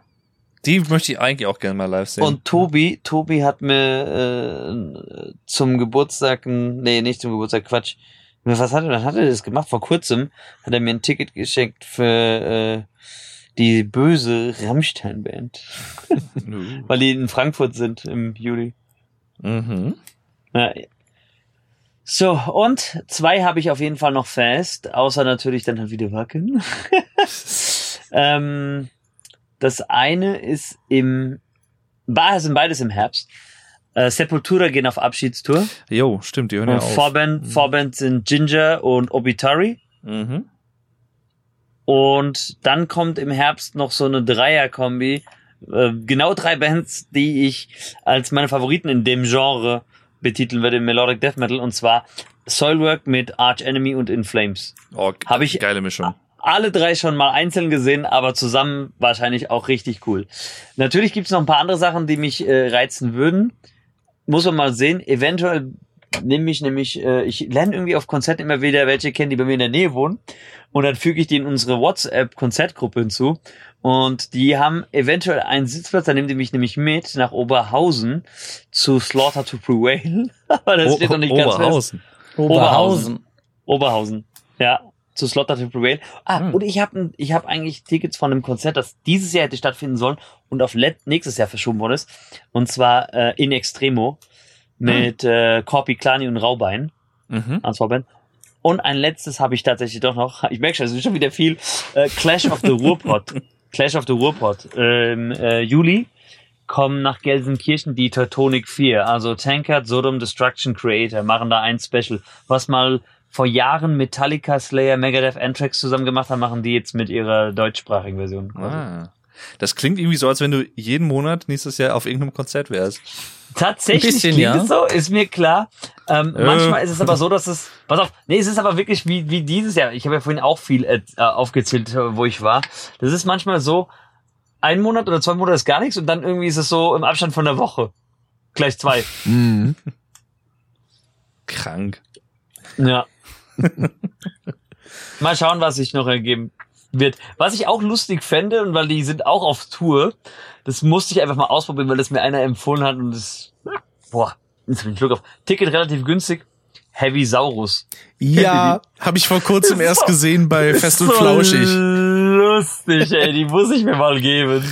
Die möchte ich eigentlich auch gerne mal live sehen. Und Tobi, Tobi hat mir äh, zum Geburtstag, nee, nicht zum Geburtstag, Quatsch. Was hat er, was hat er das gemacht? Vor kurzem hat er mir ein Ticket geschenkt für äh, die böse Rammstein-Band, [laughs] weil die in Frankfurt sind im Juli. Mhm. Ja. So, und zwei habe ich auf jeden Fall noch fest, außer natürlich dann halt wieder Wacken. [laughs] ähm, das eine ist im, ba- sind beides im Herbst. Äh, Sepultura gehen auf Abschiedstour. Jo, stimmt, die hören ja Und auf. Vorband, Vorband sind Ginger und Obitari. Mhm. Und dann kommt im Herbst noch so eine Dreier-Kombi. Äh, genau drei Bands, die ich als meine Favoriten in dem Genre betiteln werde, im Melodic Death Metal. Und zwar Soilwork mit Arch Enemy und In Flames. Oh, Hab ich- geile Mischung. Alle drei schon mal einzeln gesehen, aber zusammen wahrscheinlich auch richtig cool. Natürlich gibt's noch ein paar andere Sachen, die mich äh, reizen würden. Muss man mal sehen. Eventuell nehme ich nämlich, äh, ich lerne irgendwie auf Konzerten immer wieder welche kennen, die bei mir in der Nähe wohnen. Und dann füge ich die in unsere WhatsApp-Konzertgruppe hinzu. Und die haben eventuell einen Sitzplatz, da nehmen die mich nämlich mit nach Oberhausen zu Slaughter to Prevail. [laughs] Aber das steht noch nicht ganz fest. Oberhausen. Oberhausen. Oberhausen. Ja, zu Slaughter to Prevail. Ah, Hm. und ich habe ich hab eigentlich Tickets von einem Konzert, das dieses Jahr hätte stattfinden sollen und auf let nächstes Jahr verschoben worden ist. Und zwar äh, in Extremo mit äh, Corpi, Klani und Raubein Mhm. als Vorband. Und ein letztes habe ich tatsächlich doch noch. Ich merke schon, es ist schon wieder viel. Äh, Clash of the Ruhrpott. [laughs] Clash of the Ruhrpott. Ähm, äh, Juli kommen nach Gelsenkirchen die Teutonic 4. Also Tankard, Sodom, Destruction Creator machen da ein Special. Was mal vor Jahren Metallica, Slayer, Megadeth, Anthrax zusammen gemacht haben, machen die jetzt mit ihrer deutschsprachigen Version. quasi. Ah. Das klingt irgendwie so, als wenn du jeden Monat nächstes Jahr auf irgendeinem Konzert wärst. Tatsächlich bisschen, klingt ja. es so, ist mir klar. Ähm, Äh. Manchmal ist es aber so, dass es, pass auf, nee, es ist aber wirklich wie, wie dieses Jahr. Ich habe ja vorhin auch viel äh, aufgezählt, äh, wo ich war. Das ist manchmal so, ein Monat oder zwei Monate ist gar nichts und dann irgendwie ist es so im Abstand von der Woche. Gleich zwei. Mhm. [laughs] Krank. Ja. [laughs] Mal schauen, was sich noch ergeben wird. Was ich auch lustig fände, und weil die sind auch auf Tour, das musste ich einfach mal ausprobieren, weil das mir einer empfohlen hat und das, boah, jetzt bin ich Schluck auf. Ticket relativ günstig. Heavy Saurus. Ja, [laughs] habe ich vor kurzem erst so- gesehen bei Fest und So Flauschig. Lustig, ey, die muss ich mir mal geben.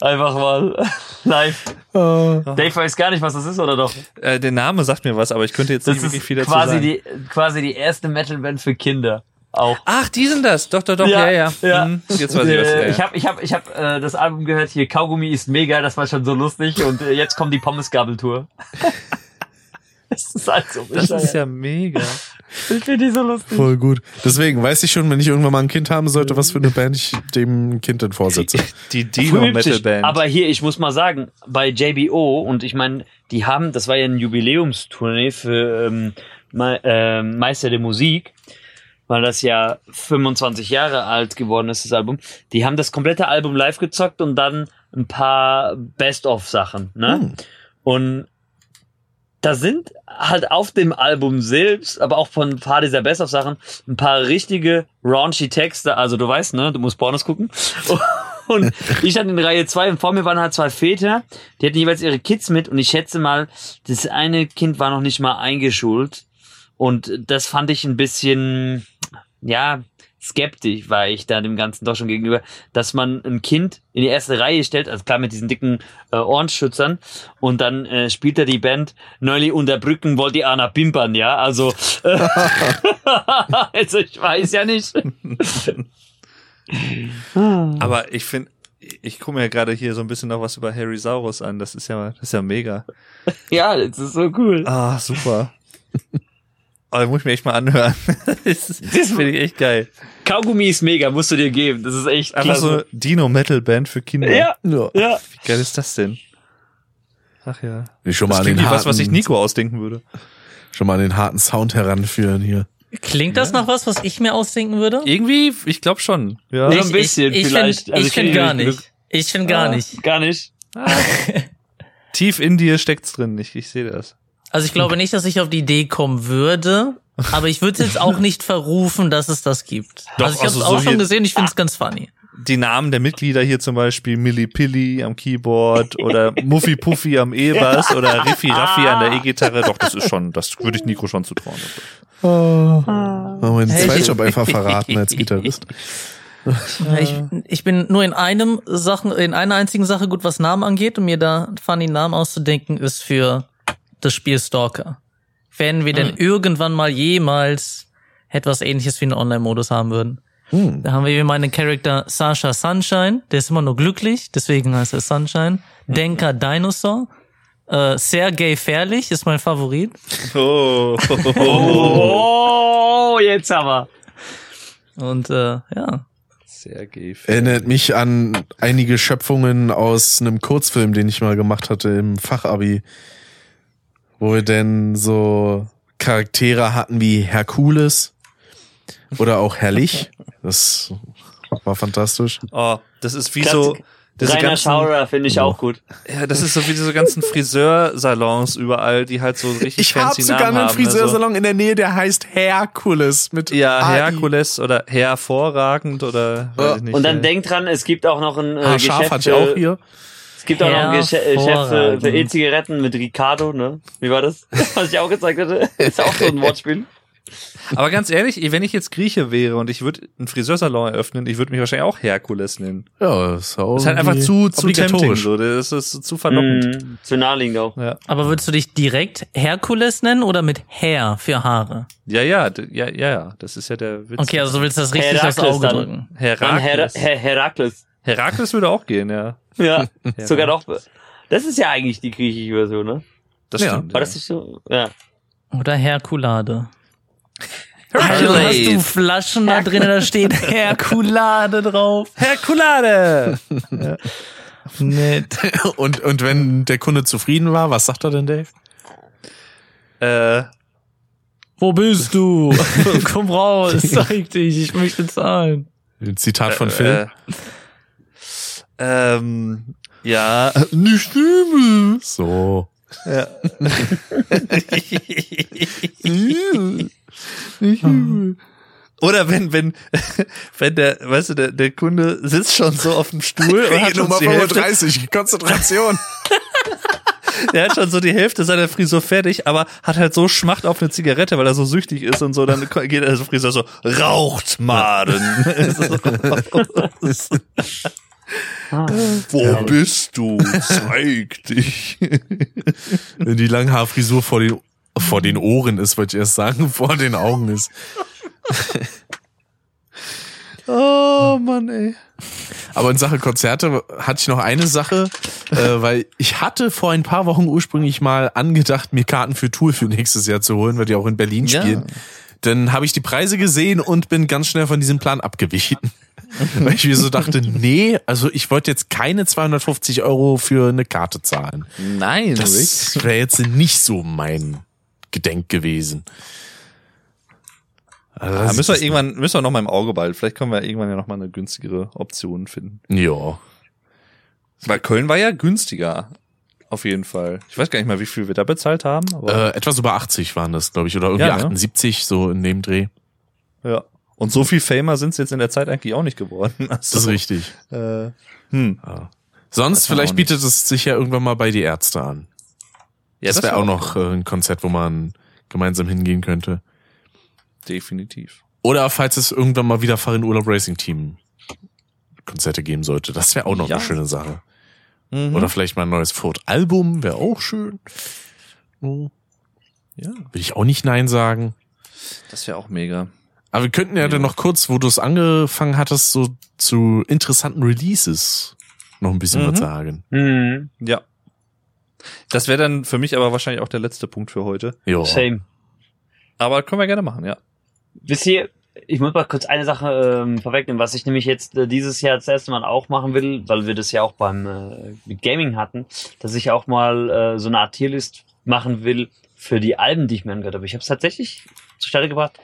Einfach mal [laughs] live. Äh, Dave weiß gar nicht, was das ist, oder doch? Äh, der Name sagt mir was, aber ich könnte jetzt Das nicht wirklich ist viel dazu quasi sagen. die, quasi die erste Metal-Band für Kinder. Auch. Ach, die sind das. Doch, doch, doch. Ja, ja. ja. Hm, jetzt weiß ich was. Äh, Ja, Ich ja. habe ich hab, ich hab, äh, das Album gehört hier, Kaugummi ist mega, das war schon so lustig und äh, jetzt kommt die Pommesgabeltour. [laughs] das ist halt so Das ist ja mega. Ich finde die so lustig. voll gut. Deswegen weiß ich schon, wenn ich irgendwann mal ein Kind haben sollte, was für eine Band ich dem Kind dann vorsetze. [laughs] Die Dino Metal 50. Band. Aber hier, ich muss mal sagen, bei JBO, und ich meine, die haben, das war ja ein Jubiläumstournee für ähm, Me ähm, Meister der Musik. Weil das ja 25 Jahre alt geworden ist, das Album. Die haben das komplette Album live gezockt und dann ein paar Best-of-Sachen, ne? Hm. Und da sind halt auf dem Album selbst, aber auch von ein paar dieser Best-of-Sachen, ein paar richtige raunchy Texte. Also du weißt, ne, du musst Pornos gucken. [laughs] Und ich stand in Reihe zwei und vor mir waren halt zwei Väter, die hatten jeweils ihre Kids mit und ich schätze mal, das eine Kind war noch nicht mal eingeschult. Und das fand ich ein bisschen, ja, skeptisch war ich da dem Ganzen doch schon gegenüber, dass man ein Kind in die erste Reihe stellt, also klar mit diesen dicken äh, Ohrenschützern und dann äh, spielt er die Band Neulich unter Brücken wollt die Anna pimpern, ja, also äh, [laughs] [laughs] also ich weiß ja nicht. [laughs] Aber ich finde, ich gucke mir gerade hier so ein bisschen noch was über Harry Saurus an. Das ist ja, das ist ja mega. ja, das ist so cool. Ah, super. Aber muss ich mir echt mal anhören. [laughs] das das finde ich echt geil. Kaugummi ist mega, musst du dir geben. Das ist echt Einfach so klasse. Dino Metal Band für Kinder. Ja, Ja. ja. Wie geil ist das denn? Ach ja. Ich schon mal Das an klingt den wie was, was sich harten- Nico ausdenken würde. Schon mal an den harten Sound heranführen hier. Klingt das nach was, was ich mir ausdenken würde? Irgendwie, ich glaube schon. Ja. Ich, ein bisschen ich, ich vielleicht. Find, Also ich ich finde gar nicht nicht. Ich finde gar Ah, nicht. Gar nicht. [laughs] Tief in dir steckt's drin. Ich, ich sehe das. Also ich glaube nicht, dass ich auf die Idee kommen würde, aber ich würde jetzt auch nicht verrufen, dass es das gibt. Doch, also ich habe es also auch so schon gesehen, ich finde es ganz funny. Die Namen der Mitglieder hier zum Beispiel Milli Pilli am Keyboard oder Muffy Puffy am E-Bass oder Riffi Raffi an der E-Gitarre. Doch, das ist schon, das würde ich Nico schon zutrauen. Wir meinen Hey, Zweitjob einfach verraten als Gitarrist. Ich, ich bin nur in einem Sachen, in einer einzigen Sache gut, was Namen angeht, und mir da funny Namen auszudenken, ist für das Spiel Stalker. Wenn wir denn irgendwann mal jemals etwas ähnliches wie einen Online-Modus haben würden. Hm. Da haben wir hier meinen Charakter Sasha Sunshine, der ist immer nur glücklich, deswegen heißt er Sunshine. Denker Dinosaur. Äh, Sergei Fährlich ist mein Favorit. Oh. Oh, jetzt aber. Und äh, ja. Sehr gay. Erinnert mich an einige Schöpfungen aus einem Kurzfilm, den ich mal gemacht hatte im Fachabi, wo wir denn so Charaktere hatten wie Herkules oder auch Herrlich. Das war fantastisch. Oh, das ist wie Klassik. so. Diese Rainer Schaurer finde ich auch gut. ja, das ist so wie diese ganzen Friseursalons überall, die halt so richtig Ich habe fancy sogar Namen einen haben. ne, Friseursalon in der Nähe, der heißt Herkules mit. Ja, AI. Herkules oder hervorragend oder weiß ich nicht. Und dann ja. denkt dran, es gibt auch noch ein äh, Haarscharf Geschäft. hatte ich auch hier. Es gibt auch noch ein Gesche- äh, Geschäft für. E-Zigaretten mit Ricardo, ne? Wie war das? [laughs] Was ich auch gezeigt hatte. Ist auch so ein Wortspiel. Aber ganz ehrlich, wenn ich jetzt Grieche wäre und ich würde einen Friseursalon eröffnen, ich würde mich wahrscheinlich auch Herkules nennen. Ja, das ist, auch Das ist halt einfach zu, zu tempting, so. Das ist zu verlockend. Mhm. Zu naheliegend auch. Ja. Aber würdest du dich direkt Herkules nennen oder mit Hair für Haare? Ja, ja, ja, ja, ja, das ist ja der Witz. Okay, also du willst das richtig Herakles aufs Auge dann. drücken. Dann Her Herakles. Her Herakles. Herakles würde auch gehen, ja. Ja, [laughs] sogar noch. Das ist ja eigentlich die griechische Version, ne? Das Ja. stimmt. War das nicht so? Ja. Oder Herkulade. Also hast du Flaschen da drinnen, da steht Herkulade drauf. Herkulade! [laughs] Nett. [laughs] Und, und wenn der Kunde zufrieden war, was sagt er denn, Dave? äh, Wo bist du? Komm raus, zeig dich, ich möchte zahlen. Zitat von Phil. äh, ähm, ja. [laughs] Nicht übel. So. ja. [laughs] Oder wenn, wenn, [laughs] wenn der, weißt du, der, der Kunde sitzt schon so auf dem Stuhl und hat schon Nummer die Hälfte, 35, Konzentration. der hat schon so die Hälfte seiner Frisur fertig, aber hat halt so Schmacht auf eine Zigarette, weil er so süchtig ist und so, dann geht er so Friseur so, raucht Maden. Wo bist du? Zeig [laughs] dich. Wenn die Langhaarfrisur vor den, vor den Ohren ist, wollte ich erst sagen, vor den Augen ist. [laughs] Oh Mann, ey. Aber in Sache Konzerte hatte ich noch eine Sache, äh, weil ich hatte vor ein paar Wochen ursprünglich mal angedacht, mir Karten für Tour für nächstes Jahr zu holen, weil die auch in Berlin Ja. spielen. Dann habe ich die Preise gesehen und bin ganz schnell von diesem Plan abgewichen. Weil ich mir so dachte, nee, also ich wollte jetzt keine 250 Euro für eine Karte zahlen. Nein, Das wäre jetzt nicht so mein Gedenk gewesen. Also Da das müssen wir irgendwann, müssen wir noch mal im Auge behalten. Vielleicht können wir irgendwann ja noch mal eine günstigere Option finden. Ja. Weil Köln war ja günstiger. Auf jeden Fall. Ich weiß gar nicht mal, wie viel wir da bezahlt haben, aber Äh, etwas über 80 waren das, glaube ich, oder irgendwie Ja, ne? 78, so in dem Dreh. ja. Und so viel Famer sind es jetzt in der Zeit eigentlich auch nicht geworden. [laughs] Das ist Also, richtig. äh, hm. Ja. Sonst Weiß man vielleicht bietet es sich ja irgendwann mal bei die Ärzte an. Ja, das wäre wär auch noch äh, ein Konzert, wo man gemeinsam hingehen könnte. definitiv. Oder falls es irgendwann mal wieder Farin Urlaub Racing Team Konzerte geben sollte. Das wäre auch noch Ja. eine schöne Sache. Mhm. Oder vielleicht mal ein neues Ford-Album, wäre auch schön. Oh. ja, Will ich auch nicht Nein sagen. das wäre auch mega. Aber wir könnten ja, dann noch kurz, wo du es angefangen hattest, so zu interessanten Releases noch ein bisschen Mhm. was sagen. Mhm. Ja. Das wäre dann für mich aber wahrscheinlich auch der letzte Punkt für heute. Jo. Same. Aber können wir gerne machen, ja. Wisst ihr, ich muss mal kurz eine Sache ähm, vorwegnehmen, was ich nämlich jetzt äh, dieses Jahr das erste Mal auch machen will, weil wir das ja auch beim äh, mit Gaming hatten, dass ich auch mal äh, so eine Art Tierlist machen will für die Alben, die ich mir angehört habe. Ich habe es tatsächlich zustande gebracht,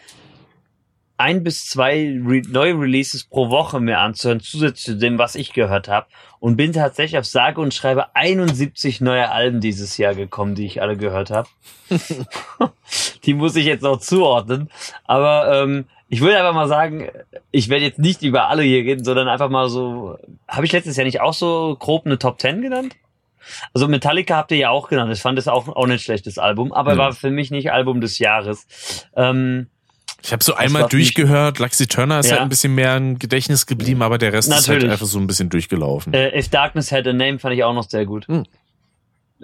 ein bis zwei Re neue Releases pro Woche mir anzuhören, zusätzlich zu dem, was ich gehört habe. Und bin tatsächlich auf sage und schreibe 71 neue Alben dieses Jahr gekommen, die ich alle gehört habe. [laughs] die muss ich jetzt noch zuordnen. Aber ähm, ich würde einfach mal sagen, ich werde jetzt nicht über alle hier reden, sondern einfach mal so. Habe ich letztes Jahr nicht auch so grob eine Top 10 genannt? Also Metallica habt ihr ja auch genannt. Ich fand das auch, auch nicht schlechtes Album, aber Ja. war für mich nicht Album des Jahres. Ähm, Ich habe so einmal durchgehört, Luxy Turner ist Ja. halt ein bisschen mehr im Gedächtnis geblieben, aber der Rest ist Natürlich. halt einfach so ein bisschen durchgelaufen. Äh, If Darkness Had a Name fand ich auch noch sehr gut. Hm.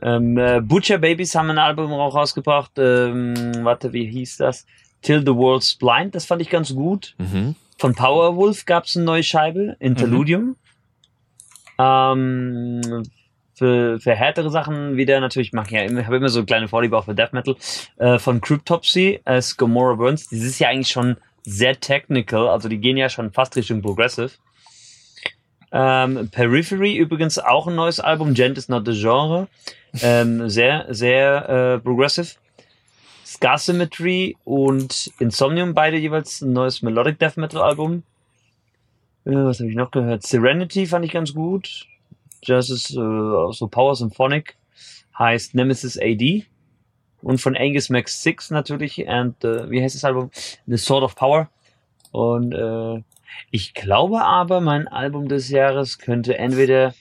Ähm, äh, Butcher Babies haben ein Album auch rausgebracht. Ähm, warte, wie hieß das? Till the World's Blind, das fand ich ganz gut. Mhm. Von Powerwolf gab es eine neue Scheibe, Interludium. Ähm, für, für härtere Sachen wieder natürlich, mache ich ja immer, habe immer so kleine Vorliebe auch für Death Metal. Äh, von Cryptopsy, äh, Gomorrah Burns. Das ist ja eigentlich schon sehr technical, also die gehen ja schon fast Richtung Progressive. Ähm, Periphery übrigens auch ein neues Album, Gent is not the genre. Ähm, sehr, sehr äh, progressive. Scar Symmetry und Insomnium, beide jeweils ein neues Melodic Death Metal Album. Äh, was habe ich noch gehört? Serenity fand ich ganz gut. Das ist äh, so Power Symphonic. Heißt Nemesis AD. Und von Angus Max 6 natürlich. Und äh, wie heißt das Album? The Sword of Power. Und äh, ich glaube aber, mein Album des Jahres könnte entweder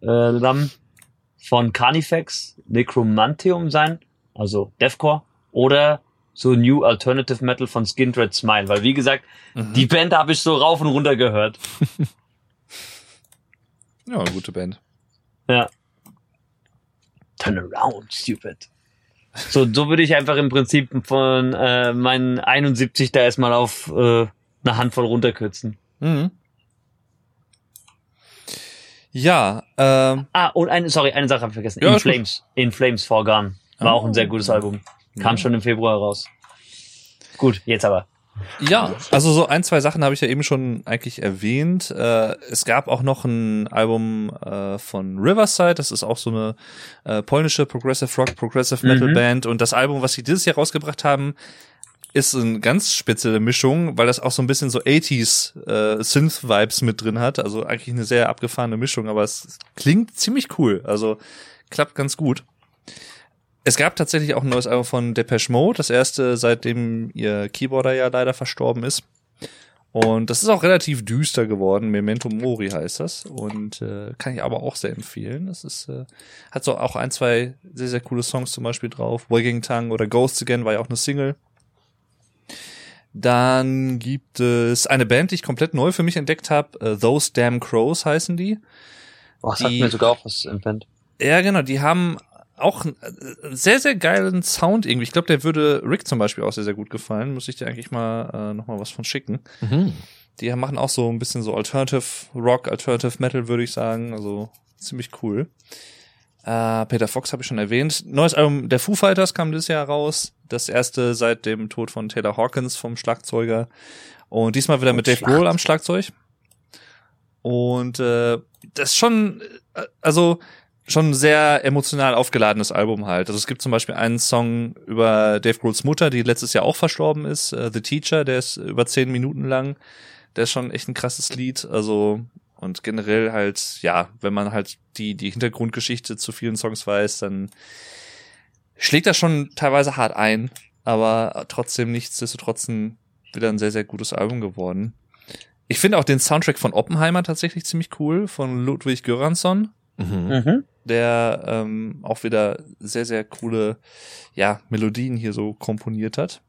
äh, dann von Carnifex Necromantium sein, also Deathcore, oder so New Alternative Metal von Skin Dread Smile, weil wie gesagt, die Band habe ich so rauf und runter gehört. [laughs] Ja, eine gute Band. Ja. Turn around, stupid. So, so würde ich einfach im Prinzip von äh, meinen 71 da erstmal auf äh, eine Handvoll runterkürzen. Mhm. Ja, ähm, Ah, und eine, sorry, eine Sache habe ich vergessen. Ja, In ist gut. Flames. In Flames Forgone. War auch ein sehr gutes Album. Kam schon im Februar raus. Gut, jetzt aber. Ja, also so ein, zwei Sachen habe ich ja eben schon eigentlich erwähnt. Äh, es gab auch noch ein Album äh, von Riverside, das ist auch so eine äh, polnische Progressive Rock, Progressive Metal Mhm. Band. Und das Album, was sie dieses Jahr rausgebracht haben, ist eine ganz spezielle Mischung, weil das auch so ein bisschen so 80s äh, Synth-Vibes mit drin hat. Also eigentlich eine sehr abgefahrene Mischung, aber es, es klingt ziemlich cool. Also klappt ganz gut. Es gab tatsächlich auch ein neues Album von Depeche Mode, das erste, seitdem ihr Keyboarder ja leider verstorben ist. Und das ist auch relativ düster geworden. Memento Mori heißt das. Und äh, kann ich aber auch sehr empfehlen. Das ist, äh, hat so auch ein, zwei sehr, sehr coole Songs zum Beispiel drauf. Wagging Tongue oder Ghosts Again war ja auch eine Single. Dann gibt es eine Band, die ich komplett neu für mich entdeckt habe. Äh, Those Damn Crows heißen die. Boah, sagt mir sogar auch was im Band. Ja, genau, die haben auch einen äh, sehr, sehr geilen Sound irgendwie. Ich glaube, der würde Rick zum Beispiel auch sehr, sehr gut gefallen. Muss ich dir eigentlich mal äh, noch mal was von schicken. Mhm. Die machen auch so ein bisschen so Alternative Rock, Alternative Metal, würde ich sagen. Also ziemlich cool. Äh, Peter Fox habe ich schon erwähnt. Neues Album der Foo Fighters kam dieses Jahr raus. Das erste seit dem Tod von Taylor Hawkins vom Schlagzeuger. Und diesmal wieder mit Dave Grohl am Schlagzeug. Und äh, das ist schon, äh, also schon ein sehr emotional aufgeladenes Album halt. Also es gibt zum Beispiel einen Song über Dave Grohls Mutter, die letztes Jahr auch verstorben ist, äh, The Teacher, der ist über zehn Minuten lang. Der ist schon echt ein krasses Lied. Also und generell halt, ja, wenn man halt die die Hintergrundgeschichte zu vielen Songs weiß, dann schlägt das schon teilweise hart ein, aber trotzdem nichtsdestotrotz wieder ein sehr sehr gutes Album geworden. Ich finde auch den Soundtrack von Oppenheimer tatsächlich ziemlich cool von Ludwig Göransson Mhm. Mhm. Der ähm, auch wieder sehr, sehr coole ja, Melodien hier so komponiert hat.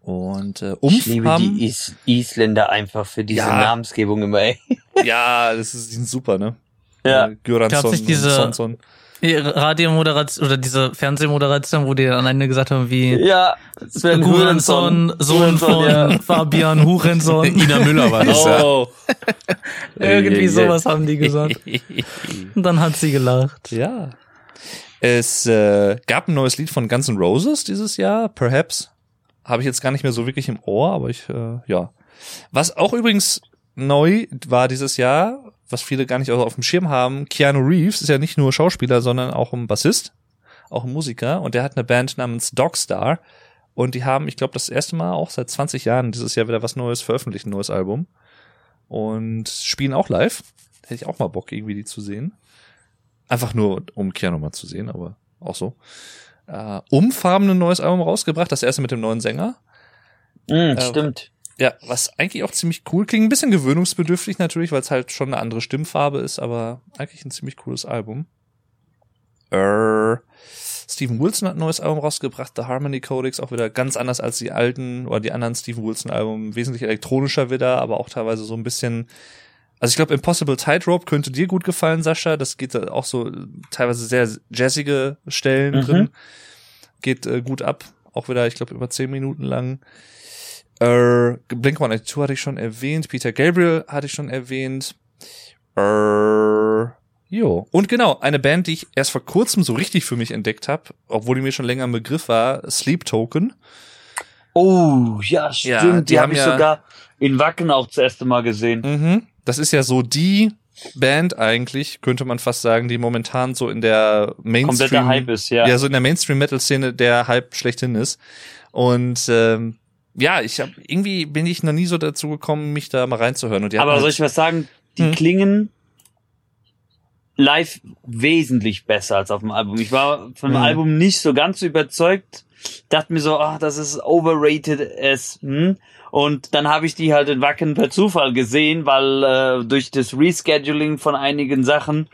Und äh, Umf Ich liebe haben, die Is Isländer einfach für diese Ja. Namensgebung immer, ey. ja, das ist, die sind super, ne? Ja. Äh, Göransson sich und diese- Sonson. Die Radiomoderation oder diese Fernsehmoderation, wo die dann am Ende gesagt haben, wie Ja, Sven Hurenson, Sohn von ja. Fabian Hurenson. [laughs] Ina Müller war das, ja. Oh. [laughs] Irgendwie sowas haben die gesagt. Und [laughs] dann hat sie gelacht. ja. Es äh, gab ein neues Lied von Guns N' Roses dieses Jahr, Perhaps. Habe ich jetzt gar nicht mehr so wirklich im Ohr, aber ich, äh, ja. Was auch übrigens neu war dieses Jahr, was viele gar nicht auf dem Schirm haben, Keanu Reeves ist ja nicht nur Schauspieler, sondern auch ein Bassist, auch ein Musiker und der hat eine Band namens Dogstar und die haben, ich glaube, das erste Mal auch seit 20 Jahren dieses Jahr wieder was Neues veröffentlicht, ein neues Album und spielen auch live. Hätte ich auch mal Bock, irgendwie die zu sehen. Einfach nur, um Keanu mal zu sehen, aber auch so. Äh, Umfarben ein neues Album rausgebracht, das erste mit dem neuen Sänger. Mhm, Äh, stimmt. Ja, was eigentlich auch ziemlich cool klingt. Ein bisschen gewöhnungsbedürftig natürlich, weil es halt schon eine andere Stimmfarbe ist, aber eigentlich ein ziemlich cooles Album. Äh, Steven Wilson hat ein neues Album rausgebracht, The Harmony Codex, auch wieder ganz anders als die alten oder die anderen Steven Wilson Alben, wesentlich elektronischer wieder, aber auch teilweise so ein bisschen also ich glaube, Impossible Tightrope könnte dir gut gefallen, Sascha. Das geht auch so teilweise sehr jazzige Stellen Mhm. drin. Geht äh, gut ab. Auch wieder, ich glaube, über zehn Minuten lang. Äh, Blink-182 hatte ich schon erwähnt. Peter Gabriel hatte ich schon erwähnt. Äh, jo. Und genau, eine Band, die ich erst vor kurzem so richtig für mich entdeckt habe, obwohl die mir schon länger im Begriff war, Sleep Token. Oh, ja, stimmt. Ja, die die habe ich ja- sogar in Wacken auch das erste Mal gesehen. Mhm. Das ist ja so die Band eigentlich, könnte man fast sagen, die momentan so in der Mainstream Kompletter Hype ist, ja. ja, so in der Mainstream-Metal-Szene der Hype schlechthin ist. Und ähm, ja, ich habe irgendwie bin ich noch nie so dazu gekommen, mich da mal reinzuhören. Und die Aber halt- soll ich was sagen? Die Hm. klingen live wesentlich besser als auf dem Album. Ich war von dem Hm. Album nicht so ganz überzeugt. Dachte mir so, ach, das ist overrated as, hm. Und dann habe ich die halt in Wacken per Zufall gesehen, weil äh, durch das Rescheduling von einigen Sachen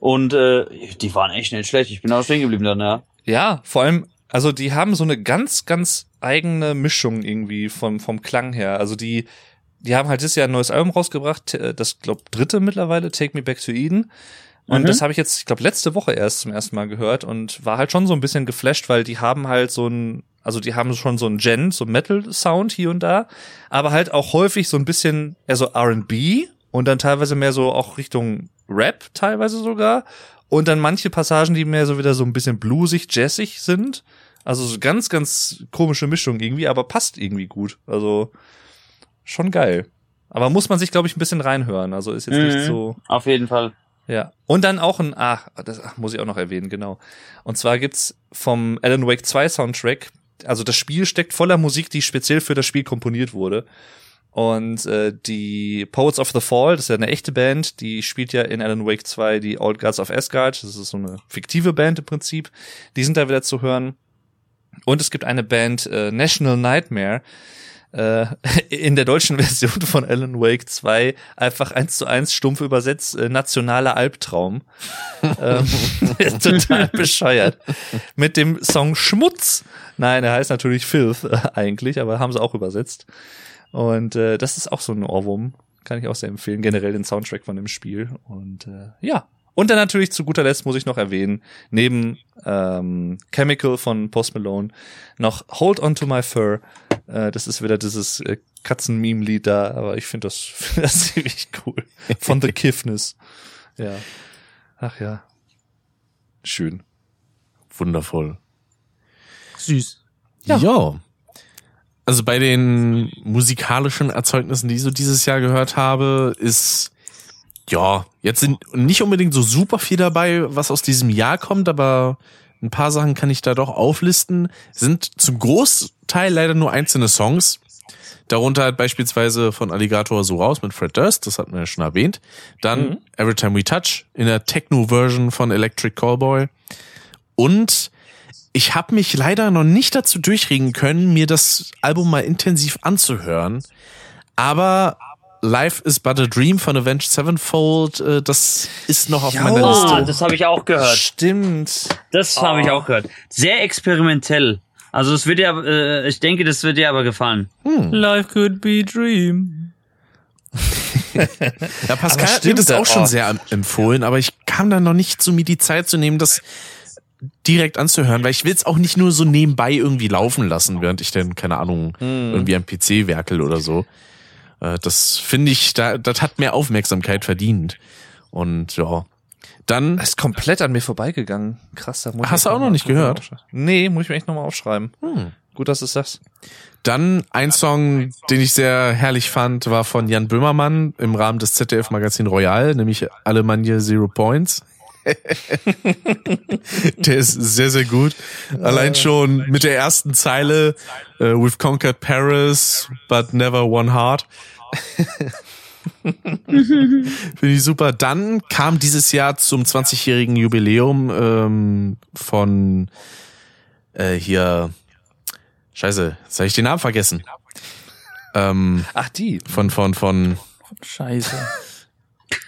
und äh, die waren echt nicht schlecht. Ich bin auch stehen geblieben dann, ja. Ja, vor allem, also die haben so eine ganz, ganz eigene Mischung irgendwie vom, vom Klang her. Also die, die haben halt dieses Jahr ein neues Album rausgebracht, äh, das glaub dritte mittlerweile, Take Me Back to Eden. Und Mhm. das habe ich jetzt, ich glaube, letzte Woche erst zum ersten Mal gehört und war halt schon so ein bisschen geflasht, weil die haben halt so ein, also die haben schon so ein Gen, so Metal-Sound hier und da, aber halt auch häufig so ein bisschen eher so R&B und dann teilweise mehr so auch Richtung Rap teilweise sogar und dann manche Passagen, die mehr so wieder so ein bisschen bluesig, jazzig sind. Also so ganz, ganz komische Mischung irgendwie, aber passt irgendwie gut. Also schon geil. Aber muss man sich, glaube ich, ein bisschen reinhören. Also ist jetzt nicht Mhm. so. Auf jeden Fall. Ja. Und dann auch ein, ach, das ach, muss ich auch noch erwähnen, genau. Und zwar gibt's vom Alan Wake 2 Soundtrack, also das Spiel steckt voller Musik, die speziell für das Spiel komponiert wurde. Und äh, die Poets of the Fall, das ist ja eine echte Band, die spielt ja in Alan Wake 2 die Old Gods of Asgard. Das ist so eine fiktive Band im Prinzip. Die sind da wieder zu hören. Und es gibt eine Band, äh, National Nightmare, äh, [laughs] in der deutschen Version von Alan Wake 2 einfach eins zu eins stumpf übersetzt, äh, nationaler Albtraum. ähm, [laughs] total bescheuert. Mit dem Song Schmutz. Nein, er heißt natürlich Filth äh, eigentlich, aber haben sie auch übersetzt. Und äh, das ist auch so ein Ohrwurm. Kann ich auch sehr empfehlen. Generell den Soundtrack von dem Spiel. Und äh, ja. Und dann natürlich zu guter Letzt muss ich noch erwähnen, neben ähm, Chemical von Post Malone noch Hold On To My Fur. Äh, das ist wieder dieses äh, Katzen-Meme-Lied da, aber ich finde das, [laughs] find das ziemlich cool. Von The Kiffness. Ja. Ach ja. Schön. Wundervoll. Süß. Ja. Also bei den musikalischen Erzeugnissen, die ich so dieses Jahr gehört habe, ist ja, jetzt sind nicht unbedingt so super viel dabei, was aus diesem Jahr kommt, aber ein paar Sachen kann ich da doch auflisten. Sind zum Großteil leider nur einzelne Songs. Darunter halt beispielsweise von Alligator so raus mit Fred Durst, das hatten wir ja schon erwähnt. Dann Mhm. Every Time We Touch in der Techno-Version von Electric Callboy. Und ich habe mich leider noch nicht dazu durchringen können, mir das Album mal intensiv anzuhören. Aber Life is But a Dream von Avenged Sevenfold, äh, das ist noch auf Ja. meiner Oh, Ah, Liste. das habe ich auch gehört. Stimmt. Das habe ich auch gehört. Sehr experimentell. Also es wird ja, äh, ich denke, das wird dir aber gefallen. Life could be a dream. [laughs] Ja, Pascal hat mir das auch oh. schon sehr empfohlen, aber ich kam dann noch nicht zu mir die Zeit zu nehmen, das direkt anzuhören, weil ich will es auch nicht nur so nebenbei irgendwie laufen lassen, während ich dann, keine Ahnung, irgendwie am PC werkel oder so. Äh, Das finde ich, da, das hat mehr Aufmerksamkeit verdient. Und ja. Dann Das ist komplett an mir vorbeigegangen. Krass, da muss ich Hast du auch noch nicht gehört? Nee, muss ich mir echt nochmal aufschreiben. Hm. Gut, dass du es sagst. Dann ein Song, den ich sehr herrlich fand, war von Jan Böhmermann im Rahmen des ZDF-Magazin Royal, nämlich Alemannia Zero Points. [laughs] der ist sehr, sehr gut. Allein schon mit der ersten Zeile, äh, We've conquered Paris, but never one heart. [laughs] Finde ich super. Dann kam dieses Jahr zum 20-jährigen Jubiläum ähm, von äh, hier Scheiße, jetzt habe ich den Namen vergessen. Ähm, Ach, die. von, von, von, Scheiße.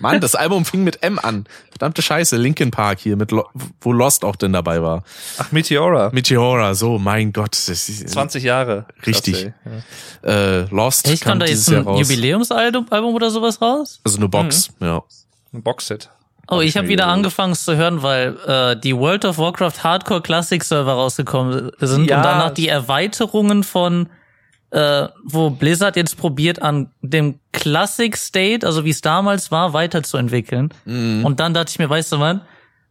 Mann, das Album fing mit M an. Verdammte Scheiße, Linkin Park hier, mit Lo wo Lost auch denn dabei war. Ach, Meteora. Meteora, so, mein Gott. Das ist, 20 Jahre. Richtig. Ja. Äh, Lost Echt, kam kam da jetzt ein. Jubiläumsalbum Album oder sowas raus? Also eine Box, ja. Ein Boxset. Oh, ich habe wieder angefangen es zu hören, weil äh, die World of Warcraft Hardcore Classic Server rausgekommen sind Ja. und danach die Erweiterungen von äh, wo Blizzard jetzt probiert an dem Classic State, also wie es damals war, weiterzuentwickeln. Und dann dachte ich mir, weißt du was?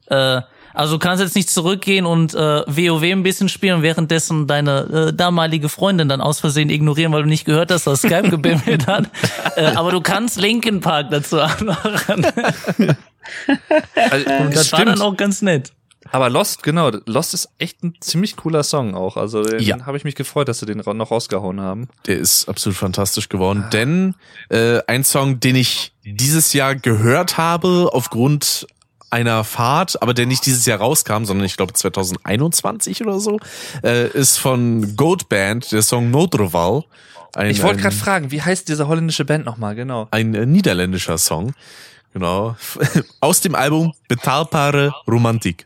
Äh, also du kannst jetzt nicht zurückgehen und äh, WoW ein bisschen spielen und währenddessen deine äh, damalige Freundin dann aus Versehen ignorieren, weil du nicht gehört hast, dass Skype gebimmelt hat. [laughs] äh, aber du kannst Linkin Park dazu anmachen. Also, [laughs] Das war dann auch ganz nett. Aber Lost, genau. Lost ist echt ein ziemlich cooler Song auch. Also den Ja. habe ich mich gefreut, dass sie den noch rausgehauen haben. Der ist absolut fantastisch geworden, denn äh, ein Song, den ich dieses Jahr gehört habe aufgrund einer Fahrt, aber der nicht dieses Jahr rauskam, sondern ich glaube 2021 oder so, äh, ist von Goat Band, der Song Nodroval. Ein, Ich wollte gerade fragen, wie heißt diese holländische Band nochmal? Genau. ein äh, niederländischer Song. Genau. [laughs] Aus dem Album Betalbare Romantik.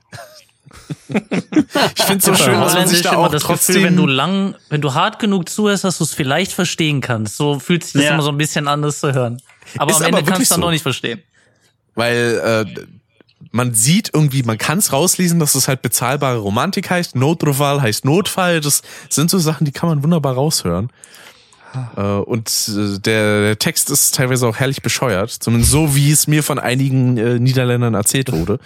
ich finde so schön, dass man sich da auch das trotzdem... Gefühl, wenn du lang, wenn du hart genug zuhörst, dass du es vielleicht verstehen kannst. So fühlt sich das Ja. immer so ein bisschen anders zu hören. Aber Ist am aber Ende kannst du dann so. doch nicht verstehen. weil äh, man sieht irgendwie, man kann es rauslesen, dass es halt bezahlbare Romantik heißt. Notfall heißt Notfall. Das sind so Sachen, die kann man wunderbar raushören. Äh, und äh, der, Text ist teilweise auch herrlich bescheuert. Zumindest so, wie es mir von einigen äh, Niederländern erzählt wurde.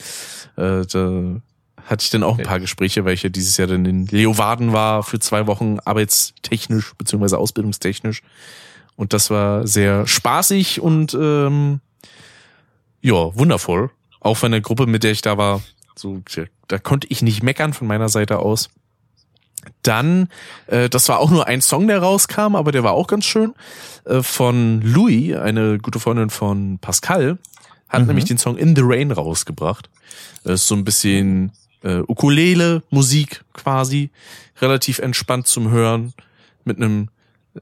Äh, da hatte ich dann auch ein paar Gespräche, weil ich ja dieses Jahr dann in Leeuwarden war für zwei Wochen arbeitstechnisch beziehungsweise ausbildungstechnisch. Und das war sehr spaßig und ähm, ja, wundervoll. Auch von der Gruppe, mit der ich da war, so, da konnte ich nicht meckern von meiner Seite aus. Dann, äh, das war auch nur ein Song, der rauskam, aber der war auch ganz schön. Äh, von Louis, eine gute Freundin von Pascal, hat nämlich den Song In the Rain rausgebracht. Das ist so ein bisschen äh, Ukulele-Musik quasi, relativ entspannt zum Hören, mit einem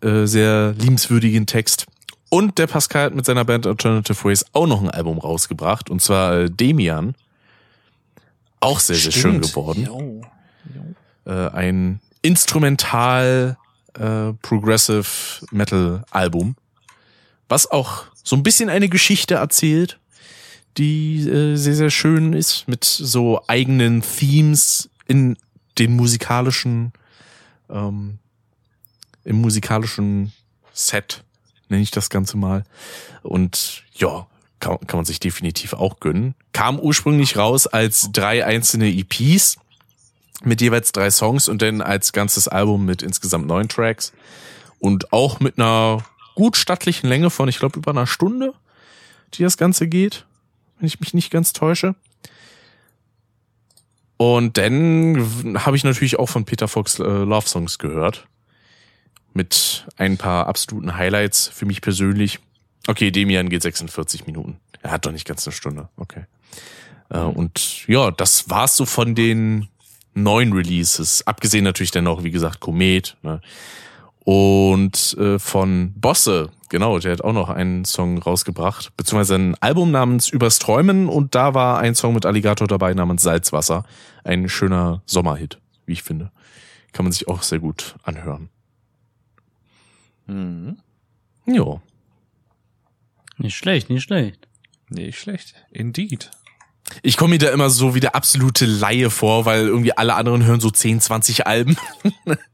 äh, sehr liebenswürdigen Text. Und der Pascal hat mit seiner Band Alternative Ways auch noch ein Album rausgebracht, und zwar äh, Demian. Auch sehr, sehr schön Stimmt. geworden. Jo. Äh, ein Instrumental äh, Progressive Metal Album, was auch so ein bisschen eine Geschichte erzählt, die äh, sehr, sehr schön ist, mit so eigenen Themes in den musikalischen, ähm, im musikalischen Set, nenne ich das Ganze mal. Und ja, kann, kann man sich definitiv auch gönnen. Kam ursprünglich raus als drei einzelne EPs mit jeweils drei Songs und dann als ganzes Album mit insgesamt neun Tracks und auch mit einer gut stattlichen Länge von, ich glaube, über einer Stunde. die das Ganze geht, wenn ich mich nicht ganz täusche. Und dann habe ich natürlich auch von Peter Fox äh, Love Songs gehört. Mit ein paar absoluten Highlights für mich persönlich. Okay, Demian geht 46 Minuten. Er hat doch nicht ganz eine Stunde. Okay. Äh, und ja, das war's so von den neuen Releases. Abgesehen natürlich dann noch, wie gesagt, Komet. Ne? Und äh, von Bosse, genau, der hat auch noch einen Song rausgebracht, beziehungsweise ein Album namens Übers Träumen und da war ein Song mit Alligator dabei namens Salzwasser. Ein schöner Sommerhit, wie ich finde. Kann man sich auch sehr gut anhören. Mhm. Jo. Nicht schlecht, nicht schlecht. Nicht schlecht. Indeed. Ich komme mir da immer so wie der absolute Laie vor, weil irgendwie alle anderen hören so 10, 20 Alben [laughs]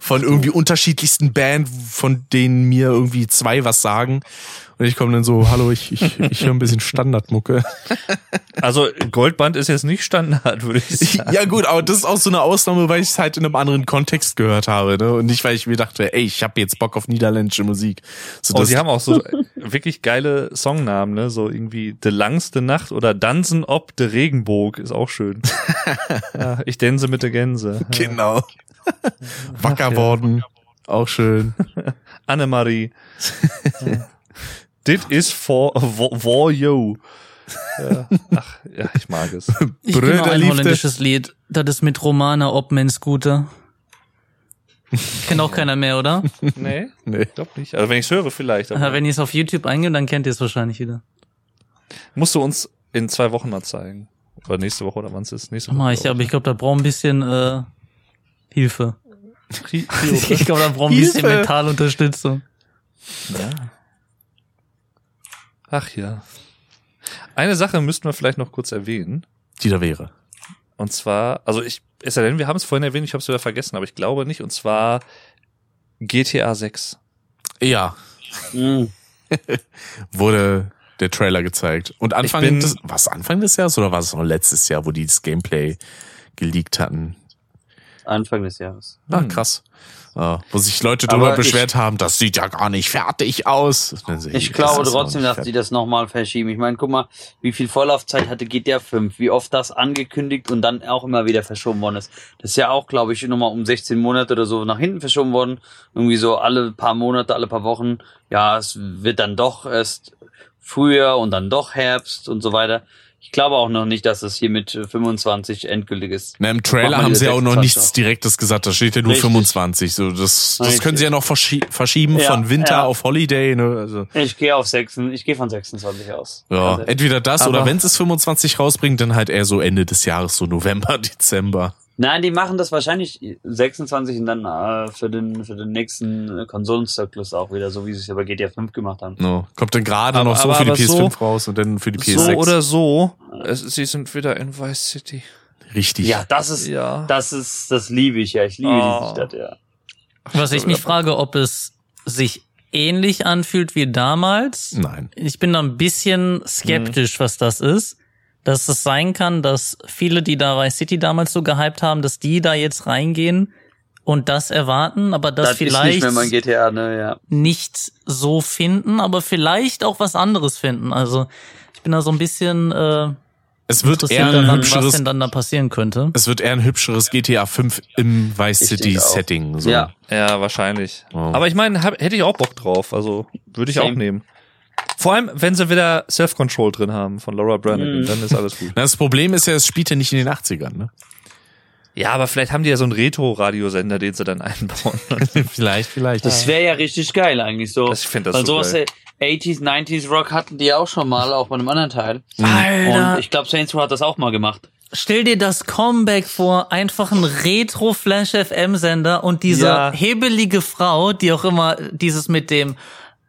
von irgendwie unterschiedlichsten Band, von denen mir irgendwie zwei was sagen. Und ich komme dann so, hallo, ich, ich, ich höre ein bisschen Standardmucke. [laughs] Also Goldband ist jetzt nicht Standard, würde ich [laughs] sagen. Ja gut, aber das ist auch so eine Ausnahme, weil ich es halt in einem anderen Kontext gehört habe. Ne? Und nicht, weil ich mir dachte, ey, ich habe jetzt Bock auf niederländische Musik. So, Oh, sie haben auch so wirklich geile Songnamen, ne? So irgendwie De langste Nacht oder Dansen ob de Regenboog ist auch schön. [laughs] ja, ich dänse mit der Gänse. Genau. [laughs] Wacker ja. worden. Auch schön. [laughs] Annemarie. [laughs] Dit is for, for, for you. Ja. Ach, ja, ich mag es. Ich kenne ein holländisches Lied. Das ist mit Romana Obmen Scooter. Kennt auch keiner mehr, oder? Nee, Nee. ich glaube nicht. Also wenn ich es höre, vielleicht. Aber Aber wenn ihr es auf YouTube eingebt, dann kennt ihr es wahrscheinlich wieder. musst du uns in zwei Wochen mal zeigen. Oder nächste Woche oder wann es ist. Nächste Woche. Mach ich, aber ich glaube, da braucht ein bisschen äh, Hilfe. [laughs] Ich glaube, da braucht ein bisschen Hilfe! Mentalunterstützung. Ja. Ach ja. Eine Sache müssten wir vielleicht noch kurz erwähnen. Die da wäre. Und zwar, also ich, es sei denn, wir haben es vorhin erwähnt, ich habe es wieder vergessen, aber ich glaube nicht. Und zwar GTA 6. Ja, Mhm. [laughs] wurde der Trailer gezeigt. Und Anfang bin- des, was Anfang des Jahres oder war es noch letztes Jahr, wo die das Gameplay geleakt hatten? Anfang des Jahres. Ah, Hm. krass. Ah, wo sich Leute Aber darüber ich- beschwert haben, das sieht ja gar nicht fertig aus. Sehe Ich glaube trotzdem, dass fertig. die das nochmal verschieben. Ich meine, guck mal, wie viel Vorlaufzeit hatte GTA 5, wie oft das angekündigt und dann auch immer wieder verschoben worden ist. Das ist ja auch, glaube ich, nochmal um 16 Monate oder so nach hinten verschoben worden. Irgendwie so alle paar Monate, alle paar Wochen. Ja, es wird dann doch erst früher und dann doch Herbst und so weiter. Ich glaube auch noch nicht, dass es hier mit 25 endgültig ist. Na, im Trailer haben sie ja auch noch 26 nichts Direktes gesagt. Da steht ja nur Richtig. 25. So, das, das Richtig. können sie ja noch verschi verschieben Ja, von Winter ja. auf Holiday. Ne? Also, Ich gehe auf 6, ich gehe von 26 aus. ja, Also, entweder das Aber- oder wenn es 25 rausbringt, dann halt eher so Ende des Jahres, so November, [laughs] Dezember. Nein, die machen das wahrscheinlich 26 und dann äh, für den für den nächsten äh, Konsolenzyklus auch wieder, so wie sie es ja bei GTA 5 gemacht haben. No. Kommt dann gerade noch so aber- für die aber PS5 so- raus und dann für die PS6. So oder so, es, sie sind wieder in Vice City. Richtig. Ja, das ist Ja. das ist das liebe ich ja. Ich liebe Oh. diese Stadt, ja. Was ich mich frage, ob es sich ähnlich anfühlt wie damals. Nein. Ich bin da ein bisschen skeptisch, was das ist. Dass es sein kann, dass viele, die da Vice City damals so gehypt haben, dass die da jetzt reingehen und das erwarten, aber das, Das, ist vielleicht nicht GTA, ne, ja. nicht so finden, aber vielleicht auch was anderes finden. Also ich bin da so ein bisschen äh, Es wird interessiert eher ein daran, was hübscheres, denn dann da passieren könnte. es wird eher ein hübscheres GTA 5 im Vice Ich City denke auch. Setting. So. Ja. Ja, wahrscheinlich. Oh. Aber ich meine, hätte ich auch Bock drauf. Also würde ich Same. auch nehmen. Vor allem, wenn sie wieder Self-Control drin haben von Laura Branigan, Mhm. dann ist alles gut. Das Problem ist ja, es spielt ja nicht in den 80ern, ne? Ja, aber vielleicht haben die ja so einen Retro-Radiosender, den sie dann einbauen. [laughs] vielleicht, vielleicht. Das wäre ja richtig geil eigentlich so. Das- ich find das Weil so sowas geil. äh, 80s, 90s Rock hatten die ja auch schon mal, auch bei einem anderen Teil. Alter, Und ich glaube, Saints Row hat das auch mal gemacht. stell dir das Comeback vor, einfach ein Retro Flash FM Sender und diese Ja. hebelige Frau, die auch immer dieses mit dem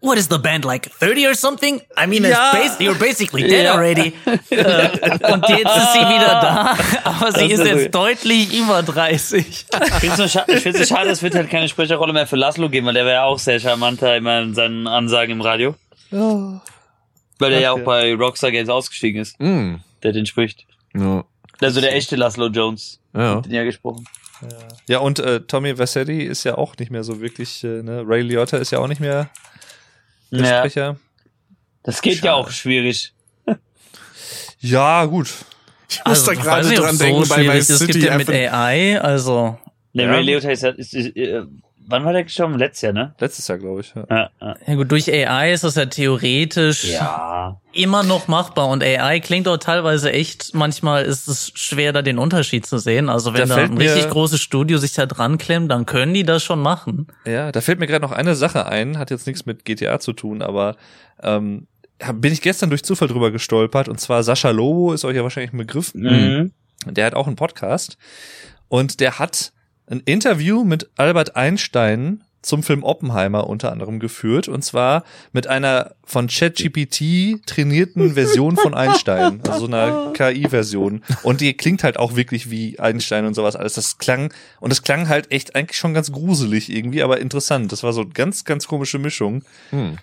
What is the band like? 30 or something? I mean, Ja. bas you're basically dead Ja. already. [laughs] Und jetzt ist sie wieder da, [laughs] aber sie ist ist jetzt so- deutlich über 30. Ich finde es so, schade, es wird halt keine Sprecherrolle mehr für Laszlo geben, weil der wäre ja auch sehr charmanter immer in seinen Ansagen im Radio. Weil der ja auch ja. bei Rockstar Games ausgestiegen ist, Mm. der den spricht. Ja. Also der echte Laszlo Jones. Ja. Hat den ja gesprochen. ja, und äh, Tommy Vassetti ist ja auch nicht mehr so wirklich, äh, ne? Ray Liotta ist ja auch nicht mehr der Ja, Sprecher. Das geht ja auch schwierig. [laughs] Ja, gut. Ich muss da Also, gerade dran so denken bei Vice ist. Es gibt City. ja mit AI, also Der Ja. Ray Liotta ist, ist, ist äh, wann war der gestorben? Letztes Jahr, ne? Letztes Jahr, glaube ich. Ja. Ja, ja. ja gut, durch AI ist das ja theoretisch ja. immer noch machbar und AI klingt auch teilweise echt, manchmal ist es schwer, da den Unterschied zu sehen. Also wenn Da da, ein richtig großes Studio sich da dran klemmt, dann können die das schon machen. Ja, da fällt mir gerade noch eine Sache ein, hat jetzt nichts mit GTA zu tun, aber ähm, bin ich gestern durch Zufall drüber gestolpert und zwar Sascha Lobo ist euch ja wahrscheinlich ein Begriff. Mhm. Der hat auch einen Podcast und der hat ein Interview mit Albert Einstein zum Film Oppenheimer unter anderem geführt und zwar mit einer von ChatGPT trainierten [laughs] Version von Einstein, also so einer KI-Version und die klingt halt auch wirklich wie Einstein und sowas alles. Das klang und es klang halt echt eigentlich schon ganz gruselig irgendwie, aber interessant. Das war so eine ganz ganz komische Mischung. Hm.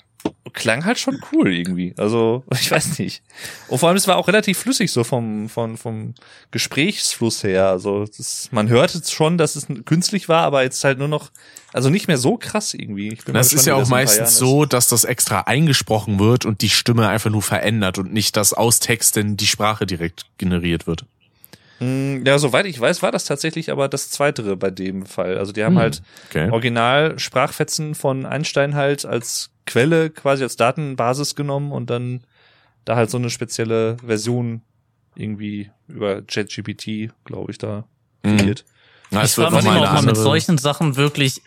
Klang halt schon cool irgendwie. Also, [laughs] ich weiß nicht. Und vor allem, es war auch relativ flüssig so vom, vom, vom Gesprächsfluss her. Also, das, man hörte jetzt schon, dass es künstlich war, aber jetzt halt nur noch, also nicht mehr so krass irgendwie. Das ist ja auch meistens so, dass das extra eingesprochen wird und die Stimme einfach nur verändert und nicht, dass aus Texten die Sprache direkt generiert wird. Mm, Ja, soweit ich weiß, war das tatsächlich aber das Zweitere bei dem Fall. Also, die haben Hm. halt Okay. original Sprachfetzen von Einstein halt als Quelle, quasi als Datenbasis genommen und dann da halt so eine spezielle Version irgendwie über ChatGPT, glaube ich, da Mhm. kreiert. Na, ich es frage mich eine ob man mit solchen Sachen wirklich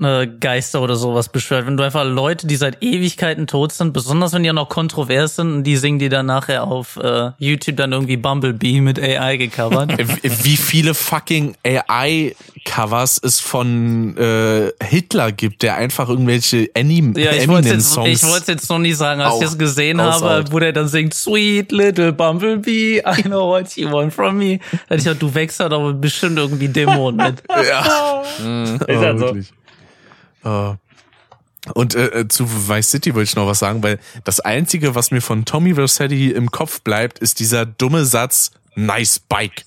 äh, Geister oder sowas beschwört. Wenn du einfach Leute, die seit Ewigkeiten tot sind, besonders wenn die ja noch kontrovers sind, und die singen die dann nachher auf äh, YouTube dann irgendwie Bumblebee mit AI gecovert. [laughs] Wie viele fucking AI-Covers es von äh, Hitler gibt, der einfach irgendwelche Anim Ja, ich wollte jetzt, ich wollte jetzt noch nie sagen, als ich es gesehen habe, wo der dann singt, Sweet little Bumblebee, I know what you want from me. Da ich gedacht, du wächst halt aber bestimmt irgendwie Dämon mit. [laughs] ja. Ist halt so. wirklich. Äh, und äh, äh, zu Vice City wollte ich noch was sagen, weil das Einzige, was mir von Tommy Vercetti im Kopf bleibt, ist dieser dumme Satz, nice bike.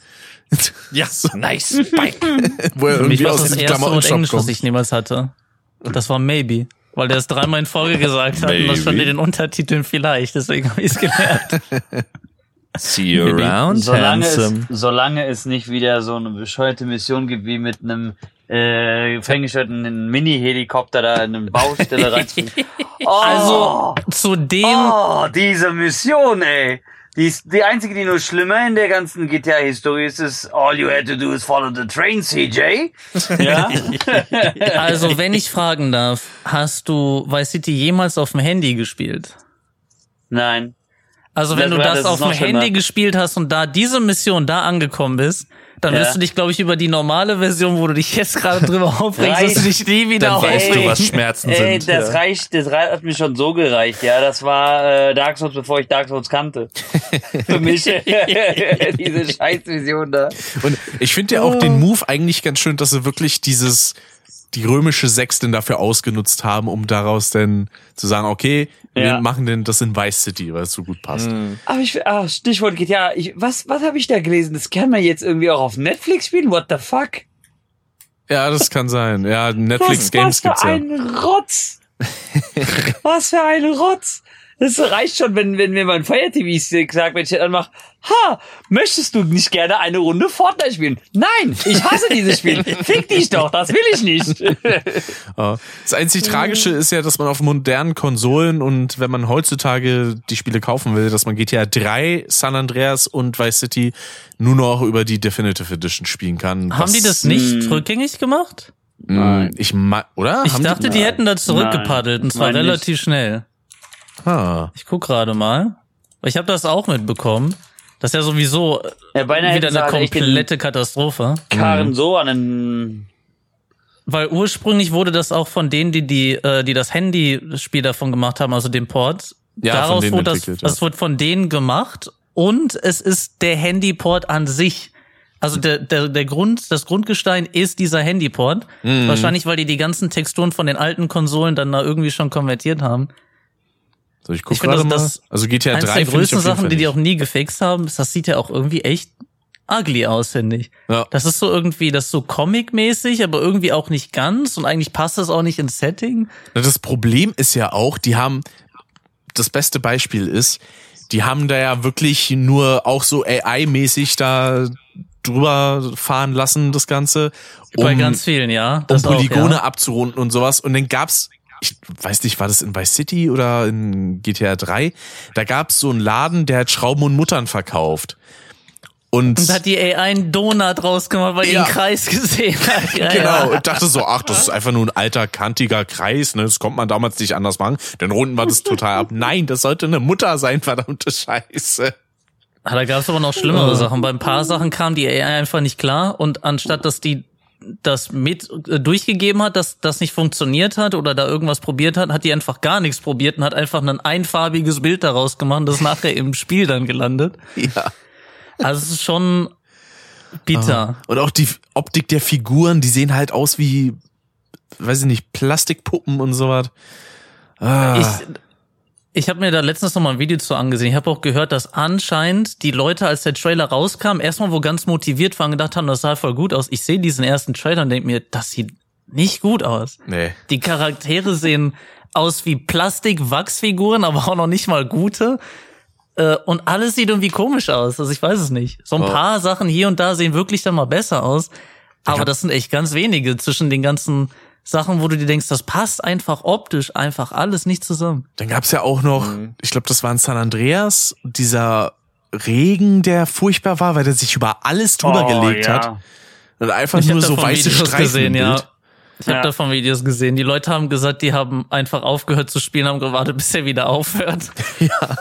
[laughs] Ja, nice. Bike. [laughs] Wo er Für irgendwie aus dem Klamottenshop Englisch, was kommt. ich niemals hatte. Und das war maybe. Weil der es dreimal in Folge gesagt hat und das stand in den Untertiteln vielleicht, deswegen habe ich es gelernt. See you around, Solange es, handsome. solange es nicht wieder so eine bescheuerte Mission gibt, wie mit einem äh, fänggestellten Mini-Helikopter da in eine Baustelle reinzufliegen. [laughs] Oh, Also zu dem, oh, diese Mission, ey. Die, ist, die einzige, die nur schlimmer in der ganzen GTA-Historie ist, ist All you had to do is follow the train, CJ. [laughs] Ja? [laughs] also wenn ich fragen darf, hast du Vice City jemals auf dem Handy gespielt? Nein. Also wenn Das du das, das auf dem. Handy gespielt hast und da diese Mission da angekommen bist, dann Ja. wirst du dich, glaube ich, über die normale Version, wo du dich jetzt gerade drüber [laughs] aufregst, dass du dich nie wieder Dann weißt du, was Schmerzen Ey, sind. das ja. reicht, das hat mir schon so gereicht, ja. Das war äh, Dark Souls, bevor ich Dark Souls kannte. [laughs] Für mich [laughs] diese Scheißvision da. Und ich finde ja auch den Move eigentlich ganz schön, dass sie wirklich dieses, die römische Sechs denn dafür ausgenutzt haben, um daraus dann zu sagen, okay, wir Ja. machen denn das in Vice City, weil es so gut passt. Aber ich, ah, Stichwort GTA. Ich, was, was habe ich da gelesen? Das kann man jetzt irgendwie auch auf Netflix spielen? What the fuck? Ja, das kann sein. Ja, Netflix was, Games was für gibt's ja. ein Rotz. was für ein Rotz. Das reicht schon, wenn, wenn mir mein Fire TV sagt, wenn ich dann mache, ha, möchtest du nicht gerne eine Runde Fortnite spielen? Nein, ich hasse dieses Spiel. [laughs] Fick dich doch, das will ich nicht. [laughs] Das einzig Tragische ist ja, dass man auf modernen Konsolen und wenn man heutzutage die Spiele kaufen will, dass man GTA 3, San Andreas und Vice City nur noch über die Definitive Edition spielen kann. Haben die das nicht rückgängig gemacht? Mh, Ich ma oder? Ich Haben dachte, die, hätten da zurückgepaddelt Nein, und zwar ich. relativ schnell. Die, ah. Ich guck gerade mal. Ich habe das auch mitbekommen. Das ist ja sowieso Ja, beinahe wieder eine komplette Katastrophe. Karren so an den Weil ursprünglich wurde das auch von denen, die die, äh, die das Handyspiel davon gemacht haben, also den Port. Ja, daraus wurde das, ja. das wurde von denen gemacht und es ist der Handyport an sich. Also der, der, der Grund, das Grundgestein ist dieser Handyport. Mhm. Wahrscheinlich, weil die die ganzen Texturen von den alten Konsolen dann da irgendwie schon konvertiert haben. So, ich guck Ich finde, gerade mal. also GTA 3 Eins der größten Sachen, die die auch nie gefixt haben, ist, das sieht ja auch irgendwie echt ugly aus, finde ich. Ja. Das ist so irgendwie, das ist so comic-mäßig, aber irgendwie auch nicht ganz und eigentlich passt das auch nicht ins Setting. Na, Das Problem ist ja auch, die haben das beste Beispiel ist, die haben da ja wirklich nur auch so AI-mäßig da drüber fahren lassen, das Ganze. Bei ganz vielen, ja. um Das auch, Polygone ja. abzurunden und sowas. Und dann gab's, ich weiß nicht, war das in Vice City oder in GTA 3? Da gab's so einen Laden, der hat Schrauben und Muttern verkauft. Und, Und hat die AI einen Donut rausgemacht, weil die Ja. einen Kreis gesehen hat. [laughs] Ja, genau, Ja. und dachte so, ach, das ist einfach nur ein alter, kantiger Kreis, ne? Das konnte man damals nicht anders machen. Dann runden wir das total ab. Nein, das sollte eine Mutter sein, verdammte Scheiße. Ah, Da gab es aber noch schlimmere Sachen. Bei ein paar Sachen kam die AI einfach nicht klar und anstatt dass die das mit äh, durchgegeben hat, dass das nicht funktioniert hat oder da irgendwas probiert hat, hat die einfach gar nichts probiert und hat einfach ein einfarbiges Bild daraus gemacht, das nachher im Spiel dann gelandet. Ja. Also es ist schon bitter. Und auch die Optik der Figuren, die sehen halt aus wie, weiß ich nicht, Plastikpuppen und sowas. Ah. Ich, ich habe mir da letztens noch mal ein Video zu angesehen. Ich habe auch gehört, dass anscheinend die Leute, als der Trailer rauskam, erstmal wo ganz motiviert waren, gedacht haben, das sah voll gut aus. Ich sehe diesen ersten Trailer und denke mir, das sieht nicht gut aus. nee. Die Charaktere sehen aus wie Plastik-Wachsfiguren, aber auch noch nicht mal gute. Äh, Und alles sieht irgendwie komisch aus. Also ich weiß es nicht. So ein Oh. paar Sachen hier und da sehen wirklich dann mal besser aus. Aber das sind echt ganz wenige zwischen den ganzen Sachen, wo du dir denkst, das passt einfach optisch einfach alles nicht zusammen. Dann gab's ja auch noch, ich glaube, das war in San Andreas, dieser Regen, der furchtbar war, weil der sich über alles drüber Oh, gelegt ja. hat. Und einfach Ich hab nur so weiße Videos Streifen gesehen, ja. Ich habe Ja. davon Videos gesehen. Die Leute haben gesagt, die haben einfach aufgehört zu spielen, haben gewartet, bis er wieder aufhört. [laughs] Ja.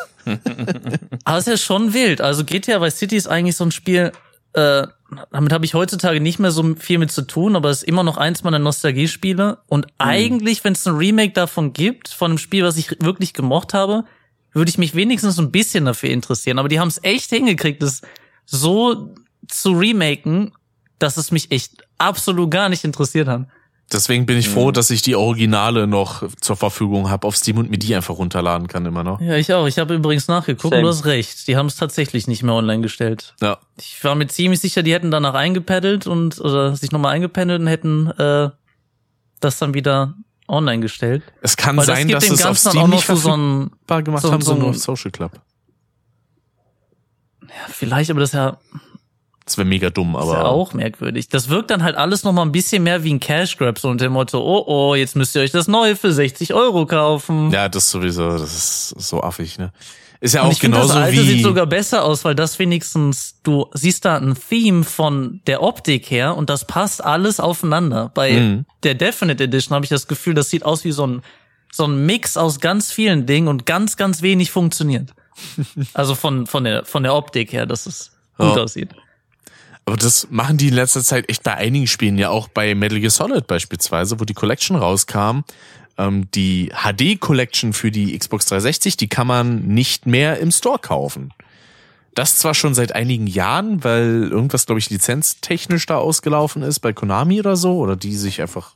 Aber es ist ja schon wild. Also GTA Vice City ist eigentlich so ein Spiel, äh, damit habe ich heutzutage nicht mehr so viel mit zu tun, aber es ist immer noch eins meiner Nostalgiespiele. Und eigentlich, wenn es ein Remake davon gibt, von einem Spiel, was ich wirklich gemocht habe, würde ich mich wenigstens ein bisschen dafür interessieren. Aber die haben es echt hingekriegt, das so zu remaken, dass es mich echt absolut gar nicht interessiert hat. Deswegen bin ich froh, dass ich die Originale noch zur Verfügung habe auf Steam und mir die einfach runterladen kann immer noch. Ja, ich auch. Ich habe übrigens nachgeguckt Same. und du hast recht. Die haben es tatsächlich nicht mehr online gestellt. Ja. Ich war mir ziemlich sicher, die hätten danach eingepaddelt und oder sich nochmal eingependelt und hätten äh, das dann wieder online gestellt. Es kann Weil sein, das dass es auf Steam nicht so, so verfügbar ein, gemacht so- haben, so sondern nur ein- auf Social Club. ja, vielleicht, aber das ist ja, Das wäre mega dumm, ist aber ja auch merkwürdig. Das wirkt dann halt alles nochmal ein bisschen mehr wie ein Cash Grab, so unter dem Motto, oh oh, jetzt müsst ihr euch das neue für 60 Euro kaufen. ja, das sowieso, das ist so affig, ne? Ist ja auch genauso das alte wie sieht sogar besser aus, weil das wenigstens, du siehst da ein Theme von der Optik her und das passt alles aufeinander. Bei Mhm. der Definite Edition habe ich das Gefühl, das sieht aus wie so ein, so ein Mix aus ganz vielen Dingen und ganz, ganz wenig funktioniert. [laughs] Also von, von der, von der Optik her, dass es gut Ja. aussieht. Aber das machen die in letzter Zeit echt bei einigen Spielen, ja auch bei Metal Gear Solid beispielsweise, wo die Collection rauskam. Ähm, die HD Collection für die Xbox 360, die kann man nicht mehr im Store kaufen. Das zwar schon seit einigen Jahren, weil irgendwas, glaube ich, lizenztechnisch da ausgelaufen ist bei Konami oder so, oder die sich einfach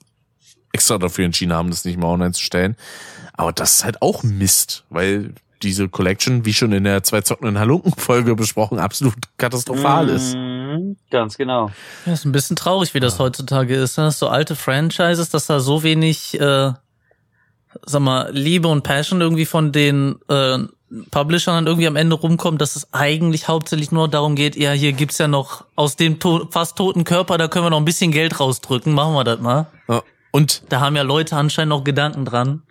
extra dafür entschieden haben, das nicht mehr online zu stellen. Aber das ist halt auch Mist, weil diese Collection, wie schon in der zwei Zocken in Halunken-Folge besprochen, absolut katastrophal ist. Mhm, Ganz genau. Ja, ist ein bisschen traurig, wie das heutzutage ist. Ne? So alte Franchises, dass da so wenig, äh, sag mal, Liebe und Passion irgendwie von den äh, Publishern dann irgendwie am Ende rumkommt, dass es eigentlich hauptsächlich nur darum geht, ja, hier gibt's ja noch aus dem to fast toten Körper, da können wir noch ein bisschen Geld rausdrücken, machen wir das mal. Ja. Und Da haben ja Leute anscheinend noch Gedanken dran.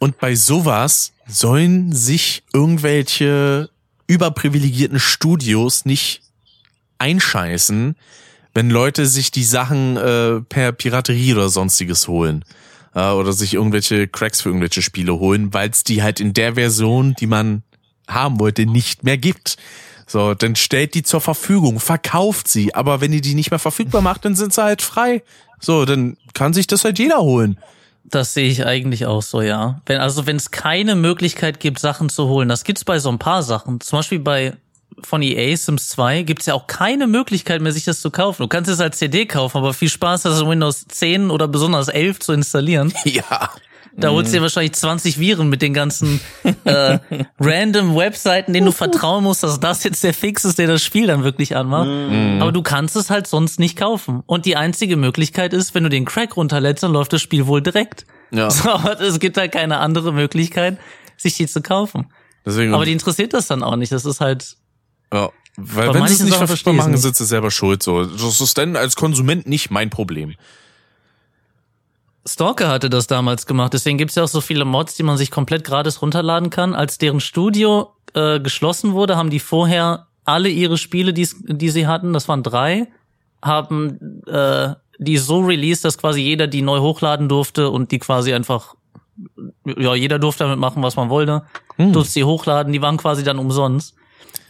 Und bei sowas sollen sich irgendwelche überprivilegierten Studios nicht einscheißen, wenn Leute sich die Sachen äh, per Piraterie oder sonstiges holen. Äh, oder sich irgendwelche Cracks für irgendwelche Spiele holen, weil es die halt in der Version, die man haben wollte, nicht mehr gibt. So, dann stellt die zur Verfügung, verkauft sie, aber wenn ihr die nicht mehr verfügbar macht, dann sind sie halt frei. So, dann kann sich das halt jeder holen. Das sehe ich eigentlich auch so, ja. Wenn, also wenn es keine Möglichkeit gibt, Sachen zu holen, das gibt's bei so ein paar Sachen. Zum Beispiel bei von EA Sims 2 gibt's ja auch keine Möglichkeit mehr, sich das zu kaufen. Du kannst es als CD kaufen, aber viel Spaß, das in Windows 10 oder besonders 11 zu installieren. [laughs] Ja. Da holst du dir wahrscheinlich 20 Viren mit den ganzen äh, [laughs] random Webseiten, denen du vertrauen musst, dass das jetzt der Fix ist, der das Spiel dann wirklich anmacht. Aber du kannst es halt sonst nicht kaufen. Und die einzige Möglichkeit ist, wenn du den Crack runterlädst, dann läuft das Spiel wohl direkt. Ja. [laughs] So, es gibt halt keine andere Möglichkeit, sich die zu kaufen. Deswegen, Aber die interessiert das dann auch nicht. Das ist halt, ja, weil wenn sie es nicht verfügbar machen, sind sie selber schuld. So, das ist dann als Konsument nicht mein Problem. Stalker hatte das damals gemacht, deswegen gibt's ja auch so viele Mods, die man sich komplett gratis runterladen kann. Als deren Studio äh, geschlossen wurde, haben die vorher alle ihre Spiele, die's- die sie hatten, das waren drei, haben äh, die so released, dass quasi jeder die neu hochladen durfte und die quasi einfach, ja, jeder durfte damit machen, was man wollte, durfte sie hochladen, die waren quasi dann umsonst.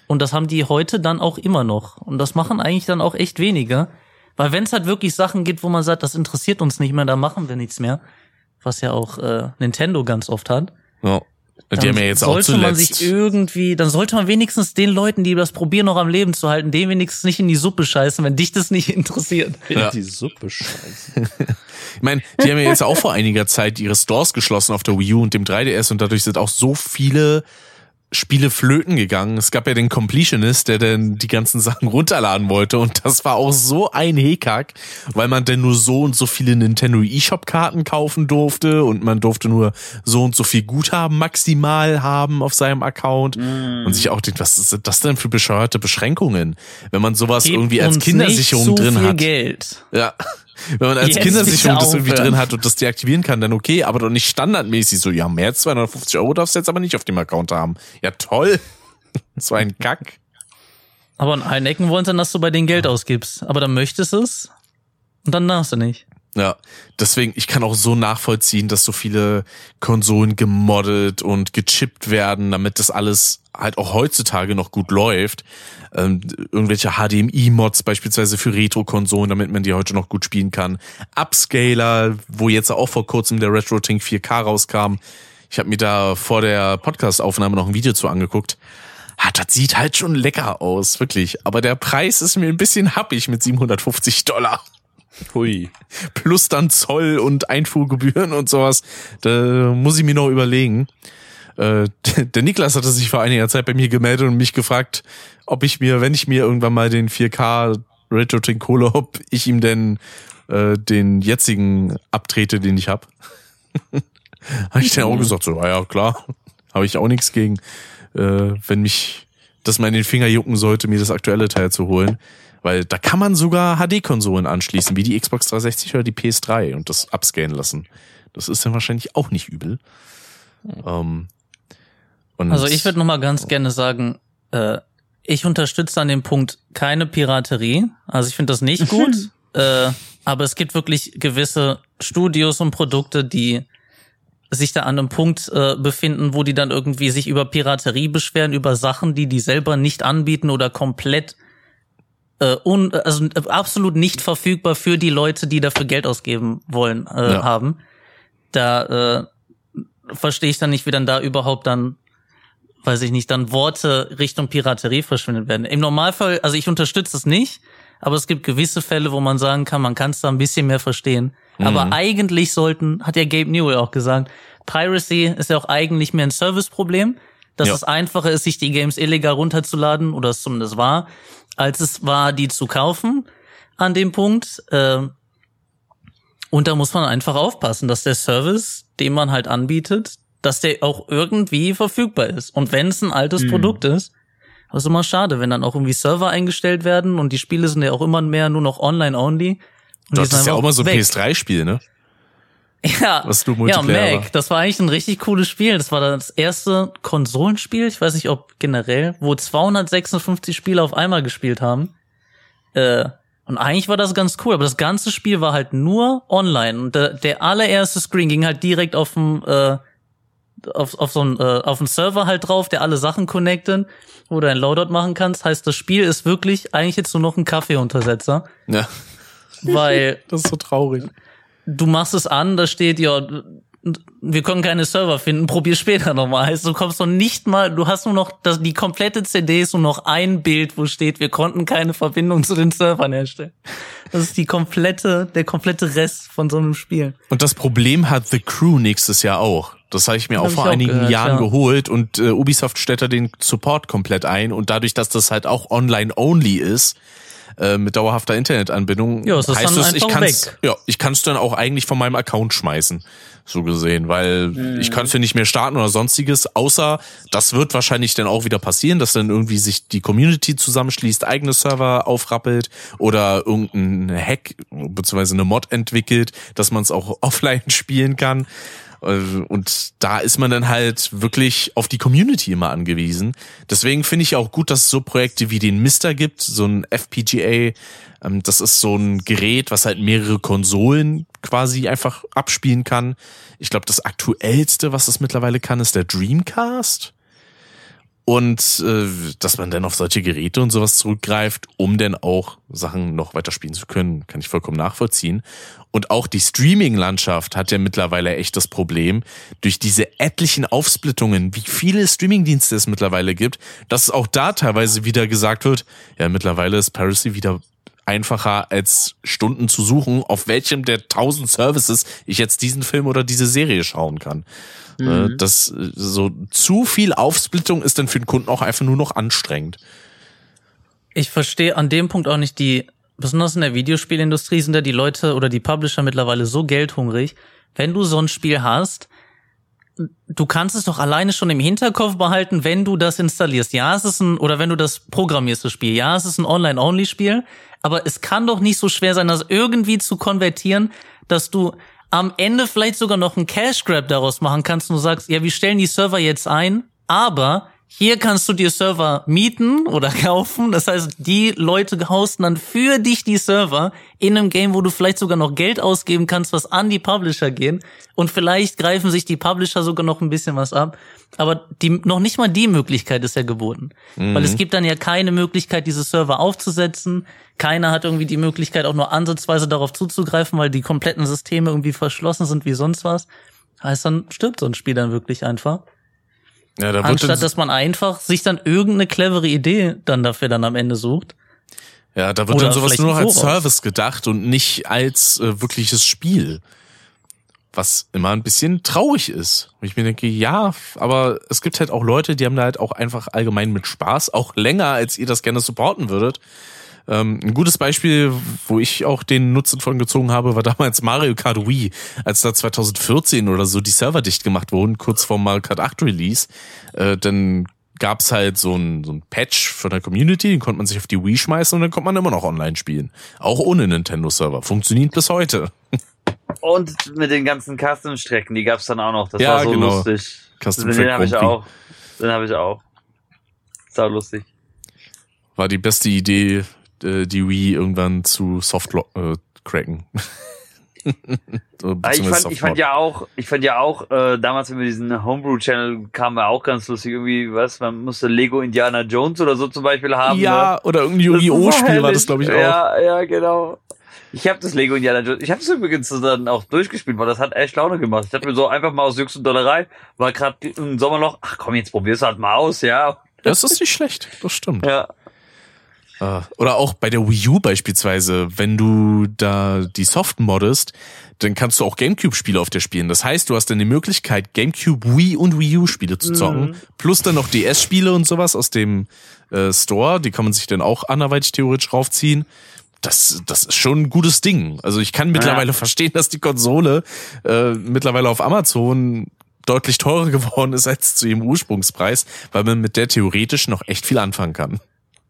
Und das haben die heute dann auch immer noch. Und das machen eigentlich dann auch echt wenige. Weil wenn es halt wirklich Sachen gibt, wo man sagt, das interessiert uns nicht mehr, da machen wir nichts mehr, was ja auch äh, Nintendo ganz oft hat. Ja. Die dann haben ja jetzt auch sollte man sich zuletzt. irgendwie, dann sollte man wenigstens den Leuten, die das probieren, noch am Leben zu halten, den wenigstens nicht in die Suppe scheißen, wenn dich das nicht interessiert. Ja. Die Suppe scheiße. [laughs] Ich meine, die haben ja jetzt auch vor einiger Zeit ihre Stores geschlossen auf der Wii U und dem 3DS und dadurch sind auch so viele Spiele flöten gegangen. Es gab ja den Completionist, der dann die ganzen Sachen runterladen wollte und das war auch so ein Hickhack, weil man denn nur so und so viele Nintendo eShop Karten kaufen durfte und man durfte nur so und so viel Guthaben maximal haben auf seinem Account und sich auch denkt, was sind das denn für bescheuerte Beschränkungen, wenn man sowas Gebt irgendwie als Kindersicherung so drin hat. Geld. Ja. Wenn man als Jetzt Kindersicherung das irgendwie drin hat und das deaktivieren kann, dann okay, aber doch nicht standardmäßig so, ja, mehr als 250 Euro darfst du jetzt aber nicht auf dem Account haben. Ja, toll. [laughs] So ein Kack. Aber in allen Ecken wollen sie dann, dass du bei denen Geld ausgibst. Aber dann möchtest du es und dann darfst du nicht. Ja, deswegen, ich kann auch so nachvollziehen, dass so viele Konsolen gemoddet und gechippt werden, damit das alles halt auch heutzutage noch gut läuft. Ähm, irgendwelche HDMI-Mods beispielsweise für Retro-Konsolen, damit man die heute noch gut spielen kann. Upscaler, wo jetzt auch vor kurzem der RetroTink 4K rauskam. Ich habe mir da vor der Podcast-Aufnahme noch ein Video zu angeguckt. Ah, das sieht halt schon lecker aus, wirklich. Aber der Preis ist mir ein bisschen happig mit 750 Dollar Hui. plus dann Zoll und Einfuhrgebühren und sowas. Da muss ich mir noch überlegen. Äh, [laughs] Der Niklas hatte sich vor einiger Zeit bei mir gemeldet und mich gefragt, ob ich mir, wenn ich mir irgendwann mal den 4K RetroTink hole, ob ich ihm denn äh, den jetzigen abtrete, den ich hab. [laughs] Habe ich dann auch gesagt, so, ja, klar, [laughs] habe ich auch nichts gegen, äh, wenn mich das mal in den Finger jucken sollte, mir das aktuelle Teil zu holen. Weil da kann man sogar HD-Konsolen anschließen, wie die Xbox 360 oder die PS3 und das upscannen lassen. Das ist dann wahrscheinlich auch nicht übel. Ähm, und Also ich würde noch mal ganz gerne sagen, äh, ich unterstütze an dem Punkt keine Piraterie. Also ich finde das nicht [laughs] gut. äh, aber es gibt wirklich gewisse Studios und Produkte, die sich da an einem Punkt äh, befinden, wo die dann irgendwie sich über Piraterie beschweren, über Sachen, die die selber nicht anbieten oder komplett äh, un, also äh, absolut nicht verfügbar für die Leute, die dafür Geld ausgeben wollen, äh, Ja. haben. Da äh, verstehe ich dann nicht, wie dann da überhaupt dann, weiß ich nicht, dann Worte Richtung Piraterie verschwindet werden. Im Normalfall, also ich unterstütze es nicht, aber es gibt gewisse Fälle, wo man sagen kann, man kann es da ein bisschen mehr verstehen. Aber eigentlich sollten, hat ja Gabe Newell auch gesagt, Piracy ist ja auch eigentlich mehr ein Serviceproblem, dass Ja. es einfacher ist, sich die Games illegal runterzuladen, oder es zumindest war, als es war, die zu kaufen an dem Punkt. Ähm, und da muss man einfach aufpassen, dass der Service, den man halt anbietet, dass der auch irgendwie verfügbar ist. Und wenn es ein altes Produkt ist, ist immer schade, wenn dann auch irgendwie Server eingestellt werden und die Spiele sind ja auch immer mehr nur noch online-only. Das ist ja auch mal so ein weg. PS3-Spiel, ne? [laughs] Ja, was du ja, Multiplayer war. Mac, das war eigentlich ein richtig cooles Spiel. Das war das erste Konsolenspiel, ich weiß nicht, ob generell, wo 256 Spiele auf einmal gespielt haben. Äh, und eigentlich war das ganz cool, aber das ganze Spiel war halt nur online. Und der, der allererste Screen ging halt direkt auf dem äh, auf, auf so einen, äh, auf einen Server halt drauf, der alle Sachen connectet, wo du ein Loadout machen kannst. Heißt, das Spiel ist wirklich eigentlich jetzt nur noch ein Kaffeeuntersetzer, Ja. weil [laughs] Das ist so traurig. du machst es an, da steht ja, wir können keine Server finden, probier später nochmal. Heißt, du kommst noch nicht mal, du hast nur noch, das, die komplette CD ist nur noch ein Bild, wo steht, wir konnten keine Verbindung zu den Servern herstellen. Das ist die komplette, der komplette Rest von so einem Spiel. Und das Problem hat The Crew nächstes Jahr auch. Das habe ich mir Hab auch vor auch einigen gehört, Jahren ja. geholt und äh, Ubisoft stellt da den Support komplett ein und dadurch, dass das halt auch online-only ist, äh, mit dauerhafter Internetanbindung, Ja, ist heißt dann es, ich kann's, ja, ich kann's dann auch eigentlich von meinem Account schmeißen, so gesehen, weil ich kann's ja nicht mehr starten oder sonstiges, außer das wird wahrscheinlich dann auch wieder passieren, dass dann irgendwie sich die Community zusammenschließt, eigene Server aufrappelt oder irgendein Hack beziehungsweise eine Mod entwickelt, dass man es auch [laughs] offline spielen kann. Äh, Und da ist man dann halt wirklich auf die Community immer angewiesen. Deswegen finde ich auch gut, dass es so Projekte wie den Mister gibt, so ein FPGA. Ähm, Das ist so ein Gerät, was halt mehrere Konsolen quasi einfach abspielen kann. Ich glaube, das aktuellste, was es mittlerweile kann, ist der Dreamcast. Und äh, dass man dann auf solche Geräte und sowas zurückgreift, um dann auch Sachen noch weiterspielen zu können, kann ich vollkommen nachvollziehen. Und auch die Streaming-Landschaft hat ja mittlerweile echt das Problem, durch diese etlichen Aufsplittungen, wie viele Streaming-Dienste es mittlerweile gibt, dass auch da teilweise wieder gesagt wird, ja, mittlerweile ist Piracy wieder einfacher als Stunden zu suchen, auf welchem der tausend Services ich jetzt diesen Film oder diese Serie schauen kann. Äh, Das äh, so zu viel Aufsplittung ist dann für den Kunden auch einfach nur noch anstrengend. Ich verstehe an dem Punkt auch nicht die, besonders in der Videospielindustrie sind ja die Leute oder die Publisher mittlerweile so geldhungrig. Wenn du so ein Spiel hast, du kannst es doch alleine schon im Hinterkopf behalten, wenn du das installierst. Ja, es ist ein, oder wenn du das programmierst, das Spiel. Ja, es ist ein Online-Only-Spiel, aber es kann doch nicht so schwer sein, das irgendwie zu konvertieren, dass du am Ende vielleicht sogar noch einen Cash Grab daraus machen kannst und du sagst, ja, wir stellen die Server jetzt ein, aber hier kannst du dir Server mieten oder [laughs] kaufen. Das heißt, die Leute hosten dann für dich die Server in einem Game, wo du vielleicht sogar noch Geld ausgeben kannst, was an die Publisher gehen. Und vielleicht greifen sich die Publisher sogar noch ein bisschen was ab. Aber die, noch nicht mal die Möglichkeit ist ja geboten. Weil es gibt dann ja keine Möglichkeit, diese Server aufzusetzen. Keiner hat irgendwie die Möglichkeit, auch nur ansatzweise darauf zuzugreifen, weil die kompletten Systeme irgendwie verschlossen sind wie sonst was. Heißt, dann stirbt so ein Spiel dann wirklich einfach. Ja, da Anstatt dass man einfach sich dann irgendeine clevere Idee dann dafür dann am Ende sucht. ja, da wird oder dann sowas nur noch als. Service gedacht und nicht als äh, wirkliches Spiel. Was immer ein bisschen traurig ist. Und ich mir denke, ja, aber es gibt halt auch Leute, die haben da halt auch einfach allgemein mit Spaß, auch [laughs] länger, als ihr das gerne supporten würdet. Ähm, ein gutes Beispiel, wo ich auch den Nutzen von gezogen habe, war damals Mario Kart Wii, als da 2014 oder so die Server dicht gemacht wurden, kurz vor Mario Kart 8 Release. Äh, dann gab's halt so ein, so ein Patch von der Community, den konnte man sich auf die Wii schmeißen und dann konnte man immer noch online spielen. Auch ohne Nintendo-Server. Funktioniert bis heute. Und mit den ganzen Custom-Strecken, die gab's dann auch noch. Das Ja, war so genau. lustig. Custom den habe ich auch. Den habe ich auch. Sau lustig. War die beste Idee, äh, die Wii irgendwann zu soft äh, cracken. [laughs] Ah, Ich fand, ich fand ja auch, ich fand ja auch, äh, damals, wenn wir diesen Homebrew-Channel kamen, war auch ganz lustig. Irgendwie, was, man musste Lego Indiana Jones oder so zum Beispiel haben. ne? Ja, oder irgendein Das ist so Yu-Gi-Oh! Spiel war das, glaube ich, auch. Ja, ja, genau. Ich habe das Lego Indiana Jones, ich habe es übrigens dann auch durchgespielt, weil das hat echt Laune gemacht. Ich hatte mir so einfach mal aus Jux und Dollerei, war gerade im Sommerloch, ach komm, jetzt probier's halt mal aus, ja. Das ist nicht schlecht, das stimmt. Ja. Äh, Oder auch bei der Wii U beispielsweise, wenn du da die Soft moddest, dann kannst du auch Gamecube-Spiele auf der spielen. Das heißt, du hast dann die Möglichkeit, Gamecube, Wii und Wii U-Spiele zu zocken, plus dann noch DS-Spiele und sowas aus dem äh, Store. Die kann man sich dann auch anderweitig theoretisch raufziehen. Das, das ist schon ein gutes Ding. Also ich kann mittlerweile verstehen, dass die Konsole äh, mittlerweile auf Amazon deutlich teurer [laughs] geworden ist als zu ihrem Ursprungspreis, weil man mit der theoretisch noch echt viel anfangen kann.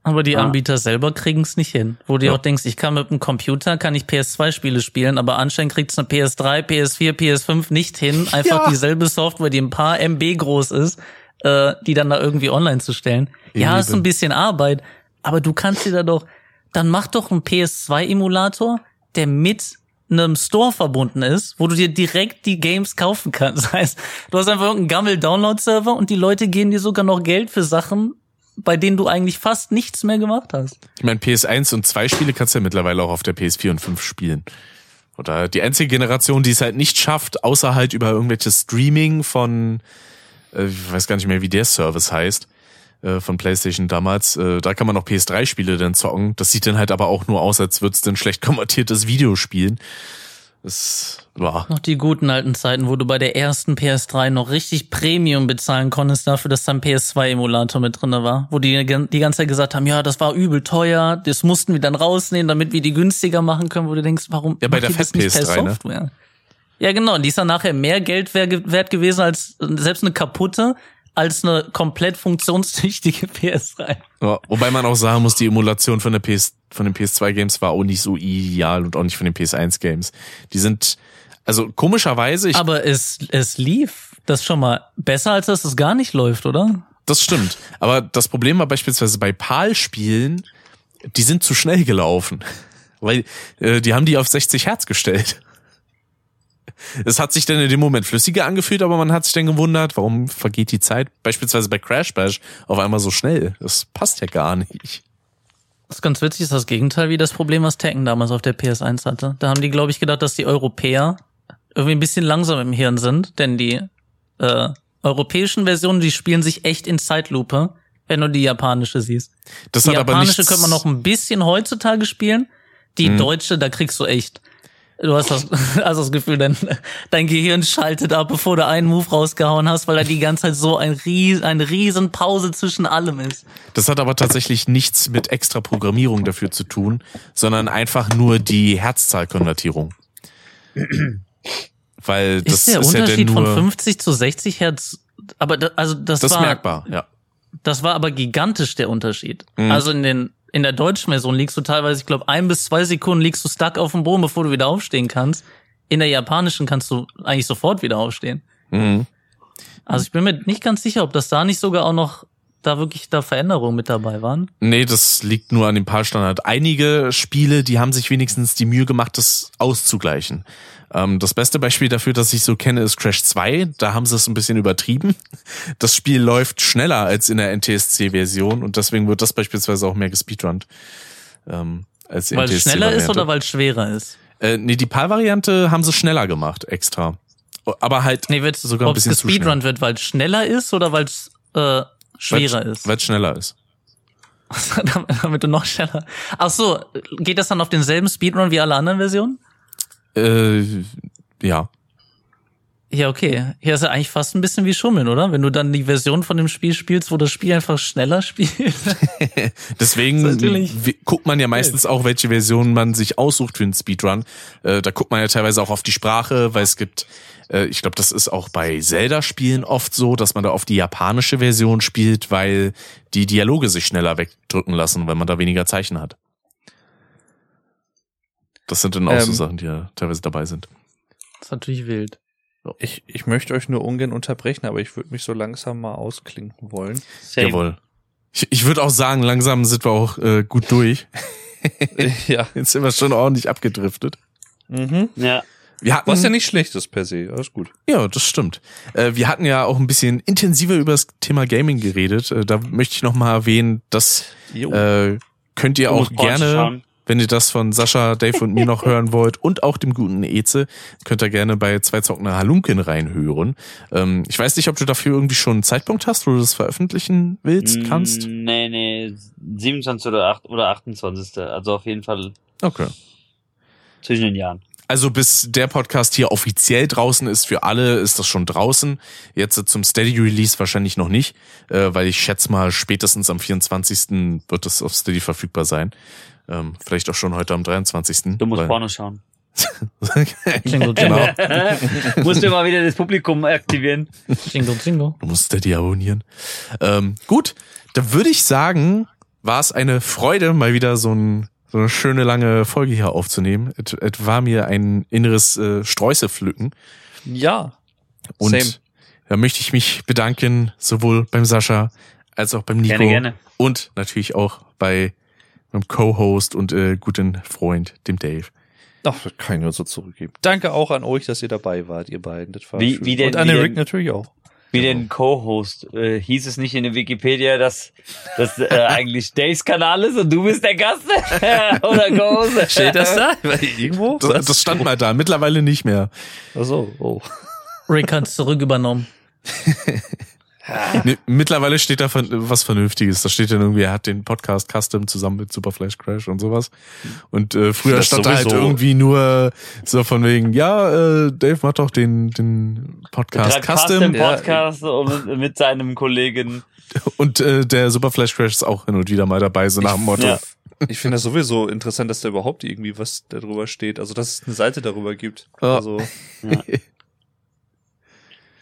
Aber die Ah. Anbieter selber kriegen es nicht hin. Wo du Ja. auch denkst, ich kann mit dem Computer, kann ich PS2-Spiele spielen, aber anscheinend kriegt es eine PS3, PS4, PS5 nicht hin, [laughs] einfach Ja. dieselbe Software, die ein paar MB groß ist, äh, die dann da irgendwie online zu stellen. Ja, ist Eben. ein bisschen Arbeit, aber du kannst dir da doch, dann mach doch einen PS2-Emulator, der mit einem Store verbunden ist, wo du dir direkt die Games kaufen kannst. [laughs] Das heißt, du hast einfach irgendeinen Gammel-Download-Server und die Leute geben dir sogar noch Geld für Sachen, bei denen du eigentlich fast nichts mehr gemacht hast. Ich meine, PS1 und 2 Spiele kannst du ja mittlerweile auch auf der PS4 und 5 spielen. Oder die einzige Generation, die es halt nicht schafft, außer halt über irgendwelches Streaming von, äh, ich weiß gar nicht mehr, wie der Service heißt, äh, von PlayStation damals. Äh, da kann man noch PS3-Spiele dann zocken. Das sieht dann halt aber auch nur aus, als würde es dann schlecht [laughs] konvertiertes Videospielen. Es war. Noch die guten alten Zeiten, wo du bei der ersten PS3 noch richtig Premium bezahlen konntest dafür, dass da ein PS2-Emulator mit drinne war. Wo die die ganze Zeit gesagt haben, ja, das war übel teuer, das mussten wir dann rausnehmen, damit wir die günstiger machen können, wo du denkst, warum Ja, bei der ihr das nicht per Fett-PS3, ne? Software? Ja, genau. Und die ist dann nachher mehr Geld wer- wert gewesen als selbst eine kaputte, als eine komplett funktionstüchtige [laughs] PS3. Ja, wobei man auch sagen muss, die Emulation von der PS, von den PS2-Games war auch nicht so ideal und auch nicht von den PS1-Games. Die sind, also komischerweise, ich, Aber es, es lief das schon mal besser, als dass es gar nicht läuft, oder? das stimmt. Aber das Problem war beispielsweise bei PAL-Spielen, die sind zu schnell gelaufen. [laughs] Weil äh, die haben die auf 60 Hertz gestellt. Es hat sich dann in dem Moment flüssiger angefühlt, aber man hat sich dann gewundert, warum vergeht die Zeit beispielsweise bei Crash Bash auf einmal so schnell. Das passt ja gar nicht. Das ist ganz witzig, ist das Gegenteil wie das Problem, was Tekken damals auf der PS1 hatte. Da haben die, glaube ich, gedacht, dass die Europäer irgendwie ein bisschen langsam im Hirn sind, denn die äh, europäischen Versionen, die spielen sich echt in Zeitlupe, wenn du die japanische siehst. Das Die hat aber japanische nichts, könnte man noch ein bisschen heutzutage spielen. Die Mhm. deutsche, da kriegst du echt. Du hast das, [laughs] also das Gefühl, dein, dein Gehirn schaltet ab, bevor du einen Move rausgehauen hast, weil da die ganze Zeit so ein ries, eine riesen Pause zwischen allem ist. Das hat aber tatsächlich nichts mit extra Programmierung dafür zu tun, sondern einfach nur die Herzzahlkonvertierung. Weil das ist der ist ja Unterschied dann nur, von 50 zu 60 Hertz, aber da, also das, das ist war merkbar, ja. das war aber gigantisch der Unterschied. Mhm. Also in den in der deutschen Version liegst du teilweise, ich glaube, ein bis zwei Sekunden liegst du stuck auf dem Boden, bevor du wieder aufstehen kannst. In der japanischen kannst du eigentlich sofort wieder aufstehen. Mhm. Also ich bin mir nicht ganz sicher, ob das da nicht sogar auch noch da wirklich da Veränderungen mit dabei waren. Nee, das liegt nur an dem PAL-Standard. Einige Spiele, die haben sich wenigstens die Mühe gemacht, das auszugleichen. Ähm, das beste Beispiel dafür, das ich so kenne, ist Crash 2. Da haben sie es ein bisschen übertrieben. Das Spiel läuft schneller als in der NTSC-Version und deswegen wird das beispielsweise auch mehr gespeedrunnt. Ähm, als Weil es schneller ist oder weil es schwerer ist? Äh, nee, die PAL-Variante haben sie schneller gemacht, extra. Aber halt Nee, wird sogar ein ob es bisschen zu schnell. gespeedrunnt wird, weil es schneller ist oder weil es äh, schwerer ist? Weil es schneller ist. damit, [laughs] damit du noch schneller. Ach so, geht das dann auf denselben Speedrun wie alle anderen Versionen? Äh, ja. Ja, okay. Hier ist ja eigentlich fast ein bisschen wie Schummeln, oder? Wenn du dann die Version von dem Spiel spielst, wo das Spiel einfach schneller spielt. [laughs] Deswegen guckt man ja meistens auch, welche Version man sich aussucht für einen Speedrun. Äh, da guckt man ja teilweise auch auf die Sprache, weil es gibt, äh, ich glaube, das ist auch bei Zelda-Spielen oft so, dass man da auf die japanische Version spielt, weil die Dialoge sich schneller wegdrücken lassen, weil man da weniger Zeichen hat. Das sind dann auch so Ähm. Sachen, die ja teilweise dabei sind. Das ist natürlich wild. Ich, ich möchte euch nur ungern unterbrechen, aber ich würde mich so langsam mal ausklinken wollen. Same. Jawohl. Ich, ich würde auch sagen, langsam sind wir auch äh, gut durch. [laughs] ja. Jetzt sind wir schon ordentlich abgedriftet. Mhm. Ja. Wir hatten, Was ja nicht schlecht ist per se. Alles gut. Ja, das stimmt. Äh, wir hatten ja auch ein bisschen intensiver über das Thema Gaming geredet. Äh, da möchte ich noch mal erwähnen, dass äh, könnt ihr Um auch gerne, schauen. Wenn ihr das von Sascha, Dave und mir noch hören wollt und auch dem guten Eze, könnt ihr gerne bei zwei Zockner Halunken reinhören. Ähm, ich weiß nicht, ob du dafür irgendwie schon einen Zeitpunkt hast, wo du das veröffentlichen willst, kannst. Mm, Nee, nee, 27 oder, 8, oder 28. Also auf jeden Fall Okay. zwischen den Jahren. Also bis der Podcast hier offiziell draußen ist für alle, ist das schon draußen. Jetzt zum Steady Release wahrscheinlich noch nicht, äh, weil ich schätze mal spätestens am 24. wird es auf Steady verfügbar sein. Ähm, vielleicht auch schon heute am 23. Du musst weil- Porno schauen. [laughs] Jingle, genau. [laughs] musst du mal wieder das Publikum aktivieren. jingle, jingle. Du musst Steady abonnieren. Ähm, gut, da würde ich sagen, war es eine Freude, mal wieder so, ein, so eine schöne lange Folge hier aufzunehmen. Es, es war mir ein inneres äh, Sträuße pflücken. ja. Und Same. da möchte ich mich bedanken, sowohl beim Sascha als auch beim Nico. Gerne, gerne. Und natürlich auch bei meinem Co-Host und äh, guten Freund, dem Dave. Ach, das kann ich nur so zurückgeben. Danke auch an euch, dass ihr dabei wart, ihr beiden. Das war Wie- schön. wie denn- Und an den denn- Rick natürlich auch. Wie denn Co-Host? Äh, hieß es nicht in der Wikipedia, dass das äh, [laughs] eigentlich Daves Kanal ist und du bist der Gast? [laughs] Oder Co-Host? Steht das da? [laughs] Irgendwo? Das, das stand mal da, mittlerweile nicht mehr. Ach so, oh. Rick hat's zurück übernommen. [laughs] Nee, mittlerweile steht da was Vernünftiges. Da steht dann irgendwie, er hat den Podcast Custom zusammen mit Super Flash Crash und sowas. Und äh, früher Das stand da halt irgendwie nur so von wegen, ja, äh, Dave macht doch den, den Podcast Custom. Custom Podcast und mit, mit seinem Kollegen. Und äh, der Super Flash Crash ist auch hin und wieder mal dabei, so nach dem Motto. Ja. Ich finde das sowieso interessant, dass da überhaupt irgendwie was darüber steht. Also, dass es eine Seite darüber gibt. Ja. [laughs]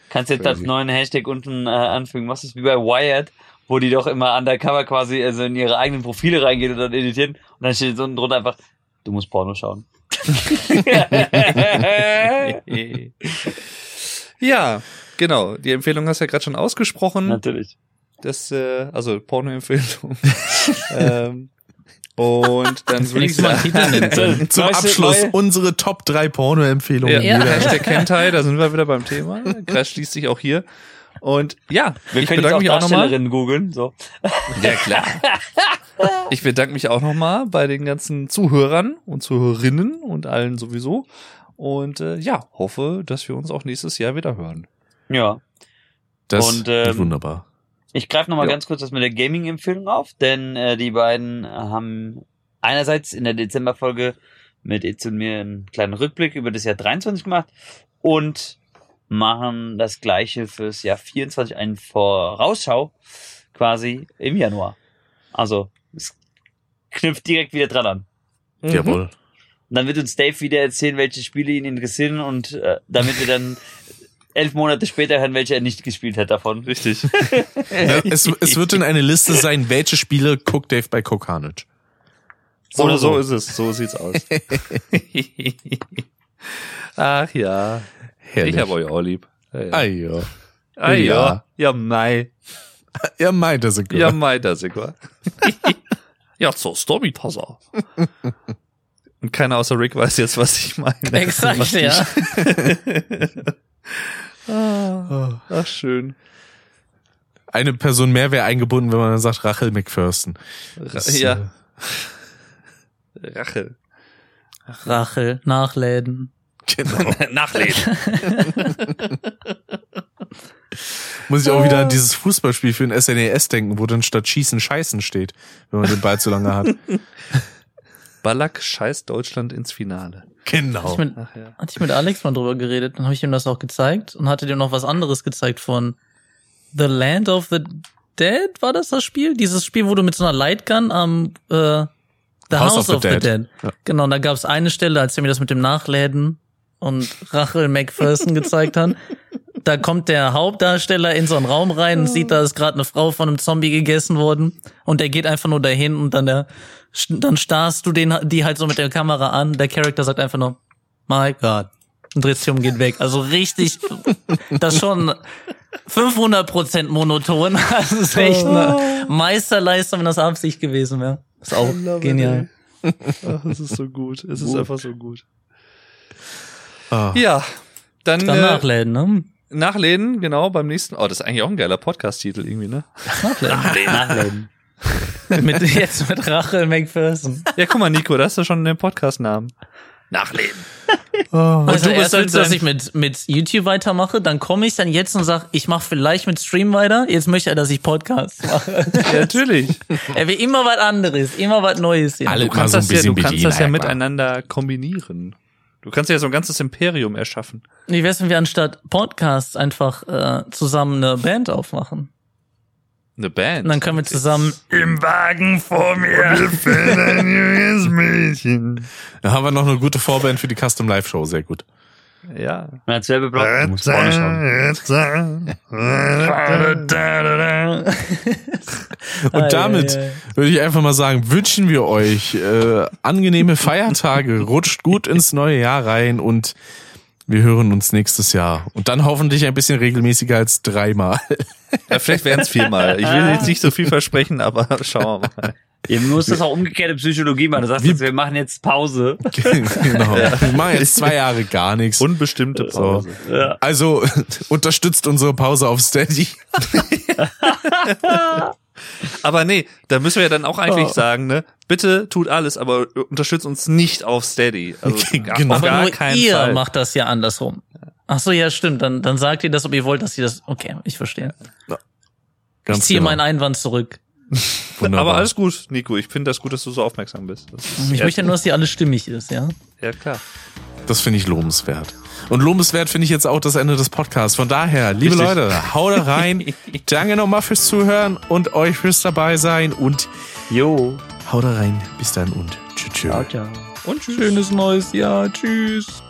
Kannst jetzt als neuen Hashtag unten äh, anfügen. Was ist wie bei Wired, wo die doch immer undercover quasi also in ihre eigenen Profile reingehen und dann editieren. Und dann steht so unten drunter einfach, du musst Porno schauen. [laughs] [laughs] ja, genau. Die Empfehlung hast du ja gerade schon ausgesprochen. Natürlich. Das, äh, also Porno-Empfehlung. [laughs] ähm, und dann würde ich sagen. [laughs] Zum Abschluss unsere Top 3 Porno-Empfehlungen. ja, Ja. Hashtag [laughs] Hentai, da sind wir wieder beim Thema. Crash schließt sich auch hier. Und ja, Wir ich können jetzt auch mich auch nochmal. Darstellerinnen googeln. So. Ja, klar. [laughs] Ich bedanke mich auch nochmal bei den ganzen Zuhörern und Zuhörerinnen und allen sowieso. Und äh, ja, hoffe, dass wir uns auch nächstes Jahr wieder hören. Ja. Das Und, wird ähm, wunderbar. Ich greife nochmal Ja. ganz kurz das mit der Gaming-Empfehlung auf, denn äh, die beiden haben einerseits in der Dezemberfolge mit Itz und mir einen kleinen Rückblick über das Jahr 23 gemacht und machen das gleiche fürs Jahr 24, eine Vorausschau quasi im Januar. Also es knüpft direkt wieder dran an. Mhm. Jawohl. Und dann wird uns Dave wieder erzählen, welche Spiele ihn interessieren und äh, damit wir dann [laughs] elf Monate später hören, welche er nicht gespielt hat davon. Richtig. [laughs] Ja, es, es wird in eine Liste sein, welche Spiele guckt Dave bei Kokanich. So, Oder so so. ist es. So sieht's aus. [laughs] Ach ja. Herrlich. Ich hab euch auch lieb. Ja, ja. Ah, ja. Ah, ja. ja. Ja, mei. Ja, meint er sogar. Ja, mei, das ist wahr. [laughs] Ja, so Storypasser. Und keiner außer Rick weiß jetzt, was ich meine. Exakt, ja. Ah, Ach, schön. Eine Person mehr wäre eingebunden, wenn man dann sagt Rachel McPherson. Das, ja, [laughs] Rache. Rachel, Nachläden. Äh, genau. [laughs] Nachlesen. [laughs] Muss ich auch wieder an dieses Fußballspiel für den SNES denken, wo dann statt Schießen Scheißen steht, wenn man den Ball zu lange hat. Ballack scheißt Deutschland ins Finale. Genau. Ich mit, Ach ja. hatte ich mit Alex mal drüber geredet, dann habe ich ihm das auch gezeigt und hatte dem noch was anderes gezeigt von The Land of the Dead, war das das Spiel? Dieses Spiel, wo du mit so einer Lightgun am äh, The House, of, the, Dead. Ja. Genau, und da gab es eine Stelle, als er mir das mit dem Nachläden und Rachel McPherson gezeigt hat. Da kommt der Hauptdarsteller in so einen Raum rein und sieht, da ist gerade eine Frau von einem Zombie gegessen worden und der geht einfach nur dahin und dann der dann starrst du den die halt so mit der Kamera an. Der Charakter sagt einfach nur My God und dreht sich um und geht weg. Also richtig, [laughs] das ist schon 500% monoton. [laughs] Das ist echt eine Meisterleistung, wenn das Absicht gewesen wäre. Ist auch genial. Ach, es ist so gut. Es ist einfach so gut. Ah. Ja, dann, Dann äh, nachläden, ne? Nachlesen, genau, beim nächsten. Oh, das ist eigentlich auch ein geiler Podcast-Titel irgendwie, ne? Nachläden. Nachladen. [laughs] mit, jetzt mit Rachel McPherson. Ja, guck mal, Nico, da hast du schon den Podcast-Namen. Nachleben. Oh. Also du erst willst du, dass ich mit, mit YouTube weitermache, dann komme ich dann jetzt und sag, ich mache vielleicht mit Stream weiter. Jetzt möchte er, dass ich Podcast mache. Ja, natürlich. [laughs] er will immer was anderes, immer was Neues. Alle Du kannst, so ein das ja, du kannst das ja miteinander kombinieren. Du kannst ja so ein ganzes Imperium erschaffen. Wie wär's, wenn wir anstatt Podcasts einfach äh, zusammen eine Band aufmachen? Eine Band. Und dann können wir zusammen Im Wagen vor mir [laughs] ein junges Mädchen. Da haben wir noch eine gute Vorband für die Custom Live Show, sehr gut. Ja. Du musst Porno schauen. Und damit würde ich einfach mal sagen, wünschen wir euch äh, angenehme Feiertage, [laughs] rutscht gut ins neue Jahr rein und wir hören uns nächstes Jahr. Und dann hoffentlich ein bisschen regelmäßiger als dreimal. ja vielleicht wären es viermal. Ich will jetzt nicht so viel versprechen, aber schauen wir mal. [laughs] Ihr müsst das auch umgekehrte Psychologie machen. Du sagst jetzt, wir machen jetzt Pause. [laughs] genau. Wir machen jetzt zwei Jahre gar nichts. Unbestimmte Pause. Ja. Also [laughs] unterstützt unsere Pause auf Steady. [laughs] Aber nee, da müssen wir ja dann auch eigentlich sagen, ne? Bitte tut alles, aber unterstützt uns nicht auf Steady. Also Genau. auf Aber gar nur keinen ihr Fall. macht das ja andersrum. Ach so, ja, stimmt. Dann, dann sagt ihr das, ob ihr wollt, dass sie das. Okay, ich verstehe. Ganz ich ziehe genau. meinen Einwand zurück. [laughs] Wunderbar. Aber alles gut, Nico. Ich finde das gut, dass du so aufmerksam bist. Ich möchte nur, dass die alles stimmig ist, ja. Ja, klar. Das finde ich lobenswert. Und lobenswert finde ich jetzt auch das Ende des Podcasts. Von daher, liebe Richtig. Leute, haut rein. [laughs] Danke nochmal fürs Zuhören und euch fürs dabei sein. Und Jo. haut rein. Bis dann und tschüss. tschüss. Ciao, ciao. Und tschüss. Schönes neues Jahr. Tschüss.